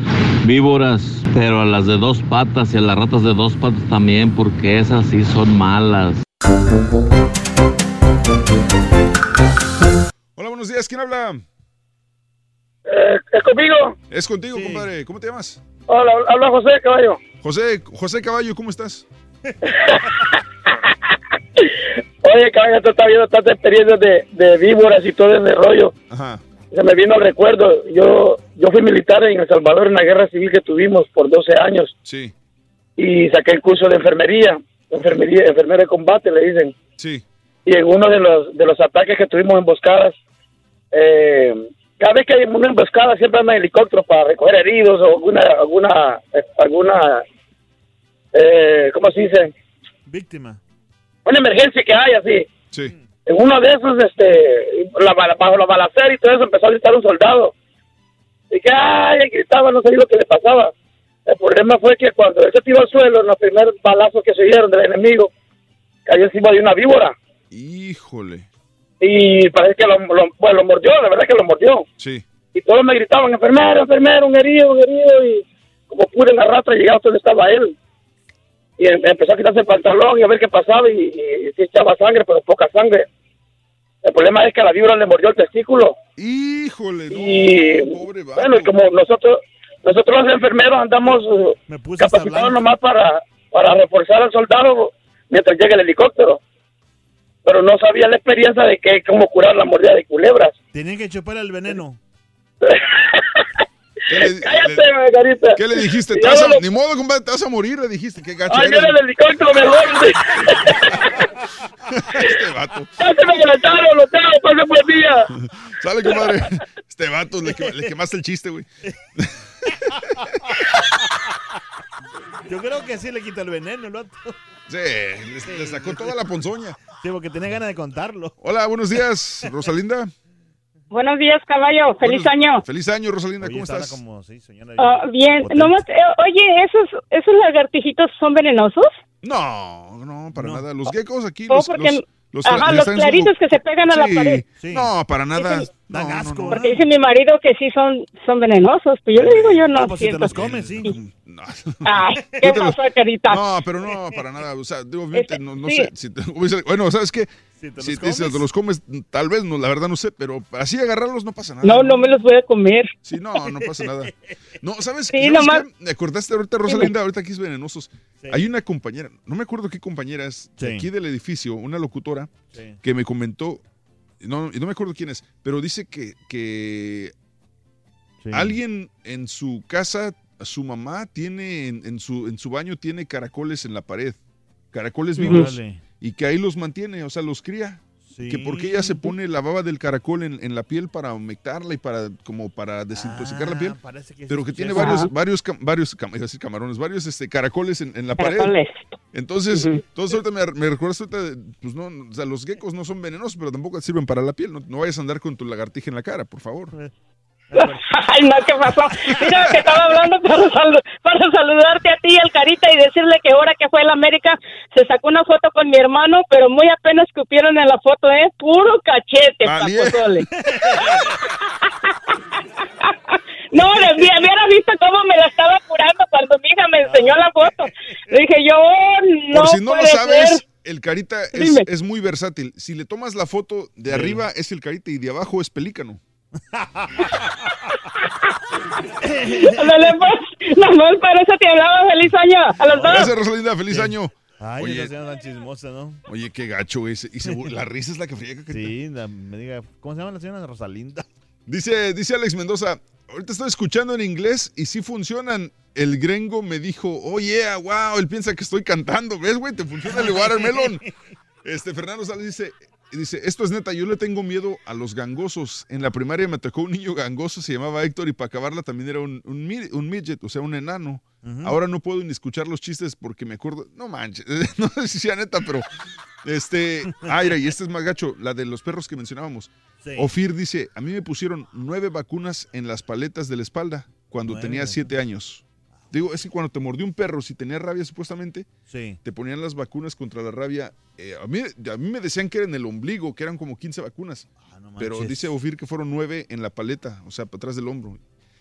víboras, pero a las de dos patas y a las ratas de dos patas también, porque esas sí son malas. Buenos días. ¿Quién habla? ¿Es conmigo? Es contigo, compadre. ¿Cómo te llamas? Hola, habla José Caballo. José, José Caballo, ¿cómo estás? Oye, caballo, tú estás viendo tantas experiencias de, de víboras y todo ese rollo. Ajá. Se me vino el recuerdo. Yo yo fui militar en El Salvador en la guerra civil que tuvimos por 12 años Sí, y saqué el curso de enfermería. Enfermería, enfermera de combate, le dicen. sí. Y en uno de los, de los ataques que tuvimos emboscadas, eh, cada vez que hay una emboscada siempre anda helicóptero para recoger heridos o alguna, alguna, eh, alguna, eh, ¿cómo se dice? Víctima. Una emergencia que hay así. Sí. En uno de esos, este, la, bajo la balacera y todo eso empezó a gritar un soldado. Y que, ay, gritaba, no sabía lo que le pasaba. El problema fue que cuando él se tiró al suelo, en los primeros balazos que se oyeron del enemigo, cayó encima de una víbora. Híjole. Y parece que lo, lo- bueno, lo mordió, la verdad que lo mordió. Sí. Y todos me gritaban, enfermero, enfermero, un herido, un herido. Y como pude en la rata llegar hasta donde estaba él. Y em- empezó a quitarse el pantalón y a ver qué pasaba. Y, y, sí echaba sangre, pero poca sangre. El problema es que a la víbora le mordió el testículo. Híjole, Y bueno, y como nosotros nosotros los enfermeros andamos eh, capacitados nomás para, para reforzar al soldado mientras llega el helicóptero. Pero no sabía la experiencia de que cómo curar la mordida de culebras. Tenían que chupar el veneno. Cállate, Margarita. ¿Qué le dijiste? Y Te vas a- luego lo- Ni modo, compadre, te vas a morir, le dijiste. Qué gacho Ay, eres. el helicóptero mejor. Este vato. Ya se me adelantaron, lo tengo, pase buen día. Sale, compadre. Este vato, le, le quemaste el chiste, güey. Yo creo que sí le quita el veneno el vato. Sí, le, le sacó toda la ponzoña. Sí, porque tenía ganas de contarlo. Hola, buenos días, Rosalinda. Buenos días, caballo. Feliz año. Feliz año, Rosalinda, ¿cómo Está estás? como, sí, señora. Ah, bien. Nomás, eh, oye, ¿esos, ¿esos lagartijitos son venenosos? No, no, para nada. Los geckos aquí, Oh, los, porque- los, los, Ajá, los claritos que se pegan a la Sí, pared. No, para nada. Dicen- No, no, no. Porque dice mi marido que sí son, son venenosos. Pues yo le digo, yo no Ah, pues si te los comes, sí. Ay, ¿qué pasó, carita? No, pero no, para nada. O sea, digo, obviamente, no, no sí. sé. si te- bueno, ¿sabes qué? Si te Si los te, si comes. te los comes, tal vez, no, la verdad no sé, pero así agarrarlos no pasa nada. No, no me los voy a comer. Sí, no, no pasa nada. No, ¿sabes, Sí, ¿sabes nomás- qué? Me acordaste ahorita, Rosalinda, ahorita aquí es venenosos. Hay una compañera, no me acuerdo qué compañera es, Sí. aquí del edificio, una locutora, Sí. que me comentó, no, y no me acuerdo quién es, pero dice que, que alguien en su casa, su mamá tiene, en, en su, en su baño tiene caracoles en la pared, caracoles vivos. Y que ahí los mantiene, o sea, los cría. Que porque ella se pone la baba del caracol en, en la piel para humectarla y para como para desintoxicar la piel, Ah, parece que pero que tiene varios varios cam- varios cam- decir camarones, varios este caracoles en, en la Caracoles. pared. Entonces, entonces ahorita me, me recuerdas ahorita, de- pues no, o sea, los geckos no son venenosos, pero tampoco sirven para la piel. No, no vayas a andar con tu lagartija en la cara, por favor. Ay, no, ¿qué pasó? Mira, que estaba hablando para, salu- para saludarte a ti, el Carita, y decirle que ahora que fue el América, se sacó una foto con mi hermano, pero muy apenas escupieron en la foto, ¿eh? Puro cachete, papozole. No, le vi- hubiera visto cómo me la estaba curando cuando mi hija me enseñó la foto. Le dije yo, oh, no Por si no lo sabes, ser. el carita es muy versátil. Si le tomas la foto de arriba es el carita y de abajo es pelícano. Ándale, pues, para eso te hablaba, feliz año a los dos. Gracias, Rosalinda. Feliz año. Ay, Oye, esa señora tan chismosa, ¿no? Oye, qué gacho ese. Y se la risa es la que friega. Sí, la- me diga, ¿cómo se llama la señora Rosalinda? Dice, dice Alex Mendoza, ahorita estoy escuchando en inglés y sí funcionan. El gringo me dijo, oh yeah, wow, él piensa que estoy cantando. ¿Ves, güey? Te funciona el watermelon. Este, Fernando Sales dice, dice, esto es neta, yo le tengo miedo a los gangosos. En la primaria me tocó un niño gangoso, se llamaba Héctor y para acabarla también era un, un, un midget, o sea, un enano. Ahora no puedo ni escuchar los chistes porque me acuerdo, no manches, no sé si sea neta, pero este, Aira, y este es más gacho, la de los perros que mencionábamos. Sí. Ofir dice, a mí me pusieron nueve vacunas en las paletas de la espalda cuando tenía siete años. Digo, es que cuando te mordió un perro, si tenía rabia supuestamente, Sí. te ponían las vacunas contra la rabia. Eh, a, mí, a mí me decían que era en el ombligo, que eran como 15 vacunas. pero manches. dice Ofir que fueron nueve en la paleta, o sea, para atrás del hombro.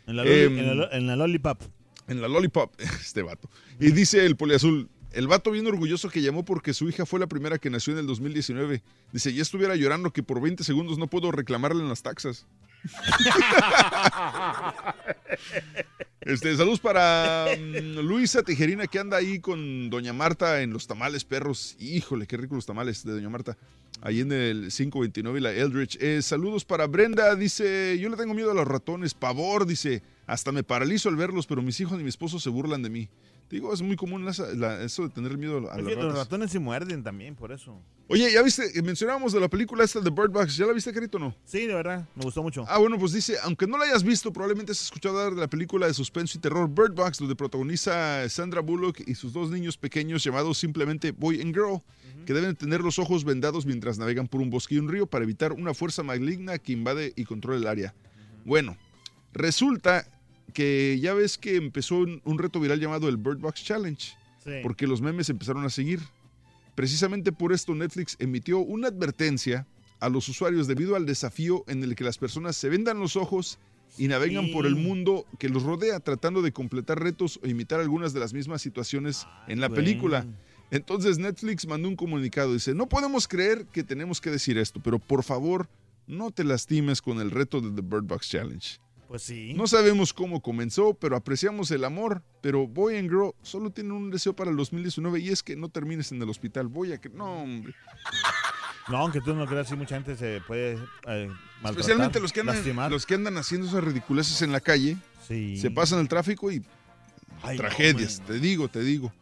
En la, Em, en la lo- en la lollipop. En la lollipop, este vato. Y dice el poliazul, el vato bien orgulloso que llamó porque su hija fue la primera que nació en el 2019. Dice, ya estuviera llorando que por 20 segundos no puedo reclamarle en las taxas. Este, saludos para mm, Luisa Tijerina que anda ahí con Doña Marta en los tamales perros. Híjole, qué ricos los tamales de Doña Marta. Ahí en el 529 y la Eldridge. Eh, saludos para Brenda, dice, yo le tengo miedo a los ratones, pavor, dice, hasta me paralizo al verlos, pero mis hijos y mi esposo se burlan de mí. Digo, es muy común la- eso de tener miedo a los ratas. ratones se muerden también, por eso. Oye, ¿ya viste? Eh, Mencionábamos de la película esta de Bird Box. ¿Ya la viste, Carito, no? Sí, de verdad, me gustó mucho. Ah, bueno, pues dice, aunque no la hayas visto, probablemente has escuchado hablar de la película de suspenso y terror Bird Box, donde protagoniza Sandra Bullock y sus dos niños pequeños llamados simplemente Boy and Girl, que deben tener los ojos vendados mientras navegan por un bosque y un río para evitar una fuerza maligna que invade y controla el área. Bueno, resulta que ya ves que empezó un, un reto viral llamado el Bird Box Challenge, Sí. porque los memes empezaron a seguir. Precisamente por esto Netflix emitió una advertencia a los usuarios debido al desafío en el que las personas se vendan los ojos y navegan por el mundo que los rodea tratando de completar retos o imitar algunas de las mismas situaciones en la película. Entonces Netflix mandó un comunicado, dice, no podemos creer que tenemos que decir esto, pero por favor no te lastimes con el reto de The Bird Box Challenge. Pues sí. No sabemos cómo comenzó, pero apreciamos el amor. Pero Boy and Girl solo tienen un deseo para el 2019 y es que no termines en el hospital. Voy a que. No, hombre. No, aunque tú no creas, sí, mucha gente se puede eh, maltratar, Especialmente los que, andan, lastimar. los que andan haciendo esas ridiculeces en la calle. Sí. Se pasan el tráfico y. Ay, no, tragedias, te digo, te digo.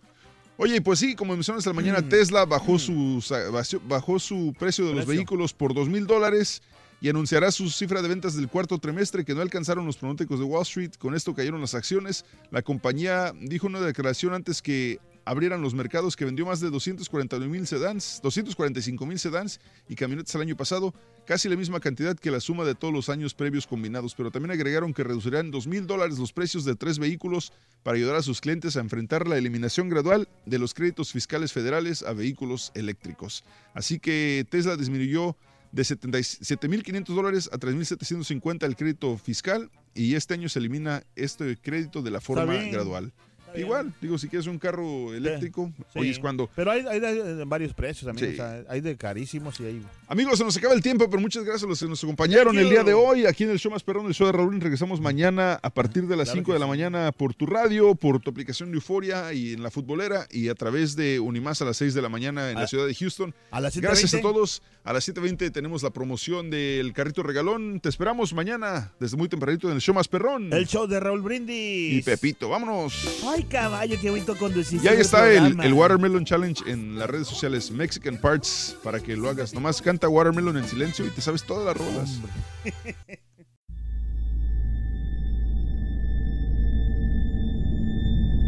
Oye, pues sí, como mencionas esta mañana, Mm. Tesla bajó su, sa- bajó- su precio de los vehículos por dos mil dólares y anunciará su cifra de ventas del cuarto trimestre que no alcanzaron los pronósticos de Wall Street. Con esto cayeron las acciones. La compañía dijo una declaración antes que abrieran los mercados que vendió más de 249 mil sedans, 245 mil sedans y camionetas el año pasado, casi la misma cantidad que la suma de todos los años previos combinados, pero también agregaron que reducirán 2 mil dólares los precios de tres vehículos para ayudar a sus clientes a enfrentar la eliminación gradual de los créditos fiscales federales a vehículos eléctricos. Así que Tesla disminuyó de 77.500 dólares a 3.750 el crédito fiscal y este año se elimina este crédito de la forma gradual. Igual, digo, si quieres un carro eléctrico, Sí. hoy es cuando... Pero hay, hay de varios precios también. Sí. o sea, hay de carísimos y hay. Amigos, se nos acaba el tiempo, pero muchas gracias a los que nos acompañaron el día de hoy aquí en el show más perrón, el show de Raúl. Regresamos mañana a partir de las Claro 5 que de la mañana por tu radio, por tu aplicación de Euforia y en la futbolera y a través de Unimás a las 6 de la mañana en A- la ciudad de Houston. a las Gracias a 7:20. todos. A las 7.20 tenemos la promoción del carrito regalón. Te esperamos mañana desde muy tempranito en el show más perrón. El show de Raúl Brindis. Y Pepito, vámonos. Ay, caballo, qué bonito conducir. Y ahí está el, el Watermelon Challenge en las redes sociales Mexican Parts para que lo hagas. Nomás canta Watermelon en silencio y te sabes todas las rolas.